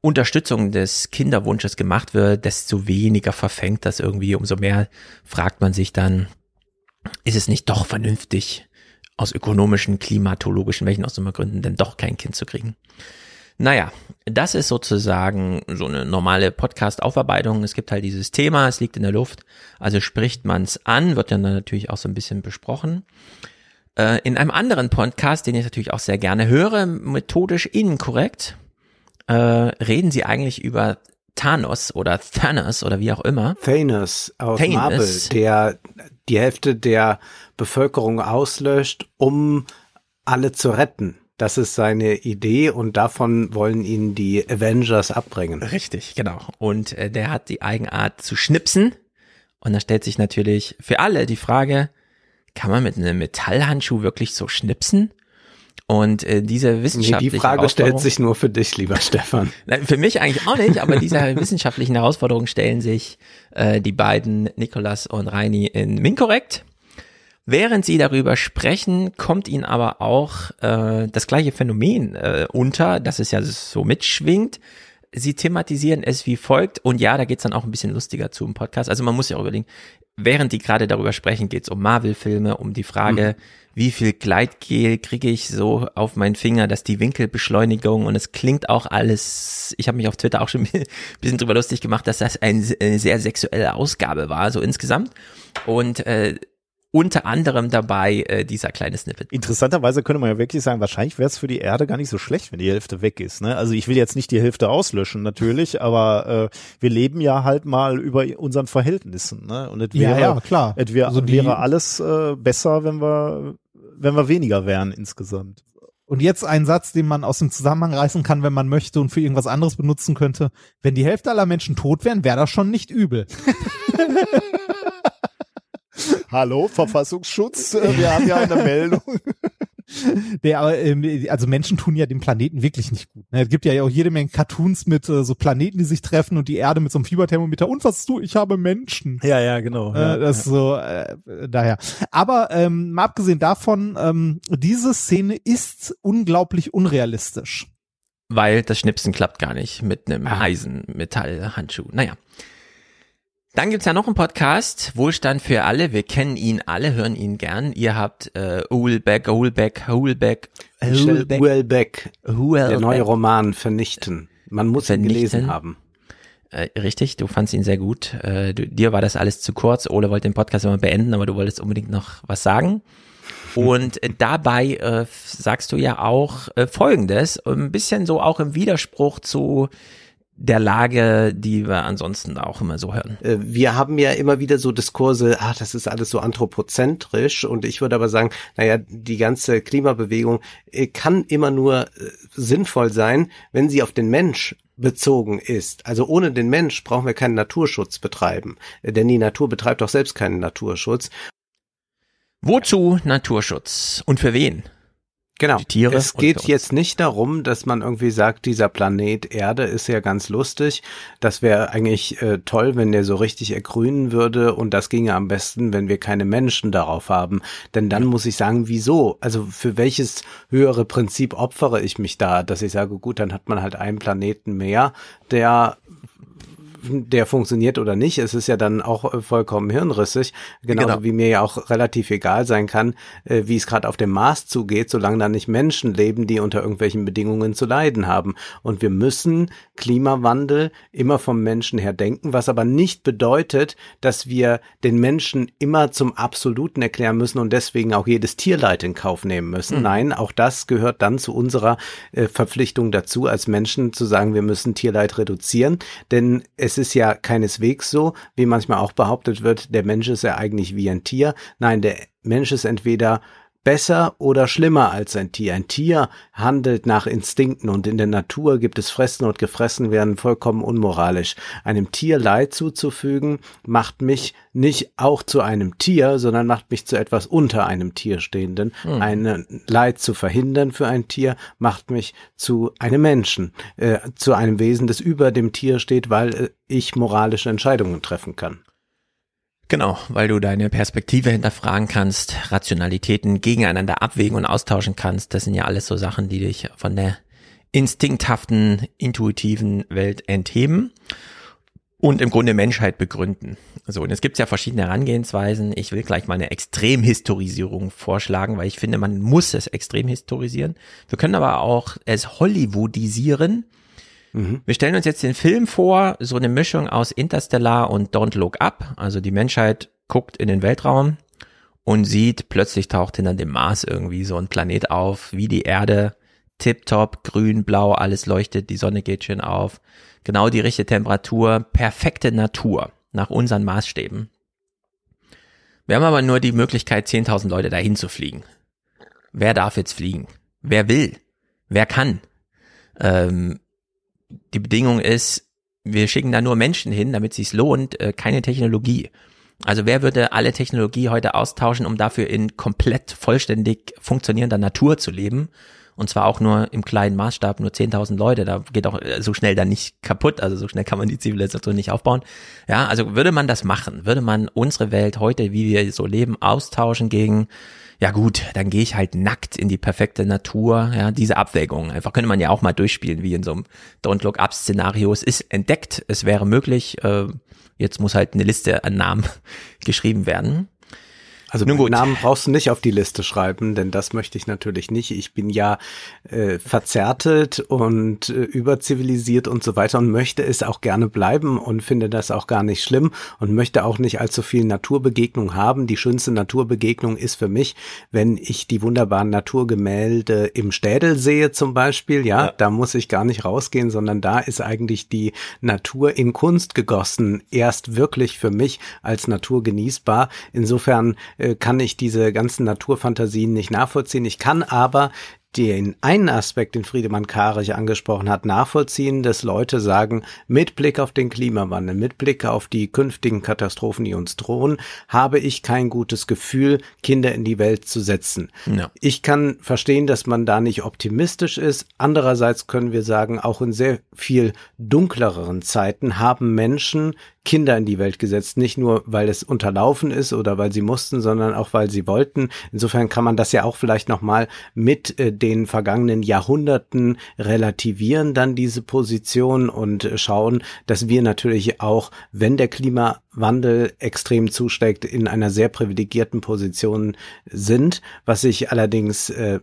Unterstützung des Kinderwunsches gemacht wird, desto weniger verfängt das irgendwie, umso mehr fragt man sich dann, ist es nicht doch vernünftig, aus ökonomischen, klimatologischen, welchen auch immer Gründen denn doch kein Kind zu kriegen? Naja, das ist sozusagen so eine normale Podcast-Aufarbeitung. Es gibt halt dieses Thema, es liegt in der Luft, also spricht man es an, wird dann natürlich auch so ein bisschen besprochen. Äh, in einem anderen Podcast, den ich natürlich auch sehr gerne höre, methodisch inkorrekt, äh, reden sie eigentlich über Thanos oder Thanos oder wie auch immer. Thanos aus Thanos. Marvel, der die Hälfte der Bevölkerung auslöscht, um alle zu retten. Das ist seine Idee und davon wollen ihn die Avengers abbringen. Richtig, genau. Und äh, der hat die Eigenart zu schnipsen. Und da stellt sich natürlich für alle die Frage, kann man mit einem Metallhandschuh wirklich so schnipsen? Und äh, diese wissenschaftliche nee, die Frage stellt sich nur für dich, lieber Stefan. Nein, für mich eigentlich auch nicht, aber dieser wissenschaftlichen Herausforderung stellen sich äh, die beiden Nikolas und Reini in Minkorrekt. Während sie darüber sprechen, kommt ihnen aber auch äh, das gleiche Phänomen äh, unter, dass es ja so mitschwingt. sie thematisieren es wie folgt. Und ja, da geht's dann auch ein bisschen lustiger zu im Podcast. Also man muss ja auch überlegen, während die gerade darüber sprechen, geht's um Marvel-Filme, um die Frage, mhm. wie viel Gleitgel kriege ich so auf meinen Finger, dass die Winkelbeschleunigung und es klingt auch alles, ich habe mich auf Twitter auch schon ein bisschen drüber lustig gemacht, dass das eine sehr sexuelle Ausgabe war, so insgesamt. Und äh, unter anderem dabei äh, dieser kleine Snippet. Interessanterweise könnte man ja wirklich sagen, wahrscheinlich wäre es für die Erde gar nicht so schlecht, wenn die Hälfte weg ist. Ne? Also ich will jetzt nicht die Hälfte auslöschen natürlich, aber äh, wir leben ja halt mal über unseren Verhältnissen. Ne? Und es wäre, ja, ja, klar. Es wäre, also wäre alles äh, besser, wenn wir, wenn wir weniger wären insgesamt. Und jetzt ein Satz, den man aus dem Zusammenhang reißen kann, wenn man möchte und für irgendwas anderes benutzen könnte. Wenn die Hälfte aller Menschen tot wären, wäre das schon nicht übel. Hallo, Verfassungsschutz, äh, wir haben ja eine Meldung. Der, ähm, also Menschen tun ja dem Planeten wirklich nicht gut. Ne? Es gibt ja auch jede Menge Cartoons mit äh, so Planeten, die sich treffen und die Erde mit so einem Fieberthermometer. Und was du? Ich habe Menschen. Ja, ja, genau. Ja, das ist so äh, daher. Aber ähm, mal abgesehen davon, ähm, diese Szene ist unglaublich unrealistisch. Weil das Schnipsen klappt gar nicht mit einem ah. Eisenmetallhandschuh. Naja. Dann gibt's ja noch einen Podcast, Wohlstand für alle. Wir kennen ihn alle, hören ihn gern. Ihr habt äh, Hulbeck, Hulbeck, Hulbeck, Hulbeck, Hulbeck, der neue Roman Vernichten. Man muss Vernichten. ihn gelesen haben. Äh, richtig, du fandst ihn sehr gut. Äh, du, dir war das alles zu kurz. Ole wollte den Podcast immer beenden, aber du wolltest unbedingt noch was sagen. Und äh, dabei äh, sagst du ja auch äh, Folgendes, ein bisschen so auch im Widerspruch zu der Lage, die wir ansonsten auch immer so hören. Äh, wir haben ja immer wieder so Diskurse, ah, das ist alles so anthropozentrisch und ich würde aber sagen, naja, die ganze Klimabewegung äh, kann immer nur äh, sinnvoll sein, wenn sie auf den Mensch bezogen ist. Also ohne den Mensch brauchen wir keinen Naturschutz betreiben, denn die Natur betreibt doch selbst keinen Naturschutz. Wozu Naturschutz und für wen? Genau. Tiere es geht jetzt nicht darum, dass man irgendwie sagt, dieser Planet Erde ist ja ganz lustig. Das wäre eigentlich äh, toll, wenn der so richtig ergrünen würde und das ginge am besten, wenn wir keine Menschen darauf haben. Denn dann muss ich sagen, wieso? Also für welches höhere Prinzip opfere ich mich da, dass ich sage, gut, dann hat man halt einen Planeten mehr, der der funktioniert oder nicht. Es ist ja dann auch äh, vollkommen hirnrissig, genauso genau. wie mir ja auch relativ egal sein kann, äh, wie es gerade auf dem Mars zugeht, solange da nicht Menschen leben, die unter irgendwelchen Bedingungen zu leiden haben. Und wir müssen Klimawandel immer vom Menschen her denken, was aber nicht bedeutet, dass wir den Menschen immer zum Absoluten erklären müssen und deswegen auch jedes Tierleid in Kauf nehmen müssen. Mhm. Nein, auch das gehört dann zu unserer äh, Verpflichtung dazu, als Menschen zu sagen, wir müssen Tierleid reduzieren, denn es es ist ja keineswegs so, wie manchmal auch behauptet wird, der Mensch ist ja eigentlich wie ein Tier. Nein, der Mensch ist entweder besser oder schlimmer als ein Tier. Ein Tier handelt nach Instinkten und in der Natur gibt es Fressen und Gefressen werden vollkommen unmoralisch. Einem Tier Leid zuzufügen macht mich nicht auch zu einem Tier, sondern macht mich zu etwas unter einem Tier stehenden. Mhm. Ein Leid zu verhindern für ein Tier macht mich zu einem Menschen, äh, zu einem Wesen, das über dem Tier steht, weil äh, ich moralische Entscheidungen treffen kann. Genau, weil du deine Perspektive hinterfragen kannst, Rationalitäten gegeneinander abwägen und austauschen kannst. Das sind ja alles so Sachen, die dich von der instinkthaften, intuitiven Welt entheben und im Grunde Menschheit begründen. So, und es gibt ja verschiedene Herangehensweisen. Ich will gleich mal eine Extremhistorisierung vorschlagen, weil ich finde, man muss es extrem historisieren. Wir können aber auch es Hollywoodisieren Mhm. Wir stellen uns jetzt den Film vor, so eine Mischung aus Interstellar und Don't Look Up. Also die Menschheit guckt in den Weltraum und sieht, plötzlich taucht hinter dem Mars irgendwie so ein Planet auf, wie die Erde, tipptopp, grün, blau, alles leuchtet, die Sonne geht schön auf, genau die richtige Temperatur, perfekte Natur nach unseren Maßstäben. Wir haben aber nur die Möglichkeit, 10.000 Leute dahin zu fliegen. Wer darf jetzt fliegen? Wer will? Wer kann? Ähm, die Bedingung ist, wir schicken da nur Menschen hin, damit es sich lohnt, äh, keine Technologie. Also wer würde alle Technologie heute austauschen, um dafür in komplett vollständig funktionierender Natur zu leben? Und zwar auch nur im kleinen Maßstab, nur 10.000 Leute. Da geht auch äh, so schnell dann nicht kaputt. Also so schnell kann man die Zivilisation nicht aufbauen. Ja, also würde man das machen, würde man unsere Welt heute, wie wir so leben, austauschen gegen ja gut, dann gehe ich halt nackt in die perfekte Natur. Ja, diese Abwägung. Einfach könnte man ja auch mal durchspielen, wie in so einem Don't Look Up Szenario. Es ist entdeckt, es wäre möglich. Äh, jetzt muss halt eine Liste an Namen geschrieben werden. Also Nun gut. Namen brauchst du nicht auf die Liste schreiben, denn das möchte ich natürlich nicht. Ich bin ja äh, verzärtelt und äh, überzivilisiert und so weiter und möchte es auch gerne bleiben und finde das auch gar nicht schlimm und möchte auch nicht allzu viel Naturbegegnung haben. Die schönste Naturbegegnung ist für mich, wenn ich die wunderbaren Naturgemälde im Städel sehe zum Beispiel. Ja, ja. da muss ich gar nicht rausgehen, sondern da ist eigentlich die Natur in Kunst gegossen erst wirklich für mich als Natur genießbar. Insofern kann ich diese ganzen Naturfantasien nicht nachvollziehen. Ich kann aber den einen Aspekt, den Friedemann Karich angesprochen hat, nachvollziehen, dass Leute sagen, mit Blick auf den Klimawandel, mit Blick auf die künftigen Katastrophen, die uns drohen, habe ich kein gutes Gefühl, Kinder in die Welt zu setzen. Ja. Ich kann verstehen, dass man da nicht optimistisch ist. Andererseits können wir sagen, auch in sehr viel dunklereren Zeiten haben Menschen Kinder in die Welt gesetzt. Nicht nur, weil es unterlaufen ist oder weil sie mussten, sondern auch, weil sie wollten. Insofern kann man das ja auch vielleicht nochmal mit äh, den vergangenen Jahrhunderten relativieren, dann diese Position und schauen, dass wir natürlich auch, wenn der Klimawandel extrem zusteckt, in einer sehr privilegierten Position sind. Was ich allerdings äh,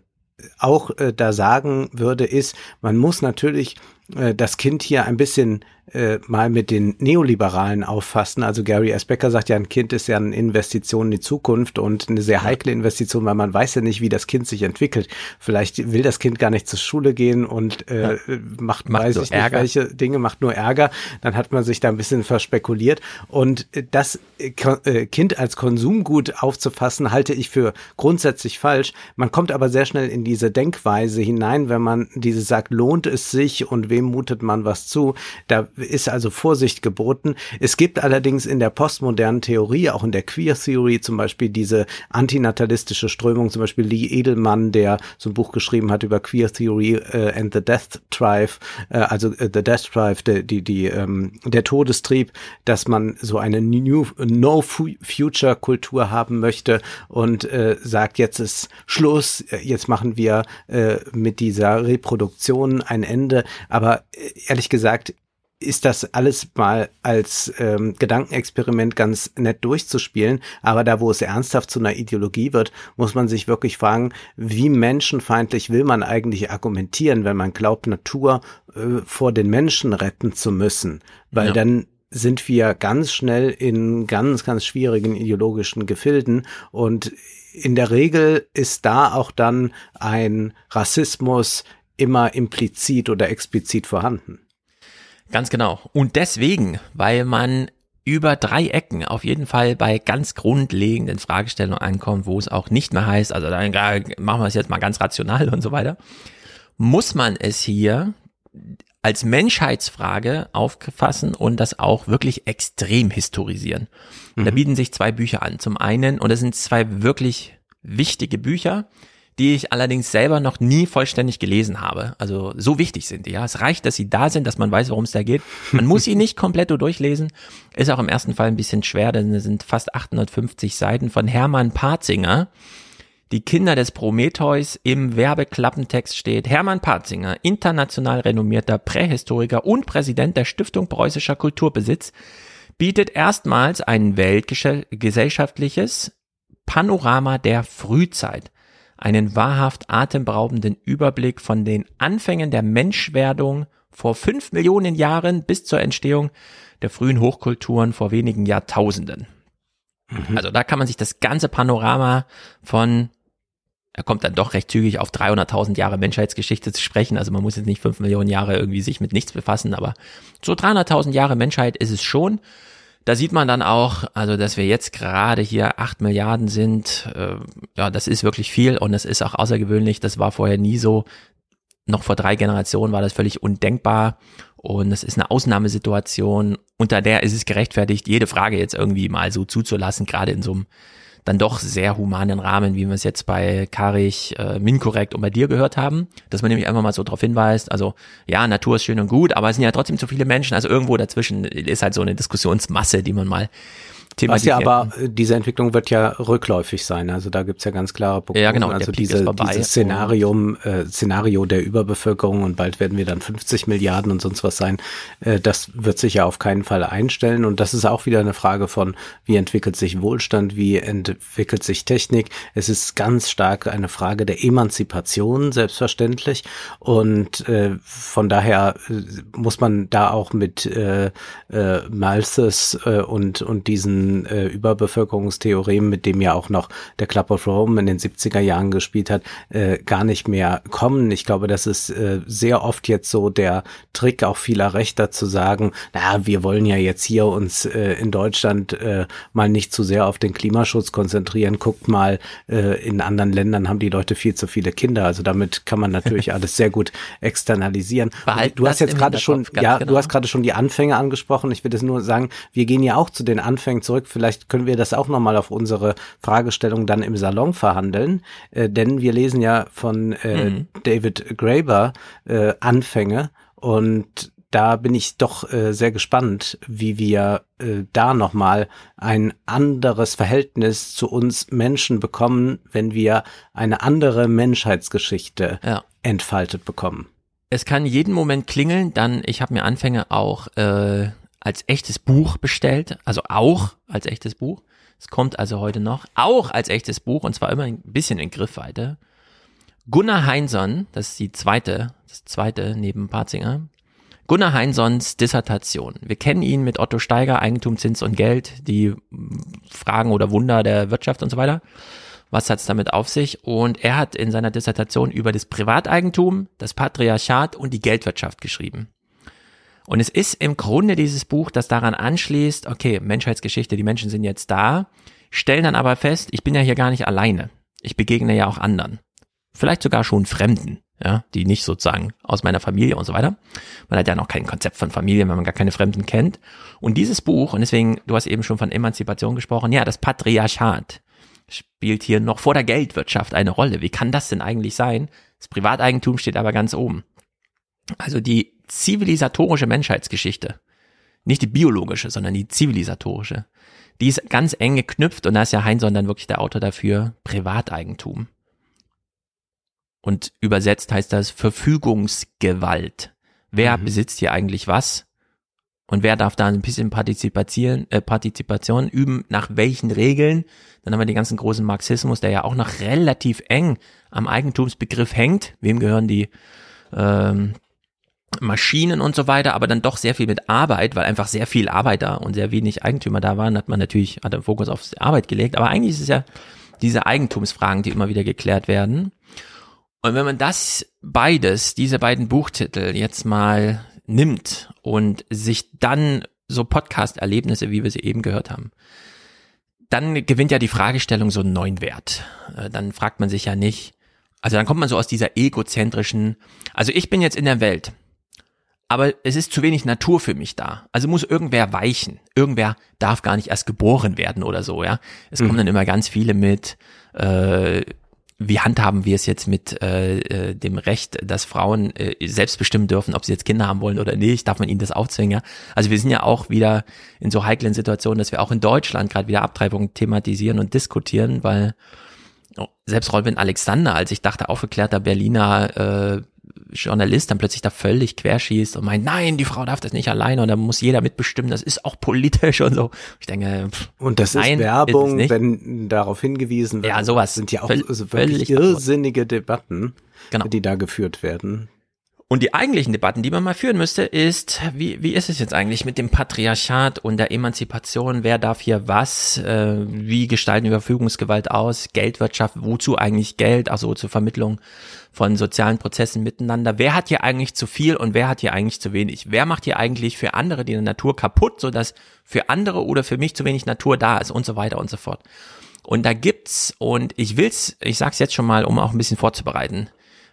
auch äh, da sagen würde, ist, man muss natürlich äh, das Kind hier ein bisschen äh, mal mit den Neoliberalen auffassen. Also Gary S. Becker sagt ja, ein Kind ist ja eine Investition in die Zukunft und eine sehr heikle Investition, weil man weiß ja nicht, wie das Kind sich entwickelt. Vielleicht will das Kind gar nicht zur Schule gehen und äh, ja. macht, macht weiß ich nicht, welche Dinge, macht nur Ärger. Dann hat man sich da ein bisschen verspekuliert. Und das äh, Kind als Konsumgut aufzufassen, halte ich für grundsätzlich falsch. Man kommt aber sehr schnell in diese Denkweise hinein, wenn man diese sagt, lohnt es sich und wem mutet man was zu. Da ist also Vorsicht geboten. Es gibt allerdings in der postmodernen Theorie, auch in der Queer Theory zum Beispiel diese antinatalistische Strömung, zum Beispiel Lee Edelmann, der so ein Buch geschrieben hat über Queer Theory äh, and the Death Drive, äh, also äh, the Death Drive, die, die, die ähm, der Todestrieb, dass man so eine New No Future Kultur haben möchte und äh, sagt, jetzt ist Schluss, jetzt machen wir äh, mit dieser Reproduktion ein Ende. Aber äh, ehrlich gesagt, ist das alles mal als ähm, Gedankenexperiment ganz nett durchzuspielen. Aber da, wo es ernsthaft zu einer Ideologie wird, muss man sich wirklich fragen, wie menschenfeindlich will man eigentlich argumentieren, wenn man glaubt, Natur äh, vor den Menschen retten zu müssen. Weil ja. dann sind wir ganz schnell in ganz, ganz schwierigen ideologischen Gefilden und in der Regel ist da auch dann ein Rassismus immer implizit oder explizit vorhanden. Ganz genau. Und deswegen, weil man über drei Ecken auf jeden Fall bei ganz grundlegenden Fragestellungen ankommt, wo es auch nicht mehr heißt, also dann machen wir es jetzt mal ganz rational und so weiter, muss man es hier als Menschheitsfrage auffassen und das auch wirklich extrem historisieren. Mhm. Da bieten sich zwei Bücher an. Zum einen, und das sind zwei wirklich wichtige Bücher, die ich allerdings selber noch nie vollständig gelesen habe. Also so wichtig sind die. Ja, es reicht, dass sie da sind, dass man weiß, worum es da geht. Man muss sie nicht komplett durchlesen. Ist auch im ersten Fall ein bisschen schwer, denn es sind fast 850 Seiten von Hermann Parzinger. Die Kinder des Prometheus im Werbeklappentext steht Hermann Parzinger, international renommierter Prähistoriker und Präsident der Stiftung Preußischer Kulturbesitz, bietet erstmals ein weltgesellschaftliches Panorama der Frühzeit einen wahrhaft atemberaubenden Überblick von den Anfängen der Menschwerdung vor fünf Millionen Jahren bis zur Entstehung der frühen Hochkulturen vor wenigen Jahrtausenden. Mhm. Also da kann man sich das ganze Panorama von, er kommt dann doch recht zügig auf 300.000 Jahre Menschheitsgeschichte zu sprechen. Also man muss jetzt nicht fünf Millionen Jahre irgendwie sich mit nichts befassen, aber so 300.000 Jahre Menschheit ist es schon. Da sieht man dann auch, also dass wir jetzt gerade hier acht Milliarden sind, äh, ja, das ist wirklich viel und das ist auch außergewöhnlich. Das war vorher nie so. Noch vor drei Generationen war das völlig undenkbar und es ist eine Ausnahmesituation, unter der ist es gerechtfertigt, jede Frage jetzt irgendwie mal so zuzulassen, gerade in so einem dann doch sehr humanen Rahmen, wie wir es jetzt bei Karich, äh, Minkorrekt und bei dir gehört haben, dass man nämlich einfach mal so darauf hinweist, also ja, Natur ist schön und gut, aber es sind ja trotzdem zu viele Menschen, also irgendwo dazwischen ist halt so eine Diskussionsmasse, die man mal Was ja thematisiert. aber, äh, diese Entwicklung wird ja rückläufig sein. Also da gibt's ja ganz klare Prognosen. Ja, genau, Also diese, dieses Szenarium, äh, Szenario der Überbevölkerung und bald werden wir dann 50 Milliarden und sonst was sein. Äh, das wird sich ja auf keinen Fall einstellen. Und das ist auch wieder eine Frage von, wie entwickelt sich Wohlstand, wie entwickelt sich Technik. Es ist ganz stark eine Frage der Emanzipation, selbstverständlich. Und äh, von daher äh, muss man da auch mit äh, äh, Malthus äh, und, und diesen äh, Überbevölkerungstheorem, mit dem ja auch noch der Club of Rome in den 70er Jahren gespielt hat, äh, gar nicht mehr kommen. Ich glaube, das ist äh, sehr oft jetzt so der Trick auch vieler Rechter zu sagen, na, wir wollen ja jetzt hier uns äh, in Deutschland äh, mal nicht zu sehr auf den Klimaschutz konzentrieren. Guckt mal, äh, in anderen Ländern haben die Leute viel zu viele Kinder. Also damit kann man natürlich alles sehr gut externalisieren. Du hast jetzt gerade schon, ja, genau. du hast gerade schon die Anfänge angesprochen. Ich will das nur sagen, wir gehen ja auch zu den Anfängen zurück. Vielleicht können wir das auch nochmal auf unsere Fragestellung dann im Salon verhandeln. Äh, denn wir lesen ja von äh, Mhm. David Graeber äh, Anfänge und da bin ich doch äh, sehr gespannt, wie wir äh, da nochmal ein anderes Verhältnis zu uns Menschen bekommen, wenn wir eine andere Menschheitsgeschichte Ja. entfaltet bekommen. Es kann jeden Moment klingeln, dann, ich habe mir Anfänge auch äh, als echtes Buch bestellt, also auch als echtes Buch. Es kommt also heute noch, auch als echtes Buch, und zwar immer ein bisschen in Griffweite. Gunnar Heinsohn, das ist die zweite, das zweite neben Patzinger. Gunnar Heinsohns Dissertation. Wir kennen ihn mit Otto Steiger, Eigentum, Zins und Geld, die Fragen oder Wunder der Wirtschaft und so weiter. Was hat's damit auf sich? Und er hat in seiner Dissertation über das Privateigentum, das Patriarchat und die Geldwirtschaft geschrieben. Und es ist im Grunde dieses Buch, das daran anschließt, okay, Menschheitsgeschichte, die Menschen sind jetzt da, stellen dann aber fest, ich bin ja hier gar nicht alleine. Ich begegne ja auch anderen. Vielleicht sogar schon Fremden, ja, die nicht sozusagen aus meiner Familie und so weiter. Man hat ja noch kein Konzept von Familie, wenn man gar keine Fremden kennt. Und dieses Buch, und deswegen, du hast eben schon von Emanzipation gesprochen, ja, das Patriarchat spielt hier noch vor der Geldwirtschaft eine Rolle. Wie kann das denn eigentlich sein? Das Privateigentum steht aber ganz oben. Also die zivilisatorische Menschheitsgeschichte, nicht die biologische, sondern die zivilisatorische, die ist ganz eng geknüpft und da ist ja Heinsohn dann wirklich der Autor dafür, Privateigentum. Und übersetzt heißt das Verfügungsgewalt. Wer besitzt hier eigentlich was? Und wer darf da ein bisschen partizipieren, äh, Partizipation üben? Nach welchen Regeln? Dann haben wir den ganzen großen Marxismus, der ja auch noch relativ eng am Eigentumsbegriff hängt. Wem gehören die ähm, Maschinen und so weiter, aber dann doch sehr viel mit Arbeit, weil einfach sehr viel Arbeiter und sehr wenig Eigentümer da waren, hat man natürlich, hat den Fokus auf Arbeit gelegt. Aber eigentlich ist es ja diese Eigentumsfragen, die immer wieder geklärt werden. Und wenn man das beides, diese beiden Buchtitel jetzt mal nimmt und sich dann so Podcast-Erlebnisse, wie wir sie eben gehört haben, dann gewinnt ja die Fragestellung so einen neuen Wert. Äh, Dann fragt man sich ja nicht, also dann kommt man so aus dieser egozentrischen, also ich bin jetzt in der Welt, aber es ist zu wenig Natur für mich da. Also muss irgendwer weichen. Irgendwer darf gar nicht erst geboren werden oder so, ja. Es kommen dann immer ganz viele mit, äh, wie handhaben wir es jetzt mit äh, äh, dem Recht, dass Frauen äh, selbst bestimmen dürfen, ob sie jetzt Kinder haben wollen oder nicht? Darf man ihnen das aufzwingen? Ja? Also wir sind ja auch wieder in so heiklen Situationen, dass wir auch in Deutschland gerade wieder Abtreibung thematisieren und diskutieren, weil oh, selbst Robin Alexander, als ich dachte, aufgeklärter Berliner äh, Journalist dann plötzlich da völlig querschießt und meint, nein, die Frau darf das nicht alleine und da muss jeder mitbestimmen, das ist auch politisch und so. Ich denke, pff, Und das nein, ist Werbung, nicht. wenn darauf hingewiesen wird. Ja, sowas. Das sind ja auch Völl- also wirklich absurd. irrsinnige Debatten, Genau. die da geführt werden. Und die eigentlichen Debatten, die man mal führen müsste, ist, wie, wie ist es jetzt eigentlich mit dem Patriarchat und der Emanzipation? Wer darf hier was? Äh, wie gestalten wir Verfügungsgewalt aus? Geldwirtschaft, wozu eigentlich Geld? Also zur Vermittlung von sozialen Prozessen miteinander. Wer hat hier eigentlich zu viel und wer hat hier eigentlich zu wenig? Wer macht hier eigentlich für andere die Natur kaputt, sodass für andere oder für mich zu wenig Natur da ist und so weiter und so fort. Und da gibt's, und ich will's, ich sag's jetzt schon mal, um auch ein bisschen vorzubereiten,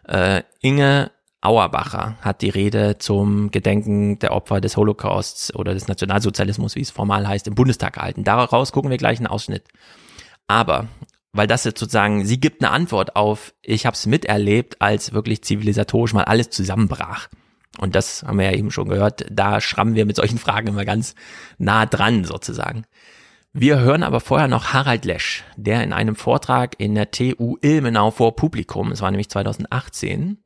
äh, Inge Auerbacher hat die Rede zum Gedenken der Opfer des Holocausts oder des Nationalsozialismus, wie es formal heißt, im Bundestag gehalten. Daraus gucken wir gleich einen Ausschnitt. Aber, weil das jetzt sozusagen, sie gibt eine Antwort auf, ich habe es miterlebt, als wirklich zivilisatorisch mal alles zusammenbrach. Und das haben wir ja eben schon gehört, da schrammen wir mit solchen Fragen immer ganz nah dran sozusagen. Wir hören aber vorher noch Harald Lesch, der in einem Vortrag in der TU Ilmenau vor Publikum, es war nämlich 2018, mm,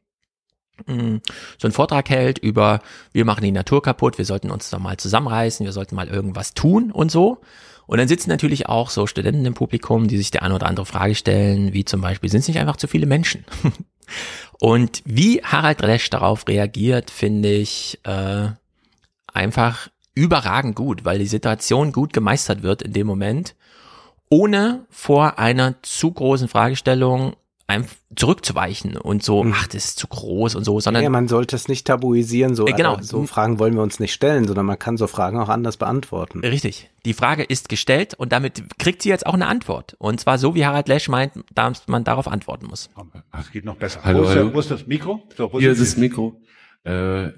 so einen Vortrag hält über, wir machen die Natur kaputt, wir sollten uns da mal zusammenreißen, wir sollten mal irgendwas tun und so. Und dann sitzen natürlich auch so Studenten im Publikum, die sich der eine oder andere Frage stellen, wie zum Beispiel, sind es nicht einfach zu viele Menschen? und wie Harald Lesch darauf reagiert, finde ich äh, einfach überragend gut, weil die Situation gut gemeistert wird in dem Moment, ohne vor einer zu großen Fragestellung zurückzuweichen und so, ach, das ist zu groß und so, sondern ja, man sollte es nicht tabuisieren, so, Äh, genau. äh, so Fragen wollen wir uns nicht stellen, sondern man kann so Fragen auch anders beantworten. Richtig. Die Frage ist gestellt und damit kriegt sie jetzt auch eine Antwort. Und zwar so, wie Harald Lesch meint, dass man darauf antworten muss. Das geht noch besser. Hallo, wo, ist, hallo. wo ist das Mikro? So, Hier ist das das Mikro. Äh,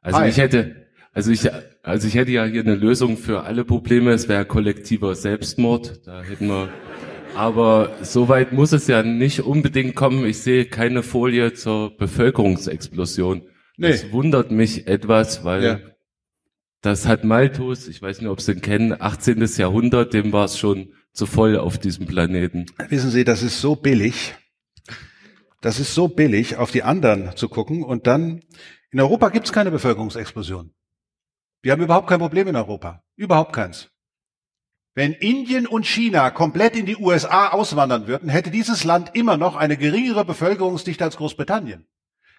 also Hi. ich hätte, also ich, also ich hätte ja hier eine Lösung für alle Probleme. Es wäre kollektiver Selbstmord. Da hätten wir, aber so weit muss es ja nicht unbedingt kommen. Ich sehe keine Folie zur Bevölkerungsexplosion. Nee. Das wundert mich etwas, weil Ja. das hat Malthus, ich weiß nicht, ob Sie ihn kennen, 18. Jahrhundert, dem war es schon zu voll auf diesem Planeten. Wissen Sie, das ist so billig. Das ist so billig, auf die anderen zu gucken und dann, in Europa gibt es keine Bevölkerungsexplosion. Wir haben überhaupt kein Problem in Europa. Überhaupt keins. Wenn Indien und China komplett in die USA auswandern würden, hätte dieses Land immer noch eine geringere Bevölkerungsdichte als Großbritannien.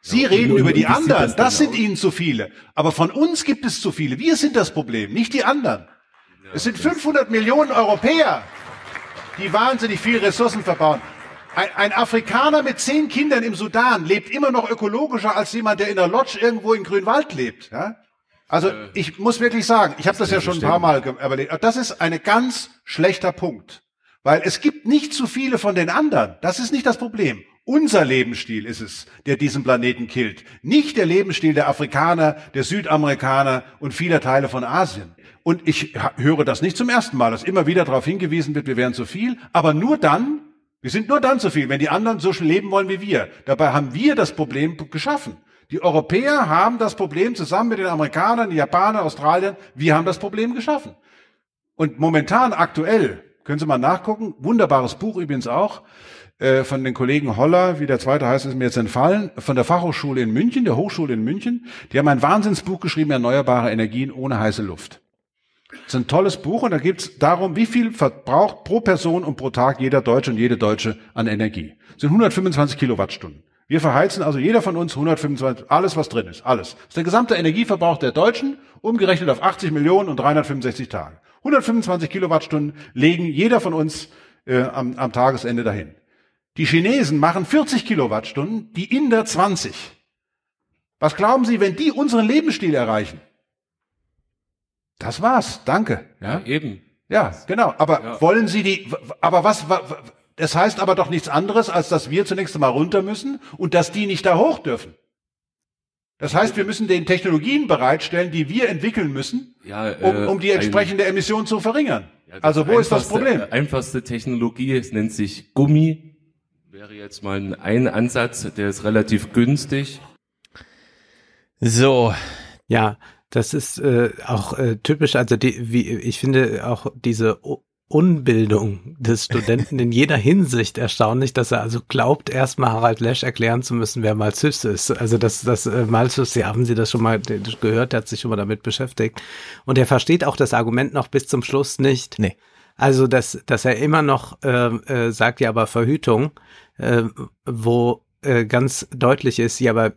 Sie Ja, reden und- über und die anderen. das Das, sind ihnen zu viele. Aber von uns gibt es zu viele. Wir sind das Problem, nicht die anderen. es sind 500 Millionen Europäer, die wahnsinnig viel Ressourcen verbauen. Ein, ein Afrikaner mit zehn Kindern im Sudan lebt immer noch ökologischer als jemand, der in der Lodge irgendwo in Grünwald lebt. Ja? Also ich muss wirklich sagen, ich habe das ja schon ein paar Mal überlegt. Das ist ein ganz schlechter Punkt, weil es gibt nicht zu viele von den anderen. Das ist nicht das Problem. Unser Lebensstil ist es, der diesen Planeten killt. Nicht der Lebensstil der Afrikaner, der Südamerikaner und vieler Teile von Asien. Und ich höre das nicht zum ersten Mal, dass immer wieder darauf hingewiesen wird, wir wären zu viel, aber nur dann, wir sind nur dann zu viel, wenn die anderen so leben wollen wie wir. Dabei haben wir das Problem geschaffen. Die Europäer haben das Problem zusammen mit den Amerikanern, Japanern, Australiern, wir haben das Problem geschaffen. Und momentan aktuell, können Sie mal nachgucken, wunderbares Buch übrigens auch, äh, von den Kollegen Holler, wie der zweite heißt, ist mir jetzt entfallen, von der Fachhochschule in München, der Hochschule in München. Die haben ein Wahnsinnsbuch geschrieben, Erneuerbare Energien ohne heiße Luft. Das ist ein tolles Buch und da geht es darum, wie viel verbraucht pro Person und pro Tag jeder Deutsche und jede Deutsche an Energie. Das sind 125 Kilowattstunden. Wir verheizen also jeder von uns 125, alles was drin ist, alles. Das ist der gesamte Energieverbrauch der Deutschen, umgerechnet auf 80 Millionen und 365 Tage. 125 Kilowattstunden legen jeder von uns äh, am, am Tagesende dahin. Die Chinesen machen 40 Kilowattstunden, die Inder 20. Was glauben Sie, wenn die unseren Lebensstil erreichen? Das war's. Danke. Ja, eben. Ja, genau. Aber wollen Sie die, aber was, wa- wa- das heißt aber doch nichts anderes, als dass wir zunächst einmal runter müssen und dass die nicht da hoch dürfen. Das heißt, wir müssen den Technologien bereitstellen, die wir entwickeln müssen, Ja, um, äh, um die ein- entsprechende Emission zu verringern. also wo ist das Problem? Einfachste Technologie, es nennt sich Gummi. Wäre jetzt mal ein, ein Ansatz, der ist relativ günstig. So. Ja, das ist äh, auch äh, typisch, also die, wie, ich finde auch diese Unbildung des Studenten in jeder Hinsicht erstaunlich, dass er also glaubt, erstmal Harald Lesch erklären zu müssen, wer Malthus ist. Also das, das äh, Malthus, ja, haben Sie das schon mal gehört, der hat sich schon mal damit beschäftigt. Und er versteht auch das Argument noch bis zum Schluss nicht. Nee. Also, dass, dass er immer noch äh, äh, sagt, ja, aber Verhütung, äh, wo äh, ganz deutlich ist, ja, aber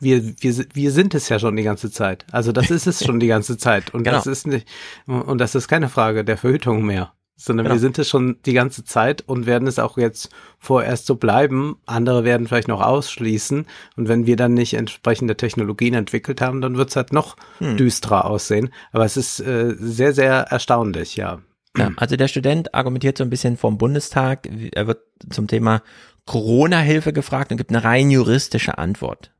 wir, wir, wir sind es ja schon die ganze Zeit. Also das ist es schon die ganze Zeit. Und Genau. das ist nicht, und das ist keine Frage der Verhütung mehr. Sondern Genau. wir sind es schon die ganze Zeit und werden es auch jetzt vorerst so bleiben. Andere werden vielleicht noch ausschließen. Und wenn wir dann nicht entsprechende Technologien entwickelt haben, dann wird es halt noch Hm. düsterer aussehen. Aber es ist äh, sehr, sehr erstaunlich, ja. Ja, also der Student argumentiert so ein bisschen vom Bundestag. Er wird zum Thema Corona-Hilfe gefragt und gibt eine rein juristische Antwort.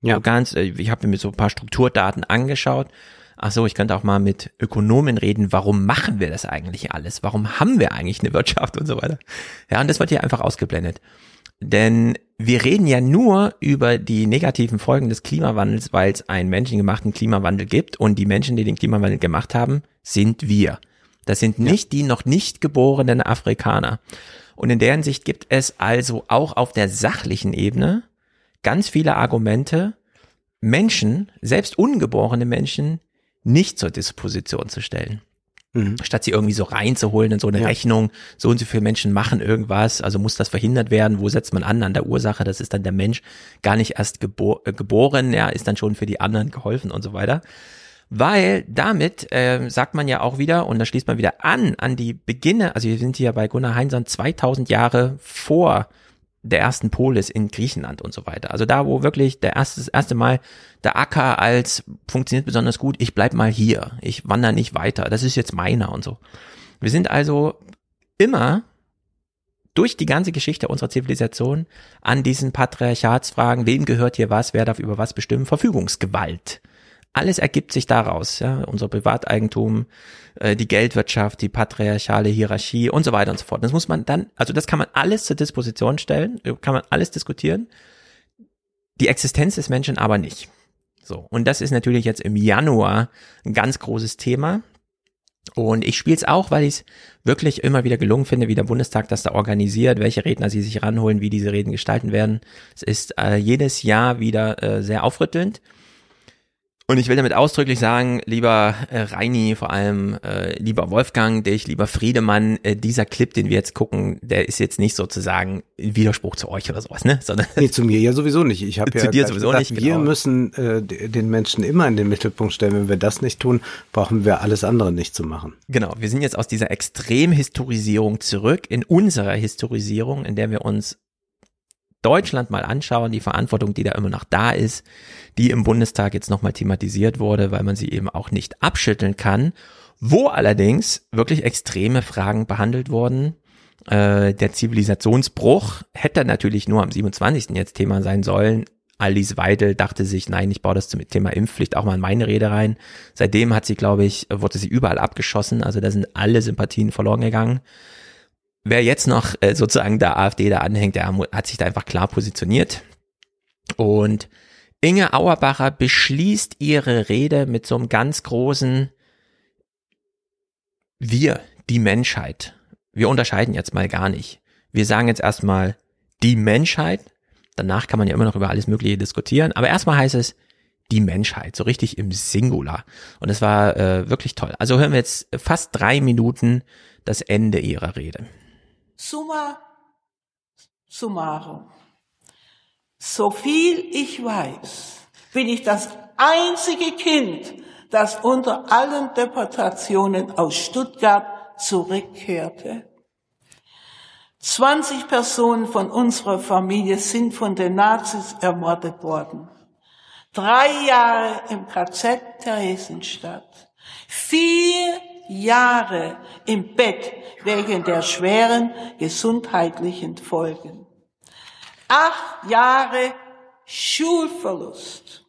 Ja. So ganz, äh, ich habe mir so ein paar Strukturdaten angeschaut. Ach so, ich könnte auch mal mit Ökonomen reden. Warum machen wir das eigentlich alles? Warum haben wir eigentlich eine Wirtschaft und so weiter? Ja, und das wird hier einfach ausgeblendet. Denn wir reden ja nur über die negativen Folgen des Klimawandels, weil es einen menschengemachten Klimawandel gibt und die Menschen, die den Klimawandel gemacht haben, sind wir. Das sind nicht die noch nicht geborenen Afrikaner. Und in der Hinsicht gibt es also auch auf der sachlichen Ebene ganz viele Argumente, Menschen, selbst ungeborene Menschen, nicht zur Disposition zu stellen. Statt sie irgendwie so reinzuholen in so eine Rechnung, so und so viele Menschen machen irgendwas, also muss das verhindert werden, wo setzt man an an der Ursache, das ist dann der Mensch gar nicht erst gebo äh, geboren, ja, ist dann schon für die anderen geholfen und so weiter. Weil damit äh, sagt man ja auch wieder, und da schließt man wieder an, an die Beginne, also wir sind hier bei Gunnar Heinsohn 2000 Jahre vor der ersten Polis in Griechenland und so weiter. Also da, wo wirklich der erste, das erste Mal der Acker als funktioniert besonders gut, ich bleib mal hier, ich wandere nicht weiter, das ist jetzt meiner und so. Wir sind also immer durch die ganze Geschichte unserer Zivilisation an diesen Patriarchatsfragen, wem gehört hier was, wer darf über was bestimmen, Verfügungsgewalt. Alles ergibt sich daraus, ja, unser Privateigentum, äh, die Geldwirtschaft, die patriarchale Hierarchie und so weiter und so fort. Das muss man dann, also das kann man alles zur Disposition stellen, kann man alles diskutieren. Die Existenz des Menschen aber nicht. So, und das ist natürlich jetzt im Januar ein ganz großes Thema. Und ich spiele es auch, weil ich es wirklich immer wieder gelungen finde, wie der Bundestag das da organisiert, welche Redner sie sich ranholen, wie diese Reden gestalten werden. Es ist äh, jedes Jahr wieder äh, sehr aufrüttelnd. Und ich will damit ausdrücklich sagen, lieber äh, Reini, vor allem äh, lieber Wolfgang, dich, lieber Friedemann, äh, dieser Clip, den wir jetzt gucken, der ist jetzt nicht sozusagen ein Widerspruch zu euch oder sowas, ne? Sondern nee, zu mir ja sowieso nicht. Ich habe ja zu dir sowieso gesagt, nicht. wir genau. müssen äh, den Menschen immer in den Mittelpunkt stellen. Wenn wir das nicht tun, brauchen wir alles andere nicht zu machen. Genau, wir sind jetzt aus dieser Extremhistorisierung zurück in unserer Historisierung, in der wir uns Deutschland mal anschauen, die Verantwortung, die da immer noch da ist, die im Bundestag jetzt nochmal thematisiert wurde, weil man sie eben auch nicht abschütteln kann, wo allerdings wirklich extreme Fragen behandelt wurden. Äh, der Zivilisationsbruch hätte natürlich nur am 27. jetzt Thema sein sollen. Alice Weidel dachte sich, nein, ich baue das zum Thema Impfpflicht auch mal in meine Rede rein. Seitdem hat sie, glaube ich, wurde sie überall abgeschossen. Also da sind alle Sympathien verloren gegangen wer jetzt noch äh, sozusagen der AfD da anhängt, der hat sich da einfach klar positioniert. Und Inge Auerbacher beschließt ihre Rede mit so einem ganz großen Wir, die Menschheit. Wir unterscheiden jetzt mal gar nicht. Wir sagen jetzt erstmal die Menschheit. Danach kann man ja immer noch über alles Mögliche diskutieren. Aber erstmal heißt es die Menschheit, so richtig im Singular. Und es war äh, wirklich toll. Also hören wir jetzt fast drei Minuten das Ende ihrer Rede. Summa summarum. So viel ich weiß, bin ich das einzige Kind, das unter allen Deportationen aus Stuttgart zurückkehrte. 20 Personen von unserer Familie sind von den Nazis ermordet worden. Drei Jahre im KZ Theresienstadt. Vier Jahre im Bett wegen der schweren gesundheitlichen Folgen. Acht Jahre Schulverlust.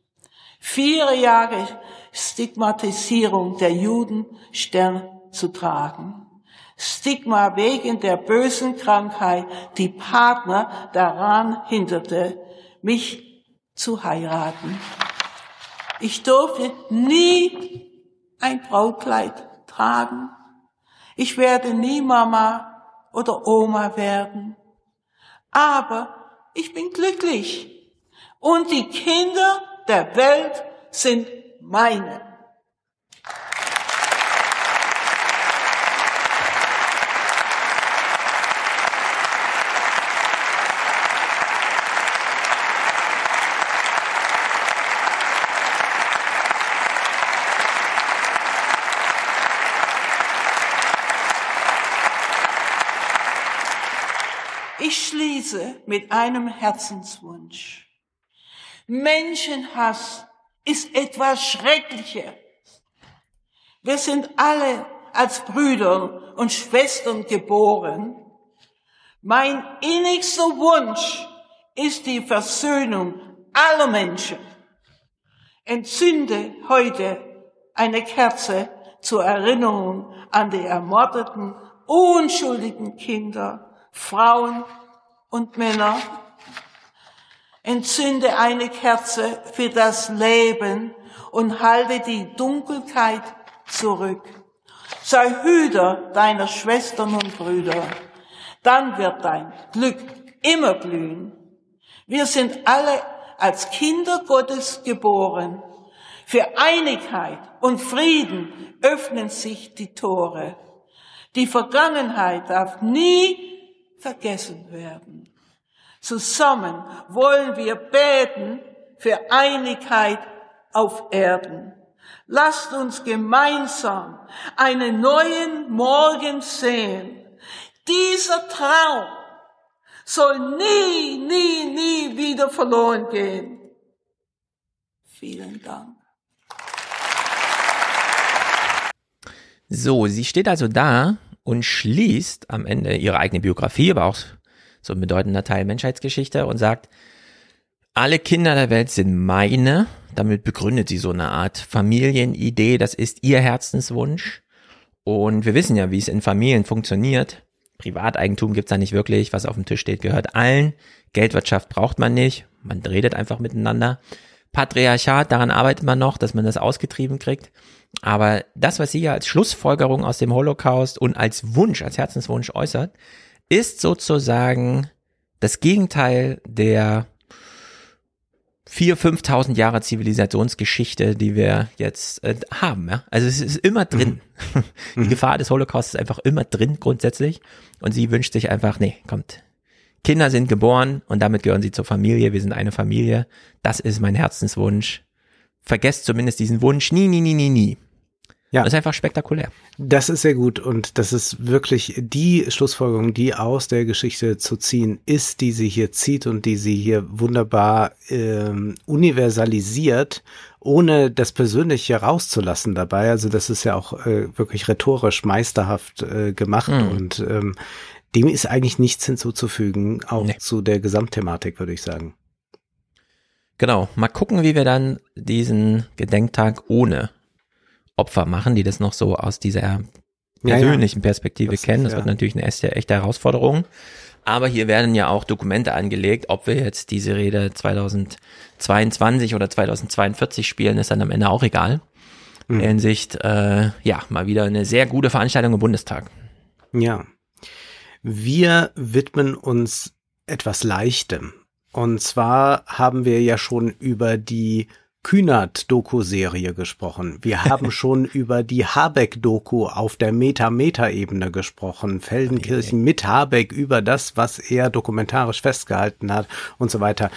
Vier Jahre Stigmatisierung der Juden Stern zu tragen. Stigma wegen der bösen Krankheit, die Partner daran hinderte, mich zu heiraten. Ich durfte nie ein Brautkleid tragen. Ich werde nie Mama oder Oma werden. Aber ich bin glücklich. Und die Kinder der Welt sind meine. Schließe mit einem Herzenswunsch. Menschenhass ist etwas Schreckliches. Wir sind alle als Brüder und Schwestern geboren. Mein innigster Wunsch ist die Versöhnung aller Menschen. Entzünde heute eine Kerze zur Erinnerung an die ermordeten, unschuldigen Kinder, Frauen und Männer. Entzünde eine Kerze für das Leben und halte die Dunkelheit zurück. Sei Hüter deiner Schwestern und Brüder. Dann wird dein Glück immer blühen. Wir sind alle als Kinder Gottes geboren. Für Einigkeit und Frieden öffnen sich die Tore. Die Vergangenheit darf nie vergessen werden. Zusammen wollen wir beten für Einigkeit auf Erden. Lasst uns gemeinsam einen neuen Morgen sehen. Dieser Traum soll nie, nie, nie wieder verloren gehen. Vielen Dank. So, sie steht also da und schließt am Ende ihre eigene Biografie, aber auch so ein bedeutender Teil Menschheitsgeschichte und sagt, alle Kinder der Welt sind meine. Damit begründet sie so eine Art Familienidee. Das ist ihr Herzenswunsch. Und wir wissen ja, wie es in Familien funktioniert. Privateigentum gibt's da nicht wirklich. Was auf dem Tisch steht, gehört allen. Geldwirtschaft braucht man nicht. Man redet einfach miteinander. Patriarchat, daran arbeitet man noch, dass man das ausgetrieben kriegt. Aber das, was sie ja als Schlussfolgerung aus dem Holocaust und als Wunsch, als Herzenswunsch äußert, ist sozusagen das Gegenteil der vier, 5.000 Jahre Zivilisationsgeschichte, die wir jetzt äh, haben. Ja? Also es ist immer drin. Mhm. Die mhm. Gefahr des Holocaust ist einfach immer drin grundsätzlich. Und sie wünscht sich einfach, nee, kommt. Kinder sind geboren und damit gehören sie zur Familie. Wir sind eine Familie. Das ist mein Herzenswunsch. Vergesst zumindest diesen Wunsch nie, nie, nie, nie, nie. Ja. Das ist einfach spektakulär. Das ist sehr gut und das ist wirklich die Schlussfolgerung, die aus der Geschichte zu ziehen ist, die sie hier zieht und die sie hier wunderbar ähm, universalisiert, ohne das Persönliche rauszulassen dabei. Also das ist ja auch äh, wirklich rhetorisch meisterhaft äh, gemacht mhm. und ähm, dem ist eigentlich nichts hinzuzufügen, auch nee. zu der Gesamtthematik, würde ich sagen. Genau, mal gucken, wie wir dann diesen Gedenktag ohne Opfer machen, die das noch so aus dieser persönlichen ja, ja. Perspektive das kennen. Das ist, wird natürlich eine echte, echte Herausforderung. Aber hier werden ja auch Dokumente angelegt, ob wir jetzt diese Rede 2022 oder 2042 spielen, ist dann am Ende auch egal. Mhm. In Hinsicht, äh, ja, mal wieder eine sehr gute Veranstaltung im Bundestag. Ja. Wir widmen uns etwas Leichtem. Und zwar haben wir ja schon über die Kühnert-Doku-Serie gesprochen. Wir haben schon über die Habeck-Doku auf der Meta-Meta-Ebene gesprochen. Feldenkirchen mit Habeck über das, was er dokumentarisch festgehalten hat und so weiter.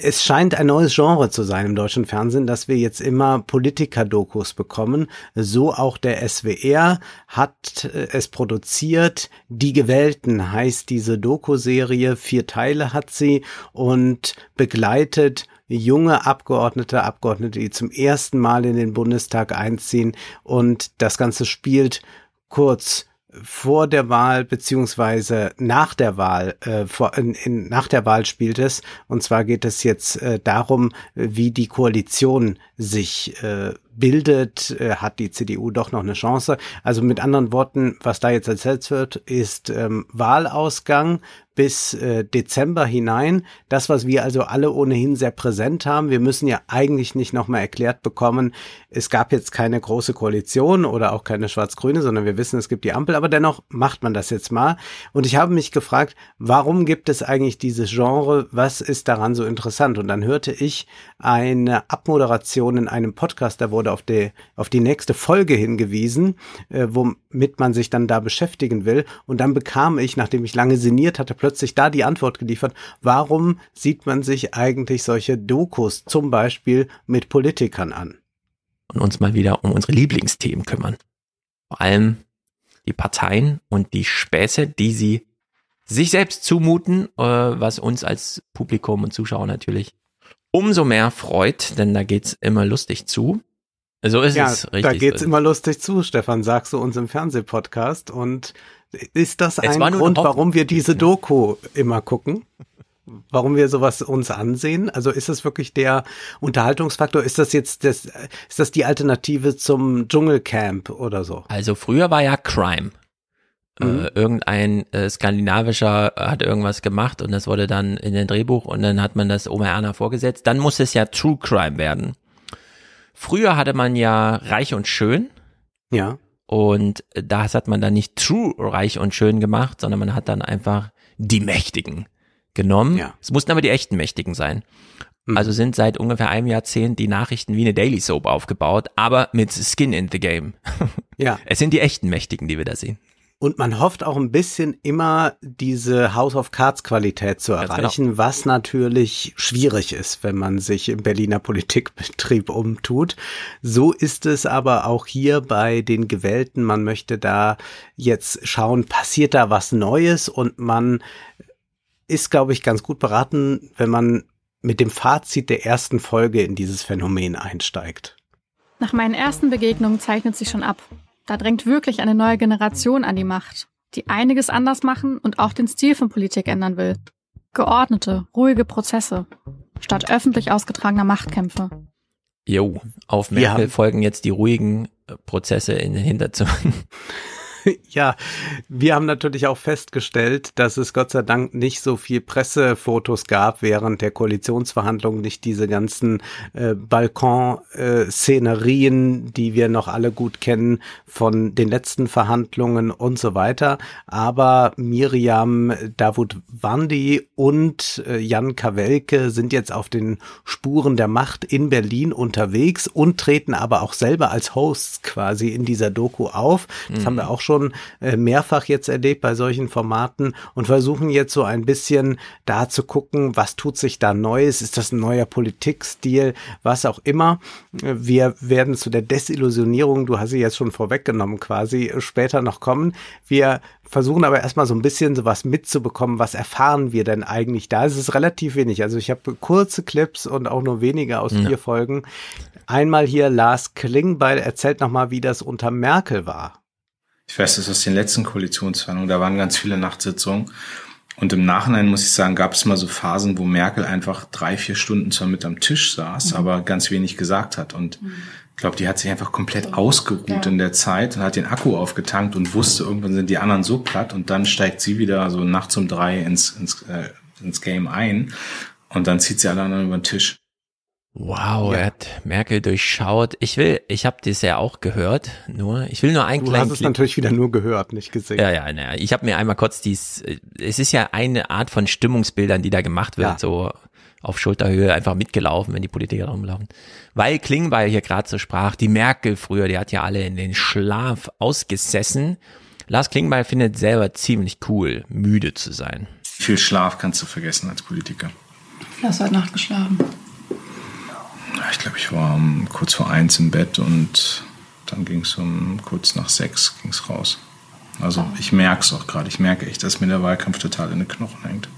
Es scheint ein neues Genre zu sein im deutschen Fernsehen, dass wir jetzt immer Politiker-Dokus bekommen. So auch der SWR hat äh, es produziert. Die Gewählten heißt diese Doku-Serie. Vier Teile hat sie und begleitet junge Abgeordnete, Abgeordnete, die zum ersten Mal in den Bundestag einziehen und das Ganze spielt kurz vor der Wahl beziehungsweise nach der Wahl, äh, vor, in, in, nach der Wahl spielt es. Und zwar geht es jetzt äh, darum, wie die Koalition sich äh, bildet, äh, hat die CDU doch noch eine Chance. Also mit anderen Worten, was da jetzt erzählt wird, ist ähm, Wahlausgang bis äh, Dezember hinein. Das, was wir also alle ohnehin sehr präsent haben. Wir müssen ja eigentlich nicht nochmal erklärt bekommen, es gab jetzt keine große Koalition oder auch keine schwarz-grüne, sondern wir wissen, es gibt die Ampel. Aber dennoch macht man das jetzt mal. Und ich habe mich gefragt, warum gibt es eigentlich dieses Genre? Was ist daran so interessant? Und dann hörte ich eine Abmoderation in einem Podcast, da wurde auf die, auf die nächste Folge hingewiesen, äh, womit man sich dann da beschäftigen will. Und dann bekam ich, nachdem ich lange sinniert hatte, plötzlich da die Antwort geliefert, warum sieht man sich eigentlich solche Dokus zum Beispiel mit Politikern an? Und uns mal wieder um unsere Lieblingsthemen kümmern. Vor allem die Parteien und die Späße, die sie sich selbst zumuten, äh, was uns als Publikum und Zuschauer natürlich umso mehr freut, denn da geht's immer lustig zu. So ist ja, es richtig. Da geht's immer lustig zu, Stefan, sagst du uns im Fernsehpodcast. Und ist das ein Grund, warum wir diese Doku immer gucken? Warum wir sowas uns ansehen? Also ist das wirklich der Unterhaltungsfaktor? Ist das jetzt das, ist das die Alternative zum Dschungelcamp oder so? Also früher war ja Crime. Äh, mhm. Äh, irgendein äh, skandinavischer hat irgendwas gemacht und das wurde dann in den Drehbuch und dann hat man das Oma Erna vorgesetzt. Dann muss es ja True Crime werden. Früher hatte man ja Reich und Schön. Ja. Und das hat man dann nicht true reich und schön gemacht, sondern man hat dann einfach die Mächtigen genommen. Ja. Es mussten aber die echten Mächtigen sein. Also sind seit ungefähr einem Jahrzehnt die Nachrichten wie eine Daily Soap aufgebaut, aber mit Skin in the Game. Ja. Es sind die echten Mächtigen, die wir da sehen. Und man hofft auch ein bisschen immer diese House of Cards Qualität zu Ganz erreichen, was natürlich schwierig ist, wenn man sich im Berliner Politikbetrieb umtut. So ist es aber auch hier bei den Gewählten. Man möchte da jetzt schauen, passiert da was Neues und man ist, glaube ich, ganz gut beraten, wenn man mit dem Fazit der ersten Folge in dieses Phänomen einsteigt. Nach meinen ersten Begegnungen zeichnet sich schon ab. Da drängt wirklich eine neue Generation an die Macht, die einiges anders machen und auch den Stil von Politik ändern will. Geordnete, ruhige Prozesse, statt öffentlich ausgetragener Machtkämpfe. Jo, auf Merkel folgen jetzt die ruhigen Prozesse in den Hinterzonen. Ja, wir haben natürlich auch festgestellt, dass es Gott sei Dank nicht so viel Pressefotos gab während der Koalitionsverhandlungen, nicht diese ganzen äh, Balkon-Szenerien, die wir noch alle gut kennen von den letzten Verhandlungen und so weiter. Aber Miriam Davut Wandi und äh, Jan Kawelke sind jetzt auf den Spuren der Macht in Berlin unterwegs und treten aber auch selber als Hosts quasi in dieser Doku auf. Das Mhm. haben wir auch schon äh, mehrfach jetzt erlebt bei solchen Formaten und versuchen jetzt so ein bisschen da zu gucken, was tut sich da Neues? Ist das ein neuer Politikstil? Was auch immer. Wir werden zu der Desillusionierung, du hast sie jetzt schon vorweggenommen quasi, äh, später noch kommen. Wir versuchen aber erstmal so ein bisschen sowas mitzubekommen. Was erfahren wir denn eigentlich da? Es ist relativ wenig. Also ich habe kurze Clips und auch nur wenige aus Ja. vier Folgen. Einmal hier Lars Klingbeil erzählt nochmal, wie das unter Merkel war. Ich weiß das aus den letzten Koalitionsverhandlungen, da waren ganz viele Nachtsitzungen. Und im Nachhinein muss ich sagen, gab es mal so Phasen, wo Merkel einfach drei, vier Stunden zwar mit am Tisch saß, Mhm. aber ganz wenig gesagt hat. Und ich glaube, die hat sich einfach komplett ausgeruht in der Zeit und hat den Akku aufgetankt und wusste, irgendwann sind die anderen so platt und dann steigt sie wieder so nachts um drei ins, ins, äh, ins Game ein und dann zieht sie alle anderen über den Tisch. Wow, er hat Merkel durchschaut. Ich will, ich habe das ja auch gehört, nur ich will nur einen Du kleinen hast es Clip. natürlich wieder nur gehört, nicht gesehen. Ja, ja, naja. Ich habe mir einmal kurz dies, es ist ja eine Art von Stimmungsbildern, die da gemacht wird, Ja. so auf Schulterhöhe einfach mitgelaufen, wenn die Politiker rumlaufen. Weil Klingbeil hier gerade so sprach, die Merkel früher, die hat ja alle in den Schlaf ausgesessen. Lars Klingbeil findet selber ziemlich cool, müde zu sein. Viel Schlaf kannst du vergessen als Politiker. Du hast heute Nacht geschlafen. Ja, Ich glaube, ich war um, kurz vor eins im Bett und dann ging es um kurz nach sechs ging's raus. Also ich merke es auch gerade. Ich merke echt, dass mir der Wahlkampf total in den Knochen hängt.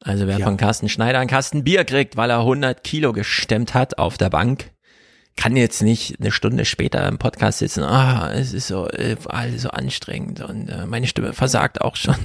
Also wer von Carsten Schneider einen Kasten Bier kriegt, weil er 100 Kilo gestemmt hat auf der Bank, kann jetzt nicht eine Stunde später im Podcast sitzen, ah, es ist so, äh, alles so anstrengend und äh, meine Stimme versagt auch schon.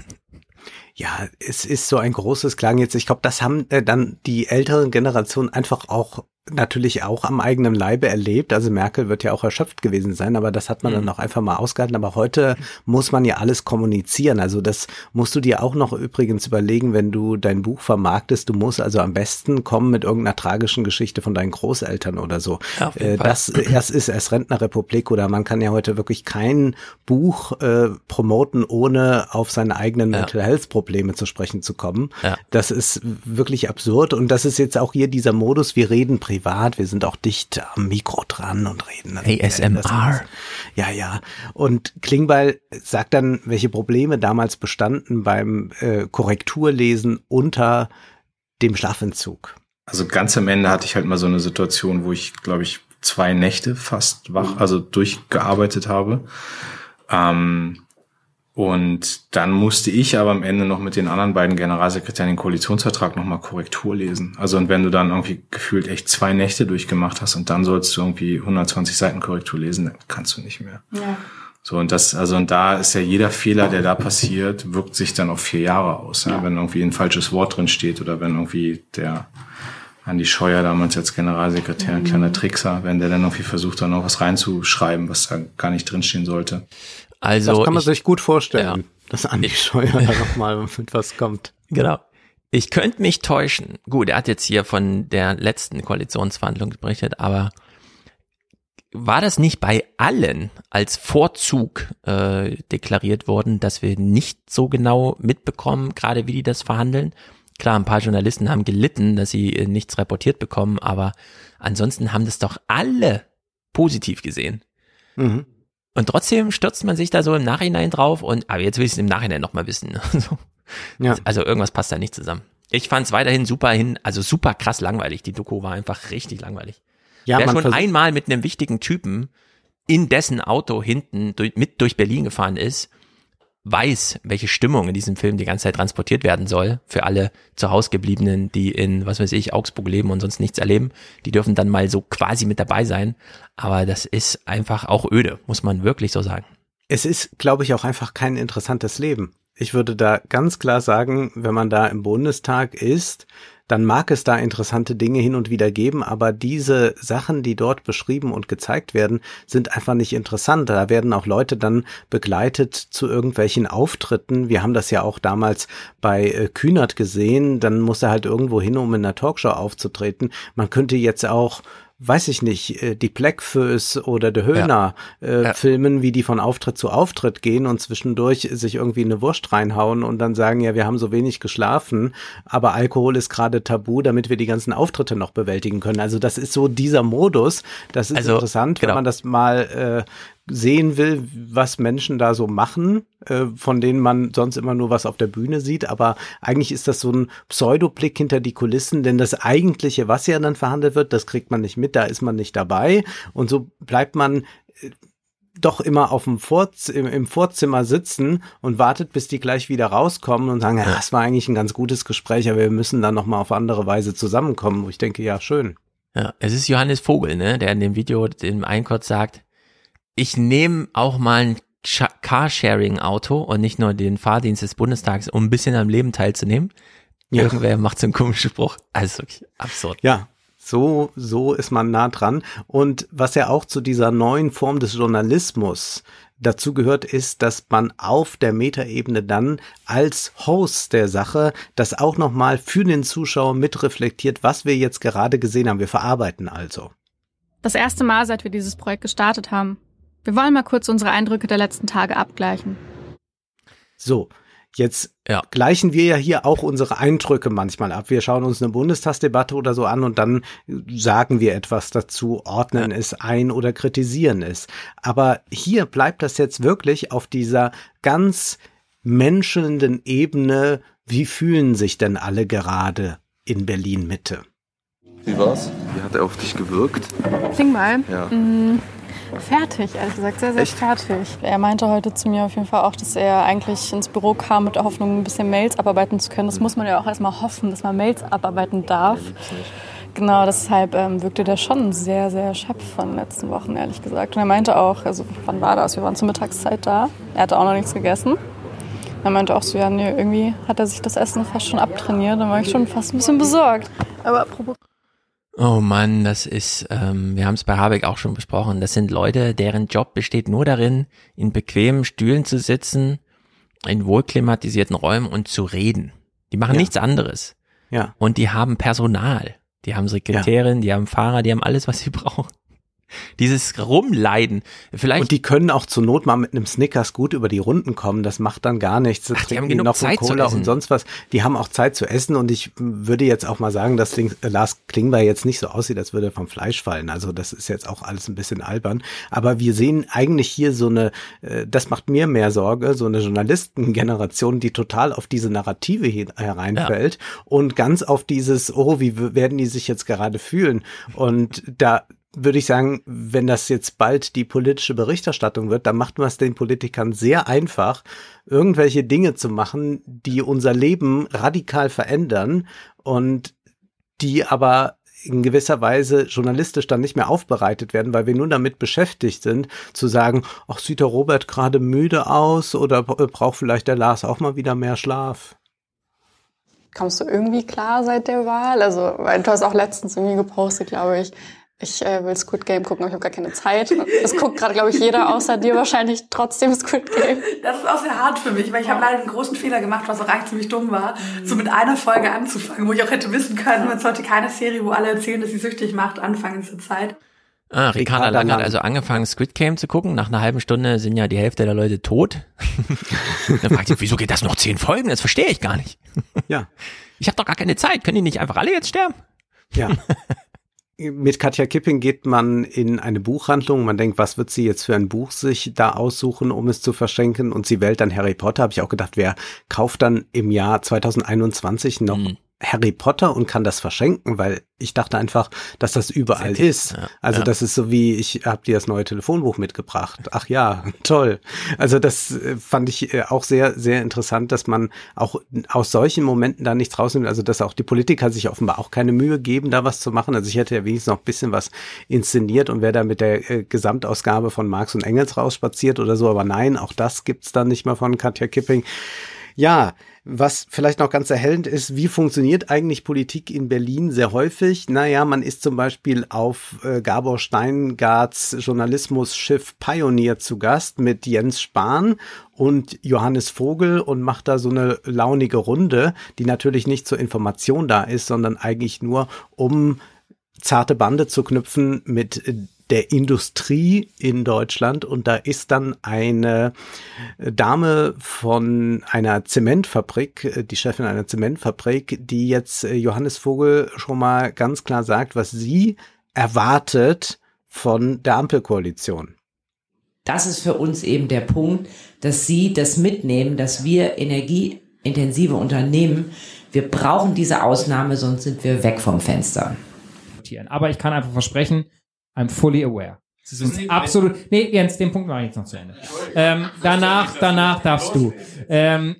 Ja, es ist so ein großes Klang jetzt. Ich glaube, das haben äh, dann die älteren Generationen einfach auch natürlich auch am eigenen Leibe erlebt. Also Merkel wird ja auch erschöpft gewesen sein, aber das hat man dann auch einfach mal ausgehalten. Aber heute muss man ja alles kommunizieren. Also das musst du dir auch noch übrigens überlegen, wenn du dein Buch vermarktest. Du musst also am besten kommen mit irgendeiner tragischen Geschichte von deinen Großeltern oder so. Ja, Äh, das erst ist erst Rentnerrepublik oder man kann ja heute wirklich kein Buch äh, promoten, ohne auf seine eigenen Mental Health Probleme zu sprechen zu kommen. Ja. Das ist wirklich absurd und das ist jetzt auch hier dieser Modus, wir reden privat, wir sind auch dicht am Mikro dran und reden. dann- ASMR. Ja, ja. Und Klingbeil sagt dann, welche Probleme damals bestanden beim äh, Korrekturlesen unter dem Schlafentzug. Also ganz am Ende hatte ich halt mal so eine Situation, wo ich, glaube ich, zwei Nächte fast wach, also durchgearbeitet habe. Ähm, und dann musste ich aber am Ende noch mit den anderen beiden Generalsekretären den Koalitionsvertrag nochmal Korrektur lesen. Also und wenn du dann irgendwie gefühlt echt zwei Nächte durchgemacht hast und dann sollst du irgendwie 120 Seiten Korrektur lesen, dann kannst du nicht mehr. Ja. So, und das, also, und da ist ja jeder Fehler, der da passiert, wirkt sich dann auf vier Jahre aus. Ja? Wenn irgendwie ein falsches Wort drin steht oder wenn irgendwie der Andi Scheuer damals als Generalsekretär, ein kleiner Trickser, wenn der dann irgendwie versucht, da noch was reinzuschreiben, was da gar nicht drinstehen sollte. Also das kann man ich- sich gut vorstellen, dass Andi Scheuer da nochmal mit was kommt. Genau. Ich könnte mich täuschen. Gut, er hat jetzt hier von der letzten Koalitionsverhandlung berichtet, aber war das nicht bei allen als Vorzug äh, deklariert worden, dass wir nicht so genau mitbekommen, gerade wie die das verhandeln? Klar, ein paar Journalisten haben gelitten, dass sie äh, nichts reportiert bekommen, aber ansonsten haben das doch alle positiv gesehen. Mhm. Und trotzdem stürzt man sich da so im Nachhinein drauf und, aber jetzt will ich es im Nachhinein nochmal wissen. So. Ja. Also irgendwas passt da nicht zusammen. Ich fand es weiterhin super hin, also super krass langweilig. Die Doku war einfach richtig langweilig. Ja, Wer schon einmal mit einem wichtigen Typen in dessen Auto hinten durch, mit durch Berlin gefahren ist, weiß, welche Stimmung in diesem Film die ganze Zeit transportiert werden soll. Für alle zu Hause gebliebenen, die in, was weiß ich, Augsburg leben und sonst nichts erleben. Die dürfen dann mal so quasi mit dabei sein. Aber das ist einfach auch öde, muss man wirklich so sagen. Es ist, glaube ich, auch einfach kein interessantes Leben. Ich würde da ganz klar sagen, wenn man da im Bundestag ist, dann mag es da interessante Dinge hin und wieder geben, aber diese Sachen, die dort beschrieben und gezeigt werden, sind einfach nicht interessant. Da werden auch Leute dann begleitet zu irgendwelchen Auftritten. Wir haben das ja auch damals bei äh, Kühnert gesehen. Dann muss er halt irgendwo hin, um in einer Talkshow aufzutreten. Man könnte jetzt auch weiß ich nicht, äh, die Blackfoes oder der Höhner äh, filmen, wie die von Auftritt zu Auftritt gehen und zwischendurch sich irgendwie eine Wurst reinhauen und dann sagen, ja, wir haben so wenig geschlafen, aber Alkohol ist gerade tabu, damit wir die ganzen Auftritte noch bewältigen können. Also das ist so dieser Modus. Das ist Also, interessant, wenn genau. man das mal äh, sehen will, was Menschen da so machen, äh, von denen man sonst immer nur was auf der Bühne sieht. Aber eigentlich ist das so ein Pseudoblick hinter die Kulissen, denn das eigentliche, was ja dann verhandelt wird, das kriegt man nicht mit, da ist man nicht dabei. Und so bleibt man äh, doch immer auf dem Vorz im, im Vorzimmer sitzen und wartet, bis die gleich wieder rauskommen und sagen, ja, das war eigentlich ein ganz gutes Gespräch, aber wir müssen dann noch mal auf andere Weise zusammenkommen. Wo ich denke, ja, schön. Ja, es ist Johannes Vogel, ne, der in dem Video dem einen kurz sagt, ich nehme auch mal ein Carsharing-Auto und nicht nur den Fahrdienst des Bundestags, um ein bisschen am Leben teilzunehmen. Ja. Irgendwer macht so einen komischen Spruch. Also wirklich absurd. Ja, so, so ist man nah dran. Und was ja auch zu dieser neuen Form des Journalismus dazu gehört, ist, dass man auf der Metaebene dann als Host der Sache das auch nochmal für den Zuschauer mitreflektiert, was wir jetzt gerade gesehen haben. Wir verarbeiten also. Das erste Mal, seit wir dieses Projekt gestartet haben. Wir wollen mal kurz unsere Eindrücke der letzten Tage abgleichen. So, jetzt gleichen wir ja hier auch unsere Eindrücke manchmal ab. Wir schauen uns eine Bundestagsdebatte oder so an und dann sagen wir etwas dazu, ordnen es ein oder kritisieren es. Aber hier bleibt das jetzt wirklich auf dieser ganz menschelnden Ebene. Wie fühlen sich denn alle gerade in Berlin Mitte? Wie war's? Wie hat er auf dich gewirkt? Klingbeil? Ja. Mm, fertig, ehrlich gesagt, sehr, sehr Echt? fertig. Er meinte heute zu mir auf jeden Fall auch, dass er eigentlich ins Büro kam mit der Hoffnung, ein bisschen Mails abarbeiten zu können. Das muss man ja auch erstmal hoffen, dass man Mails abarbeiten darf. Genau, deshalb ähm, wirkte der schon sehr, sehr erschöpft von den letzten Wochen, ehrlich gesagt. Und er meinte auch, also wann war das? Wir waren zur Mittagszeit da. Er hatte auch noch nichts gegessen. Er meinte auch so, ja, nee, irgendwie hat er sich das Essen fast schon abtrainiert. Da war ich schon fast ein bisschen besorgt. Aber apropos Oh Mann, das ist, ähm, wir haben es bei Habeck auch schon besprochen, das sind Leute, deren Job besteht nur darin, in bequemen Stühlen zu sitzen, in wohlklimatisierten Räumen und zu reden. Die machen Ja. nichts anderes. Ja. Und die haben Personal. Die haben Sekretärin, die haben Fahrer, die haben alles, was sie brauchen. Dieses Rumleiden. Vielleicht. Und die können auch zur Not mal mit einem Snickers gut über die Runden kommen. Das macht dann gar nichts. Ach, die haben trinken genug noch Zeit Cola und sonst was. Die haben auch Zeit zu essen und ich würde jetzt auch mal sagen, dass äh, Lars Klingbeil jetzt nicht so aussieht, als würde er vom Fleisch fallen. Also das ist jetzt auch alles ein bisschen albern. Aber wir sehen eigentlich hier so eine, äh, das macht mir mehr Sorge, so eine Journalistengeneration, die total auf diese Narrative hier hereinfällt und ganz auf dieses, oh, wie werden die sich jetzt gerade fühlen? Und da würde ich sagen, wenn das jetzt bald die politische Berichterstattung wird, dann macht man es den Politikern sehr einfach, irgendwelche Dinge zu machen, die unser Leben radikal verändern und die aber in gewisser Weise journalistisch dann nicht mehr aufbereitet werden, weil wir nur damit beschäftigt sind, zu sagen, ach, sieht der Robert gerade müde aus oder b- braucht vielleicht der Lars auch mal wieder mehr Schlaf? Kommst du irgendwie klar seit der Wahl? Also, weil du hast auch letztens irgendwie gepostet, glaube ich. Ich äh, will Squid Game gucken, aber ich habe gar keine Zeit. Es guckt gerade, glaube ich, jeder außer dir wahrscheinlich trotzdem Squid Game. Das ist auch sehr hart für mich, weil ich habe leider einen großen Fehler gemacht, was auch eigentlich ziemlich dumm war, so mit einer Folge anzufangen, wo ich auch hätte wissen können, man sollte keine Serie, wo alle erzählen, dass sie süchtig macht, anfangen zur Zeit. Ah, Ricarda Lang hat also angefangen, Squid Game zu gucken. Nach einer halben Stunde sind ja die Hälfte der Leute tot. Dann fragt sie, wieso geht das noch zehn Folgen? Das verstehe ich gar nicht. Ja. Ich habe doch gar keine Zeit. Können die nicht einfach alle jetzt sterben? Ja. Mit Katja Kipping geht man in eine Buchhandlung. Man denkt, was wird sie jetzt für ein Buch sich da aussuchen, um es zu verschenken? Und sie wählt dann Harry Potter. Habe ich auch gedacht, wer kauft dann im Jahr 2021 noch Harry Potter und kann das verschenken? Weil ich dachte einfach, dass das überall ist. Also ja. das ist so wie, ich habe dir das neue Telefonbuch mitgebracht. Ach ja, toll. Also das äh, fand ich äh, auch sehr, sehr interessant, dass man auch aus solchen Momenten da nichts rausnimmt. Also dass auch die Politiker sich offenbar auch keine Mühe geben, da was zu machen. Also ich hätte ja wenigstens noch ein bisschen was inszeniert und wäre da mit der äh, Gesamtausgabe von Marx und Engels rausspaziert oder so. Aber nein, auch das gibt's dann nicht mehr von Katja Kipping. Ja, was vielleicht noch ganz erhellend ist, wie funktioniert eigentlich Politik in Berlin sehr häufig? Naja, man ist zum Beispiel auf äh, Gabor Steingarts Journalismusschiff Pioneer zu Gast mit Jens Spahn und Johannes Vogel und macht da so eine launige Runde, die natürlich nicht zur Information da ist, sondern eigentlich nur um zarte Bande zu knüpfen mit äh, der Industrie in Deutschland und da ist dann eine Dame von einer Zementfabrik, äh, die Chefin einer Zementfabrik, die jetzt äh, Johannes Vogel schon mal ganz klar sagt, was sie erwartet von der Ampelkoalition. Das ist für uns eben der Punkt, dass Sie das mitnehmen, dass wir energieintensive Unternehmen, wir brauchen diese Ausnahme, sonst sind wir weg vom Fenster. Aber ich kann einfach versprechen, I'm fully aware. Ist uns absolut. Nee, Jens, den Punkt mache ich jetzt noch zu Ende. Ähm, danach, danach darfst du. Ähm,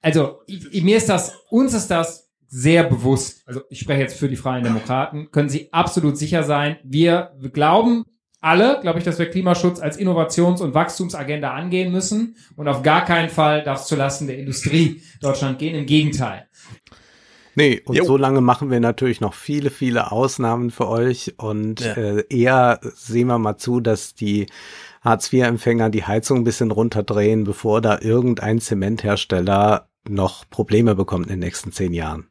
also mir ist das, uns ist das sehr bewusst. Also ich spreche jetzt für die Freien Demokraten. Können Sie absolut sicher sein. Wir, wir glauben alle, glaube ich, dass wir Klimaschutz als Innovations- und Wachstumsagenda angehen müssen. Und auf gar keinen Fall darf es zulasten der Industrie Deutschland gehen. Im Gegenteil. Nee, und so lange machen wir natürlich noch viele, viele Ausnahmen für euch und Ja. äh, eher sehen wir mal zu, dass die Hartz-IV-Empfänger die Heizung ein bisschen runterdrehen, bevor da irgendein Zementhersteller noch Probleme bekommt in den nächsten zehn Jahren.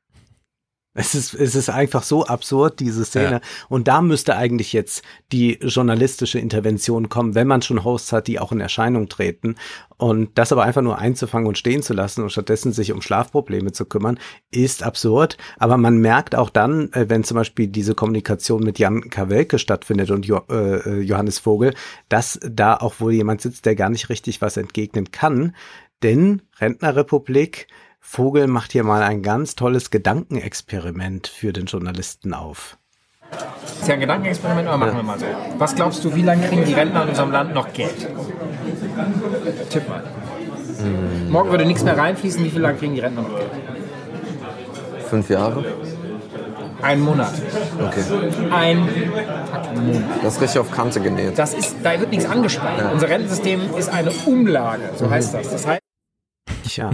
Es ist, es ist einfach so absurd, diese Szene. Ja. Und da müsste eigentlich jetzt die journalistische Intervention kommen, wenn man schon Hosts hat, die auch in Erscheinung treten. Und das aber einfach nur einzufangen und stehen zu lassen und stattdessen sich um Schlafprobleme zu kümmern, ist absurd. Aber man merkt auch dann, äh, wenn zum Beispiel diese Kommunikation mit Jan Kawelke stattfindet und jo äh, Johannes Vogel, dass da auch wohl jemand sitzt, der gar nicht richtig was entgegnen kann. Denn Rentnerrepublik, Vogel macht hier mal ein ganz tolles Gedankenexperiment für den Journalisten auf. Das ist ja ein Gedankenexperiment, aber machen wir mal so. Was glaubst du, wie lange kriegen die Rentner in unserem Land noch Geld? Tipp mal. Morgen würde nichts mehr reinfließen, wie viel lang kriegen die Rentner noch Geld? Fünf Jahre? Ein Monat. Okay. Ein Monat. Das ist richtig auf Kante genäht. Das ist, da wird nichts angespart. Ja. Unser Rentensystem ist eine Umlage, so Mhm. heißt das. Das heißt, Tja,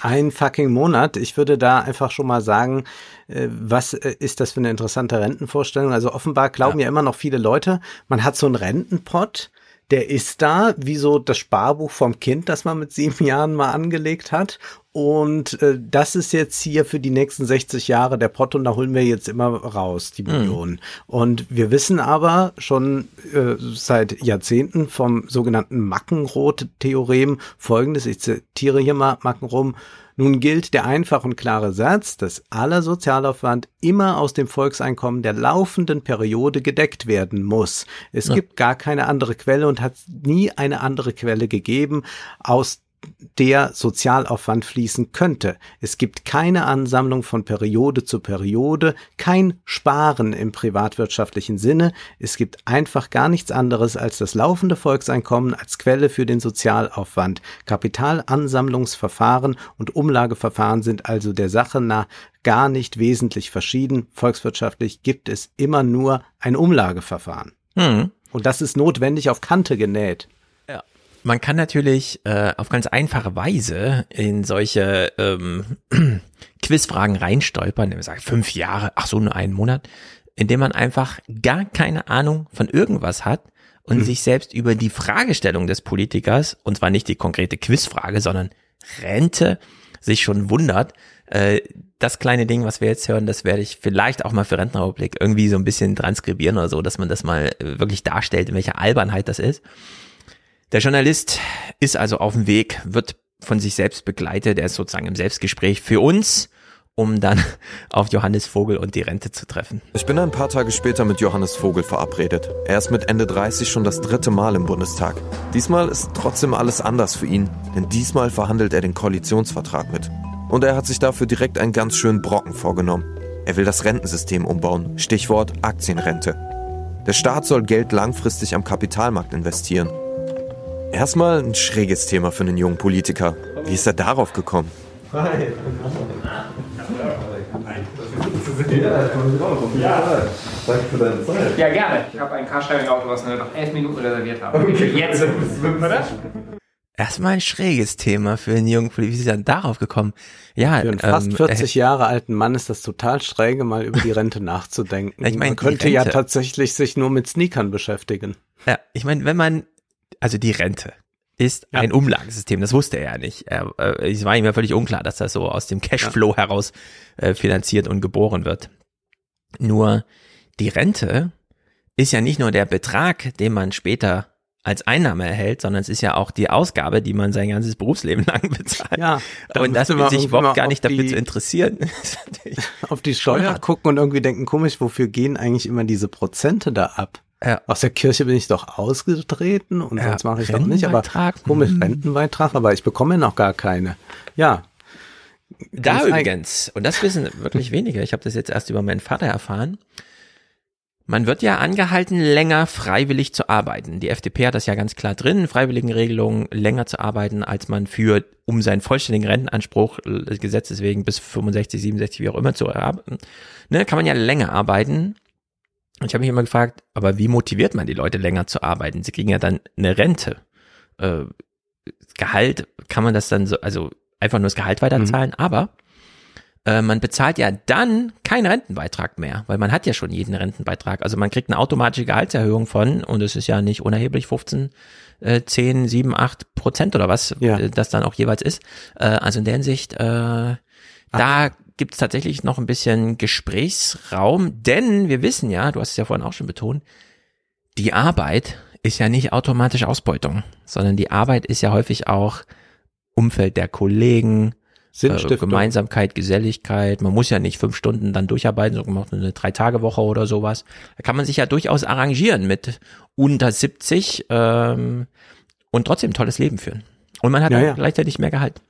ein fucking Monat. Ich würde da einfach schon mal sagen, äh, was äh, ist das für eine interessante Rentenvorstellung? Also offenbar glauben ja, immer noch viele Leute, man hat so einen Rentenpott, der ist da, wie so das Sparbuch vom Kind, das man mit sieben Jahren mal angelegt hat. Und äh, das ist jetzt hier für die nächsten 60 Jahre der Pott und da holen wir jetzt immer raus, die Mhm. Millionen. Und wir wissen aber schon äh, seit Jahrzehnten vom sogenannten Mackenroth-Theorem folgendes, ich zitiere hier mal Mackenroth, nun gilt der einfach und klare Satz, dass aller Sozialaufwand immer aus dem Volkseinkommen der laufenden Periode gedeckt werden muss. Es Ja. gibt gar keine andere Quelle und hat nie eine andere Quelle gegeben, aus der Sozialaufwand fließen könnte. Es gibt keine Ansammlung von Periode zu Periode, kein Sparen im privatwirtschaftlichen Sinne. Es gibt einfach gar nichts anderes als das laufende Volkseinkommen als Quelle für den Sozialaufwand. Kapitalansammlungsverfahren und Umlageverfahren sind also der Sache nach gar nicht wesentlich verschieden. Volkswirtschaftlich gibt es immer nur ein Umlageverfahren. Mhm. Und das ist notwendig auf Kante genäht. Man kann natürlich äh, auf ganz einfache Weise in solche ähm, Quizfragen reinstolpern, indem man sagt, fünf Jahre, ach so, nur einen Monat, indem man einfach gar keine Ahnung von irgendwas hat und Hm. sich selbst über die Fragestellung des Politikers, und zwar nicht die konkrete Quizfrage, sondern Rente, sich schon wundert, Äh, das kleine Ding, was wir jetzt hören, das werde ich vielleicht auch mal für Rentenrepublik irgendwie so ein bisschen transkribieren oder so, dass man das mal äh, wirklich darstellt, in welcher Albernheit das ist. Der Journalist ist also auf dem Weg, wird von sich selbst begleitet, er ist sozusagen im Selbstgespräch für uns, um dann auf Johannes Vogel und die Rente zu treffen. Ich bin ein paar Tage später mit Johannes Vogel verabredet. Er ist mit Ende 30 schon das dritte Mal im Bundestag. Diesmal ist trotzdem alles anders für ihn, denn diesmal verhandelt er den Koalitionsvertrag mit. Und er hat sich dafür direkt einen ganz schönen Brocken vorgenommen. Er will das Rentensystem umbauen, Stichwort Aktienrente. Der Staat soll Geld langfristig am Kapitalmarkt investieren. Erstmal ein schräges Thema für einen jungen Politiker. Wie ist er darauf gekommen? Danke für deine Zeit. Ja, gerne. Ich habe ein Carsharing-Auto, was wir noch elf Minuten reserviert haben. Okay. Jetzt. Oder? Erstmal ein schräges Thema für einen jungen Politiker. Wie ist er darauf gekommen? Ja, Für einen fast ähm, 40 Jahre alten Mann ist das total schräge, mal über die Rente nachzudenken. Ich meine, man könnte ja tatsächlich sich nur mit Sneakern beschäftigen. Ja, ich meine, wenn man, also die Rente ist ein Umlagensystem, das wusste er ja nicht. Er, äh, es war ihm ja völlig unklar, dass das so aus dem Cashflow heraus äh, finanziert und geboren wird. Nur die Rente ist ja nicht nur der Betrag, den man später als Einnahme erhält, sondern es ist ja auch die Ausgabe, die man sein ganzes Berufsleben lang bezahlt. Ja, und das wird sich überhaupt gar nicht dafür zu interessieren. Auf die Steuer. gucken und irgendwie denken, komisch, wofür gehen eigentlich immer diese Prozente da ab? Ja. Aus der Kirche bin ich doch ausgetreten und Ja, sonst mache ich doch nicht, aber Rentenbeitrag, komisch, mhm. Rentenbeitrag, aber ich bekomme noch gar keine. Ja. Da übrigens, und das wissen wirklich wenige, ich habe das jetzt erst über meinen Vater erfahren, man wird ja angehalten, länger freiwillig zu arbeiten. Die FDP hat das ja ganz klar drin, Freiwilligenregelung, länger zu arbeiten, als man für, um seinen vollständigen Rentenanspruch äh, gesetzeswegen bis 65, 67, wie auch immer zu erarbeiten, ne, kann man ja länger arbeiten. Und ich habe mich immer gefragt, aber wie motiviert man die Leute länger zu arbeiten? Sie kriegen ja dann eine Rente. Äh, Gehalt, kann man das dann so, also einfach nur das Gehalt weiterzahlen, aber äh, man bezahlt ja dann keinen Rentenbeitrag mehr, weil man hat ja schon jeden Rentenbeitrag. Also man kriegt eine automatische Gehaltserhöhung von, und es ist ja nicht unerheblich, 15, äh, 10, 7, 8 Prozent oder was äh, das dann auch jeweils ist. Äh, also in der Hinsicht, äh, da gibt es tatsächlich noch ein bisschen Gesprächsraum, denn wir wissen ja, du hast es ja vorhin auch schon betont, die Arbeit ist ja nicht automatisch Ausbeutung, sondern die Arbeit ist ja häufig auch Umfeld der Kollegen, äh. Gemeinsamkeit, Geselligkeit. Man muss ja nicht fünf Stunden dann durcharbeiten, sondern macht eine Drei-Tage-Woche oder sowas. Da kann man sich ja durchaus arrangieren mit unter 70 ähm, und trotzdem ein tolles Leben führen. Und man hat Ja, ja. gleichzeitig mehr Gehalt.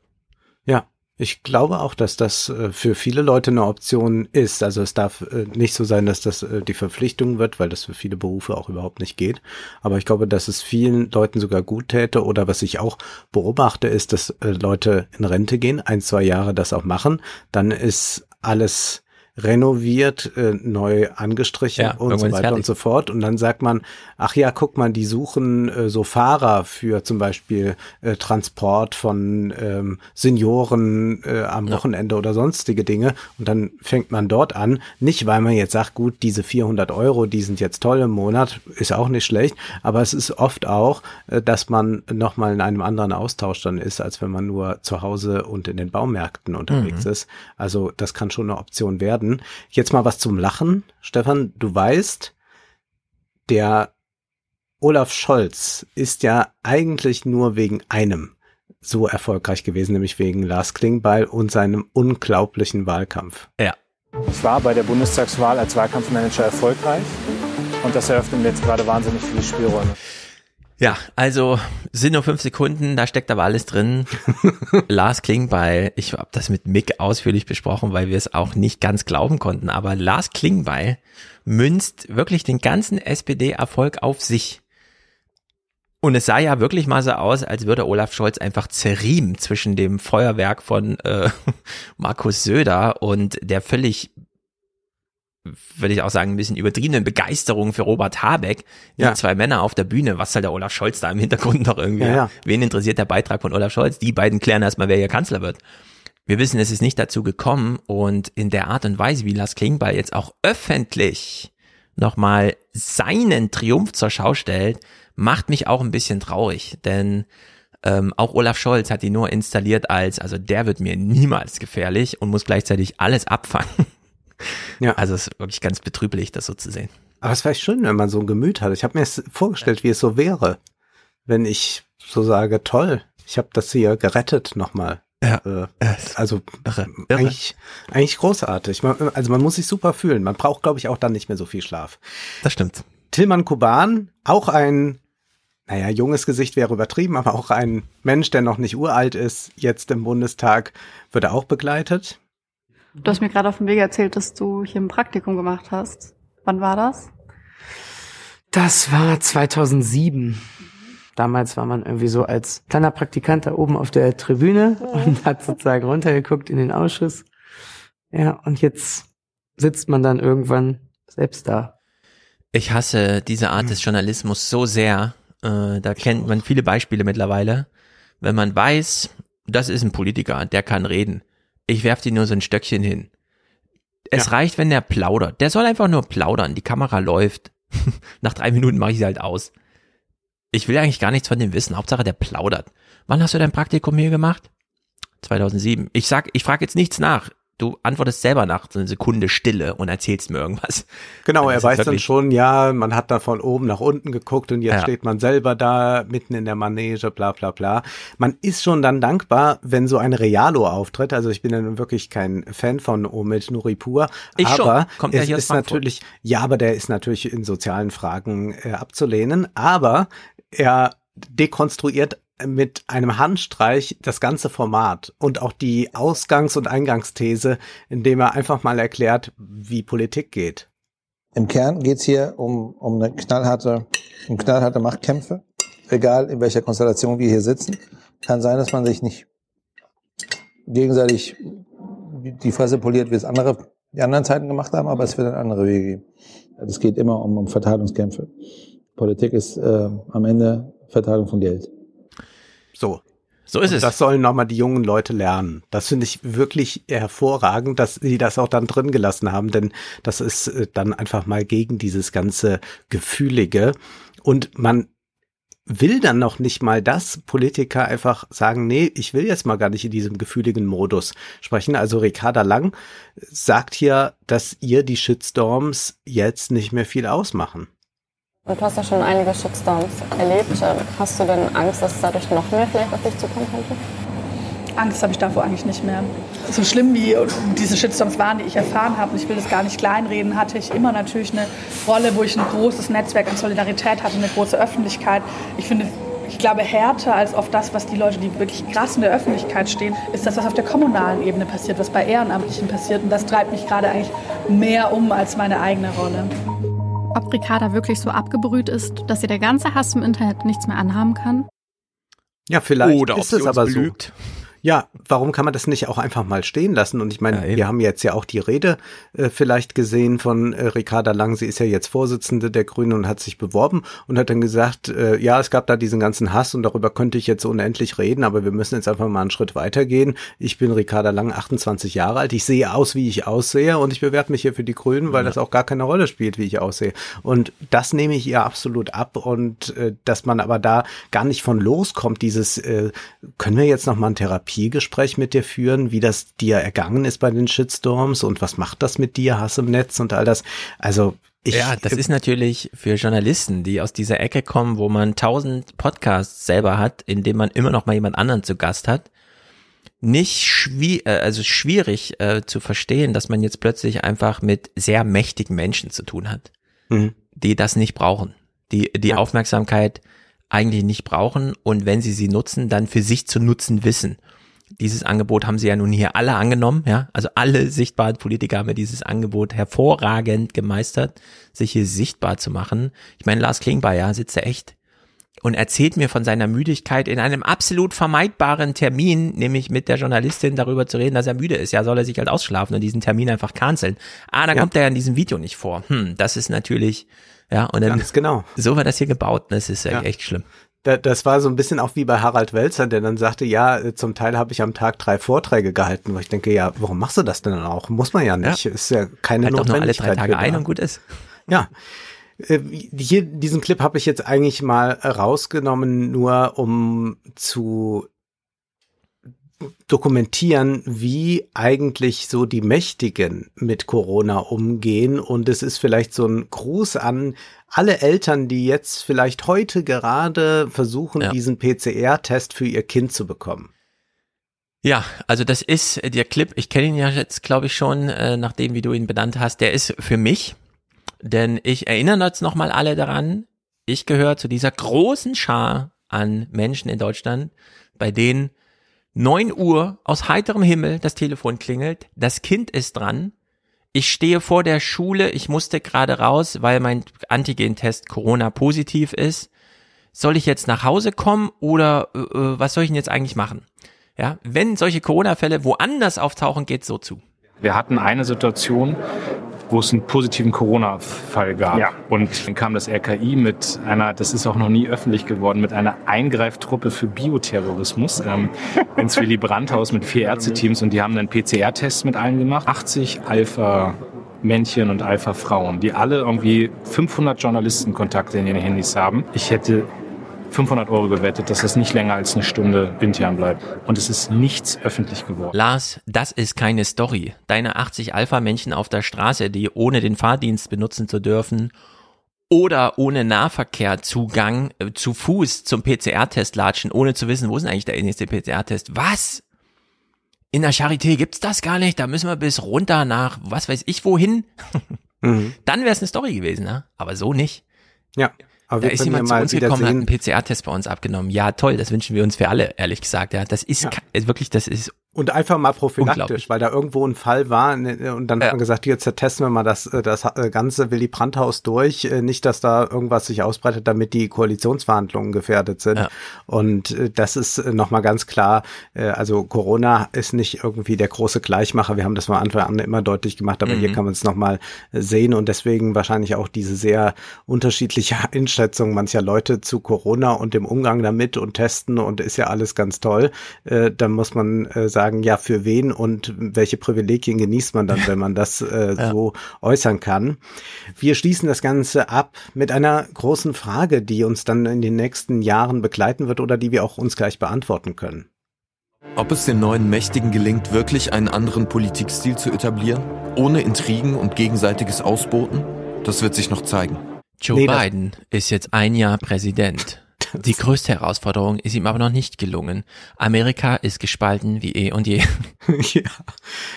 Ich glaube auch, dass das äh, für viele Leute eine Option ist. Also es darf äh, nicht so sein, dass das äh, die Verpflichtung wird, weil das für viele Berufe auch überhaupt nicht geht. Aber ich glaube, dass es vielen Leuten sogar gut täte. Oder was ich auch beobachte, ist, dass Leute in Rente gehen, ein, zwei Jahre das auch machen. Dann ist alles renoviert, äh, neu angestrichen Ja, und so weiter und so fort. Und dann sagt man, ach ja, guck mal, die suchen äh, so Fahrer für zum Beispiel äh, Transport von ähm, Senioren äh, am Wochenende oder sonstige Dinge. Und dann fängt man dort an, nicht weil man jetzt sagt, gut, diese 400 Euro, die sind jetzt toll im Monat, ist auch nicht schlecht, aber es ist oft auch, äh, dass man nochmal in einem anderen Austausch dann ist, als wenn man nur zu Hause und in den Baumärkten unterwegs Mhm. ist. Also das kann schon eine Option werden. Jetzt mal was zum Lachen. Stefan, du weißt, der Olaf Scholz ist ja eigentlich nur wegen einem so erfolgreich gewesen, nämlich wegen Lars Klingbeil und seinem unglaublichen Wahlkampf. Ja. Ich war bei der Bundestagswahl als Wahlkampfmanager erfolgreich und das eröffnet mir jetzt gerade wahnsinnig viele Spielräume. Ja, also sind nur fünf Sekunden, da steckt aber alles drin. Lars Klingbeil, ich habe das mit Mick ausführlich besprochen, weil wir es auch nicht ganz glauben konnten, aber Lars Klingbeil münzt wirklich den ganzen SPD-Erfolg auf sich. Und es sah ja wirklich mal so aus, als würde Olaf Scholz einfach zerriemen zwischen dem Feuerwerk von äh, Markus Söder und der völlig würde ich auch sagen, ein bisschen übertriebenen Begeisterung für Robert Habeck. Die Ja. zwei Männer auf der Bühne, was soll der Olaf Scholz da im Hintergrund noch irgendwie? Ja, ja. Wen interessiert der Beitrag von Olaf Scholz? Die beiden klären erstmal, wer ihr Kanzler wird. Wir wissen, es ist nicht dazu gekommen und in der Art und Weise, wie Lars Klingbeil jetzt auch öffentlich nochmal seinen Triumph zur Schau stellt, macht mich auch ein bisschen traurig, denn Ähm, auch Olaf Scholz hat die nur installiert als, also der wird mir niemals gefährlich und muss gleichzeitig alles abfangen. Ja. Also es ist wirklich ganz betrüblich, das so zu sehen. Aber es wäre schön, wenn man so ein Gemüt hat. Ich habe mir es vorgestellt, wie es so wäre, wenn ich so sage, toll, ich habe das hier gerettet nochmal. Ja. Äh, also Eigentlich, eigentlich großartig. Man, also man muss sich super fühlen. Man braucht, glaube ich, auch dann nicht mehr so viel Schlaf. Das stimmt. Tillmann Kuban, auch ein, naja, junges Gesicht wäre übertrieben, aber auch ein Mensch, der noch nicht uralt ist, jetzt im Bundestag, wird er auch begleitet. Du hast mir gerade auf dem Weg erzählt, dass du hier ein Praktikum gemacht hast. Wann war das? Das war 2007. Damals war man irgendwie so als kleiner Praktikant da oben auf der Tribüne und hat sozusagen runtergeguckt in den Ausschuss. Ja, und jetzt sitzt man dann irgendwann selbst da. Ich hasse diese Art des Journalismus so sehr. Äh, da kennt man viele Beispiele mittlerweile. Wenn man weiß, das ist ein Politiker, der kann reden. Ich werf dir nur so ein Stöckchen hin. Es reicht, wenn der plaudert. Der soll einfach nur plaudern. Die Kamera läuft. Nach drei Minuten mache ich sie halt aus. Ich will eigentlich gar nichts von dem wissen. Hauptsache, der plaudert. Wann hast du dein Praktikum hier gemacht? 2007. Ich sag, ich frage jetzt nichts nach. Du antwortest selber nach so eine Sekunde Stille und erzählst mir irgendwas. Genau, er weiß dann schon, ja, man hat da von oben nach unten geguckt und jetzt Ja. steht man selber da mitten in der Manege, bla bla bla. Man ist schon dann dankbar, wenn so eine Realo auftritt. Also ich bin ja nun wirklich kein Fan von Omid Nuripur. Ich schon. aber Kommt ja es ist natürlich, ja, aber der ist natürlich in sozialen Fragen äh, abzulehnen. Aber er dekonstruiert mit einem Handstreich das ganze Format und auch die Ausgangs- und Eingangsthese, indem er einfach mal erklärt, wie Politik geht. Im Kern geht's hier um, um eine knallharte, um knallharte Machtkämpfe. Egal in welcher Konstellation wir hier sitzen. Kann sein, dass man sich nicht gegenseitig die Fresse poliert, wie es andere, die anderen Zeiten gemacht haben, aber es wird dann andere Wege geben. Es geht immer um, um Verteilungskämpfe. Politik ist äh, am Ende Verteilung von Geld. So. So ist und es. Das sollen nochmal die jungen Leute lernen. Das finde ich wirklich hervorragend, dass sie das auch dann drin gelassen haben, denn das ist äh, dann einfach mal gegen dieses ganze Gefühlige. Und man will dann noch nicht mal, dass Politiker einfach sagen, nee, ich will jetzt mal gar nicht in diesem gefühligen Modus sprechen. Also Ricarda Lang sagt hier, dass ihr die Shitstorms jetzt nicht mehr viel ausmachen. Du hast ja schon einige Shitstorms erlebt. Ähm, Hast du denn Angst, dass dadurch noch mehr vielleicht auf dich zukommen könnte? Angst habe ich davor eigentlich nicht mehr. So schlimm wie diese Shitstorms waren, die ich erfahren habe, und ich will das gar nicht kleinreden, hatte ich immer natürlich eine Rolle, wo ich ein großes Netzwerk an Solidarität hatte, eine große Öffentlichkeit. Ich finde, ich glaube, härter als oft das, was die Leute, die wirklich krass in der Öffentlichkeit stehen, ist das, was auf der kommunalen Ebene passiert, was bei Ehrenamtlichen passiert. Und das treibt mich gerade eigentlich mehr um als meine eigene Rolle. Ob Ricarda wirklich so abgebrüht ist, dass ihr der ganze Hass im Internet nichts mehr anhaben kann? Ja, vielleicht Oder ob ist es aber belügt. so. Ja, warum kann man das nicht auch einfach mal stehen lassen? Und ich meine, wir haben jetzt ja auch die Rede äh, vielleicht gesehen von äh, Ricarda Lang. Sie ist ja jetzt Vorsitzende der Grünen und hat sich beworben und hat dann gesagt, äh, ja, es gab da diesen ganzen Hass und darüber könnte ich jetzt unendlich reden, aber wir müssen jetzt einfach mal einen Schritt weitergehen. Ich bin Ricarda Lang, 28 Jahre alt. Ich sehe aus, wie ich aussehe und ich bewerbe mich hier für die Grünen, weil das auch gar keine Rolle spielt, wie ich aussehe. Und das nehme ich ihr absolut ab und äh, dass man aber da gar nicht von loskommt, dieses, äh, können wir jetzt noch mal ein Therapiegespräch mit dir führen, wie das dir ergangen ist bei den Shitstorms und was macht das mit dir, Hass im Netz und all das. Also ich, ja, das ist natürlich für Journalisten, die aus dieser Ecke kommen, wo man tausend Podcasts selber hat, in dem man immer noch mal jemand anderen zu Gast hat, nicht schwi äh, also schwierig äh, zu verstehen, dass man jetzt plötzlich einfach mit sehr mächtigen Menschen zu tun hat, Mhm. die das nicht brauchen, die die Aufmerksamkeit eigentlich nicht brauchen und wenn sie sie nutzen, dann für sich zu nutzen wissen. Dieses Angebot haben sie ja nun hier alle angenommen, ja. Also alle sichtbaren Politiker haben ja dieses Angebot hervorragend gemeistert, sich hier sichtbar zu machen. Ich meine, Lars Klingbeil, ja, sitzt er echt und erzählt mir von seiner Müdigkeit in einem absolut vermeidbaren Termin, nämlich mit der Journalistin darüber zu reden, dass er müde ist. Ja, soll er sich halt ausschlafen und diesen Termin einfach canceln. Ah, da Ja. kommt er ja in diesem Video nicht vor. Hm, das ist natürlich, ja, und dann, Ganz genau. so war das hier gebaut, das ist ja. Ja. echt schlimm. Da, das war so ein bisschen auch wie bei Harald Welzer, der dann sagte, ja, äh, zum Teil habe ich am Tag drei Vorträge gehalten, wo ich denke, ja, warum machst du das denn dann auch? Muss man ja nicht. Ist ja keine Halt doch nur alle drei Notwendigkeit. Tage ein und gut ist. Ja. Äh, Hier, diesen Clip habe ich jetzt eigentlich mal rausgenommen, nur um zu dokumentieren, wie eigentlich so die Mächtigen mit Corona umgehen. Und es ist vielleicht so ein Gruß an alle Eltern, die jetzt vielleicht heute gerade versuchen, diesen PCR-Test für ihr Kind zu bekommen. Ja, also das ist der Clip, ich kenne ihn ja jetzt, glaube ich, schon, äh, nachdem wie du ihn benannt hast, der ist für mich, denn ich erinnere jetzt nochmal alle daran, ich gehöre zu dieser großen Schar an Menschen in Deutschland, bei denen 9 Uhr aus heiterem Himmel das Telefon klingelt, das Kind ist dran, ich stehe vor der Schule, ich musste gerade raus, weil mein Antigentest Corona positiv ist. Soll ich jetzt nach Hause kommen oder äh, äh, was soll ich denn jetzt eigentlich machen? Ja, wenn solche Corona-Fälle woanders auftauchen, geht's so zu. Wir hatten eine Situation, wo es einen positiven Corona-Fall gab. Ja. Und dann kam das RKI mit einer, das ist auch noch nie öffentlich geworden, mit einer Eingreiftruppe für Bioterrorismus ähm, ins Willy Brandt-Haus mit vier Ärzteteams und die haben dann PCR-Tests mit allen gemacht. 80 Alpha Männchen und Alpha-Frauen, die alle irgendwie 500 Journalistenkontakte in ihren Handys haben. Ich hätte 500 Euro gewettet, dass das nicht länger als eine Stunde intern bleibt. Und es ist nichts öffentlich geworden. Lars, das ist keine Story. Deine 80 Alpha-Männchen auf der Straße, die ohne den Fahrdienst benutzen zu dürfen oder ohne Nahverkehrzugang äh, zu Fuß zum PCR-Test latschen, ohne zu wissen, wo ist denn eigentlich der nächste PCR-Test? Was? In der Charité gibt's das gar nicht, da müssen wir bis runter nach, was weiß ich wohin. Dann wäre es eine Story gewesen, ne? aber so nicht. Ja. Aber da ist jemand ja zu uns gekommen, hat sehen- einen PCR-Test bei uns abgenommen. Ja, toll, das wünschen wir uns für alle, ehrlich gesagt. Ja, das ist, ist wirklich, das ist Und einfach mal prophylaktisch, weil da irgendwo ein Fall war ne, und dann hat man gesagt, jetzt testen wir mal das, äh, das äh, ganze Willy Brandt-Haus durch, äh, nicht, dass da irgendwas sich ausbreitet, damit die Koalitionsverhandlungen gefährdet sind. Und äh, das ist nochmal ganz klar, also Corona ist nicht irgendwie der große Gleichmacher, wir haben das von Anfang an immer deutlich gemacht, aber Mhm. hier kann man es nochmal sehen und deswegen wahrscheinlich auch diese sehr unterschiedliche Einschätzung mancher Leute zu Corona und dem Umgang damit und testen und ist ja alles ganz toll. Dann muss man äh, sagen, ja, für wen und welche Privilegien genießt man dann, wenn man das äh, Ja. so äußern kann. Wir schließen das Ganze ab mit einer großen Frage, die uns dann in den nächsten Jahren begleiten wird oder die wir auch uns gleich beantworten können. Ob es den neuen Mächtigen gelingt, wirklich einen anderen Politikstil zu etablieren, ohne Intrigen und gegenseitiges Ausboten, das wird sich noch zeigen. Joe Nee, Biden ist jetzt ein Jahr Präsident. Die größte Herausforderung ist ihm aber noch nicht gelungen. Amerika ist gespalten wie eh und je. ja.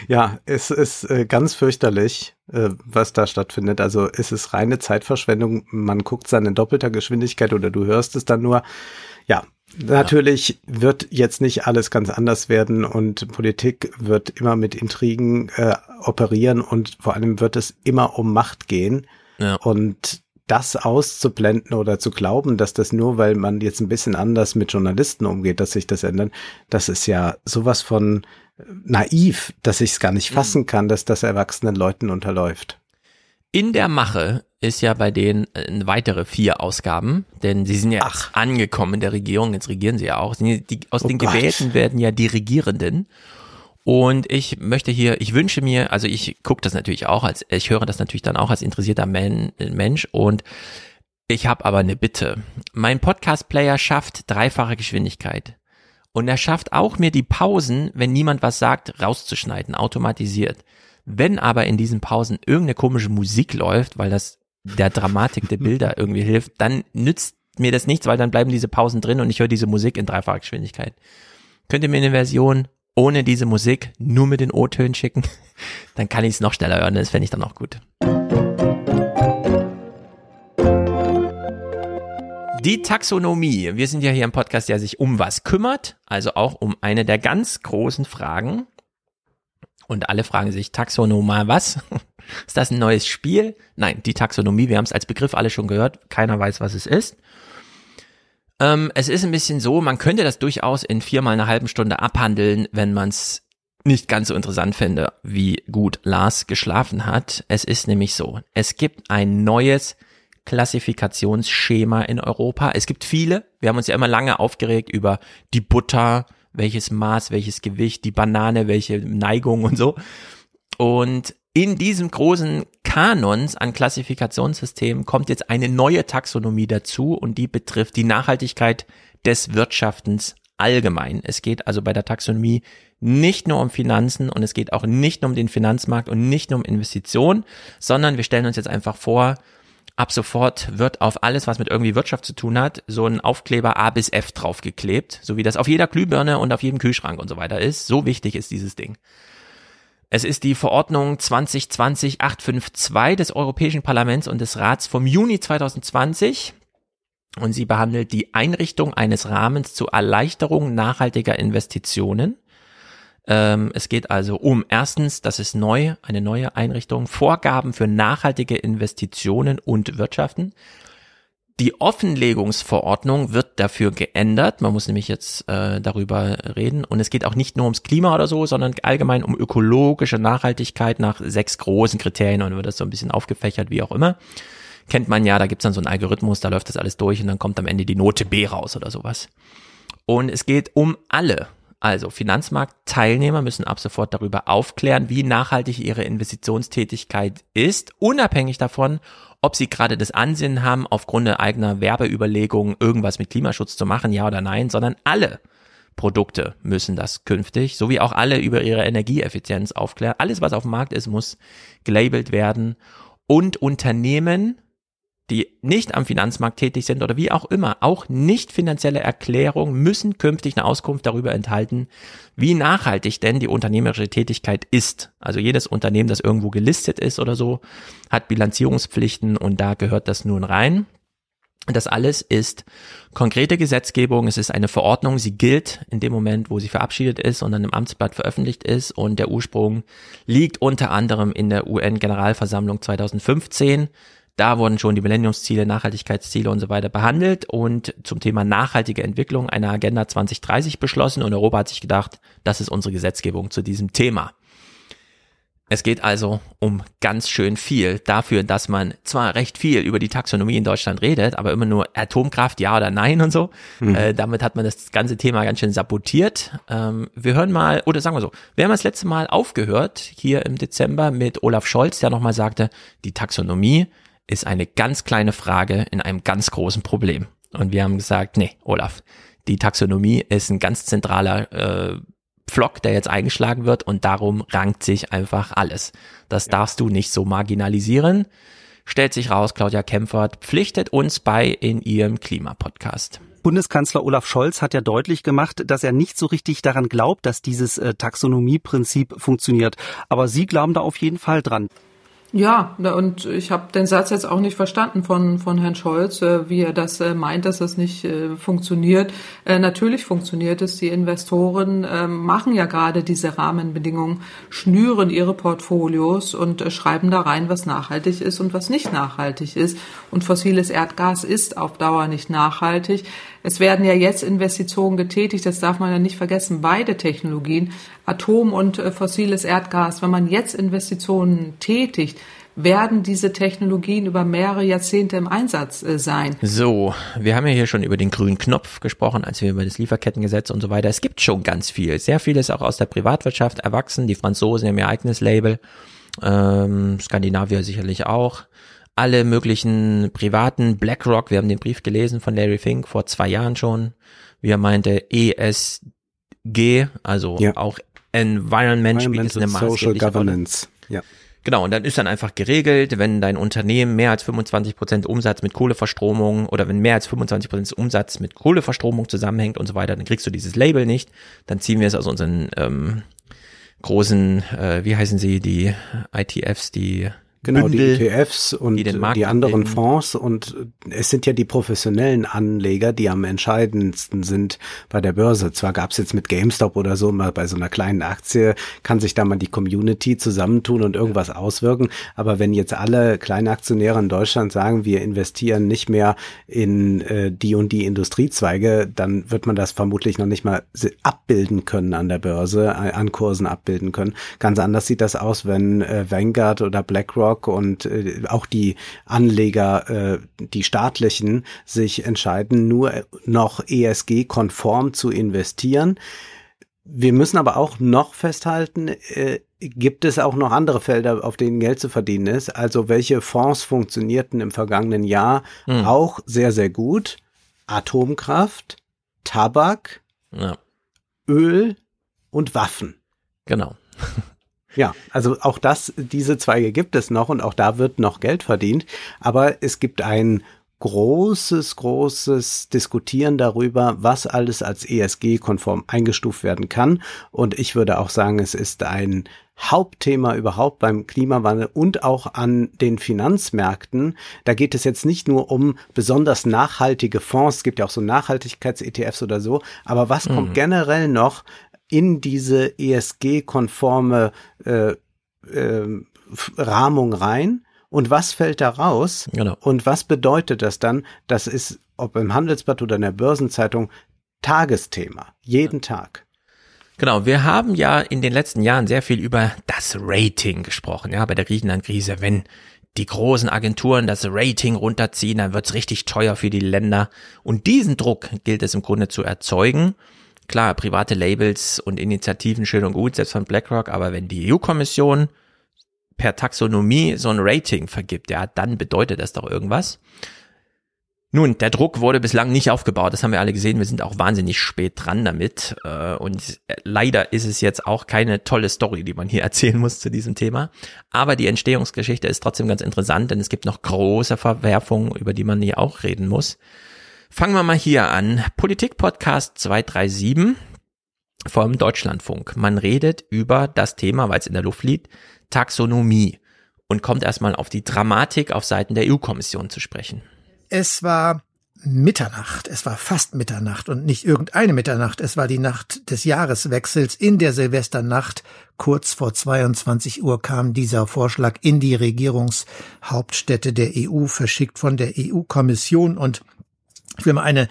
ja, es ist äh, ganz fürchterlich, äh, was da stattfindet. Also es ist reine Zeitverschwendung. Man guckt dann in doppelter Geschwindigkeit oder du hörst es dann nur. Ja, natürlich wird jetzt nicht alles ganz anders werden und Politik wird immer mit Intrigen äh, operieren und vor allem wird es immer um Macht gehen. Ja. Und das auszublenden oder zu glauben, dass das nur, weil man jetzt ein bisschen anders mit Journalisten umgeht, dass sich das ändert, das ist ja sowas von äh, naiv, dass ich es gar nicht fassen kann, dass das erwachsenen Leuten unterläuft. In der Mache ist ja bei denen äh, weitere vier Ausgaben, denn sie sind ja jetzt angekommen in der Regierung, jetzt regieren sie ja auch. Die, aus Oh den Gott. Gewählten werden ja die Regierenden. Und ich möchte hier, ich wünsche mir, also ich gucke das natürlich auch als, ich höre das natürlich dann auch als interessierter Men, Mensch und ich habe aber eine Bitte. Mein Podcast-Player schafft dreifache Geschwindigkeit. Und er schafft auch mir die Pausen, wenn niemand was sagt, rauszuschneiden, automatisiert. Wenn aber in diesen Pausen irgendeine komische Musik läuft, weil das der Dramatik der Bilder irgendwie hilft, dann nützt mir das nichts, weil dann bleiben diese Pausen drin und ich höre diese Musik in dreifacher Geschwindigkeit. Könnt ihr mir eine Version ohne diese Musik, nur mit den O-Tönen schicken? Dann kann ich es noch schneller hören, das fände ich dann auch gut. Die Taxonomie. Wir sind ja hier im Podcast, der sich um was kümmert, also auch um eine der ganz großen Fragen. Und alle fragen sich, Taxonoma was? Ist das ein neues Spiel? Nein, die Taxonomie, wir haben es als Begriff alle schon gehört, keiner weiß, was es ist. Ähm, es ist ein bisschen so, man könnte das durchaus in viermal einer halben Stunde abhandeln, wenn man es nicht ganz so interessant fände, wie gut Lars geschlafen hat. Es ist nämlich so, es gibt ein neues Klassifikationsschema in Europa. Es gibt viele. Wir haben uns ja immer lange aufgeregt über die Butter, welches Maß, welches Gewicht, die Banane, welche Neigung und so. Und in diesem großen Kanons an Klassifikationssystemen kommt jetzt eine neue Taxonomie dazu und die betrifft die Nachhaltigkeit des Wirtschaftens allgemein. Es geht also bei der Taxonomie nicht nur um Finanzen und es geht auch nicht nur um den Finanzmarkt und nicht nur um Investitionen, sondern wir stellen uns jetzt einfach vor, ab sofort wird auf alles, was mit irgendwie Wirtschaft zu tun hat, so ein Aufkleber A bis F draufgeklebt, so wie das auf jeder Glühbirne und auf jedem Kühlschrank und so weiter ist. So wichtig ist dieses Ding. Es ist die Verordnung 2020-852 des Europäischen Parlaments und des Rats vom Juni 2020 und sie behandelt die Einrichtung eines Rahmens zur Erleichterung nachhaltiger Investitionen. Ähm, es geht also um erstens, das ist neu, eine neue Einrichtung, Vorgaben für nachhaltige Investitionen und Wirtschaften. Die Offenlegungsverordnung wird dafür geändert. Man muss nämlich jetzt äh, darüber reden. Und es geht auch nicht nur ums Klima oder so, sondern allgemein um ökologische Nachhaltigkeit nach sechs großen Kriterien und wird das so ein bisschen aufgefächert, wie auch immer. Kennt man ja, da gibt's dann so einen Algorithmus, da läuft das alles durch und dann kommt am Ende die Note B raus oder sowas. Und es geht um alle. Also Finanzmarktteilnehmer müssen ab sofort darüber aufklären, wie nachhaltig ihre Investitionstätigkeit ist, unabhängig davon, ob sie gerade das Ansinnen haben, aufgrund eigener Werbeüberlegungen irgendwas mit Klimaschutz zu machen, ja oder nein, sondern alle Produkte müssen das künftig, sowie auch alle über ihre Energieeffizienz aufklären. Alles, was auf dem Markt ist, muss gelabelt werden. Und Unternehmen die nicht am Finanzmarkt tätig sind oder wie auch immer, auch nicht finanzielle Erklärungen müssen künftig eine Auskunft darüber enthalten, wie nachhaltig denn die unternehmerische Tätigkeit ist. Also jedes Unternehmen, das irgendwo gelistet ist oder so, hat Bilanzierungspflichten und da gehört das nun rein. Das alles ist konkrete Gesetzgebung. Es ist eine Verordnung. Sie gilt in dem Moment, wo sie verabschiedet ist und dann im Amtsblatt veröffentlicht ist. Und der Ursprung liegt unter anderem in der UN-Generalversammlung 2015. Da wurden schon die Millenniumsziele, Nachhaltigkeitsziele und so weiter behandelt und zum Thema nachhaltige Entwicklung eine Agenda 2030 beschlossen und Europa hat sich gedacht, das ist unsere Gesetzgebung zu diesem Thema. Es geht also um ganz schön viel dafür, dass man zwar recht viel über die Taxonomie in Deutschland redet, aber immer nur Atomkraft, ja oder nein und so. Mhm. Äh, damit hat man das ganze Thema ganz schön sabotiert. Ähm, wir hören mal, oder sagen wir so, wir haben das letzte Mal aufgehört, hier im Dezember mit Olaf Scholz, der nochmal sagte, die Taxonomie ist eine ganz kleine Frage in einem ganz großen Problem. Und wir haben gesagt, nee, Olaf, die Taxonomie ist ein ganz zentraler äh, Pflock, der jetzt eingeschlagen wird und darum rankt sich einfach alles. Das ja. darfst du nicht so marginalisieren. Stellt sich raus, Claudia Kempfert pflichtet uns bei in ihrem Klimapodcast. Bundeskanzler Olaf Scholz hat ja deutlich gemacht, dass er nicht so richtig daran glaubt, dass dieses äh, Taxonomieprinzip funktioniert. Aber Sie glauben da auf jeden Fall dran. Ja, und ich habe den Satz jetzt auch nicht verstanden von, von Herrn Scholz, äh, wie er das äh, meint, dass das nicht äh, funktioniert. Natürlich funktioniert es. Die Investoren machen ja gerade diese Rahmenbedingungen, schnüren ihre Portfolios und schreiben da rein, was nachhaltig ist und was nicht nachhaltig ist. Und fossiles Erdgas ist auf Dauer nicht nachhaltig. Es werden ja jetzt Investitionen getätigt, das darf man ja nicht vergessen, beide Technologien, Atom und äh, fossiles Erdgas. Wenn man jetzt Investitionen tätigt, werden diese Technologien über mehrere Jahrzehnte im Einsatz äh, sein. So, wir haben ja hier schon über den grünen Knopf gesprochen, als wir über das Lieferkettengesetz und so weiter. Es gibt schon ganz viel. Sehr viel ist auch aus der Privatwirtschaft erwachsen. Die Franzosen haben ihr eigenes Label. Ähm, Skandinavier sicherlich auch alle möglichen privaten BlackRock, wir haben den Brief gelesen von Larry Fink vor zwei Jahren schon, wie er meinte, ESG, also ja. auch Environment spielt es eine maßgebliche Governance. Rolle. Ja. Genau, und dann ist dann einfach geregelt, wenn dein Unternehmen mehr als 25 Prozent Umsatz mit Kohleverstromung oder wenn mehr als 25 Prozent Umsatz mit Kohleverstromung zusammenhängt und so weiter, dann kriegst du dieses Label nicht. Dann ziehen wir es aus unseren ähm, großen, äh, wie heißen sie, die ITFs, die Genau, Bündel, die ETFs und die, die anderen bilden. Fonds und es sind ja die professionellen Anleger, die am entscheidendsten sind bei der Börse. Zwar gab es jetzt mit GameStop oder so mal bei so einer kleinen Aktie, kann sich da mal die Community zusammentun und irgendwas auswirken, aber wenn jetzt alle Kleinaktionäre in Deutschland sagen, wir investieren nicht mehr in äh, die und die Industriezweige, dann wird man das vermutlich noch nicht mal abbilden können an der Börse, an Kursen abbilden können. Ganz anders sieht das aus, wenn äh, Vanguard oder BlackRock BlackRock und äh, auch die Anleger, äh, die staatlichen, sich entscheiden, nur noch ESG-konform zu investieren Wir müssen aber auch noch festhalten, äh, gibt es auch noch andere Felder, auf denen Geld zu verdienen ist. Also welche Fonds funktionierten im vergangenen Jahr Hm. auch sehr, sehr gut. Atomkraft, Tabak, Ja. Öl und Waffen. Genau. Ja, also auch das, diese Zweige gibt es noch und auch da wird noch Geld verdient. Aber es gibt ein großes, großes Diskutieren darüber, was alles als ESG-konform eingestuft werden kann. Und ich würde auch sagen, es ist ein Hauptthema überhaupt beim Klimawandel und auch an den Finanzmärkten. Da geht es jetzt nicht nur um besonders nachhaltige Fonds, es gibt ja auch so Nachhaltigkeits-ETFs oder so, aber was kommt Mhm. generell noch in diese ESG-konforme äh, äh, Rahmung rein und was fällt da raus Genau. und was bedeutet das dann? Das ist, ob im Handelsblatt oder in der Börsenzeitung, Tagesthema, jeden Tag. Genau, wir haben ja in den letzten Jahren sehr viel über das Rating gesprochen, ja, bei der Griechenland-Krise. Wenn die großen Agenturen das Rating runterziehen, dann wird's richtig teuer für die Länder. Und diesen Druck gilt es im Grunde zu erzeugen. Klar, private Labels und Initiativen schön und gut, selbst von BlackRock, aber wenn die EU-Kommission per Taxonomie so ein Rating vergibt, ja, dann bedeutet das doch irgendwas. Nun, der Druck wurde bislang nicht aufgebaut, das haben wir alle gesehen. Wir sind auch wahnsinnig spät dran damit. äh, Und leider ist es jetzt auch keine tolle Story, die man hier erzählen muss zu diesem Thema. Aber die Entstehungsgeschichte ist trotzdem ganz interessant, denn es gibt noch große Verwerfungen, über die man hier auch reden muss. Fangen wir mal hier an. Politik-Podcast 237 vom Deutschlandfunk. Man redet über das Thema, weil es in der Luft liegt, Taxonomie und kommt erstmal auf die Dramatik auf Seiten der EU-Kommission zu sprechen. Es war Mitternacht, es war fast Mitternacht und nicht irgendeine Mitternacht, es war die Nacht des Jahreswechsels. In der Silvesternacht, kurz vor 22 Uhr, kam dieser Vorschlag in die Regierungshauptstädte der EU, verschickt von der EU-Kommission und ich will mal eine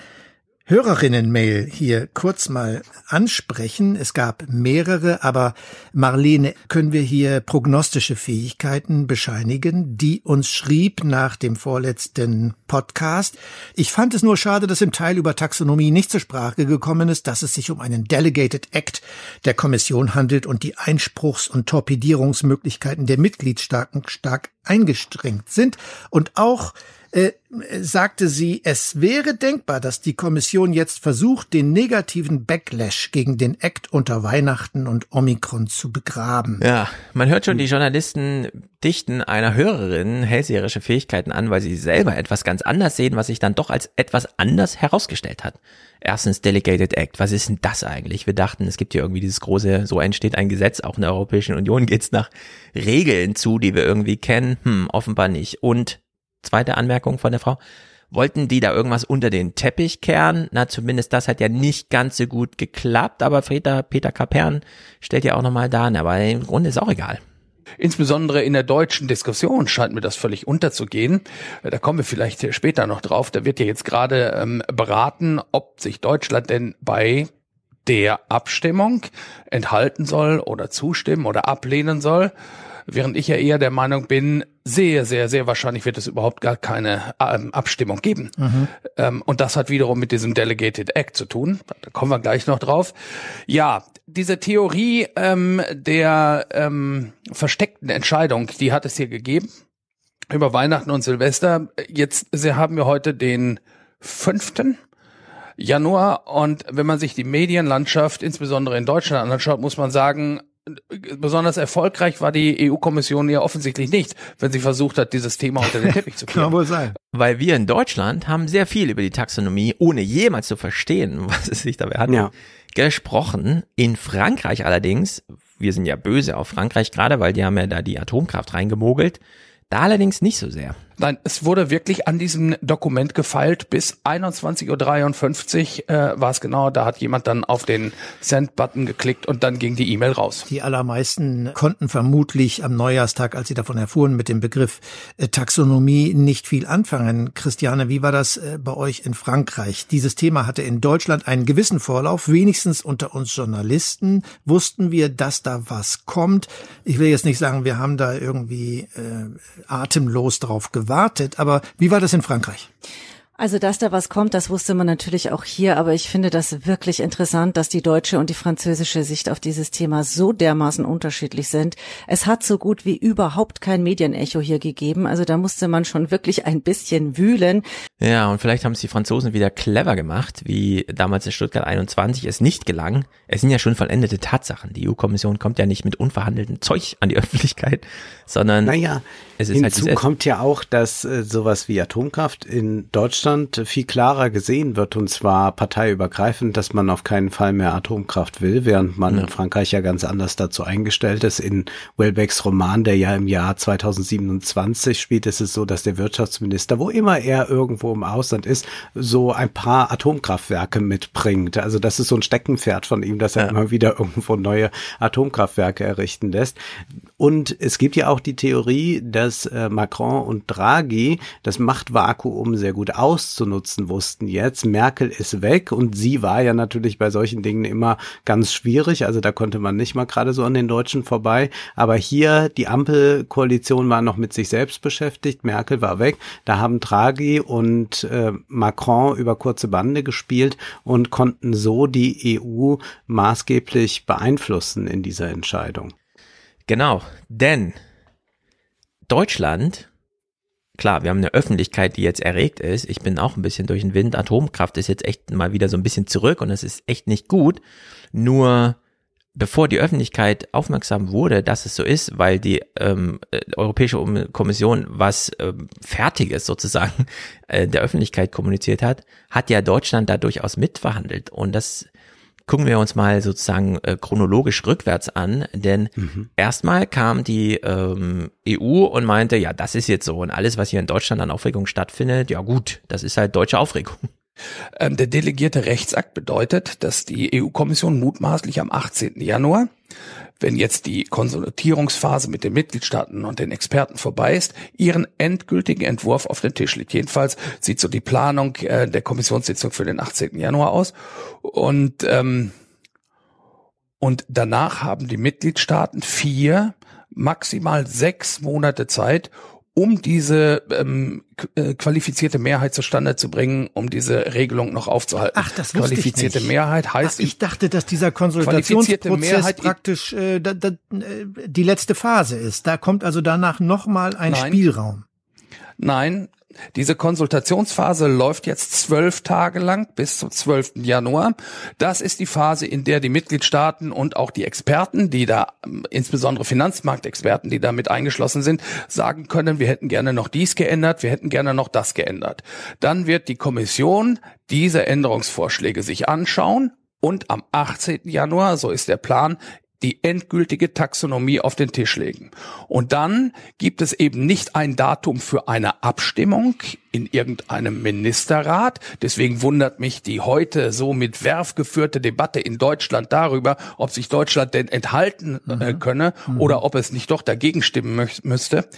Hörerinnen-Mail hier kurz mal ansprechen. Es gab mehrere, aber Marlene, können wir hier prognostische Fähigkeiten bescheinigen, die uns schrieb nach dem vorletzten Podcast. Ich fand es nur schade, dass im Teil über Taxonomie nicht zur Sprache gekommen ist, dass es sich um einen Delegated Act der Kommission handelt und die Einspruchs- und Torpedierungsmöglichkeiten der Mitgliedstaaten stark eingestrengt sind und auch äh, sagte sie, es wäre denkbar, dass die Kommission jetzt versucht, den negativen Backlash gegen den Act unter Weihnachten und Omikron zu begraben. Ja, man hört schon, die Journalisten dichten einer Hörerin hellseherische Fähigkeiten an, weil sie selber etwas ganz anders sehen, was sich dann doch als etwas anders herausgestellt hat. Erstens Delegated Act. Was ist denn das eigentlich? Wir dachten, es gibt hier irgendwie dieses große, so entsteht ein Gesetz, auch in der Europäischen Union geht's nach Regeln zu, die wir irgendwie kennen. Hm, offenbar nicht. Und zweite Anmerkung von der Frau. Wollten die da irgendwas unter den Teppich kehren? Na, zumindest das hat ja nicht ganz so gut geklappt, aber Peter, Peter Kapern stellt ja auch nochmal da, aber im Grunde ist auch egal. Insbesondere in der deutschen Diskussion scheint mir das völlig unterzugehen. Da kommen wir vielleicht später noch drauf. Da wird ja jetzt gerade ähm, beraten, ob sich Deutschland denn bei der Abstimmung enthalten soll oder zustimmen oder ablehnen soll. Während ich ja eher der Meinung bin, sehr, sehr, sehr wahrscheinlich wird es überhaupt gar keine ähm, Abstimmung geben. Mhm. Ähm, und das hat wiederum mit diesem Delegated Act zu tun. Da kommen wir gleich noch drauf. Ja, diese Theorie ähm, der ähm, versteckten Entscheidung, die hat es hier gegeben über Weihnachten und Silvester. Jetzt sie haben wir heute den fünften Januar und wenn man sich die Medienlandschaft insbesondere in Deutschland anschaut, muss man sagen, besonders erfolgreich war die EU-Kommission ja offensichtlich nicht, wenn sie versucht hat, dieses Thema unter den Teppich zu kehren. wohl sein. Weil wir in Deutschland haben sehr viel über die Taxonomie, ohne jemals zu verstehen, was es sich dabei handelt, gesprochen. In Frankreich allerdings, wir sind ja böse auf Frankreich gerade, weil die haben ja da die Atomkraft reingemogelt, da allerdings nicht so sehr. Nein, es wurde wirklich an diesem Dokument gefeilt. Bis 21.53 Uhr äh, war es genau. Da hat jemand dann auf den Send-Button geklickt und dann ging die E-Mail raus. Die allermeisten konnten vermutlich am Neujahrstag, als sie davon erfuhren, mit dem Begriff äh, Taxonomie nicht viel anfangen. Christiane, wie war das äh, bei euch in Frankreich? Dieses Thema hatte in Deutschland einen gewissen Vorlauf. Wenigstens unter uns Journalisten wussten wir, dass da was kommt. Ich will jetzt nicht sagen, wir haben da irgendwie äh, atemlos drauf gewartet, aber wie war das in Frankreich? Also, dass da was kommt, das wusste man natürlich auch hier, aber ich finde das wirklich interessant, dass die deutsche und die französische Sicht auf dieses Thema so dermaßen unterschiedlich sind. Es hat so gut wie überhaupt kein Medienecho hier gegeben, also da musste man schon wirklich ein bisschen wühlen. Ja, und vielleicht haben es die Franzosen wieder clever gemacht, wie damals in Stuttgart 21 es nicht gelang. Es sind ja schon vollendete Tatsachen. Die EU-Kommission kommt ja nicht mit unverhandeltem Zeug an die Öffentlichkeit, sondern naja, es ist hinzu halt kommt ja auch, dass äh, sowas wie Atomkraft in Deutschland viel klarer gesehen wird und zwar parteiübergreifend, dass man auf keinen Fall mehr Atomkraft will, während man ja. in Frankreich ja ganz anders dazu eingestellt ist. In Welbecks Roman, der ja im Jahr 2027 spielt, ist es so, dass der Wirtschaftsminister, wo immer er irgendwo im Ausland ist, so ein paar Atomkraftwerke mitbringt. Also das ist so ein Steckenpferd von ihm, dass er ja. immer wieder irgendwo neue Atomkraftwerke errichten lässt. Und es gibt ja auch die Theorie, dass äh, Macron und Draghi das Machtvakuum sehr gut auszunutzen wussten. Jetzt Merkel ist weg und sie war ja natürlich bei solchen Dingen immer ganz schwierig. Also da konnte man nicht mal gerade so an den Deutschen vorbei. Aber hier die Ampelkoalition war noch mit sich selbst beschäftigt. Merkel war weg. Da haben Draghi und äh, Macron über kurze Bande gespielt und konnten so die EU maßgeblich beeinflussen in dieser Entscheidung. Genau, denn Deutschland, klar, wir haben eine Öffentlichkeit, die jetzt erregt ist. Ich bin auch ein bisschen durch den Wind. Atomkraft ist jetzt echt mal wieder so ein bisschen zurück und es ist echt nicht gut. Nur bevor die Öffentlichkeit aufmerksam wurde, dass es so ist, weil die ähm, äh, Europäische Kommission was ähm, Fertiges sozusagen äh, der Öffentlichkeit kommuniziert hat, hat ja Deutschland da durchaus mitverhandelt. Und das gucken wir uns mal sozusagen äh, chronologisch rückwärts an, denn mhm. erstmal kam die ähm, EU und meinte, ja, das ist jetzt so und alles, was hier in Deutschland an Aufregung stattfindet, ja gut, das ist halt deutsche Aufregung. Ähm, der delegierte Rechtsakt bedeutet, dass die EU-Kommission mutmaßlich am 18. Januar wenn jetzt die Konsultierungsphase mit den Mitgliedstaaten und den Experten vorbei ist, ihren endgültigen Entwurf auf den Tisch legt. Jedenfalls sieht so die Planung äh, der Kommissionssitzung für den 18. Januar aus. Und, ähm, und danach haben die Mitgliedstaaten vier, maximal sechs Monate Zeit, um diese ähm, äh, qualifizierte Mehrheit zustande zu bringen, um diese Regelung noch aufzuhalten. Ach, das wusste Qualifizierte ich nicht. Mehrheit heißt. Ach, ich dachte, dass dieser Konsultationsprozess praktisch äh, da, da, die letzte Phase ist. Da kommt also danach nochmal ein Nein. Spielraum. Nein, diese Konsultationsphase läuft jetzt zwölf Tage lang bis zum 12. Januar. Das ist die Phase, in der die Mitgliedstaaten und auch die Experten, die da, ähm, insbesondere Finanzmarktexperten, die da mit eingeschlossen sind, sagen können, wir hätten gerne noch dies geändert, wir hätten gerne noch das geändert. Dann wird die Kommission diese Änderungsvorschläge sich anschauen und am 18. Januar, so ist der Plan, die endgültige Taxonomie auf den Tisch legen. Und dann gibt es eben nicht ein Datum für eine Abstimmung in irgendeinem Ministerrat. Deswegen wundert mich die heute so mit Werf geführte Debatte in Deutschland darüber, ob sich Deutschland denn enthalten äh, könne mhm. oder ob es nicht doch dagegen stimmen müsste.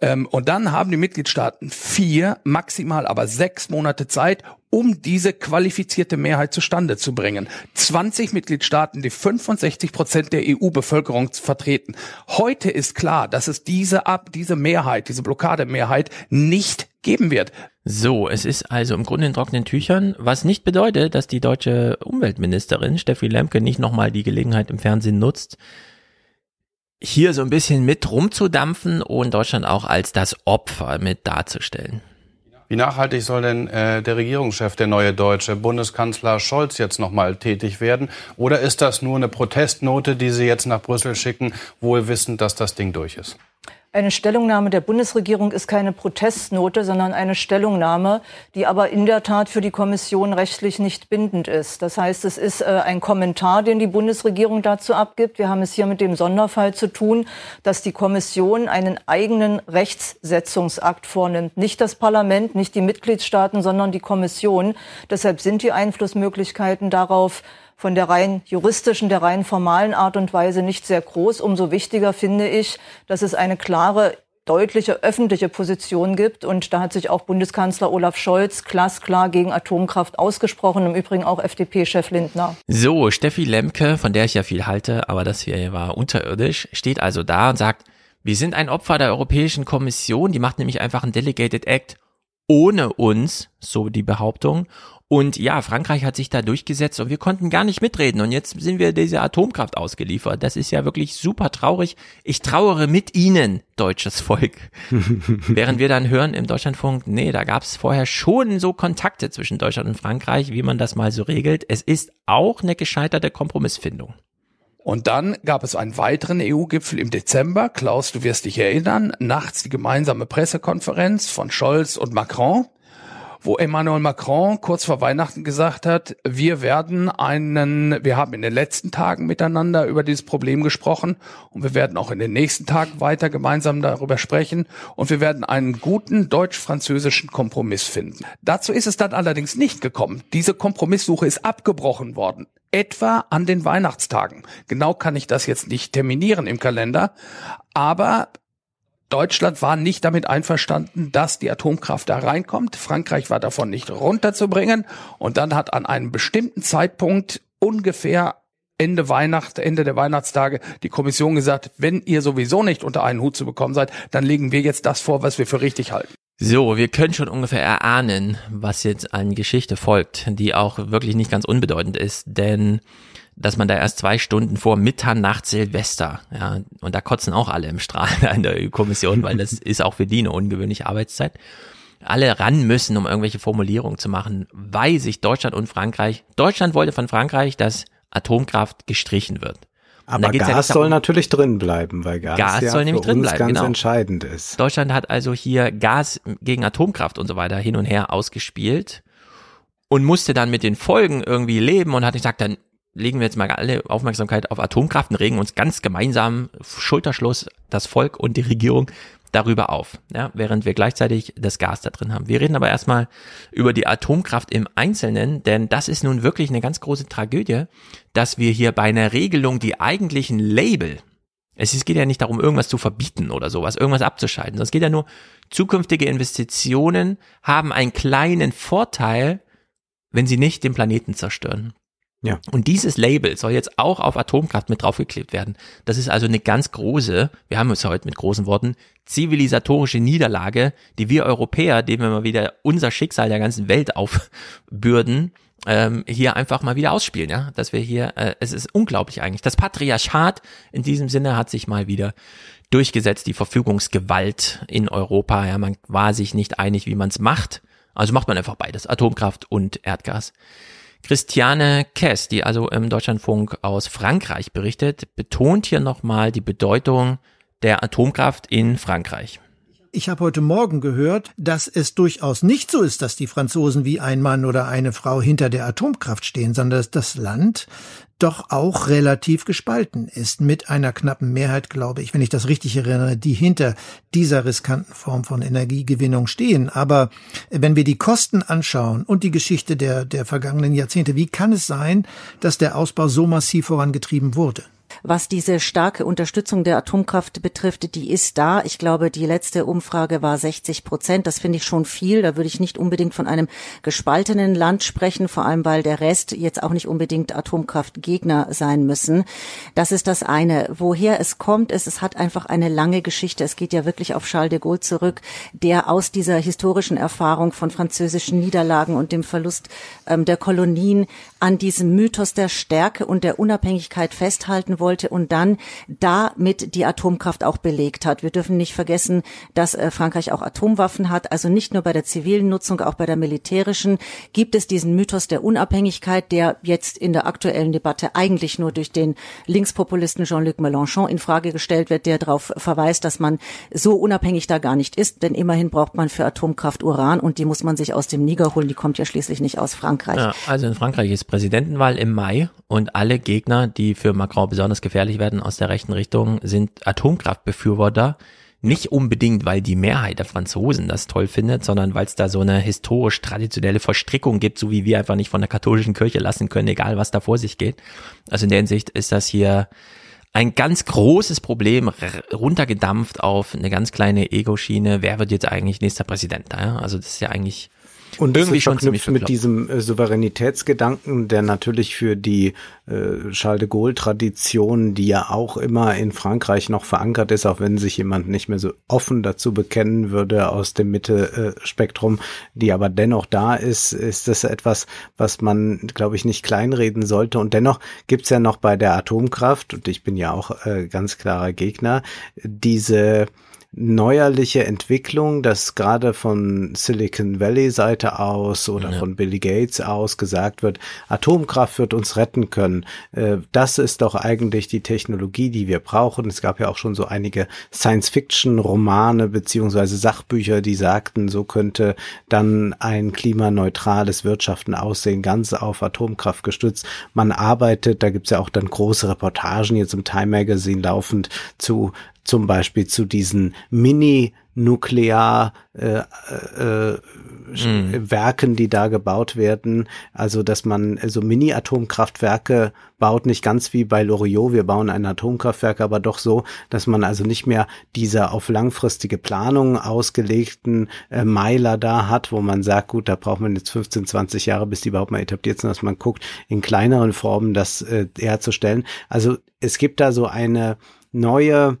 Ähm, und dann haben die Mitgliedstaaten vier, maximal aber sechs Monate Zeit, um diese qualifizierte Mehrheit zustande zu bringen. 20 Mitgliedstaaten, die 65 Prozent der EU-Bevölkerung vertreten. Heute ist klar, dass es diese ab, diese Mehrheit, diese Blockademehrheit nicht geben wird. So, es ist also im Grunde in trockenen Tüchern, was nicht bedeutet, dass die deutsche Umweltministerin Steffi Lemke nicht nochmal die Gelegenheit im Fernsehen nutzt, hier so ein bisschen mit rumzudampfen und Deutschland auch als das Opfer mit darzustellen. Wie nachhaltig soll denn äh, der Regierungschef, der neue Deutsche, Bundeskanzler Scholz jetzt nochmal tätig werden? Oder ist das nur eine Protestnote, die Sie jetzt nach Brüssel schicken, wohl wissend, dass das Ding durch ist? Eine Stellungnahme der Bundesregierung ist keine Protestnote, sondern eine Stellungnahme, die aber in der Tat für die Kommission rechtlich nicht bindend ist. Das heißt, es ist äh, ein Kommentar, den die Bundesregierung dazu abgibt. Wir haben es hier mit dem Sonderfall zu tun, dass die Kommission einen eigenen Rechtssetzungsakt vornimmt. Nicht das Parlament, nicht die Mitgliedstaaten, sondern die Kommission. Deshalb sind die Einflussmöglichkeiten darauf von der rein juristischen, der rein formalen Art und Weise nicht sehr groß. Umso wichtiger finde ich, dass es eine klare deutliche öffentliche Position gibt. Und da hat sich auch Bundeskanzler Olaf Scholz glasklar gegen Atomkraft ausgesprochen, im Übrigen auch FDP-Chef Lindner. So, Steffi Lemke, von der ich ja viel halte, aber das hier war unterirdisch, steht also da und sagt, wir sind ein Opfer der Europäischen Kommission, die macht nämlich einfach einen Delegated Act ohne uns, so die Behauptung. Und ja, Frankreich hat sich da durchgesetzt und wir konnten gar nicht mitreden. Und jetzt sind wir dieser Atomkraft ausgeliefert. Das ist ja wirklich super traurig. Ich trauere mit Ihnen, deutsches Volk. Während wir dann hören im Deutschlandfunk, nee, da gab es vorher schon so Kontakte zwischen Deutschland und Frankreich, wie man das mal so regelt. Es ist auch eine gescheiterte Kompromissfindung. Und dann gab es einen weiteren EU-Gipfel im Dezember. Klaus, du wirst dich erinnern, nachts die gemeinsame Pressekonferenz von Scholz und Macron wo Emmanuel Macron kurz vor Weihnachten gesagt hat, wir werden einen, wir haben in den letzten Tagen miteinander über dieses Problem gesprochen und wir werden auch in den nächsten Tagen weiter gemeinsam darüber sprechen und wir werden einen guten deutsch-französischen Kompromiss finden. Dazu ist es dann allerdings nicht gekommen. Diese Kompromisssuche ist abgebrochen worden etwa an den Weihnachtstagen. Genau kann ich das jetzt nicht terminieren im Kalender, aber Deutschland war nicht damit einverstanden, dass die Atomkraft da reinkommt. Frankreich war davon nicht runterzubringen. Und dann hat an einem bestimmten Zeitpunkt ungefähr Ende Weihnacht, Ende der Weihnachtstage die Kommission gesagt, wenn ihr sowieso nicht unter einen Hut zu bekommen seid, dann legen wir jetzt das vor, was wir für richtig halten. So, wir können schon ungefähr erahnen, was jetzt an Geschichte folgt, die auch wirklich nicht ganz unbedeutend ist, denn dass man da erst zwei Stunden vor Mitternacht Silvester, ja, und da kotzen auch alle im Strahl in der Kommission, weil das ist auch für die eine ungewöhnliche Arbeitszeit. Alle ran müssen, um irgendwelche Formulierungen zu machen, weil sich Deutschland und Frankreich, Deutschland wollte von Frankreich, dass Atomkraft gestrichen wird. Aber Gas ja soll natürlich drin bleiben, weil Gas, Gas ja soll nämlich drin bleiben, ganz genau. entscheidend ist. Deutschland hat also hier Gas gegen Atomkraft und so weiter hin und her ausgespielt und musste dann mit den Folgen irgendwie leben und hat gesagt, dann legen wir jetzt mal alle Aufmerksamkeit auf Atomkraft und regen uns ganz gemeinsam Schulterschluss das Volk und die Regierung darüber auf, ja, während wir gleichzeitig das Gas da drin haben. Wir reden aber erstmal über die Atomkraft im Einzelnen, denn das ist nun wirklich eine ganz große Tragödie, dass wir hier bei einer Regelung die eigentlichen Label, es geht ja nicht darum, irgendwas zu verbieten oder sowas, irgendwas abzuschalten, sondern es geht ja nur, zukünftige Investitionen haben einen kleinen Vorteil, wenn sie nicht den Planeten zerstören. Ja. Und dieses Label soll jetzt auch auf Atomkraft mit draufgeklebt werden. Das ist also eine ganz große, wir haben es heute mit großen Worten, zivilisatorische Niederlage, die wir Europäer, dem wir mal wieder unser Schicksal der ganzen Welt aufbürden, ähm, hier einfach mal wieder ausspielen, ja, dass wir hier, äh, es ist unglaublich eigentlich. Das Patriarchat in diesem Sinne hat sich mal wieder durchgesetzt, die Verfügungsgewalt in Europa, ja, man war sich nicht einig, wie man es macht, also macht man einfach beides, Atomkraft und Erdgas. Christiane Kess, die also im Deutschlandfunk aus Frankreich berichtet, betont hier nochmal die Bedeutung der Atomkraft in Frankreich. Ich habe heute Morgen gehört, dass es durchaus nicht so ist, dass die Franzosen wie ein Mann oder eine Frau hinter der Atomkraft stehen, sondern dass das Land doch auch relativ gespalten ist, mit einer knappen Mehrheit, glaube ich, wenn ich das richtig erinnere, die hinter dieser riskanten Form von Energiegewinnung stehen. Aber wenn wir die Kosten anschauen und die Geschichte der, der vergangenen Jahrzehnte, wie kann es sein, dass der Ausbau so massiv vorangetrieben wurde? Was diese starke Unterstützung der Atomkraft betrifft, die ist da. Ich glaube, die letzte Umfrage war 60 Prozent. Das finde ich schon viel. Da würde ich nicht unbedingt von einem gespaltenen Land sprechen, vor allem weil der Rest jetzt auch nicht unbedingt Atomkraftgegner sein müssen. Das ist das eine. Woher es kommt, ist, es hat einfach eine lange Geschichte. Es geht ja wirklich auf Charles de Gaulle zurück, der aus dieser historischen Erfahrung von französischen Niederlagen und dem Verlust ähm, der Kolonien an diesem Mythos der Stärke und der Unabhängigkeit festhalten wollte und dann damit die Atomkraft auch belegt hat. Wir dürfen nicht vergessen, dass äh, Frankreich auch Atomwaffen hat. Also nicht nur bei der zivilen Nutzung, auch bei der militärischen gibt es diesen Mythos der Unabhängigkeit, der jetzt in der aktuellen Debatte eigentlich nur durch den Linkspopulisten Jean-Luc Mélenchon in Frage gestellt wird, der darauf verweist, dass man so unabhängig da gar nicht ist. Denn immerhin braucht man für Atomkraft Uran und die muss man sich aus dem Niger holen. Die kommt ja schließlich nicht aus Frankreich. Ja, also in Frankreich ist Präsidentenwahl im Mai und alle Gegner, die für Macron besonders gefährlich werden aus der rechten Richtung, sind Atomkraftbefürworter. Nicht unbedingt, weil die Mehrheit der Franzosen das toll findet, sondern weil es da so eine historisch traditionelle Verstrickung gibt, so wie wir einfach nicht von der katholischen Kirche lassen können, egal was da vor sich geht. Also in der Hinsicht ist das hier ein ganz großes Problem runtergedampft auf eine ganz kleine Ego-Schiene. Wer wird jetzt eigentlich nächster Präsident? Also das ist ja eigentlich Und irgendwie irgendwie schon schon ziemlich mit diesem äh, Souveränitätsgedanken, der natürlich für die äh, Charles de Gaulle-Tradition, die ja auch immer in Frankreich noch verankert ist, auch wenn sich jemand nicht mehr so offen dazu bekennen würde aus dem Mitte-Spektrum, die aber dennoch da ist, ist das etwas, was man, glaube ich, nicht kleinreden sollte. Und dennoch gibt's ja noch bei der Atomkraft, und ich bin ja auch äh, ganz klarer Gegner, diese neuerliche Entwicklung, dass gerade von Silicon Valley Seite aus oder von Billy Gates aus gesagt wird, Atomkraft wird uns retten können. Äh, Das ist doch eigentlich die Technologie, die wir brauchen. Es gab ja auch schon so einige Science-Fiction-Romane beziehungsweise Sachbücher, die sagten, so könnte dann ein klimaneutrales Wirtschaften aussehen, ganz auf Atomkraft gestützt. Man arbeitet, da gibt's ja auch dann große Reportagen jetzt im Time Magazine laufend zu zum Beispiel zu diesen Mini-Nuklear äh, äh, Mhm. Werken, die da gebaut werden. Also, dass man so Mini-Atomkraftwerke baut, nicht ganz wie bei Loriot, wir bauen ein Atomkraftwerk, aber doch so, dass man also nicht mehr diese auf langfristige Planung ausgelegten äh, Meiler da hat, wo man sagt, gut, da braucht man jetzt 15, 20 Jahre, bis die überhaupt mal etabliert sind, dass man guckt, in kleineren Formen das äh, herzustellen. Also, es gibt da so eine neue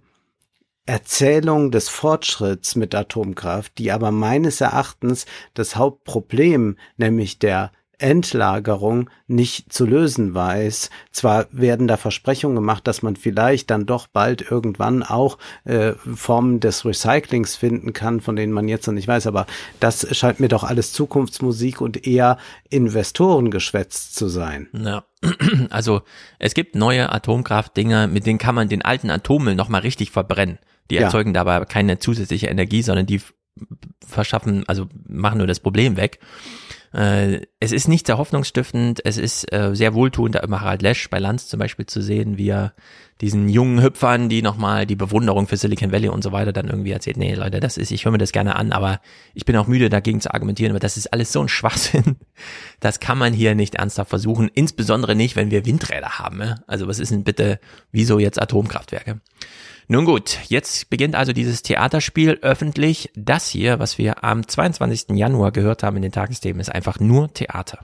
Erzählung des Fortschritts mit Atomkraft, die aber meines Erachtens das Hauptproblem, nämlich der Endlagerung nicht zu lösen weiß. Zwar werden da Versprechungen gemacht, dass man vielleicht dann doch bald irgendwann auch äh, Formen des Recyclings finden kann, von denen man jetzt noch nicht weiß, aber das scheint mir doch alles Zukunftsmusik und eher Investorengeschwätz zu sein. Ja. Also es gibt neue Atomkraftdinger, mit denen kann man den alten Atommüll nochmal richtig verbrennen. Die Ja. erzeugen dabei keine zusätzliche Energie, sondern die verschaffen, also machen nur das Problem weg. Äh, es ist nicht sehr hoffnungsstiftend, es ist äh, sehr wohltuend, da immer Harald Lesch bei Lanz zum Beispiel zu sehen, wie er diesen jungen Hüpfern, die nochmal die Bewunderung für Silicon Valley und so weiter dann irgendwie erzählt, nee Leute, das ist, ich höre mir das gerne an, aber ich bin auch müde dagegen zu argumentieren, aber das ist alles so ein Schwachsinn. Das kann man hier nicht ernsthaft versuchen, insbesondere nicht, wenn wir Windräder haben. Also was ist denn bitte, wieso jetzt Atomkraftwerke? Nun gut, jetzt beginnt also dieses Theaterspiel öffentlich. Das hier, was wir am 22. Januar gehört haben in den Tagesthemen, ist einfach nur Theater.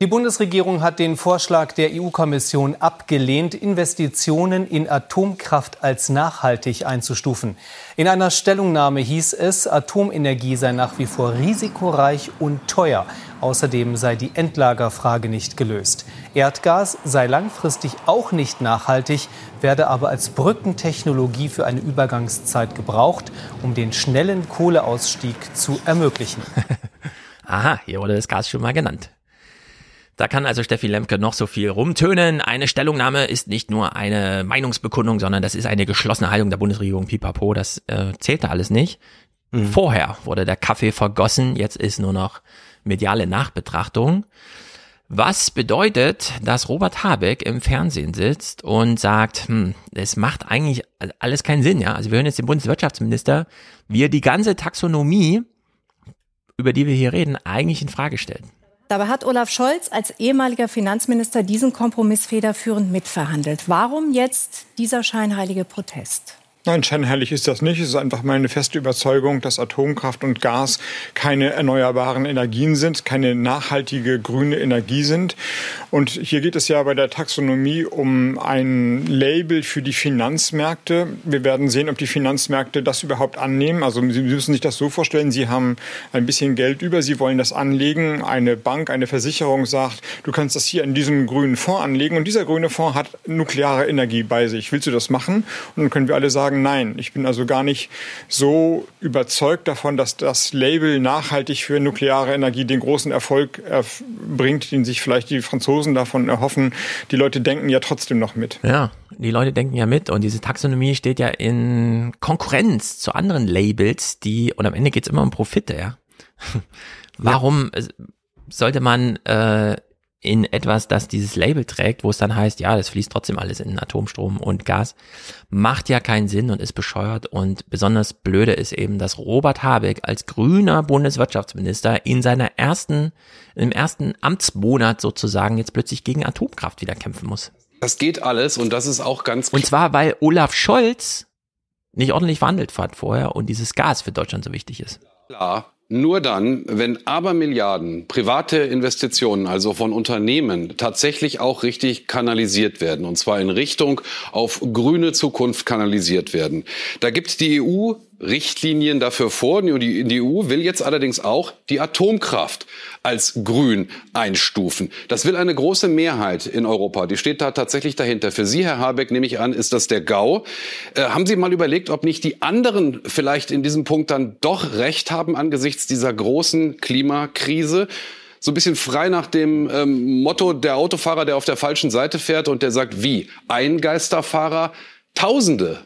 Die Bundesregierung hat den Vorschlag der EU-Kommission abgelehnt, Investitionen in Atomkraft als nachhaltig einzustufen. In einer Stellungnahme hieß es, Atomenergie sei nach wie vor risikoreich und teuer. Außerdem sei die Endlagerfrage nicht gelöst. Erdgas sei langfristig auch nicht nachhaltig, werde aber als Brückentechnologie für eine Übergangszeit gebraucht, um den schnellen Kohleausstieg zu ermöglichen. Aha, hier wurde das Gas schon mal genannt. Da kann also Steffi Lemke noch so viel rumtönen. Eine Stellungnahme ist nicht nur eine Meinungsbekundung, sondern das ist eine geschlossene Haltung der Bundesregierung. Pipapo, das äh, zählte alles nicht. Vorher wurde der Kaffee vergossen, jetzt ist nur noch mediale Nachbetrachtung. Was bedeutet, dass Robert Habeck im Fernsehen sitzt und sagt, hm, es macht eigentlich alles keinen Sinn, ja. Also wir hören jetzt den Bundeswirtschaftsminister, wie er die ganze Taxonomie, über die wir hier reden, eigentlich in Frage stellt. Dabei hat Olaf Scholz als ehemaliger Finanzminister diesen Kompromiss federführend mitverhandelt. Warum jetzt dieser scheinheilige Protest? Nein, scheinheilig ist das nicht. Es ist einfach meine feste Überzeugung, dass Atomkraft und Gas keine erneuerbaren Energien sind, keine nachhaltige grüne Energie sind. Und hier geht es ja bei der Taxonomie um ein Label für die Finanzmärkte. Wir werden sehen, ob die Finanzmärkte das überhaupt annehmen. Also Sie müssen sich das so vorstellen, Sie haben ein bisschen Geld über, Sie wollen das anlegen. Eine Bank, eine Versicherung sagt, du kannst das hier in diesem grünen Fonds anlegen. Und dieser grüne Fonds hat nukleare Energie bei sich. Willst du das machen? Und dann können wir alle sagen, nein. Ich bin also gar nicht so überzeugt davon, dass das Label nachhaltig für nukleare Energie den großen Erfolg bringt, den sich vielleicht die Franzosen davon erhoffen. Die Leute denken ja trotzdem noch mit. Ja, die Leute denken ja mit und diese Taxonomie steht ja in Konkurrenz zu anderen Labels, die, und am Ende geht's immer um Profite, ja. Warum äh, sollte man äh, in etwas, das dieses Label trägt, wo es dann heißt, ja, das fließt trotzdem alles in Atomstrom und Gas, macht ja keinen Sinn und ist bescheuert und besonders blöde ist eben, dass Robert Habeck als grüner Bundeswirtschaftsminister in seiner ersten, im ersten Amtsmonat sozusagen jetzt plötzlich gegen Atomkraft wieder kämpfen muss. Das geht alles und das ist auch ganz Und zwar, weil Olaf Scholz nicht ordentlich verhandelt hat vorher und dieses Gas für Deutschland so wichtig ist. klar. Nur dann, wenn Abermilliarden private Investitionen, also von Unternehmen, tatsächlich auch richtig kanalisiert werden, und zwar in Richtung auf grüne Zukunft kanalisiert werden. Da gibt die EU Richtlinien dafür vor. Die, die EU will jetzt allerdings auch die Atomkraft als grün einstufen. Das will eine große Mehrheit in Europa. Die steht da tatsächlich dahinter. Für Sie, Herr Habeck, nehme ich an, ist das der GAU. Äh, haben Sie mal überlegt, ob nicht die anderen vielleicht in diesem Punkt dann doch recht haben angesichts dieser großen Klimakrise? so ein bisschen frei nach dem ähm, Motto der Autofahrer, der auf der falschen Seite fährt und der sagt, wie? Ein Geisterfahrer, Tausende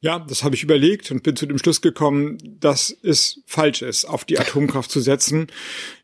ja, das habe ich überlegt und bin zu dem Schluss gekommen, dass es falsch ist, auf die Atomkraft zu setzen.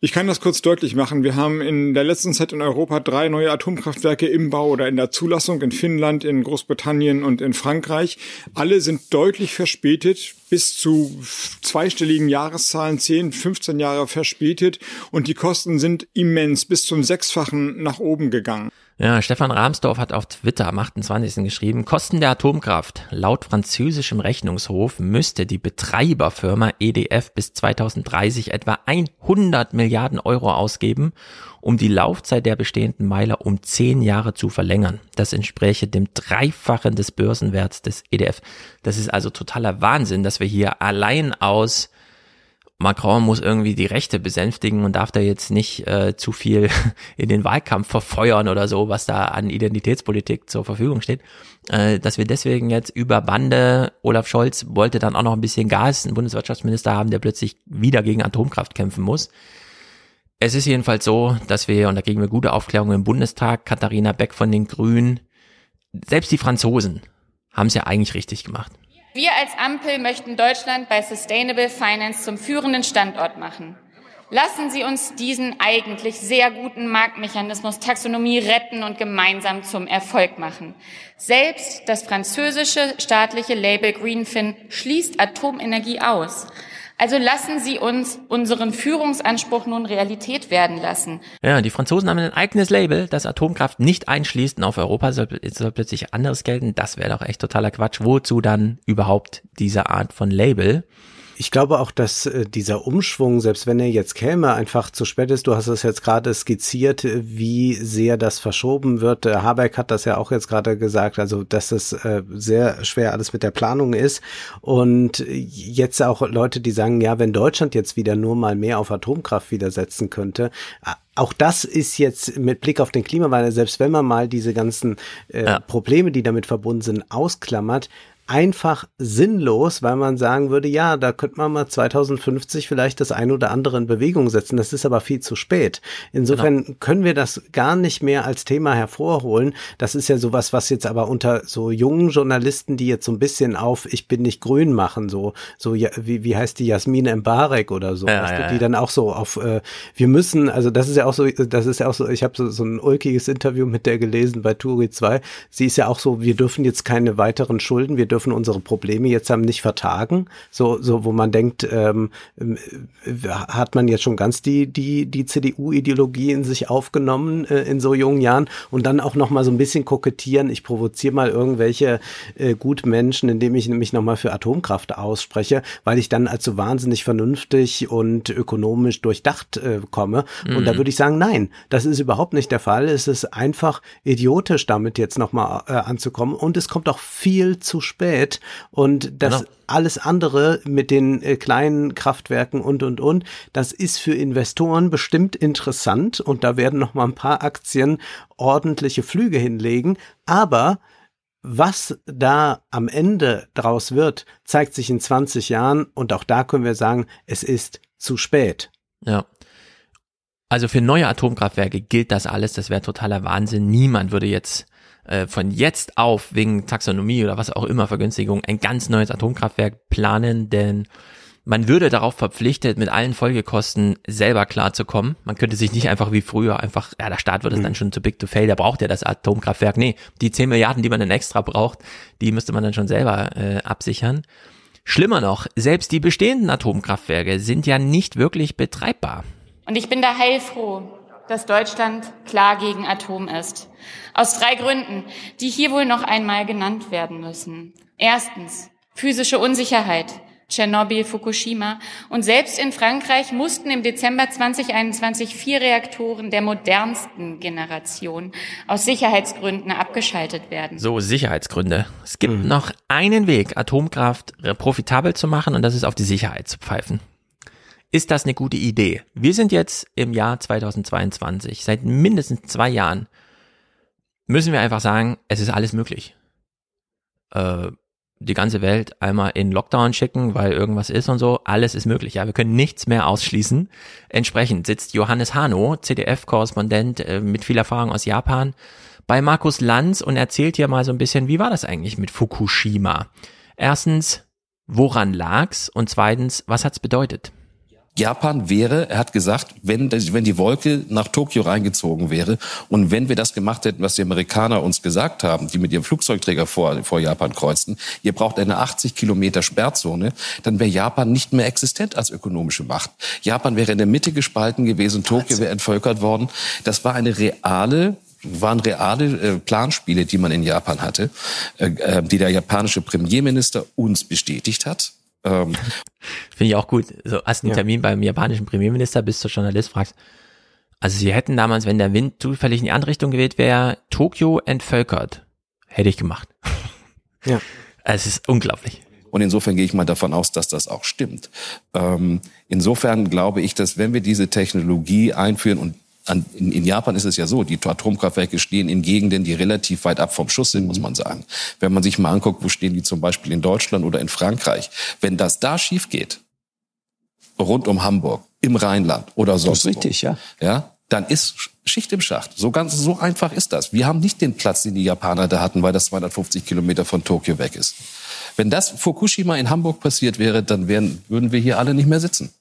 Ich kann das kurz deutlich machen. Wir haben in der letzten Zeit in Europa drei neue Atomkraftwerke im Bau oder in der Zulassung in Finnland, in Großbritannien und in Frankreich. Alle sind deutlich verspätet, bis zu zweistelligen Jahreszahlen, 10, 15 Jahre verspätet und die Kosten sind immens, bis zum Sechsfachen nach oben gegangen. Ja, Stefan Rahmsdorf hat auf Twitter am 28. geschrieben, Kosten der Atomkraft. Laut französischem Rechnungshof müsste die Betreiberfirma EDF bis 2030 etwa 100 Milliarden Euro ausgeben, um die Laufzeit der bestehenden Meiler um 10 Jahre zu verlängern. Das entspräche dem Dreifachen des Börsenwerts des EDF. Das ist also totaler Wahnsinn, dass wir hier allein aus Macron muss irgendwie die Rechte besänftigen und darf da jetzt nicht äh, zu viel in den Wahlkampf verfeuern oder so, was da an Identitätspolitik zur Verfügung steht. Äh, dass wir deswegen jetzt über Bande, Olaf Scholz wollte dann auch noch ein bisschen Gas, einen Bundeswirtschaftsminister haben, der plötzlich wieder gegen Atomkraft kämpfen muss. Es ist jedenfalls so, dass wir, und da kriegen wir gute Aufklärung im Bundestag, Katharina Beck von den Grünen, selbst die Franzosen haben es ja eigentlich richtig gemacht. Wir als Ampel möchten Deutschland bei Sustainable Finance zum führenden Standort machen. Lassen Sie uns diesen eigentlich sehr guten Marktmechanismus Taxonomie retten und gemeinsam zum Erfolg machen. Selbst das französische staatliche Label Greenfin schließt Atomenergie aus. Also lassen Sie uns unseren Führungsanspruch nun Realität werden lassen. Ja, die Franzosen haben ein eigenes Label, das Atomkraft nicht einschließt und auf Europa soll, soll plötzlich anderes gelten. Das wäre doch echt totaler Quatsch. Wozu dann überhaupt diese Art von Label? Ich glaube auch, dass äh, dieser Umschwung, selbst wenn er jetzt käme, einfach zu spät ist. Du hast es jetzt gerade skizziert, wie sehr das verschoben wird. Äh, Habeck hat das ja auch jetzt gerade gesagt, also dass es äh, sehr schwer alles mit der Planung ist. Und jetzt auch Leute, die sagen, ja, wenn Deutschland jetzt wieder nur mal mehr auf Atomkraft wieder setzen könnte, auch das ist jetzt mit Blick auf den Klimawandel, selbst wenn man mal diese ganzen äh, ja. Probleme, die damit verbunden sind, ausklammert, einfach sinnlos, weil man sagen würde, ja, da könnte man mal 2050 vielleicht das ein oder andere in Bewegung setzen. Das ist aber viel zu spät. Insofern genau. können wir das gar nicht mehr als Thema hervorholen. Das ist ja sowas, was jetzt aber unter so jungen Journalisten, die jetzt so ein bisschen auf Ich bin nicht grün machen, so, so ja, wie, wie heißt die Jasmine Embarek oder so, ja, weißt ja, du, die dann auch so auf äh, wir müssen, also das ist ja auch so, das ist ja auch so, ich habe so, so ein ulkiges Interview mit der gelesen bei Turi 2. Sie ist ja auch so, wir dürfen jetzt keine weiteren Schulden, wir dürfen unsere Probleme jetzt haben nicht vertagen, so so wo man denkt, ähm, äh, hat man jetzt schon ganz die die die CDU-Ideologie in sich aufgenommen äh, in so jungen Jahren und dann auch noch mal so ein bisschen kokettieren. Ich provoziere mal irgendwelche äh, Gutmenschen, indem ich nämlich noch mal für Atomkraft ausspreche, weil ich dann als so wahnsinnig vernünftig und ökonomisch durchdacht äh, komme. Mhm. Und da mhm. würde ich sagen, nein, das ist überhaupt nicht der Fall. Es ist einfach idiotisch, damit jetzt noch mal äh, anzukommen und es kommt auch viel zu spät und das genau. alles andere mit den äh, kleinen Kraftwerken und und und, das ist für Investoren bestimmt interessant und da werden noch mal ein paar Aktien ordentliche Flüge hinlegen, aber was da am Ende draus wird, zeigt sich in 20 Jahren und auch da können wir sagen, es ist zu spät. Ja. Also für neue Atomkraftwerke gilt das alles, das wäre totaler Wahnsinn. Niemand würde jetzt äh, von jetzt auf wegen Taxonomie oder was auch immer Vergünstigung ein ganz neues Atomkraftwerk planen, denn man würde darauf verpflichtet, mit allen Folgekosten selber klarzukommen. Man könnte sich nicht einfach wie früher einfach, ja, der Staat wird es mhm. dann schon zu big to fail, der braucht ja das Atomkraftwerk. Nee, die 10 Milliarden, die man dann extra braucht, die müsste man dann schon selber äh, absichern. Schlimmer noch, selbst die bestehenden Atomkraftwerke sind ja nicht wirklich betreibbar. Und ich bin da heilfroh, dass Deutschland klar gegen Atom ist. Aus drei Gründen, die hier wohl noch einmal genannt werden müssen. Erstens, physische Unsicherheit. Tschernobyl, Fukushima. Und selbst in Frankreich mussten im Dezember 2021 vier Reaktoren der modernsten Generation aus Sicherheitsgründen abgeschaltet werden. So, Sicherheitsgründe. Es gibt mhm. noch einen Weg, Atomkraft profitabel zu machen und das ist auf die Sicherheit zu pfeifen. Ist das eine gute Idee? Wir sind jetzt im Jahr 2022. Seit mindestens zwei Jahren müssen wir einfach sagen, es ist alles möglich. Äh, die ganze Welt einmal in Lockdown schicken, weil irgendwas ist und so. Alles ist möglich. Ja, wir können nichts mehr ausschließen. Entsprechend sitzt Johannes Hano, CDF-Korrespondent äh, mit viel Erfahrung aus Japan, bei Markus Lanz und erzählt hier mal so ein bisschen, wie war das eigentlich mit Fukushima? Erstens, woran lag's? Und zweitens, was hat's bedeutet? Japan wäre, er hat gesagt, wenn, wenn die Wolke nach Tokio reingezogen wäre und wenn wir das gemacht hätten, was die Amerikaner uns gesagt haben, die mit ihrem Flugzeugträger vor, vor Japan kreuzten, ihr braucht eine 80 Kilometer Sperrzone, dann wäre Japan nicht mehr existent als ökonomische Macht. Japan wäre in der Mitte gespalten gewesen, Tokio wäre entvölkert worden. Das war eine reale waren reale äh, Planspiele, die man in Japan hatte, äh, äh die der japanische Premierminister uns bestätigt hat. Ähm, Finde ich auch gut. So, hast einen ja. Termin beim japanischen Premierminister, bist du Journalist, fragst, also sie hätten damals, wenn der Wind zufällig in die andere Richtung geweht wäre, Tokio entvölkert. Hätte ich gemacht. Ja. Es ist unglaublich. Und insofern gehe ich mal davon aus, dass das auch stimmt. Ähm, insofern glaube ich, dass wenn wir diese Technologie einführen und an, in, in, Japan ist es ja so, die Atomkraftwerke stehen in Gegenden, die relativ weit ab vom Schuss sind, muss man sagen. Wenn man sich mal anguckt, wo stehen die zum Beispiel in Deutschland oder in Frankreich. Wenn das da schief geht, rund um Hamburg, im Rheinland oder sonst das ist richtig, ja. ja, dann ist Schicht im Schacht. So ganz, so einfach ist das. Wir haben nicht den Platz, den die Japaner da hatten, weil das 250 Kilometer von Tokio weg ist. Wenn das Fukushima in Hamburg passiert wäre, dann wären, würden wir hier alle nicht mehr sitzen.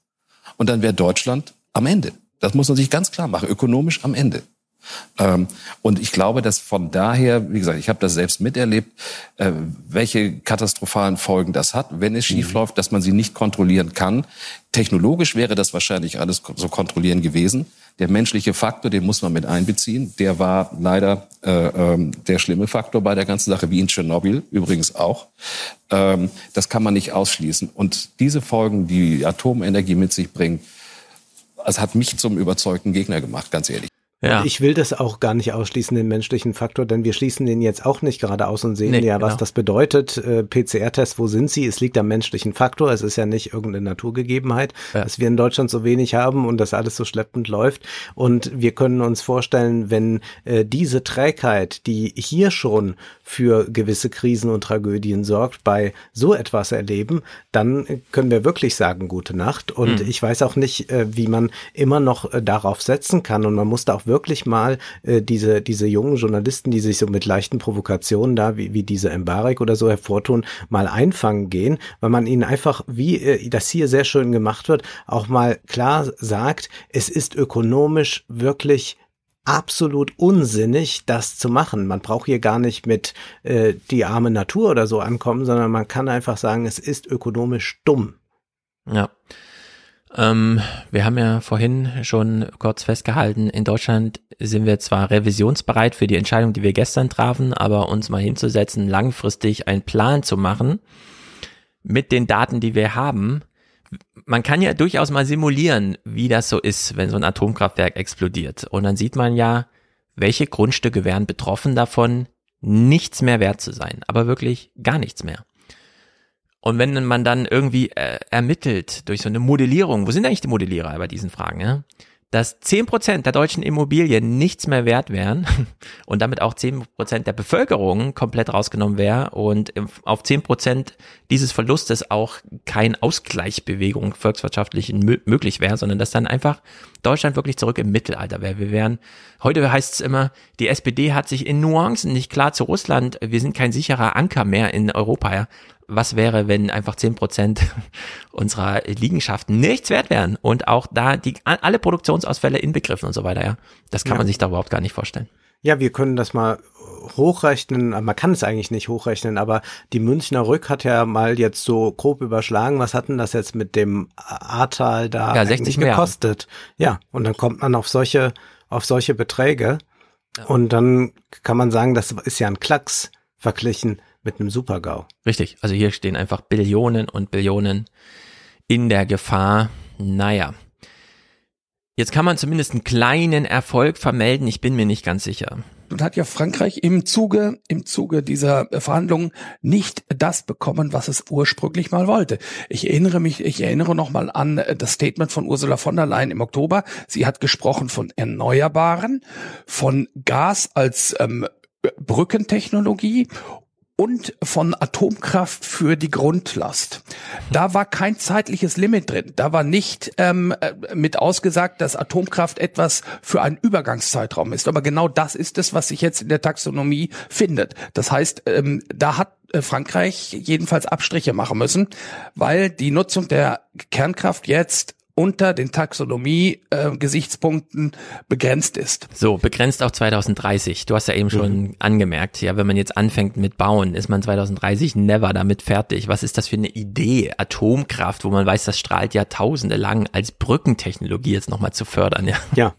Und dann wäre Deutschland am Ende. Das muss man sich ganz klar machen, ökonomisch am Ende. Ähm, und ich glaube, dass von daher, wie gesagt, ich habe das selbst miterlebt, äh, welche katastrophalen Folgen das hat, wenn es schief mhm. läuft, dass man sie nicht kontrollieren kann. Technologisch wäre das wahrscheinlich alles so kontrollieren gewesen. Der menschliche Faktor, den muss man mit einbeziehen. Der war leider äh, ähm, der schlimme Faktor bei der ganzen Sache, wie in Tschernobyl übrigens auch. Ähm, das kann man nicht ausschließen. Und diese Folgen, die Atomenergie mit sich bringt, es hat mich zum überzeugten Gegner gemacht, ganz ehrlich. Ja. Ich will das auch gar nicht ausschließen, den menschlichen Faktor, denn wir schließen den jetzt auch nicht gerade aus und sehen nee, ja, was genau. das bedeutet. Äh, PCR-Test, wo sind sie? Es liegt am menschlichen Faktor. Es ist ja nicht irgendeine Naturgegebenheit, ja. dass wir in Deutschland so wenig haben und das alles so schleppend läuft. Und wir können uns vorstellen, wenn äh, diese Trägheit, die hier schon für gewisse Krisen und Tragödien sorgt, bei so etwas erleben, dann können wir wirklich sagen, gute Nacht. Und mhm. ich weiß auch nicht, äh, wie man immer noch äh, darauf setzen kann. Und man muss da auch wirklich wirklich mal äh, diese, diese jungen Journalisten, die sich so mit leichten Provokationen da, wie, wie diese Embarek oder so hervortun, mal einfangen gehen, weil man ihnen einfach, wie äh, das hier sehr schön gemacht wird, auch mal klar sagt, es ist ökonomisch wirklich absolut unsinnig, das zu machen. Man braucht hier gar nicht mit äh, die arme Natur oder so ankommen, sondern man kann einfach sagen, es ist ökonomisch dumm. Ja. Ähm, wir haben ja vorhin schon kurz festgehalten, in Deutschland sind wir zwar revisionsbereit für die Entscheidung, die wir gestern trafen, aber uns mal hinzusetzen, langfristig einen Plan zu machen mit den Daten, die wir haben. Man kann ja durchaus mal simulieren, wie das so ist, wenn so ein Atomkraftwerk explodiert. Und dann sieht man ja, welche Grundstücke wären betroffen davon, nichts mehr wert zu sein, aber wirklich gar nichts mehr. Und wenn man dann irgendwie äh, ermittelt durch so eine Modellierung, wo sind eigentlich die Modellierer bei diesen Fragen, ja? dass zehn Prozent der deutschen Immobilien nichts mehr wert wären und damit auch zehn Prozent der Bevölkerung komplett rausgenommen wäre und auf zehn Prozent dieses Verlustes auch kein Ausgleichsbewegung volkswirtschaftlich möglich wäre, sondern dass dann einfach Deutschland wirklich zurück im Mittelalter wäre. Wir wären, heute heißt es immer, die SPD hat sich in Nuancen nicht klar zu Russland, wir sind kein sicherer Anker mehr in Europa, ja was wäre, wenn einfach zehn Prozent unserer Liegenschaften nichts wert wären und auch da die alle Produktionsausfälle inbegriffen und so weiter, ja. Das kann ja. man sich da überhaupt gar nicht vorstellen. Ja, wir können das mal hochrechnen. Man kann es eigentlich nicht hochrechnen, aber die Münchner Rück hat ja mal jetzt so grob überschlagen, was hatten das jetzt mit dem Ahrtal da ja, 60 gekostet? Ja, und dann kommt man auf solche, auf solche Beträge. Ja. Und dann kann man sagen, das ist ja ein Klacks verglichen mit einem Supergau. Richtig, also hier stehen einfach Billionen und Billionen in der Gefahr. Naja. Jetzt kann man zumindest einen kleinen Erfolg vermelden, ich bin mir nicht ganz sicher. Nun hat ja Frankreich im Zuge, im Zuge dieser Verhandlungen nicht das bekommen, was es ursprünglich mal wollte. Ich erinnere mich, ich erinnere nochmal an das Statement von Ursula von der Leyen im Oktober. Sie hat gesprochen von Erneuerbaren, von Gas als ähm, Brückentechnologie und von Atomkraft für die Grundlast. Da war kein zeitliches Limit drin. Da war nicht ähm, äh, mit ausgesagt, dass Atomkraft etwas für einen Übergangszeitraum ist. Aber genau das ist es, was sich jetzt in der Taxonomie findet. Das heißt, ähm, da hat äh, Frankreich jedenfalls Abstriche machen müssen, weil die Nutzung der Kernkraft jetzt unter den Taxonomie-Gesichtspunkten äh, begrenzt ist. So, begrenzt auf 2030. Du hast ja eben schon mhm. angemerkt, ja, wenn man jetzt anfängt mit Bauen, ist man 2030 never damit fertig. Was ist das für eine Idee? Atomkraft, wo man weiß, das strahlt Jahrtausende lang als Brückentechnologie jetzt nochmal zu fördern, ja. Ja.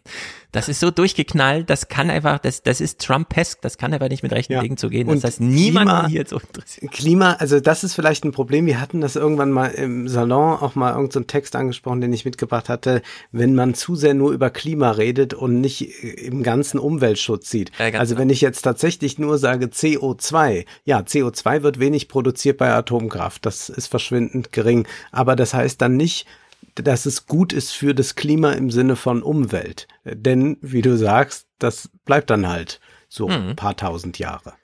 Das ist so durchgeknallt, das kann einfach, das, das ist Trumpesk, das kann einfach nicht mit rechten ja. Dingen zu gehen. Das heißt, niemand hier so interessiert. Klima, also das ist vielleicht ein Problem. Wir hatten das irgendwann mal im Salon auch mal irgendeinen so Text angesprochen, den ich mitgebracht hatte. Wenn man zu sehr nur über Klima redet und nicht im ganzen Umweltschutz sieht. Ja, also genau. wenn ich jetzt tatsächlich nur sage CO2, ja, CO2 wird wenig produziert bei Atomkraft. Das ist verschwindend gering. Aber das heißt dann nicht, dass es gut ist für das Klima im Sinne von Umwelt. Denn, wie du sagst, das bleibt dann halt so hm. ein paar tausend Jahre.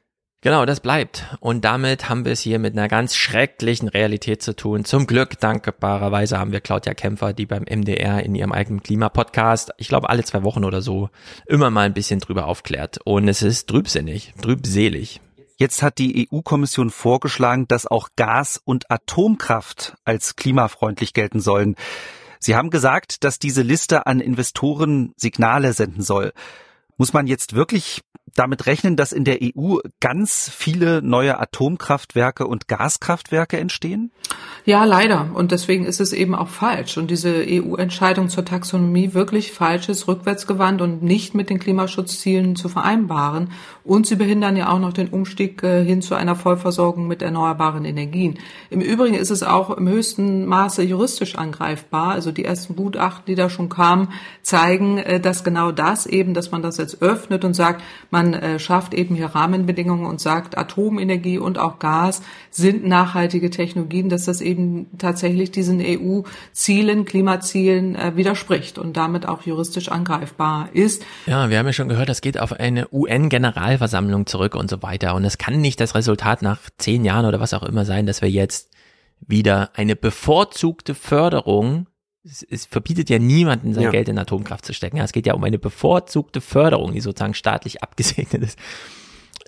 Genau, das bleibt. Und damit haben wir es hier mit einer ganz schrecklichen Realität zu tun. Zum Glück, dankbarerweise, haben wir Claudia Kämpfer, die beim MDR in ihrem eigenen Klimapodcast, ich glaube alle zwei Wochen oder so, immer mal ein bisschen drüber aufklärt. Und es ist trübsinnig, trübselig. Jetzt hat die EU-Kommission vorgeschlagen, dass auch Gas und Atomkraft als klimafreundlich gelten sollen. Sie haben gesagt, dass diese Liste an Investoren Signale senden soll. Muss man jetzt wirklich damit rechnen, dass in der EU ganz viele neue Atomkraftwerke und Gaskraftwerke entstehen? Ja, leider. Und deswegen ist es eben auch falsch. Und diese EU-Entscheidung zur Taxonomie wirklich falsch ist, rückwärtsgewandt und nicht mit den Klimaschutzzielen zu vereinbaren. Und sie behindern ja auch noch den Umstieg äh, hin zu einer Vollversorgung mit erneuerbaren Energien. Im Übrigen ist es auch im höchsten Maße juristisch angreifbar. Also die ersten Gutachten, die da schon kamen, zeigen, äh, dass genau das eben, dass man das jetzt öffnet und sagt, man äh, schafft eben hier Rahmenbedingungen und sagt, Atomenergie und auch Gas sind nachhaltige Technologien, dass das eben tatsächlich diesen EU-Zielen, Klimazielen widerspricht und damit auch juristisch angreifbar ist. Ja, wir haben ja schon gehört, das geht auf eine UN-Generalversammlung zurück und so weiter. Und es kann nicht das Resultat nach zehn Jahren oder was auch immer sein, dass wir jetzt wieder eine bevorzugte Förderung es, es verbietet ja niemanden, sein ja. Geld in Atomkraft zu stecken. Es geht ja um eine bevorzugte Förderung, die sozusagen staatlich abgesegnet ist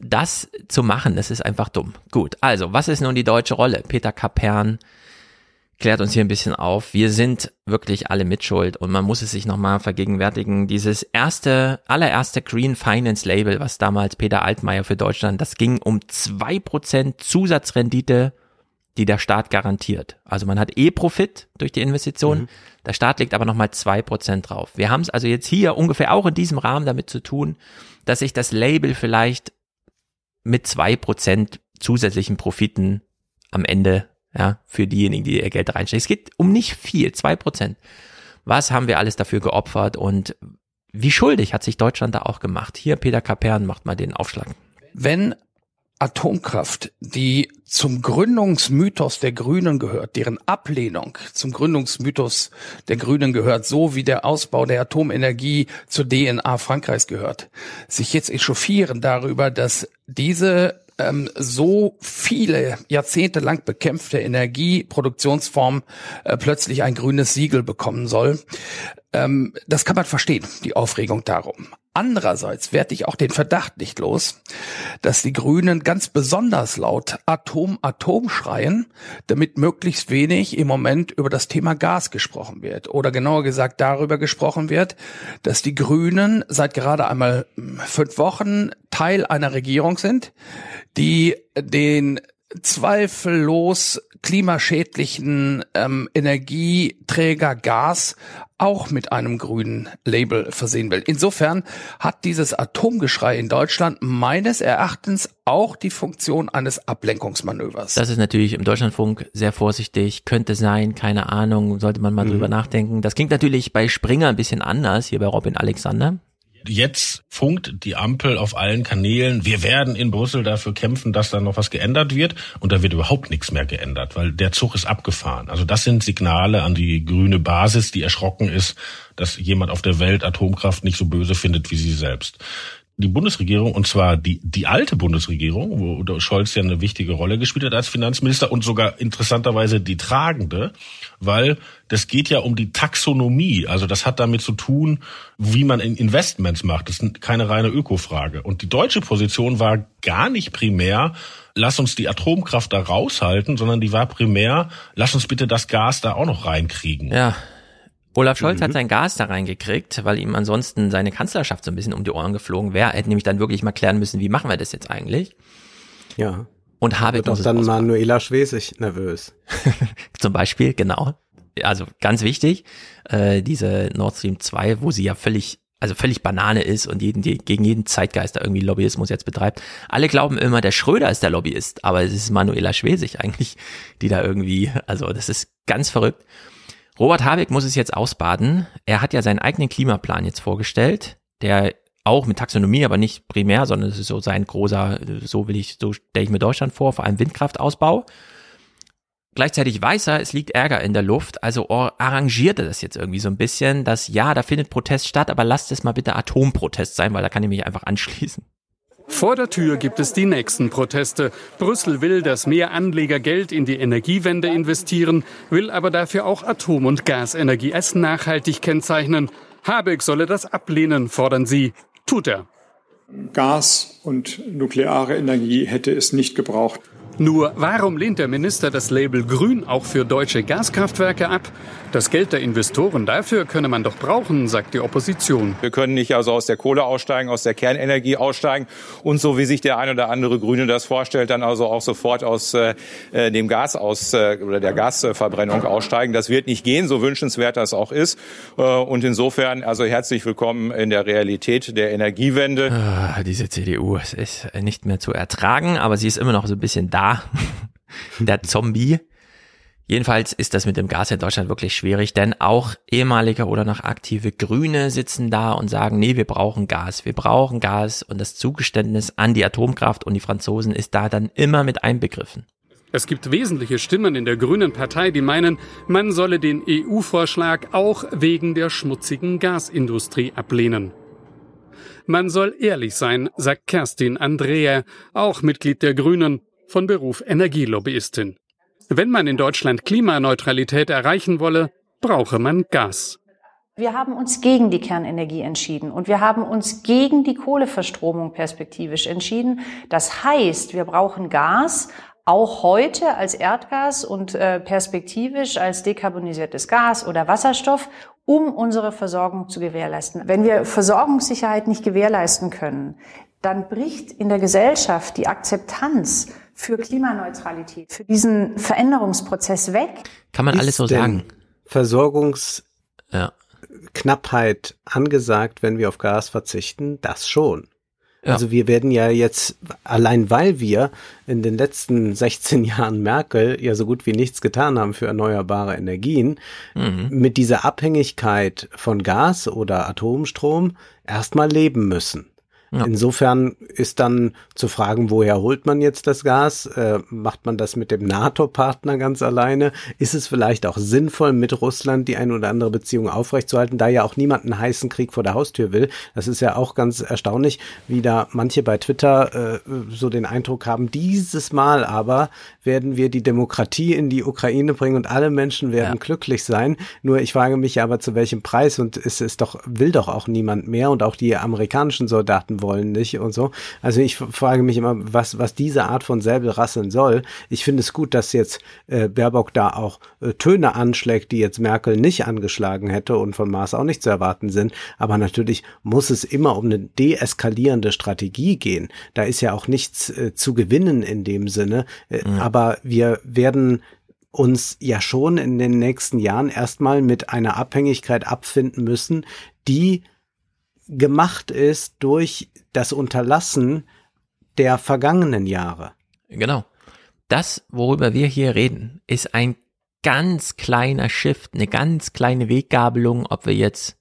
das zu machen, das ist einfach dumm. Gut, also, was ist nun die deutsche Rolle? Peter Kapern klärt uns hier ein bisschen auf. Wir sind wirklich alle mitschuld und man muss es sich nochmal vergegenwärtigen. Dieses erste, allererste Green Finance Label, was damals Peter Altmaier für Deutschland, das ging um zwei Prozent Zusatzrendite, die der Staat garantiert. Also man hat eh Profit durch die Investition, mhm. der Staat legt aber nochmal zwei Prozent drauf. Wir haben es also jetzt hier ungefähr auch in diesem Rahmen damit zu tun, dass sich das Label vielleicht mit zwei Prozent zusätzlichen Profiten am Ende, ja, für diejenigen, die ihr Geld reinstecken. Es geht um nicht viel, zwei Prozent. Was haben wir alles dafür geopfert und wie schuldig hat sich Deutschland da auch gemacht? Hier, Peter Kapern macht mal den Aufschlag. Wenn Atomkraft, die zum Gründungsmythos der Grünen gehört, deren Ablehnung zum Gründungsmythos der Grünen gehört, so wie der Ausbau der Atomenergie zur DNA Frankreichs gehört, sich jetzt echauffieren darüber, dass diese ähm, so viele Jahrzehnte lang bekämpfte Energieproduktionsform äh, plötzlich ein grünes Siegel bekommen soll. Ähm, das kann man verstehen, die Aufregung darum. Andererseits werde ich auch den Verdacht nicht los, dass die Grünen ganz besonders laut Atom, Atom schreien, damit möglichst wenig im Moment über das Thema Gas gesprochen wird. Oder genauer gesagt darüber gesprochen wird, dass die Grünen seit gerade einmal fünf Wochen Teil einer Regierung sind, die den zweifellos klimaschädlichen ähm, Energieträger Gas auch mit einem grünen Label versehen will. Insofern hat dieses Atomgeschrei in Deutschland meines Erachtens auch die Funktion eines Ablenkungsmanövers. Das ist natürlich im Deutschlandfunk sehr vorsichtig, könnte sein, keine Ahnung, sollte man mal mhm. drüber nachdenken. Das klingt natürlich bei Springer ein bisschen anders, hier bei Robin Alexander. Jetzt funkt die Ampel auf allen Kanälen. Wir werden in Brüssel dafür kämpfen, dass da noch was geändert wird. Und da wird überhaupt nichts mehr geändert, weil der Zug ist abgefahren. Also das sind Signale an die grüne Basis, die erschrocken ist, dass jemand auf der Welt Atomkraft nicht so böse findet wie sie selbst die Bundesregierung, und zwar die, die alte Bundesregierung, wo Scholz ja eine wichtige Rolle gespielt hat als Finanzminister und sogar interessanterweise die tragende, weil das geht ja um die Taxonomie. Also das hat damit zu tun, wie man Investments macht. Das ist keine reine Ökofrage. Und die deutsche Position war gar nicht primär, lass uns die Atomkraft da raushalten, sondern die war primär, lass uns bitte das Gas da auch noch reinkriegen. Ja, Olaf Scholz mhm. hat sein Gas da reingekriegt, weil ihm ansonsten seine Kanzlerschaft so ein bisschen um die Ohren geflogen wäre. Er hätte nämlich dann wirklich mal klären müssen, wie machen wir das jetzt eigentlich? Ja. Und habe Wird auch dann Manuela Schwesig nervös. Zum Beispiel, genau. Also ganz wichtig, äh, diese Nord Stream 2, wo sie ja völlig also völlig Banane ist und jeden, die, gegen jeden Zeitgeist da irgendwie Lobbyismus jetzt betreibt. Alle glauben immer, der Schröder ist der Lobbyist, aber es ist Manuela Schwesig eigentlich, die da irgendwie, also das ist ganz verrückt. Robert Habeck muss es jetzt ausbaden. Er hat ja seinen eigenen Klimaplan jetzt vorgestellt, der auch mit Taxonomie, aber nicht primär, sondern es ist so sein großer, so will ich, so stelle ich mir Deutschland vor, vor allem Windkraftausbau. Gleichzeitig weiß er, es liegt Ärger in der Luft, also arrangiert er das jetzt irgendwie so ein bisschen, dass ja, da findet Protest statt, aber lasst es mal bitte Atomprotest sein, weil da kann ich mich einfach anschließen. Vor der Tür gibt es die nächsten Proteste. Brüssel will, dass mehr Anleger Geld in die Energiewende investieren, will aber dafür auch Atom- und Gasenergie als nachhaltig kennzeichnen. Habeck solle das ablehnen, fordern sie. Tut er. Gas und nukleare Energie hätte es nicht gebraucht. Nur warum lehnt der Minister das Label Grün auch für deutsche Gaskraftwerke ab? Das Geld der Investoren dafür könne man doch brauchen, sagt die Opposition. Wir können nicht also aus der Kohle aussteigen, aus der Kernenergie aussteigen und so wie sich der ein oder andere Grüne das vorstellt, dann also auch sofort aus äh, dem Gas aus äh, oder der Gasverbrennung aussteigen. Das wird nicht gehen, so wünschenswert das auch ist. Äh, und insofern also herzlich willkommen in der Realität der Energiewende. Ah, diese CDU es ist nicht mehr zu ertragen, aber sie ist immer noch so ein bisschen da. der Zombie. Jedenfalls ist das mit dem Gas in Deutschland wirklich schwierig, denn auch ehemalige oder noch aktive Grüne sitzen da und sagen, nee, wir brauchen Gas, wir brauchen Gas und das Zugeständnis an die Atomkraft und die Franzosen ist da dann immer mit einbegriffen. Es gibt wesentliche Stimmen in der Grünen Partei, die meinen, man solle den EU-Vorschlag auch wegen der schmutzigen Gasindustrie ablehnen. Man soll ehrlich sein, sagt Kerstin Andrea, auch Mitglied der Grünen, von Beruf Energielobbyistin. Wenn man in Deutschland Klimaneutralität erreichen wolle, brauche man Gas. Wir haben uns gegen die Kernenergie entschieden und wir haben uns gegen die Kohleverstromung perspektivisch entschieden. Das heißt, wir brauchen Gas, auch heute als Erdgas und äh, perspektivisch als dekarbonisiertes Gas oder Wasserstoff, um unsere Versorgung zu gewährleisten. Wenn wir Versorgungssicherheit nicht gewährleisten können, dann bricht in der Gesellschaft die Akzeptanz für Klimaneutralität, für diesen Veränderungsprozess weg. Kann man alles so sagen. Versorgungsknappheit ja. angesagt, wenn wir auf Gas verzichten? Das schon. Ja. Also wir werden ja jetzt, allein weil wir in den letzten 16 Jahren Merkel ja so gut wie nichts getan haben für erneuerbare Energien, mhm. mit dieser Abhängigkeit von Gas oder Atomstrom erstmal leben müssen. Ja. Insofern ist dann zu fragen, woher holt man jetzt das Gas? Äh, macht man das mit dem NATO-Partner ganz alleine? Ist es vielleicht auch sinnvoll, mit Russland die ein oder andere Beziehung aufrechtzuerhalten, da ja auch niemand einen heißen Krieg vor der Haustür will? Das ist ja auch ganz erstaunlich, wie da manche bei Twitter äh, so den Eindruck haben, dieses Mal aber werden wir die Demokratie in die Ukraine bringen und alle Menschen werden ja. glücklich sein. Nur ich frage mich aber, zu welchem Preis? Und es ist doch, will doch auch niemand mehr und auch die amerikanischen Soldaten wollen nicht und so. Also ich frage mich immer, was, was diese Art von Säbelrasseln soll. Ich finde es gut, dass jetzt äh, Baerbock da auch äh, Töne anschlägt, die jetzt Merkel nicht angeschlagen hätte und von Maas auch nicht zu erwarten sind. Aber natürlich muss es immer um eine deeskalierende Strategie gehen. Da ist ja auch nichts äh, zu gewinnen in dem Sinne. Äh, mhm. Aber wir werden uns ja schon in den nächsten Jahren erstmal mit einer Abhängigkeit abfinden müssen, die gemacht ist durch das Unterlassen der vergangenen Jahre. Genau. Das, worüber wir hier reden, ist ein ganz kleiner Shift, eine ganz kleine Weggabelung, ob wir jetzt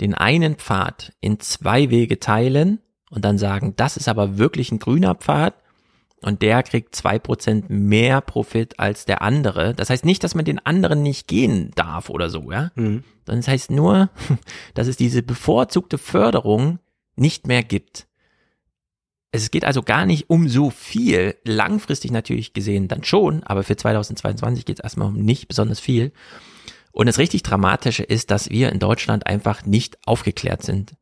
den einen Pfad in zwei Wege teilen und dann sagen, das ist aber wirklich ein grüner Pfad und der kriegt zwei Prozent mehr Profit als der andere. Das heißt nicht, dass man den anderen nicht gehen darf oder so, ja. Mhm. Das heißt nur, dass es diese bevorzugte Förderung nicht mehr gibt. Es geht also gar nicht um so viel, langfristig natürlich gesehen dann schon, aber für 2022 geht es erstmal um nicht besonders viel. Und das richtig Dramatische ist, dass wir in Deutschland einfach nicht aufgeklärt sind.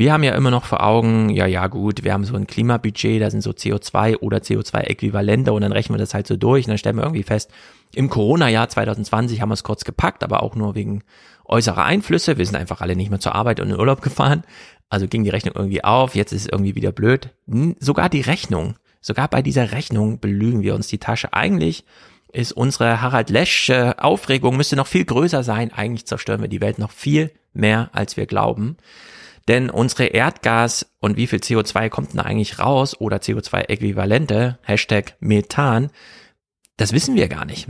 Wir haben ja immer noch vor Augen, ja, ja, gut, wir haben so ein Klimabudget, da sind so CO2 oder CO2-Äquivalente und dann rechnen wir das halt so durch und dann stellen wir irgendwie fest, im Corona-Jahr 2020 haben wir es kurz gepackt, aber auch nur wegen äußerer Einflüsse. Wir sind einfach alle nicht mehr zur Arbeit und in Urlaub gefahren. Also ging die Rechnung irgendwie auf, jetzt ist es irgendwie wieder blöd. Sogar die Rechnung, sogar bei dieser Rechnung belügen wir uns die Tasche. Eigentlich ist unsere Harald Lesch Aufregung müsste noch viel größer sein. Eigentlich zerstören wir die Welt noch viel mehr, als wir glauben. Denn unsere Erdgas und wie viel CO2 kommt denn eigentlich raus oder CO2-Äquivalente, Hashtag Methan, das wissen wir gar nicht.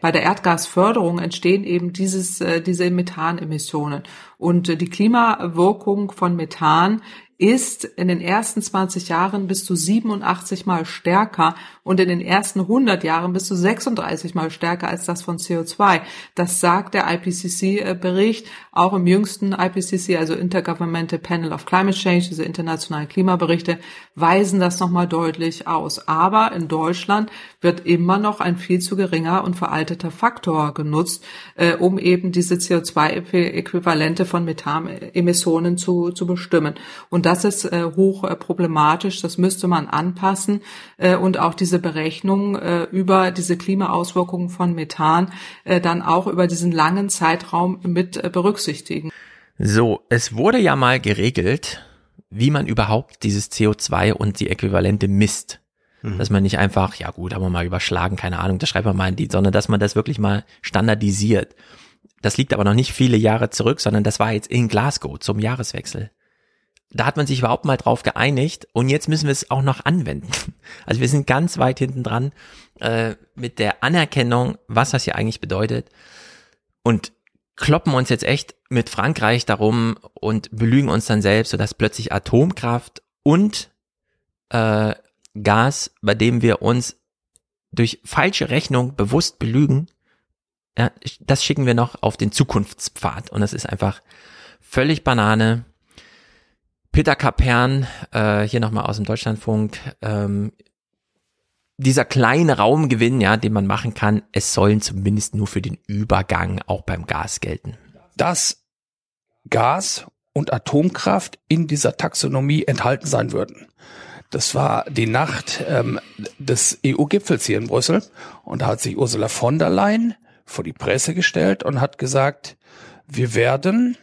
Bei der Erdgasförderung entstehen eben dieses, äh, diese Methanemissionen. Und äh, die Klimawirkung von Methan ist in den ersten 20 Jahren bis zu 87 mal stärker und in den ersten 100 Jahren bis zu 36 mal stärker als das von CO2. Das sagt der IPCC-Bericht. Auch im jüngsten IPCC, also Intergovernmental Panel of Climate Change, diese internationalen Klimaberichte, weisen das nochmal deutlich aus. Aber in Deutschland wird immer noch ein viel zu geringer und veralteter Faktor genutzt, äh, um eben diese CO2-Äquivalente von Methanemissionen zu, zu bestimmen. Und das ist äh, hoch äh, problematisch. Das müsste man anpassen äh, und auch diese Berechnung äh, über diese Klimaauswirkungen von Methan äh, dann auch über diesen langen Zeitraum mit äh, berücksichtigen. So, es wurde ja mal geregelt, wie man überhaupt dieses CO2 und die Äquivalente misst. Mhm. Dass man nicht einfach, ja gut, haben wir mal überschlagen, keine Ahnung, das schreibt man mal in die, sondern dass man das wirklich mal standardisiert. Das liegt aber noch nicht viele Jahre zurück, sondern das war jetzt in Glasgow zum Jahreswechsel da hat man sich überhaupt mal drauf geeinigt und jetzt müssen wir es auch noch anwenden. Also wir sind ganz weit hinten dran äh, mit der Anerkennung, was das hier eigentlich bedeutet und kloppen uns jetzt echt mit Frankreich darum und belügen uns dann selbst, sodass plötzlich Atomkraft und äh, Gas, bei dem wir uns durch falsche Rechnung bewusst belügen, ja, das schicken wir noch auf den Zukunftspfad und das ist einfach völlig Banane Peter Kapern, äh, hier nochmal aus dem Deutschlandfunk, ähm, dieser kleine Raumgewinn, ja, den man machen kann, es sollen zumindest nur für den Übergang auch beim Gas gelten. Dass Gas und Atomkraft in dieser Taxonomie enthalten sein würden. Das war die Nacht ähm, des EU-Gipfels hier in Brüssel und da hat sich Ursula von der Leyen vor die Presse gestellt und hat gesagt, wir werden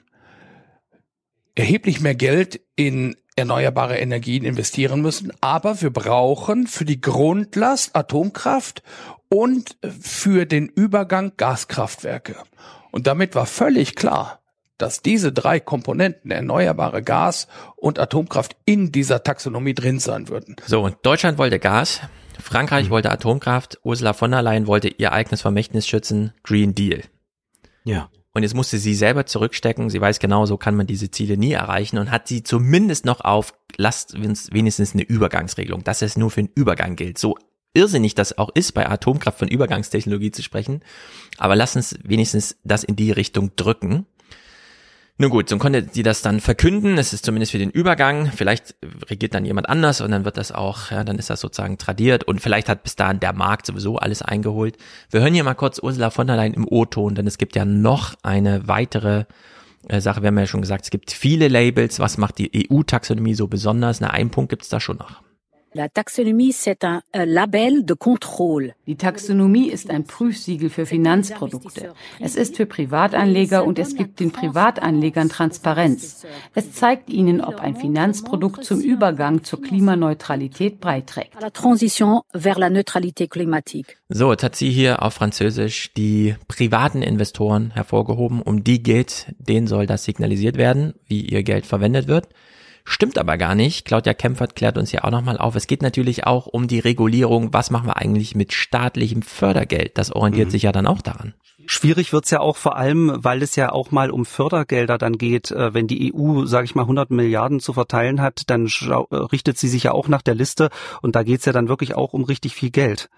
erheblich mehr Geld in erneuerbare Energien investieren müssen, aber wir brauchen für die Grundlast Atomkraft und für den Übergang Gaskraftwerke. Und damit war völlig klar, dass diese drei Komponenten, erneuerbare Gas und Atomkraft, in dieser Taxonomie drin sein würden. So, und Deutschland wollte Gas, Frankreich mhm. wollte Atomkraft, Ursula von der Leyen wollte ihr eigenes Vermächtnis schützen, Green Deal. Ja. Und jetzt musste sie selber zurückstecken. Sie weiß genau, so kann man diese Ziele nie erreichen und hat sie zumindest noch auf, lasst wenigstens eine Übergangsregelung, dass es nur für einen Übergang gilt. So irrsinnig das auch ist, bei Atomkraft von Übergangstechnologie zu sprechen. Aber lass uns wenigstens das in die Richtung drücken. Nun gut, so konnte sie das dann verkünden. Es ist zumindest für den Übergang. Vielleicht regiert dann jemand anders und dann wird das auch, ja, dann ist das sozusagen tradiert und vielleicht hat bis dahin der Markt sowieso alles eingeholt. Wir hören hier mal kurz Ursula von der Leyen im O-Ton, denn es gibt ja noch eine weitere äh, Sache. Wir haben ja schon gesagt, es gibt viele Labels. Was macht die EU-Taxonomie so besonders? Na, einen Punkt gibt es da schon noch. La taxonomie, c'est un label de contrôle. Die Taxonomie ist ein Prüfsiegel für Finanzprodukte. Es ist für Privatanleger und es gibt den Privatanlegern Transparenz. Es zeigt ihnen, ob ein Finanzprodukt zum Übergang zur Klimaneutralität beiträgt. La transition vers la neutralité climatique. So, jetzt hat sie hier auf Französisch die privaten Investoren hervorgehoben. Um die geht, denen soll das signalisiert werden, wie ihr Geld verwendet wird. Stimmt aber gar nicht. Claudia Kempfert klärt uns ja auch nochmal auf. Es geht natürlich auch um die Regulierung. Was machen wir eigentlich mit staatlichem Fördergeld? Das orientiert mhm. sich ja dann auch daran. Schwierig wird's ja auch vor allem, weil es ja auch mal um Fördergelder dann geht. Äh, wenn die EU, sage ich mal, 100 Milliarden zu verteilen hat, dann äh, richtet sie sich ja auch nach der Liste und da geht's ja dann wirklich auch um richtig viel Geld.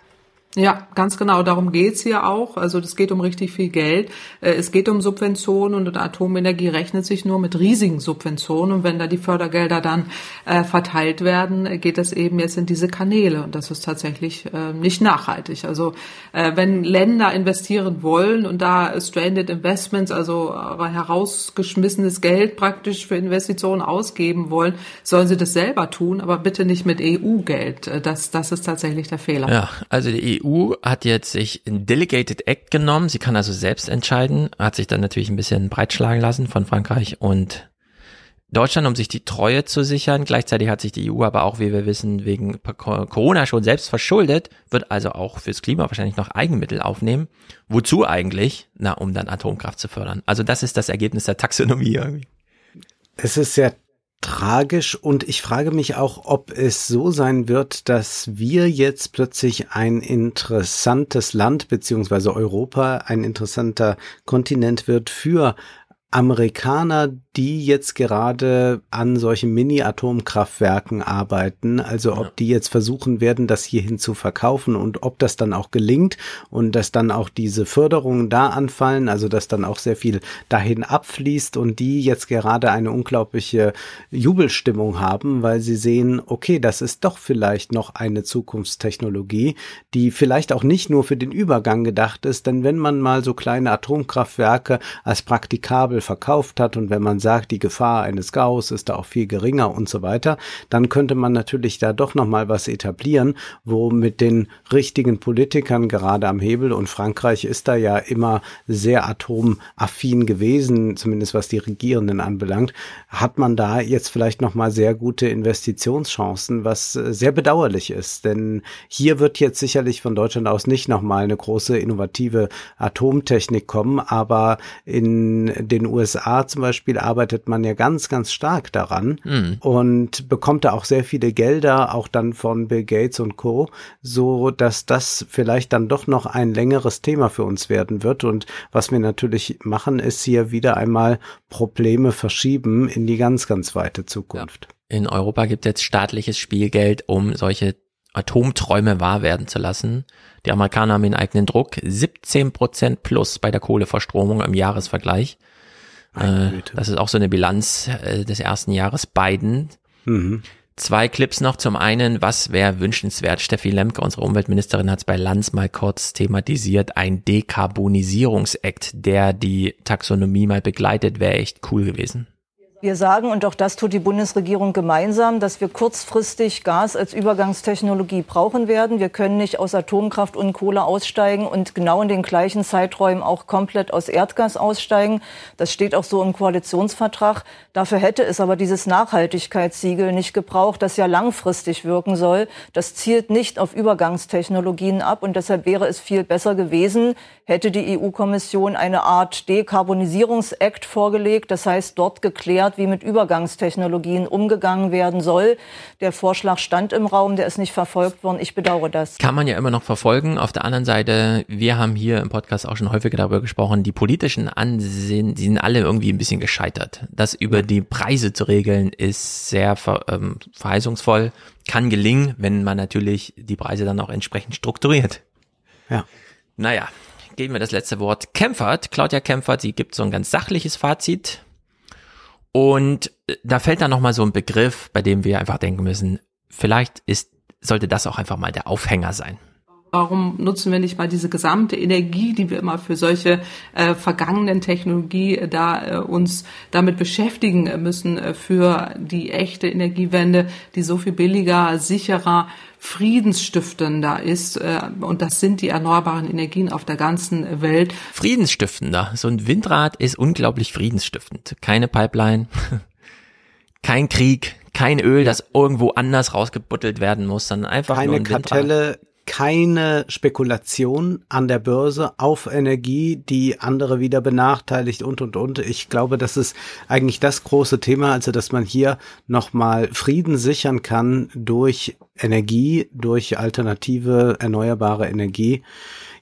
Ja, ganz genau. Darum geht's hier auch. Also es geht um richtig viel Geld. Äh, es geht um Subventionen und Atomenergie rechnet sich nur mit riesigen Subventionen. Und wenn da die Fördergelder dann äh, verteilt werden, geht das eben jetzt in diese Kanäle. Und das ist tatsächlich äh, nicht nachhaltig. Also äh, wenn Länder investieren wollen und da Stranded Investments, also herausgeschmissenes Geld praktisch für Investitionen ausgeben wollen, sollen sie das selber tun, aber bitte nicht mit EU-Geld. Äh, das, das ist tatsächlich der Fehler. Ja, also die EU EU hat jetzt sich ein Delegated Act genommen. Sie kann also selbst entscheiden, hat sich dann natürlich ein bisschen breitschlagen lassen von Frankreich und Deutschland, um sich die Treue zu sichern. Gleichzeitig hat sich die EU aber auch, wie wir wissen, wegen Corona schon selbst verschuldet, wird also auch fürs Klima wahrscheinlich noch Eigenmittel aufnehmen. Wozu eigentlich? Na, um dann Atomkraft zu fördern. Also das ist das Ergebnis der Taxonomie irgendwie. Es ist sehr tragisch. Und ich frage mich auch, ob es so sein wird, dass wir jetzt plötzlich ein interessantes Land beziehungsweise Europa ein interessanter Kontinent wird für Amerikaner, die jetzt gerade an solchen Mini-Atomkraftwerken arbeiten, also ob die jetzt versuchen werden, das hierhin zu verkaufen und ob das dann auch gelingt und dass dann auch diese Förderungen da anfallen, also dass dann auch sehr viel dahin abfließt und die jetzt gerade eine unglaubliche Jubelstimmung haben, weil sie sehen, okay, das ist doch vielleicht noch eine Zukunftstechnologie, die vielleicht auch nicht nur für den Übergang gedacht ist, denn wenn man mal so kleine Atomkraftwerke als praktikabel verkauft hat und wenn man sagt, die Gefahr eines Gaus ist da auch viel geringer und so weiter, dann könnte man natürlich da doch noch mal was etablieren, wo mit den richtigen Politikern gerade am Hebel und Frankreich ist da ja immer sehr atomaffin gewesen, zumindest was die Regierenden anbelangt, hat man da jetzt vielleicht noch mal sehr gute Investitionschancen, was äh, sehr bedauerlich ist, denn hier wird jetzt sicherlich von Deutschland aus nicht noch mal eine große innovative Atomtechnik kommen, aber in den USA zum Beispiel arbeitet man ja ganz, ganz stark daran mhm. und bekommt da auch sehr viele Gelder, auch dann von Bill Gates und Co., so dass das vielleicht dann doch noch ein längeres Thema für uns werden wird. Und was wir natürlich machen, ist hier wieder einmal Probleme verschieben in die ganz, ganz weite Zukunft. Ja. In Europa gibt es jetzt staatliches Spielgeld, um solche Atomträume wahr werden zu lassen. Die Amerikaner haben den eigenen Druck. 17 Prozent plus bei der Kohleverstromung im Jahresvergleich. Äh, das ist auch so eine Bilanz äh, des ersten Jahres Biden. Mhm. Zwei Clips noch. Zum einen, was wäre wünschenswert? Steffi Lemke, unsere Umweltministerin, hat es bei Lanz mal kurz thematisiert. Ein Dekarbonisierungsakt, der die Taxonomie mal begleitet, wäre echt cool gewesen. Wir sagen, und auch das tut die Bundesregierung gemeinsam, dass wir kurzfristig Gas als Übergangstechnologie brauchen werden. Wir können nicht aus Atomkraft und Kohle aussteigen und genau in den gleichen Zeiträumen auch komplett aus Erdgas aussteigen. Das steht auch so im Koalitionsvertrag. Dafür hätte es aber dieses Nachhaltigkeitssiegel nicht gebraucht, das ja langfristig wirken soll. Das zielt nicht auf Übergangstechnologien ab und deshalb wäre es viel besser gewesen, hätte die EU-Kommission eine Art Dekarbonisierungsakt vorgelegt. Das heißt, dort geklärt, hat, wie mit Übergangstechnologien umgegangen werden soll. Der Vorschlag stand im Raum, der ist nicht verfolgt worden. Ich bedauere das. Kann man ja immer noch verfolgen. Auf der anderen Seite, wir haben hier im Podcast auch schon häufiger darüber gesprochen, die politischen Ansehen, die sind alle irgendwie ein bisschen gescheitert. Das über die Preise zu regeln, ist sehr ver, ähm, verheißungsvoll, kann gelingen, wenn man natürlich die Preise dann auch entsprechend strukturiert. Ja. Naja, geben wir das letzte Wort. Kempfert, Claudia Kempfert, sie gibt so ein ganz sachliches Fazit. Und äh, da fällt dann nochmal so ein Begriff, bei dem wir einfach denken müssen, vielleicht ist, sollte das auch einfach mal der Aufhänger sein. Warum nutzen wir nicht mal diese gesamte Energie, die wir immer für solche äh, vergangenen Technologie äh, da äh, uns damit beschäftigen müssen äh, für die echte Energiewende, die so viel billiger, sicherer, friedensstiftender ist äh, und das sind die erneuerbaren Energien auf der ganzen Welt. Friedensstiftender. So ein Windrad ist unglaublich friedensstiftend. Keine Pipeline, kein Krieg, kein Öl, das irgendwo anders rausgebuttelt werden muss, sondern einfach Keine nur ein Kartelle, Windrad. Keine Spekulation an der Börse auf Energie, die andere wieder benachteiligt und, und, und. Ich glaube, das ist eigentlich das große Thema, also dass man hier nochmal Frieden sichern kann durch Energie, durch alternative erneuerbare Energie.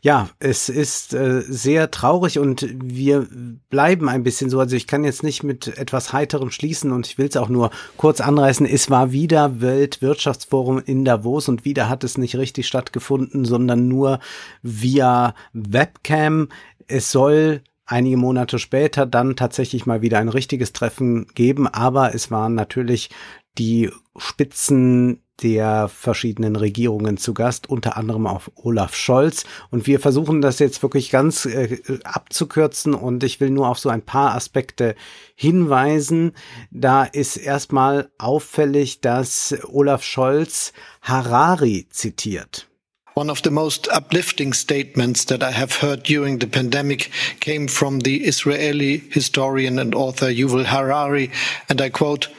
Ja, es ist äh, sehr traurig und wir bleiben ein bisschen so. Also ich kann jetzt nicht mit etwas Heiterem schließen und ich will es auch nur kurz anreißen. Es war wieder Weltwirtschaftsforum in Davos und wieder hat es nicht richtig stattgefunden, sondern nur via Webcam. Es soll einige Monate später dann tatsächlich mal wieder ein richtiges Treffen geben, aber es waren natürlich die Spitzen der verschiedenen Regierungen zu Gast, unter anderem auch Olaf Scholz. Und wir versuchen das jetzt wirklich ganz äh, abzukürzen und ich will nur auf so ein paar Aspekte hinweisen. Da ist erstmal auffällig, dass Olaf Scholz Harari zitiert. One of the most uplifting statements that I have heard during the pandemic came from the Israeli historian and author Yuval Harari, and I quote,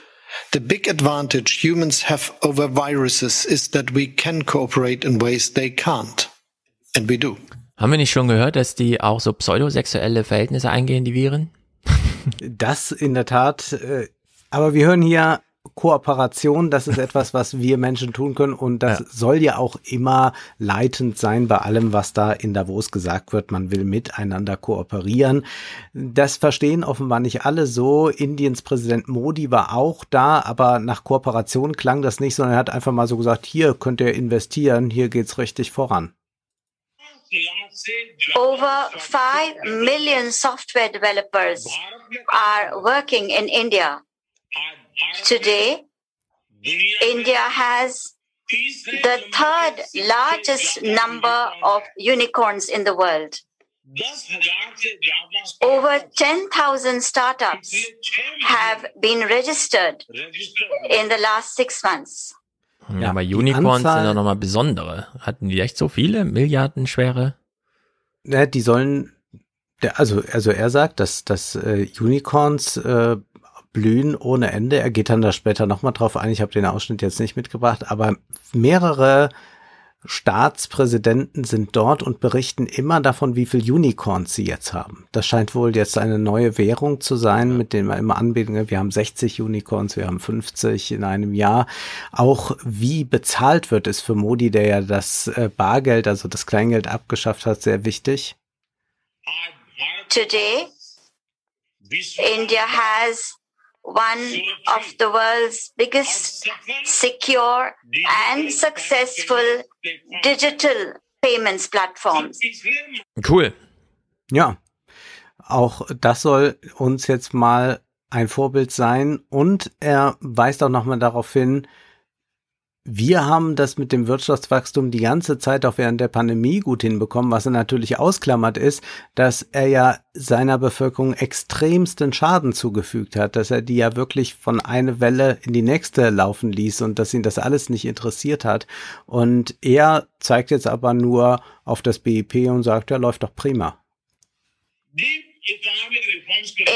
The big advantage humans have over viruses is that we can cooperate in ways they can't. And we do. Haben wir nicht schon gehört, dass die auch so pseudosexuelle Verhältnisse eingehen, die Viren? Das in der Tat. Äh, aber wir hören hier Kooperation, das ist etwas, was wir Menschen tun können und das ja. soll ja auch immer leitend sein bei allem, was da in Davos gesagt wird. Man will miteinander kooperieren. Das verstehen offenbar nicht alle so. Indiens Präsident Modi war auch da, aber nach Kooperation klang das nicht, sondern er hat einfach mal so gesagt, hier könnt ihr investieren, hier geht's richtig voran. Over 5 million software developers are working in India. Today, India has the third largest number of unicorns in the world. Over 10,000 startups have been registered in the last six months. Ja, aber Unicorns sind doch nochmal besondere. Hatten die echt so viele Milliardenschwere? Ja, die sollen, also, also er sagt, dass, dass äh, Unicorns äh, blühen ohne Ende. Er geht dann da später nochmal drauf ein. Ich habe den Ausschnitt jetzt nicht mitgebracht, aber mehrere Staatspräsidenten sind dort und berichten immer davon, wie viel Unicorns sie jetzt haben. Das scheint wohl jetzt eine neue Währung zu sein, mit dem wir immer anbieten. Wir haben 60 Unicorns, wir haben 50 in einem Jahr. Auch wie bezahlt wird, ist für Modi, der ja das äh, Bargeld, also das Kleingeld abgeschafft hat, sehr wichtig. Today, India has one of the world's biggest, secure, and successful digital payments platforms. Cool. Ja, auch das soll uns jetzt mal ein Vorbild sein und er weist auch nochmal darauf hin, wir haben das mit dem Wirtschaftswachstum die ganze Zeit auch während der Pandemie gut hinbekommen, was er natürlich ausklammert ist, dass er ja seiner Bevölkerung extremsten Schaden zugefügt hat, dass er die ja wirklich von einer Welle in die nächste laufen ließ und dass ihn das alles nicht interessiert hat. Und er zeigt jetzt aber nur auf das BIP und sagt, ja, läuft doch prima.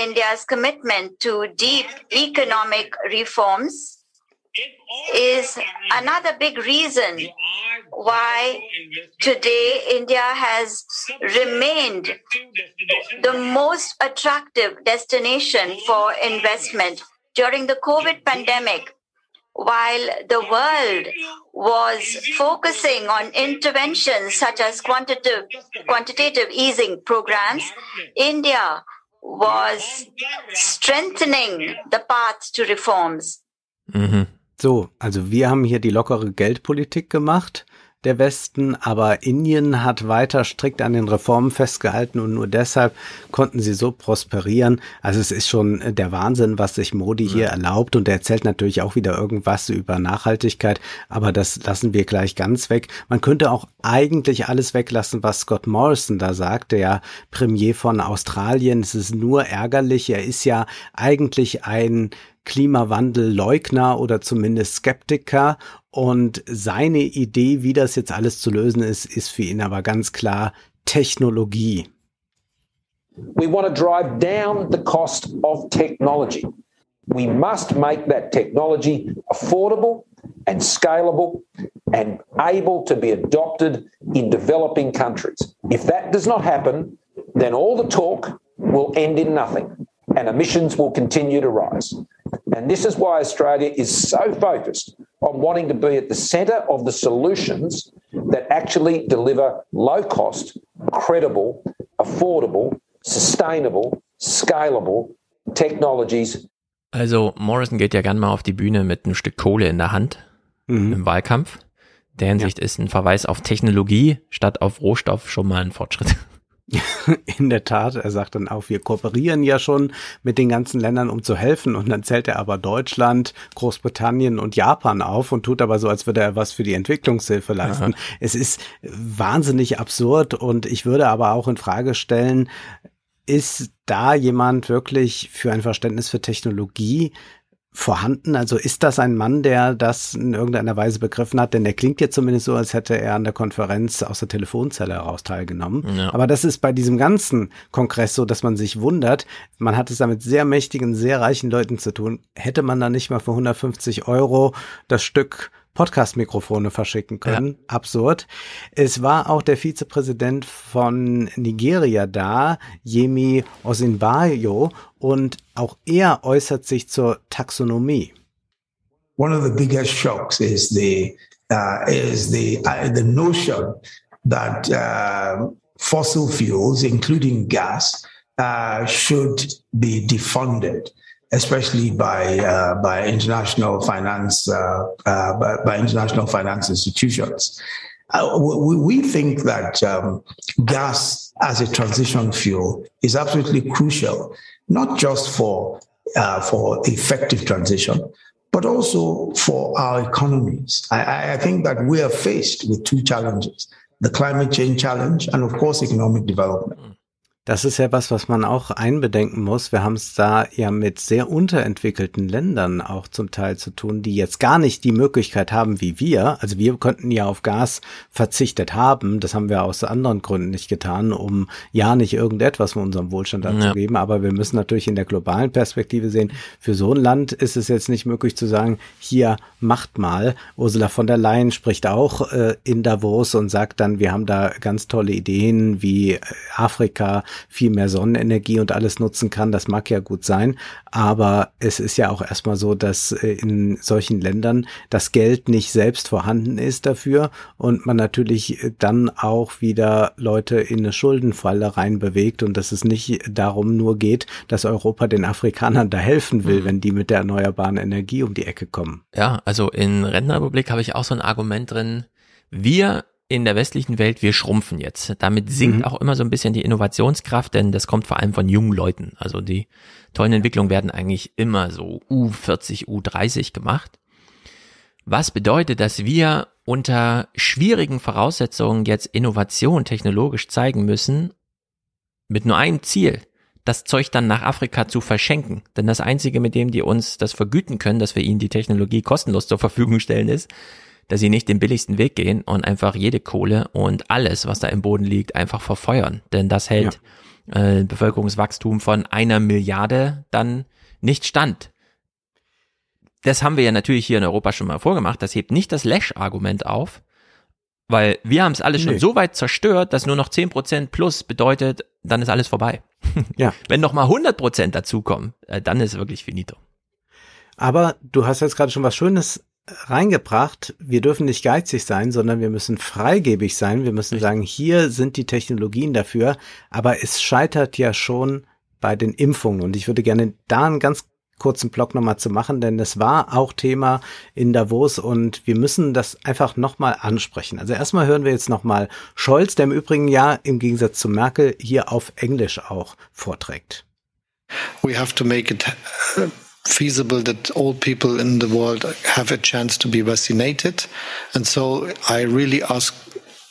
India's commitment to deep economic reforms is another big reason why today India has remained the most attractive destination for investment during the COVID pandemic. While the world was focusing on interventions such as quantitative, quantitative easing programs, India was strengthening the path to reforms. Mhm. So, also wir haben hier die lockere Geldpolitik gemacht. der Westen, aber Indien hat weiter strikt an den Reformen festgehalten und nur deshalb konnten sie so prosperieren. Also es ist schon der Wahnsinn, was sich Modi hier erlaubt und er erzählt natürlich auch wieder irgendwas über Nachhaltigkeit, aber das lassen wir gleich ganz weg. Man könnte auch eigentlich alles weglassen, was Scott Morrison da sagt, der Premier von Australien. Es ist nur ärgerlich, er ist ja eigentlich ein Klimawandelleugner oder zumindest Skeptiker. Und seine Idee, wie das jetzt alles zu lösen ist, ist für ihn aber ganz klar Technologie. We want to drive down the cost of technology. We must make that technology affordable and scalable and able to be adopted in developing countries. If that does not happen, then all the talk will end in nothing and emissions will continue to rise. And this is why Australia is so focused on wanting to be at the centre of the solutions that actually deliver low cost, credible, affordable, sustainable, scalable technologies. Also Morrison geht ja gern mal auf die Bühne mit einem Stück Kohle in der Hand mhm. im Wahlkampf. Der Hinsicht ja. ist ein Verweis auf Technologie statt auf Rohstoff schon mal ein Fortschritt. In der Tat, er sagt dann auch, wir kooperieren ja schon mit den ganzen Ländern, um zu helfen. Und dann zählt er aber Deutschland, Großbritannien und Japan auf und tut aber so, als würde er was für die Entwicklungshilfe leisten. Aha. Es ist wahnsinnig absurd und ich würde aber auch in Frage stellen, ist da jemand wirklich für ein Verständnis für Technologie vorhanden? Also ist das ein Mann, der das in irgendeiner Weise begriffen hat? Denn der klingt jetzt zumindest so, als hätte er an der Konferenz aus der Telefonzelle heraus teilgenommen. Ja. Aber das ist bei diesem ganzen Kongress so, dass man sich wundert. Man hat es da mit sehr mächtigen, sehr reichen Leuten zu tun. Hätte man da nicht mal für 150 Euro das Stück Podcast-Mikrofone verschicken können. Ja. Absurd. Es war auch der Vizepräsident von Nigeria da, Yemi Osinbajo, und auch er äußert sich zur Taxonomie. One of the biggest shocks is the uh, is the uh, the notion that uh, fossil fuels, including gas, uh, should be defunded. Especially by uh, by international finance uh, uh, by, by, international finance institutions. Uh, we, we, think that um, gas as a transition fuel is absolutely crucial, not just for uh, for effective transition, but also for our economies. I, I think that we are faced with two challenges: the climate change challenge and, of course, economic development. Das ist ja was, was man auch einbedenken muss. Wir haben es da ja mit sehr unterentwickelten Ländern auch zum Teil zu tun, die jetzt gar nicht die Möglichkeit haben wie wir. Also wir könnten ja auf Gas verzichtet haben. Das haben wir aus anderen Gründen nicht getan, um ja nicht irgendetwas von unserem Wohlstand anzugeben. Ja. Aber wir müssen natürlich in der globalen Perspektive sehen, für so ein Land ist es jetzt nicht möglich zu sagen, hier macht mal. Ursula von der Leyen spricht auch äh, in Davos und sagt dann, wir haben da ganz tolle Ideen wie äh, Afrika, viel mehr Sonnenenergie und alles nutzen kann. Das mag ja gut sein, aber es ist ja auch erstmal so, dass äh, in solchen Ländern das Geld nicht selbst vorhanden ist dafür und man natürlich dann auch wieder Leute in eine Schuldenfalle reinbewegt und dass es nicht darum nur geht, dass Europa den Afrikanern da helfen will, mhm. wenn die mit der erneuerbaren Energie um die Ecke kommen. Ja, also in Rentenrepublik habe ich auch so ein Argument drin. Wir in der westlichen Welt, wir schrumpfen jetzt. Damit sinkt mhm. auch immer so ein bisschen die Innovationskraft, denn das kommt vor allem von jungen Leuten. Also die tollen Entwicklungen werden eigentlich immer so U40, U30 gemacht. Was bedeutet, dass wir unter schwierigen Voraussetzungen jetzt Innovation technologisch zeigen müssen, mit nur einem Ziel, das Zeug dann nach Afrika zu verschenken. Denn das Einzige, mit dem die uns das vergüten können, dass wir ihnen die Technologie kostenlos zur Verfügung stellen, ist, dass sie nicht den billigsten Weg gehen und einfach jede Kohle und alles, was da im Boden liegt, einfach verfeuern. Denn das hält ja. äh, Bevölkerungswachstum von einer Milliarde dann nicht stand. Das haben wir ja natürlich hier in Europa schon mal vorgemacht. Das hebt nicht das Lash-Argument auf, weil wir haben es alles nee. schon so weit zerstört, dass nur noch 10% plus bedeutet, dann ist alles vorbei. Ja. Wenn noch mal 100% dazukommen, äh, dann ist wirklich finito. Aber du hast jetzt gerade schon was Schönes reingebracht, wir dürfen nicht geizig sein, sondern wir müssen freigebig sein. Wir müssen sagen, hier sind die Technologien dafür, aber es scheitert ja schon bei den Impfungen. Und ich würde gerne da einen ganz kurzen Block nochmal zu machen, denn es war auch Thema in Davos und wir müssen das einfach nochmal ansprechen. Also erstmal hören wir jetzt nochmal Scholz, der im Übrigen ja im Gegensatz zu Merkel hier auf Englisch auch vorträgt. We have to make it feasible that all people in the world have a chance to be vaccinated. And so I really ask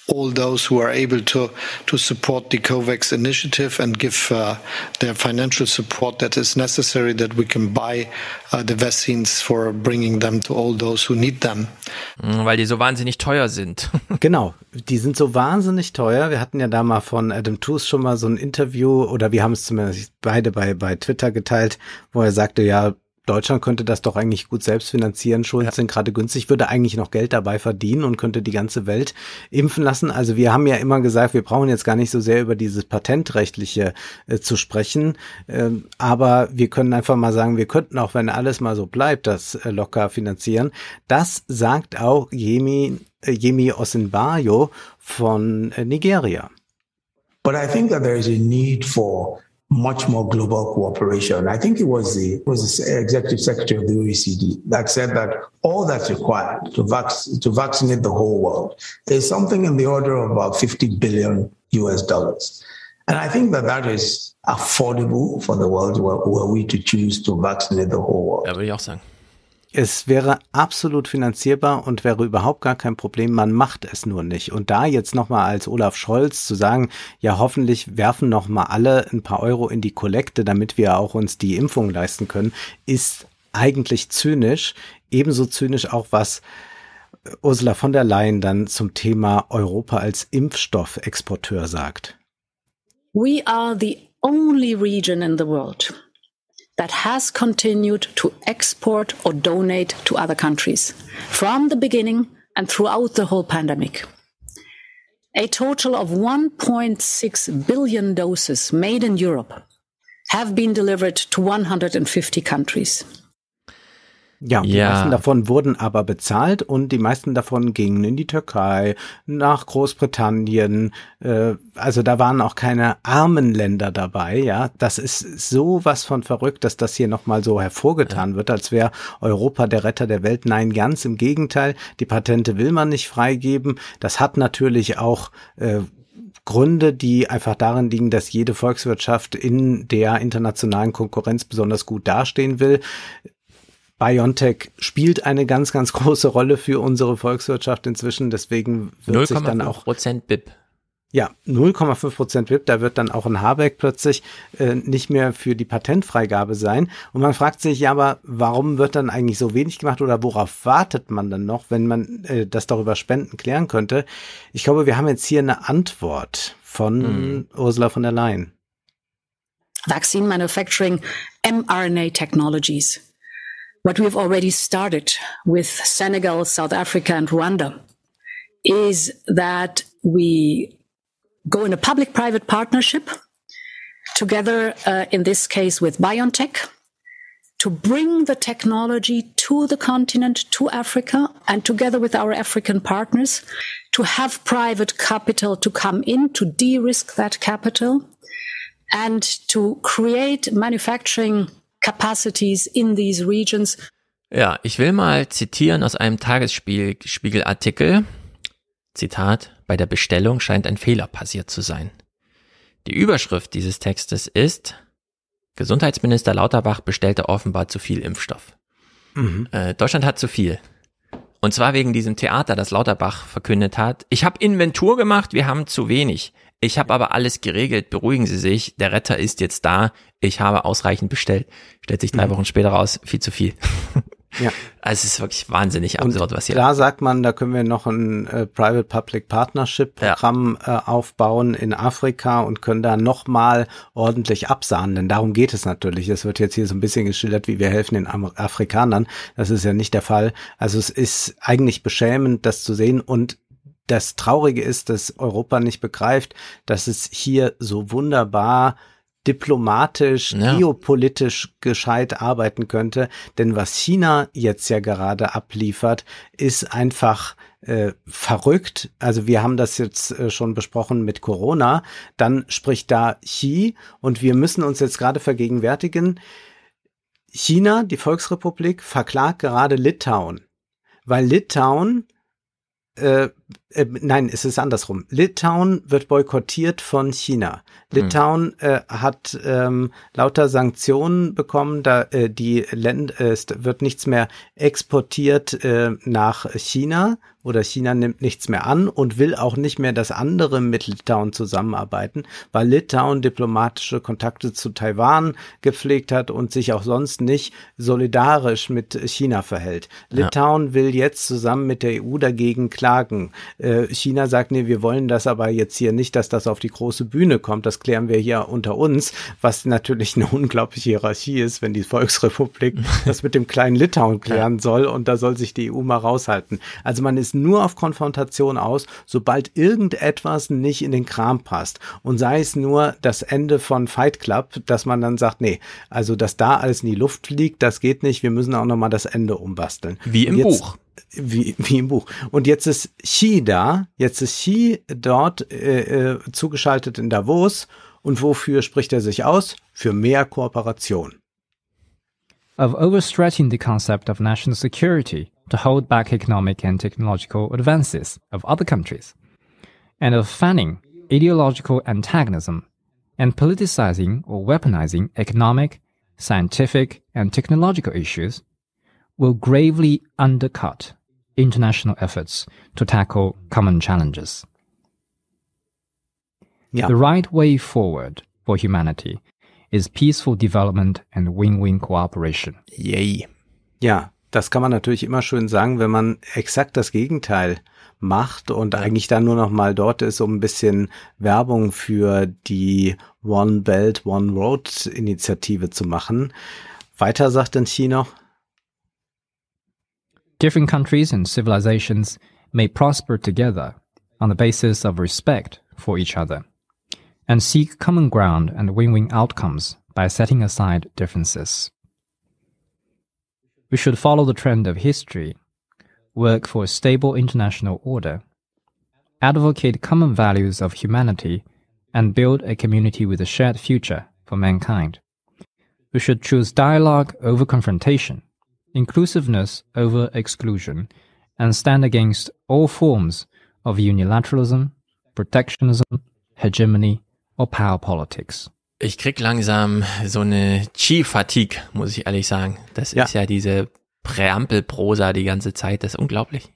all those who are able to to support the COVAX initiative and give uh, their financial support that is necessary that we can buy uh, the vaccines for bringing them to all those who need them. Mm, weil die so wahnsinnig teuer sind. genau, die sind so wahnsinnig teuer. Wir hatten ja da mal von Adam Tooze schon mal so ein Interview oder wir haben es zumindest beide bei bei Twitter geteilt, wo er sagte, ja, Deutschland könnte das doch eigentlich gut selbst finanzieren. Schulden ja. sind gerade günstig, würde eigentlich noch Geld dabei verdienen und könnte die ganze Welt impfen lassen. Also wir haben ja immer gesagt, wir brauchen jetzt gar nicht so sehr über dieses patentrechtliche äh, zu sprechen, ähm, aber wir können einfach mal sagen, wir könnten auch, wenn alles mal so bleibt, das äh, locker finanzieren. Das sagt auch Yemi, äh, Yemi Osinbajo von äh, Nigeria. But I think that there is a need for much more global cooperation. I think it was the it was the executive secretary of the OECD that said that all that's required to vac- to vaccinate the whole world is something in the order of about 50 billion US dollars. And I think that that is affordable for the world were, we to choose to vaccinate the whole world. Es wäre absolut finanzierbar und wäre überhaupt gar kein Problem. Man macht es nur nicht. Und da jetzt nochmal als Olaf Scholz zu sagen, ja, hoffentlich werfen nochmal alle ein paar Euro in die Kollekte, damit wir auch uns die Impfung leisten können, ist eigentlich zynisch. Ebenso zynisch auch was Ursula von der Leyen dann zum Thema Europa als Impfstoffexporteur sagt. We are the only region in the world that has continued to export or donate to other countries from the beginning and throughout the whole pandemic. A total of 1.6 billion doses made in Europe have been delivered to 150 countries. Ja, die ja. meisten davon wurden aber bezahlt und die meisten davon gingen in die Türkei, nach Großbritannien. Äh, also da waren auch keine armen Länder dabei. Ja, das ist so was von verrückt, dass das hier nochmal so hervorgetan ja. wird, als wäre Europa der Retter der Welt. Nein, ganz im Gegenteil. Die Patente will man nicht freigeben. Das hat natürlich auch äh, Gründe, die einfach darin liegen, dass jede Volkswirtschaft in der internationalen Konkurrenz besonders gut dastehen will. BioNTech spielt eine ganz, ganz große Rolle für unsere Volkswirtschaft inzwischen. Deswegen wird sich dann auch Prozent BIP. Ja, 0,5 Prozent BIP, da wird dann auch ein Habeck plötzlich äh, nicht mehr für die Patentfreigabe sein. Und man fragt sich ja, aber warum wird dann eigentlich so wenig gemacht oder worauf wartet man dann noch, wenn man äh, das darüber Spenden klären könnte? Ich glaube, wir haben jetzt hier eine Antwort von hm. Ursula von der Leyen. Vaccine Manufacturing mRNA Technologies. What we've already started with Senegal, South Africa, and Rwanda is that we go in a public private partnership together, uh, in this case with BioNTech, to bring the technology to the continent, to Africa, and together with our African partners, to have private capital to come in to de risk that capital and to create manufacturing capacities in these regions. Ja, ich will mal zitieren aus einem Tagesspiegelartikel. Zitat, bei der Bestellung scheint ein Fehler passiert zu sein. Die Überschrift dieses Textes ist, Gesundheitsminister Lauterbach bestellte offenbar zu viel Impfstoff. Mhm. Äh, Deutschland hat zu viel. Und zwar wegen diesem Theater, das Lauterbach verkündet hat. Ich habe Inventur gemacht, wir haben zu wenig. Ich habe aber alles geregelt, beruhigen Sie sich, der Retter ist jetzt da, ich habe ausreichend bestellt. Stellt sich drei mhm. Wochen später raus, viel zu viel. Ja. Also es ist wirklich wahnsinnig absurd, was hier. Da sagt man, da können wir noch ein äh, Private-Public Partnership-Programm ja. äh, aufbauen in Afrika und können da nochmal ordentlich absahnen. Denn darum geht es natürlich. Es wird jetzt hier so ein bisschen geschildert, wie wir helfen den Afrikanern. Das ist ja nicht der Fall. Also es ist eigentlich beschämend, das zu sehen und das Traurige ist, dass Europa nicht begreift, dass es hier so wunderbar diplomatisch, ja. geopolitisch gescheit arbeiten könnte. Denn was China jetzt ja gerade abliefert, ist einfach äh, verrückt. Also wir haben das jetzt äh, schon besprochen mit Corona. Dann spricht da Xi und wir müssen uns jetzt gerade vergegenwärtigen, China, die Volksrepublik, verklagt gerade Litauen, weil Litauen äh, äh, nein, es ist andersrum. Litauen wird boykottiert von China. Litauen äh, hat ähm, lauter Sanktionen bekommen, da äh, die Länd äh, es wird nichts mehr exportiert äh, nach China oder China nimmt nichts mehr an und will auch nicht mehr, dass andere mit Litauen zusammenarbeiten, weil Litauen diplomatische Kontakte zu Taiwan gepflegt hat und sich auch sonst nicht solidarisch mit China verhält. Ja. Litauen will jetzt zusammen mit der EU dagegen klagen. Äh, China sagt, nee, wir wollen das aber jetzt hier nicht, dass das auf die große Bühne kommt. Das klären wir hier unter uns, was natürlich eine unglaubliche Hierarchie ist, wenn die Volksrepublik das mit dem kleinen Litauen klären soll und da soll sich die EU mal raushalten. Also man ist nur auf Konfrontation aus, sobald irgendetwas nicht in den Kram passt. Und sei es nur das Ende von Fight Club, dass man dann sagt, nee, also dass da alles in die Luft fliegt, das geht nicht, wir müssen auch nochmal das Ende umbasteln. Wie im jetzt, Buch. Wie, wie im Buch. Und jetzt ist Xi da, jetzt ist Xi dort äh, äh, zugeschaltet in Davos. Und wofür spricht er sich aus? Für mehr Kooperation. of overstretching the concept of national security to hold back economic and technological advances of other countries, and of fanning ideological antagonism and politicizing or weaponizing economic, scientific, and technological issues will gravely undercut international efforts to tackle common challenges. Ja. The right way forward for humanity is peaceful development and win-win cooperation. Yay. Ja, das kann man natürlich immer schön sagen, wenn man exakt das Gegenteil macht und eigentlich dann nur noch mal dort ist, um ein bisschen Werbung für die One Belt, One Road Initiative zu machen. Weiter sagt dann Xi noch, Different countries and civilizations may prosper together on the basis of respect for each other and seek common ground and win-win outcomes by setting aside differences. We should follow the trend of history, work for a stable international order, advocate common values of humanity, and build a community with a shared future for mankind. We should choose dialogue over confrontation, inclusiveness over exclusion, and stand against all forms of unilateralism, protectionism, hegemony, or power politics. Ich krieg langsam so eine Chi-Fatigue, muss ich ehrlich sagen. Das Ja. ist ja diese Präambelprosa die ganze Zeit, das ist unglaublich.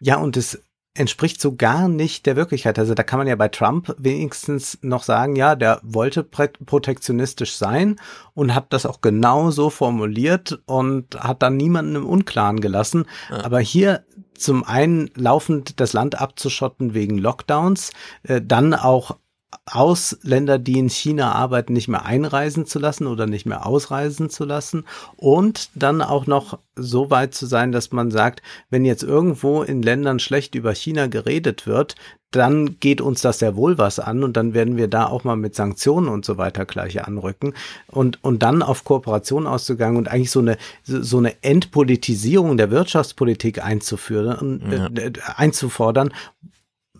Ja, und es entspricht so gar nicht der Wirklichkeit. Also da kann man ja bei Trump wenigstens noch sagen, ja, der wollte protektionistisch sein und hat das auch genau so formuliert und hat dann niemanden im Unklaren gelassen. Aber hier zum einen laufend das Land abzuschotten wegen Lockdowns, äh, dann auch Ausländer, die in China arbeiten, nicht mehr einreisen zu lassen oder nicht mehr ausreisen zu lassen und dann auch noch so weit zu sein, dass man sagt, wenn jetzt irgendwo in Ländern schlecht über China geredet wird, dann geht uns das sehr wohl was an und dann werden wir da auch mal mit Sanktionen und so weiter gleich anrücken und und dann auf Kooperation auszugangen und eigentlich so eine so eine Entpolitisierung der Wirtschaftspolitik einzuführen Ja. äh, einzufordern,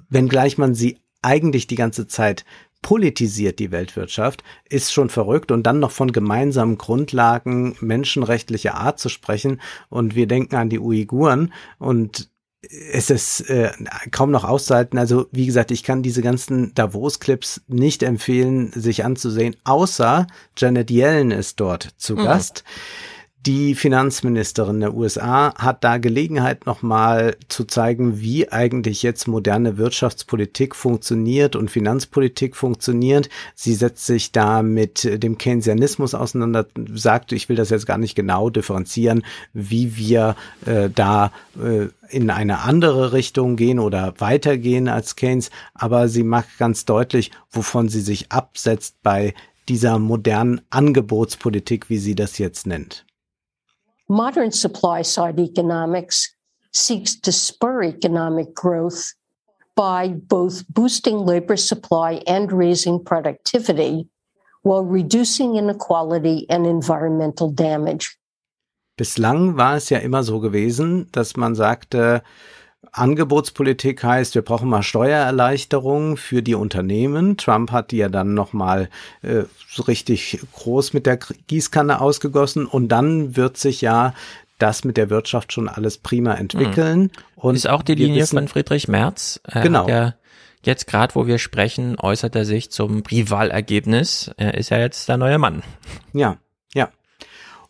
wenngleich man sie eigentlich die ganze Zeit politisiert die Weltwirtschaft, ist schon verrückt und dann noch von gemeinsamen Grundlagen menschenrechtlicher Art zu sprechen und wir denken an die Uiguren und es ist äh, kaum noch auszuhalten. Also wie gesagt, ich kann diese ganzen Davos-Clips nicht empfehlen, sich anzusehen, außer Janet Yellen ist dort zu Mhm. Gast. Die Finanzministerin der USA hat da Gelegenheit nochmal zu zeigen, wie eigentlich jetzt moderne Wirtschaftspolitik funktioniert und Finanzpolitik funktioniert. Sie setzt sich da mit dem Keynesianismus auseinander, sagt, ich will das jetzt gar nicht genau differenzieren, wie wir äh, da äh, in eine andere Richtung gehen oder weitergehen als Keynes, aber sie macht ganz deutlich, wovon sie sich absetzt bei dieser modernen Angebotspolitik, wie sie das jetzt nennt. Modern supply side economics seeks to spur economic growth by both boosting labor supply and raising productivity while reducing inequality and environmental damage. Bislang war es ja immer so gewesen, dass man sagte, Angebotspolitik heißt, wir brauchen mal Steuererleichterungen für die Unternehmen. Trump hat die ja dann nochmal äh, so richtig groß mit der Gießkanne ausgegossen und dann wird sich ja das mit der Wirtschaft schon alles prima entwickeln. Mhm. Und ist auch die Linie wissen, von Friedrich Merz. Er genau. Ja jetzt gerade, wo wir sprechen, äußert er sich zum Rivalergebnis. Er ist ja jetzt der neue Mann. Ja, ja.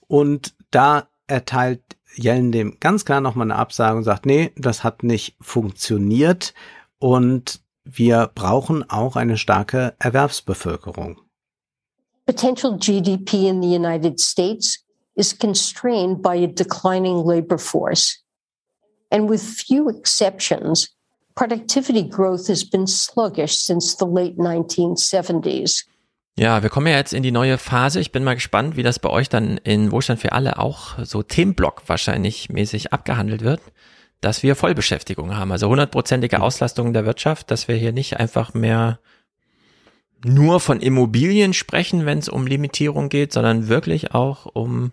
Und da erteilt Yellen dem ganz klar nochmal eine Absage und sagt, nee, das hat nicht funktioniert und wir brauchen auch eine starke Erwerbsbevölkerung. Potential GDP in the United States is constrained by a declining labor force. And with few exceptions, productivity growth has been sluggish since the late 1970s. Ja, wir kommen ja jetzt in die neue Phase. Ich bin mal gespannt, wie das bei euch dann in Wohlstand für alle auch so Themenblock wahrscheinlich mäßig abgehandelt wird, dass wir Vollbeschäftigung haben, also hundertprozentige Auslastung der Wirtschaft, dass wir hier nicht einfach mehr nur von Immobilien sprechen, wenn es um Limitierung geht, sondern wirklich auch um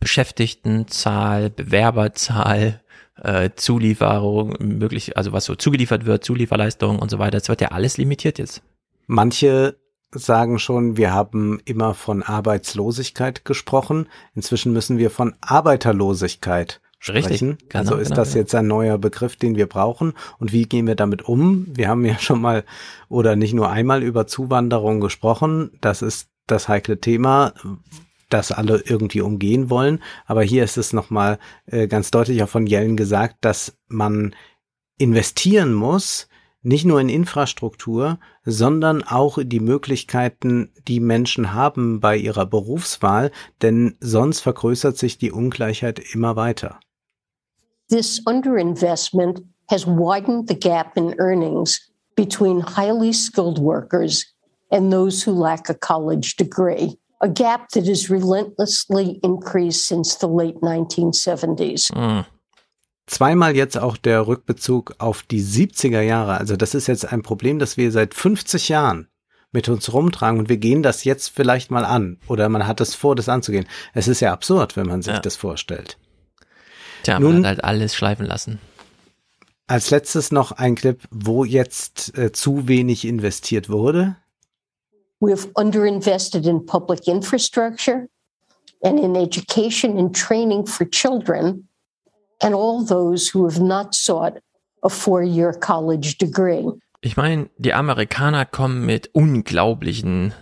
Beschäftigtenzahl, Bewerberzahl, äh, Zulieferung, möglich, also was so zugeliefert wird, Zulieferleistungen und so weiter. Das wird ja alles limitiert jetzt. Manche sagen schon, wir haben immer von Arbeitslosigkeit gesprochen. Inzwischen müssen wir von Arbeiterlosigkeit sprechen. Richtig, genau, also ist genau, das genau. jetzt ein neuer Begriff, den wir brauchen? Und wie gehen wir damit um? Wir haben ja schon mal oder nicht nur einmal über Zuwanderung gesprochen. Das ist das heikle Thema das alle irgendwie umgehen wollen. Aber hier ist es nochmal äh, ganz deutlich auch von Yellen gesagt, dass man investieren muss, nicht nur in Infrastruktur, sondern auch die Möglichkeiten, die Menschen haben bei ihrer Berufswahl, denn sonst vergrößert sich die Ungleichheit immer weiter. This underinvestment has widened the gap in earnings between highly skilled workers and those who lack a college degree. A gap that has relentlessly increased since the late 1970s. Mm. Zweimal jetzt auch der Rückbezug auf die 70er Jahre. Also das ist jetzt ein Problem, das wir seit 50 Jahren mit uns rumtragen und wir gehen das jetzt vielleicht mal an oder man hat es vor, das anzugehen. Es ist ja absurd, wenn man sich ja. das vorstellt. Tja, man Nun, hat halt alles schleifen lassen. Als letztes noch ein Clip, wo jetzt äh, zu wenig investiert wurde. We've underinvested in public infrastructure and in education and training for children and all those who have not sought a four-year college degree. Ich meine, die Amerikaner kommen mit unglaublichen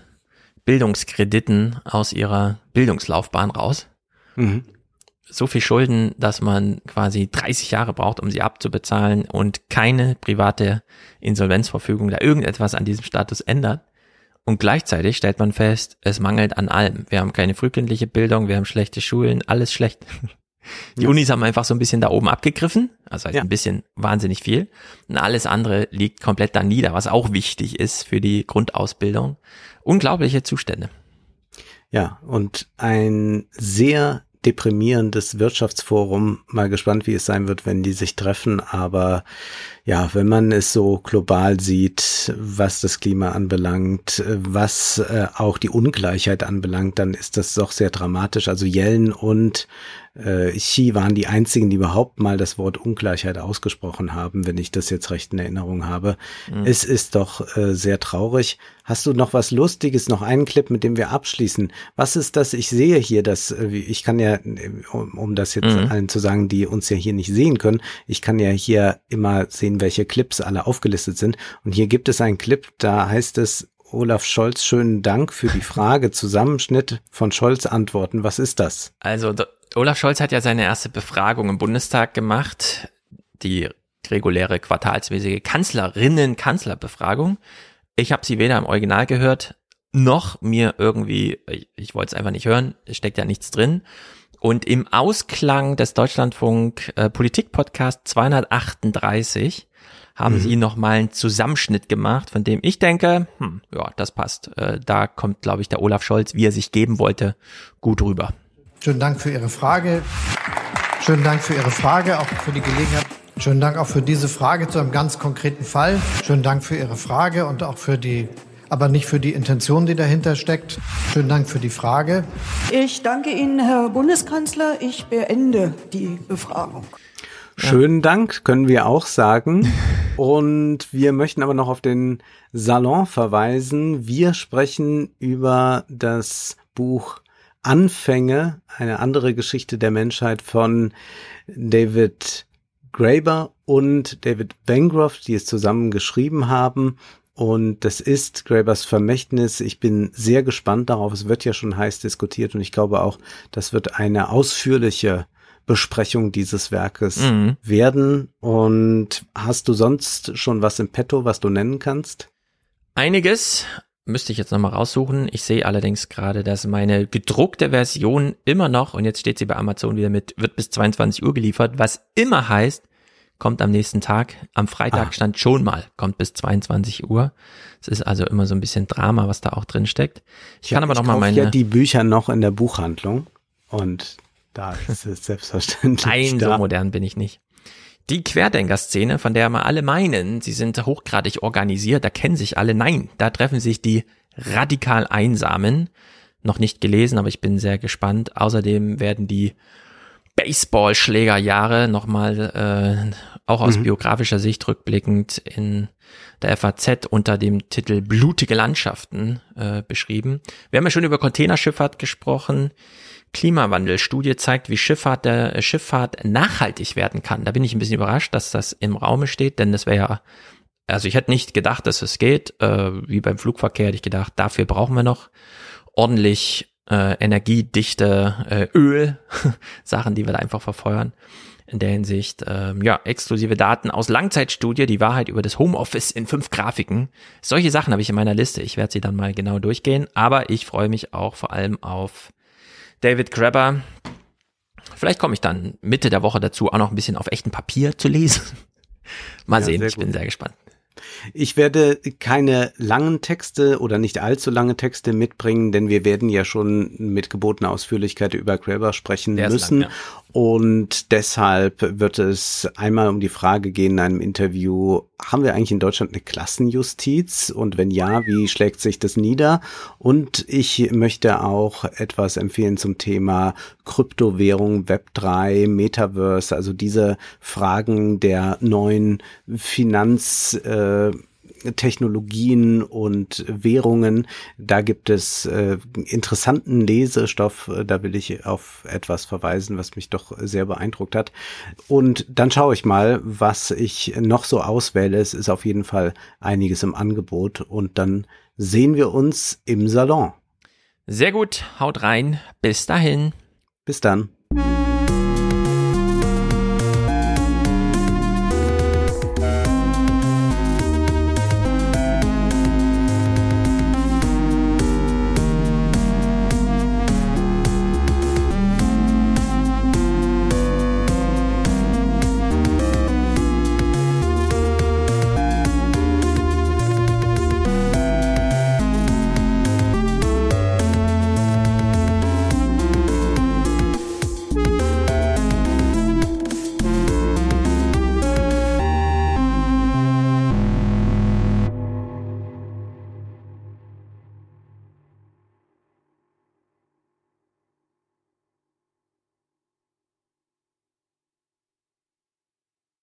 Bildungskrediten aus ihrer Bildungslaufbahn raus. Mhm. So viel Schulden, dass man quasi 30 Jahre braucht, um sie abzubezahlen und keine private Insolvenzverfügung da irgendetwas an diesem Status ändert. Und gleichzeitig stellt man fest, es mangelt an allem. Wir haben keine frühkindliche Bildung, wir haben schlechte Schulen, alles schlecht. Die ja. Unis haben einfach so ein bisschen da oben abgegriffen, also heißt ja. ein bisschen wahnsinnig viel. Und alles andere liegt komplett da nieder, was auch wichtig ist für die Grundausbildung. Unglaubliche Zustände. Ja, und ein sehr deprimierendes Wirtschaftsforum. Mal gespannt, wie es sein wird, wenn die sich treffen. Aber ja, wenn man es so global sieht, was das Klima anbelangt, was äh, auch die Ungleichheit anbelangt, dann ist das doch sehr dramatisch. Also Yellen und äh, Xi waren die einzigen, die überhaupt mal das Wort Ungleichheit ausgesprochen haben, wenn ich das jetzt recht in Erinnerung habe. Mhm. Es ist doch äh, sehr traurig. Hast du noch was Lustiges, noch einen Clip, mit dem wir abschließen? Was ist das? Ich sehe hier, dass äh, ich kann ja, um, um das jetzt mhm. allen zu sagen, die uns ja hier nicht sehen können, ich kann ja hier immer sehen, welche Clips alle aufgelistet sind. Und hier gibt es einen Clip, da heißt es, Olaf Scholz, schönen Dank für die Frage. Zusammenschnitt von Scholz Antworten. Was ist das? Also Olaf Scholz hat ja seine erste Befragung im Bundestag gemacht, die reguläre quartalsmäßige Kanzlerinnen-Kanzlerbefragung. Ich habe sie weder im Original gehört, noch mir irgendwie, ich, ich wollte es einfach nicht hören, es steckt ja nichts drin. Und im Ausklang des Deutschlandfunk äh, Politik Podcast 238 haben mhm. sie nochmal einen Zusammenschnitt gemacht, von dem ich denke, hm, ja, das passt. Äh, da kommt, glaube ich, der Olaf Scholz, wie er sich geben wollte, gut rüber. Schönen Dank für Ihre Frage. Schönen Dank für Ihre Frage, auch für die Gelegenheit. Schönen Dank auch für diese Frage zu einem ganz konkreten Fall. Schönen Dank für Ihre Frage und auch für die, aber nicht für die Intention, die dahinter steckt. Schönen Dank für die Frage. Ich danke Ihnen, Herr Bundeskanzler. Ich beende die Befragung. Schönen Dank, können wir auch sagen. Und wir möchten aber noch auf den Salon verweisen. Wir sprechen über das Buch Anfänge, eine andere Geschichte der Menschheit von David Graeber und David Bancroft, die es zusammen geschrieben haben. Und das ist Grabers Vermächtnis. Ich bin sehr gespannt darauf. Es wird ja schon heiß diskutiert und ich glaube auch, das wird eine ausführliche Besprechung dieses Werkes mhm. werden. Und hast du sonst schon was im Petto, was du nennen kannst? Einiges müsste ich jetzt nochmal raussuchen. Ich sehe allerdings gerade, dass meine gedruckte Version immer noch, und jetzt steht sie bei Amazon wieder mit, wird bis 22 Uhr geliefert, was immer heißt, kommt am nächsten Tag. Am Freitag ah. stand schon mal, kommt bis 22 Uhr. Es ist also immer so ein bisschen Drama, was da auch drin steckt. Ich ja, kann aber noch mal meine. ja die Bücher noch in der Buchhandlung und da ist es selbstverständlich. Nein, da. so modern bin ich nicht. Die Querdenker-Szene, von der wir alle meinen, sie sind hochgradig organisiert, da kennen sich alle. Nein, da treffen sich die radikal Einsamen. Noch nicht gelesen, aber ich bin sehr gespannt. Außerdem werden die Baseballschlägerjahre nochmal äh, auch aus mhm. biografischer Sicht rückblickend in der FAZ unter dem Titel Blutige Landschaften äh, beschrieben. Wir haben ja schon über Containerschifffahrt gesprochen. Klimawandelstudie zeigt, wie Schifffahrt, der äh, Schifffahrt nachhaltig werden kann. Da bin ich ein bisschen überrascht, dass das im Raume steht, denn das wäre ja, also ich hätte nicht gedacht, dass es geht. Äh, wie beim Flugverkehr hätte ich gedacht, dafür brauchen wir noch ordentlich äh, energiedichte äh, Öl, Sachen, die wir da einfach verfeuern. In der Hinsicht, ähm, ja, exklusive Daten aus Langzeitstudie, die Wahrheit über das Homeoffice in fünf Grafiken. Solche Sachen habe ich in meiner Liste. Ich werde sie dann mal genau durchgehen. Aber ich freue mich auch vor allem auf David Grabber. Vielleicht komme ich dann Mitte der Woche dazu, auch noch ein bisschen auf echtem Papier zu lesen. Mal ja, sehen, ich gut. bin sehr gespannt. Ich werde keine langen Texte oder nicht allzu lange Texte mitbringen, denn wir werden ja schon mit gebotener Ausführlichkeit über Graeber sprechen Der müssen. Lang, ja. Und deshalb wird es einmal um die Frage gehen in einem Interview, haben wir eigentlich in Deutschland eine Klassenjustiz? Und wenn ja, wie schlägt sich das nieder? Und ich möchte auch etwas empfehlen zum Thema Kryptowährung, Web3, Metaverse, also diese Fragen der neuen Finanz, äh, Technologien und Währungen. Da gibt es äh, interessanten Lesestoff. Da will ich auf etwas verweisen, was mich doch sehr beeindruckt hat. Und dann schaue ich mal, was ich noch so auswähle. Es ist auf jeden Fall einiges im Angebot. Und dann sehen wir uns im Salon. Sehr gut. Haut rein. Bis dahin. Bis dann.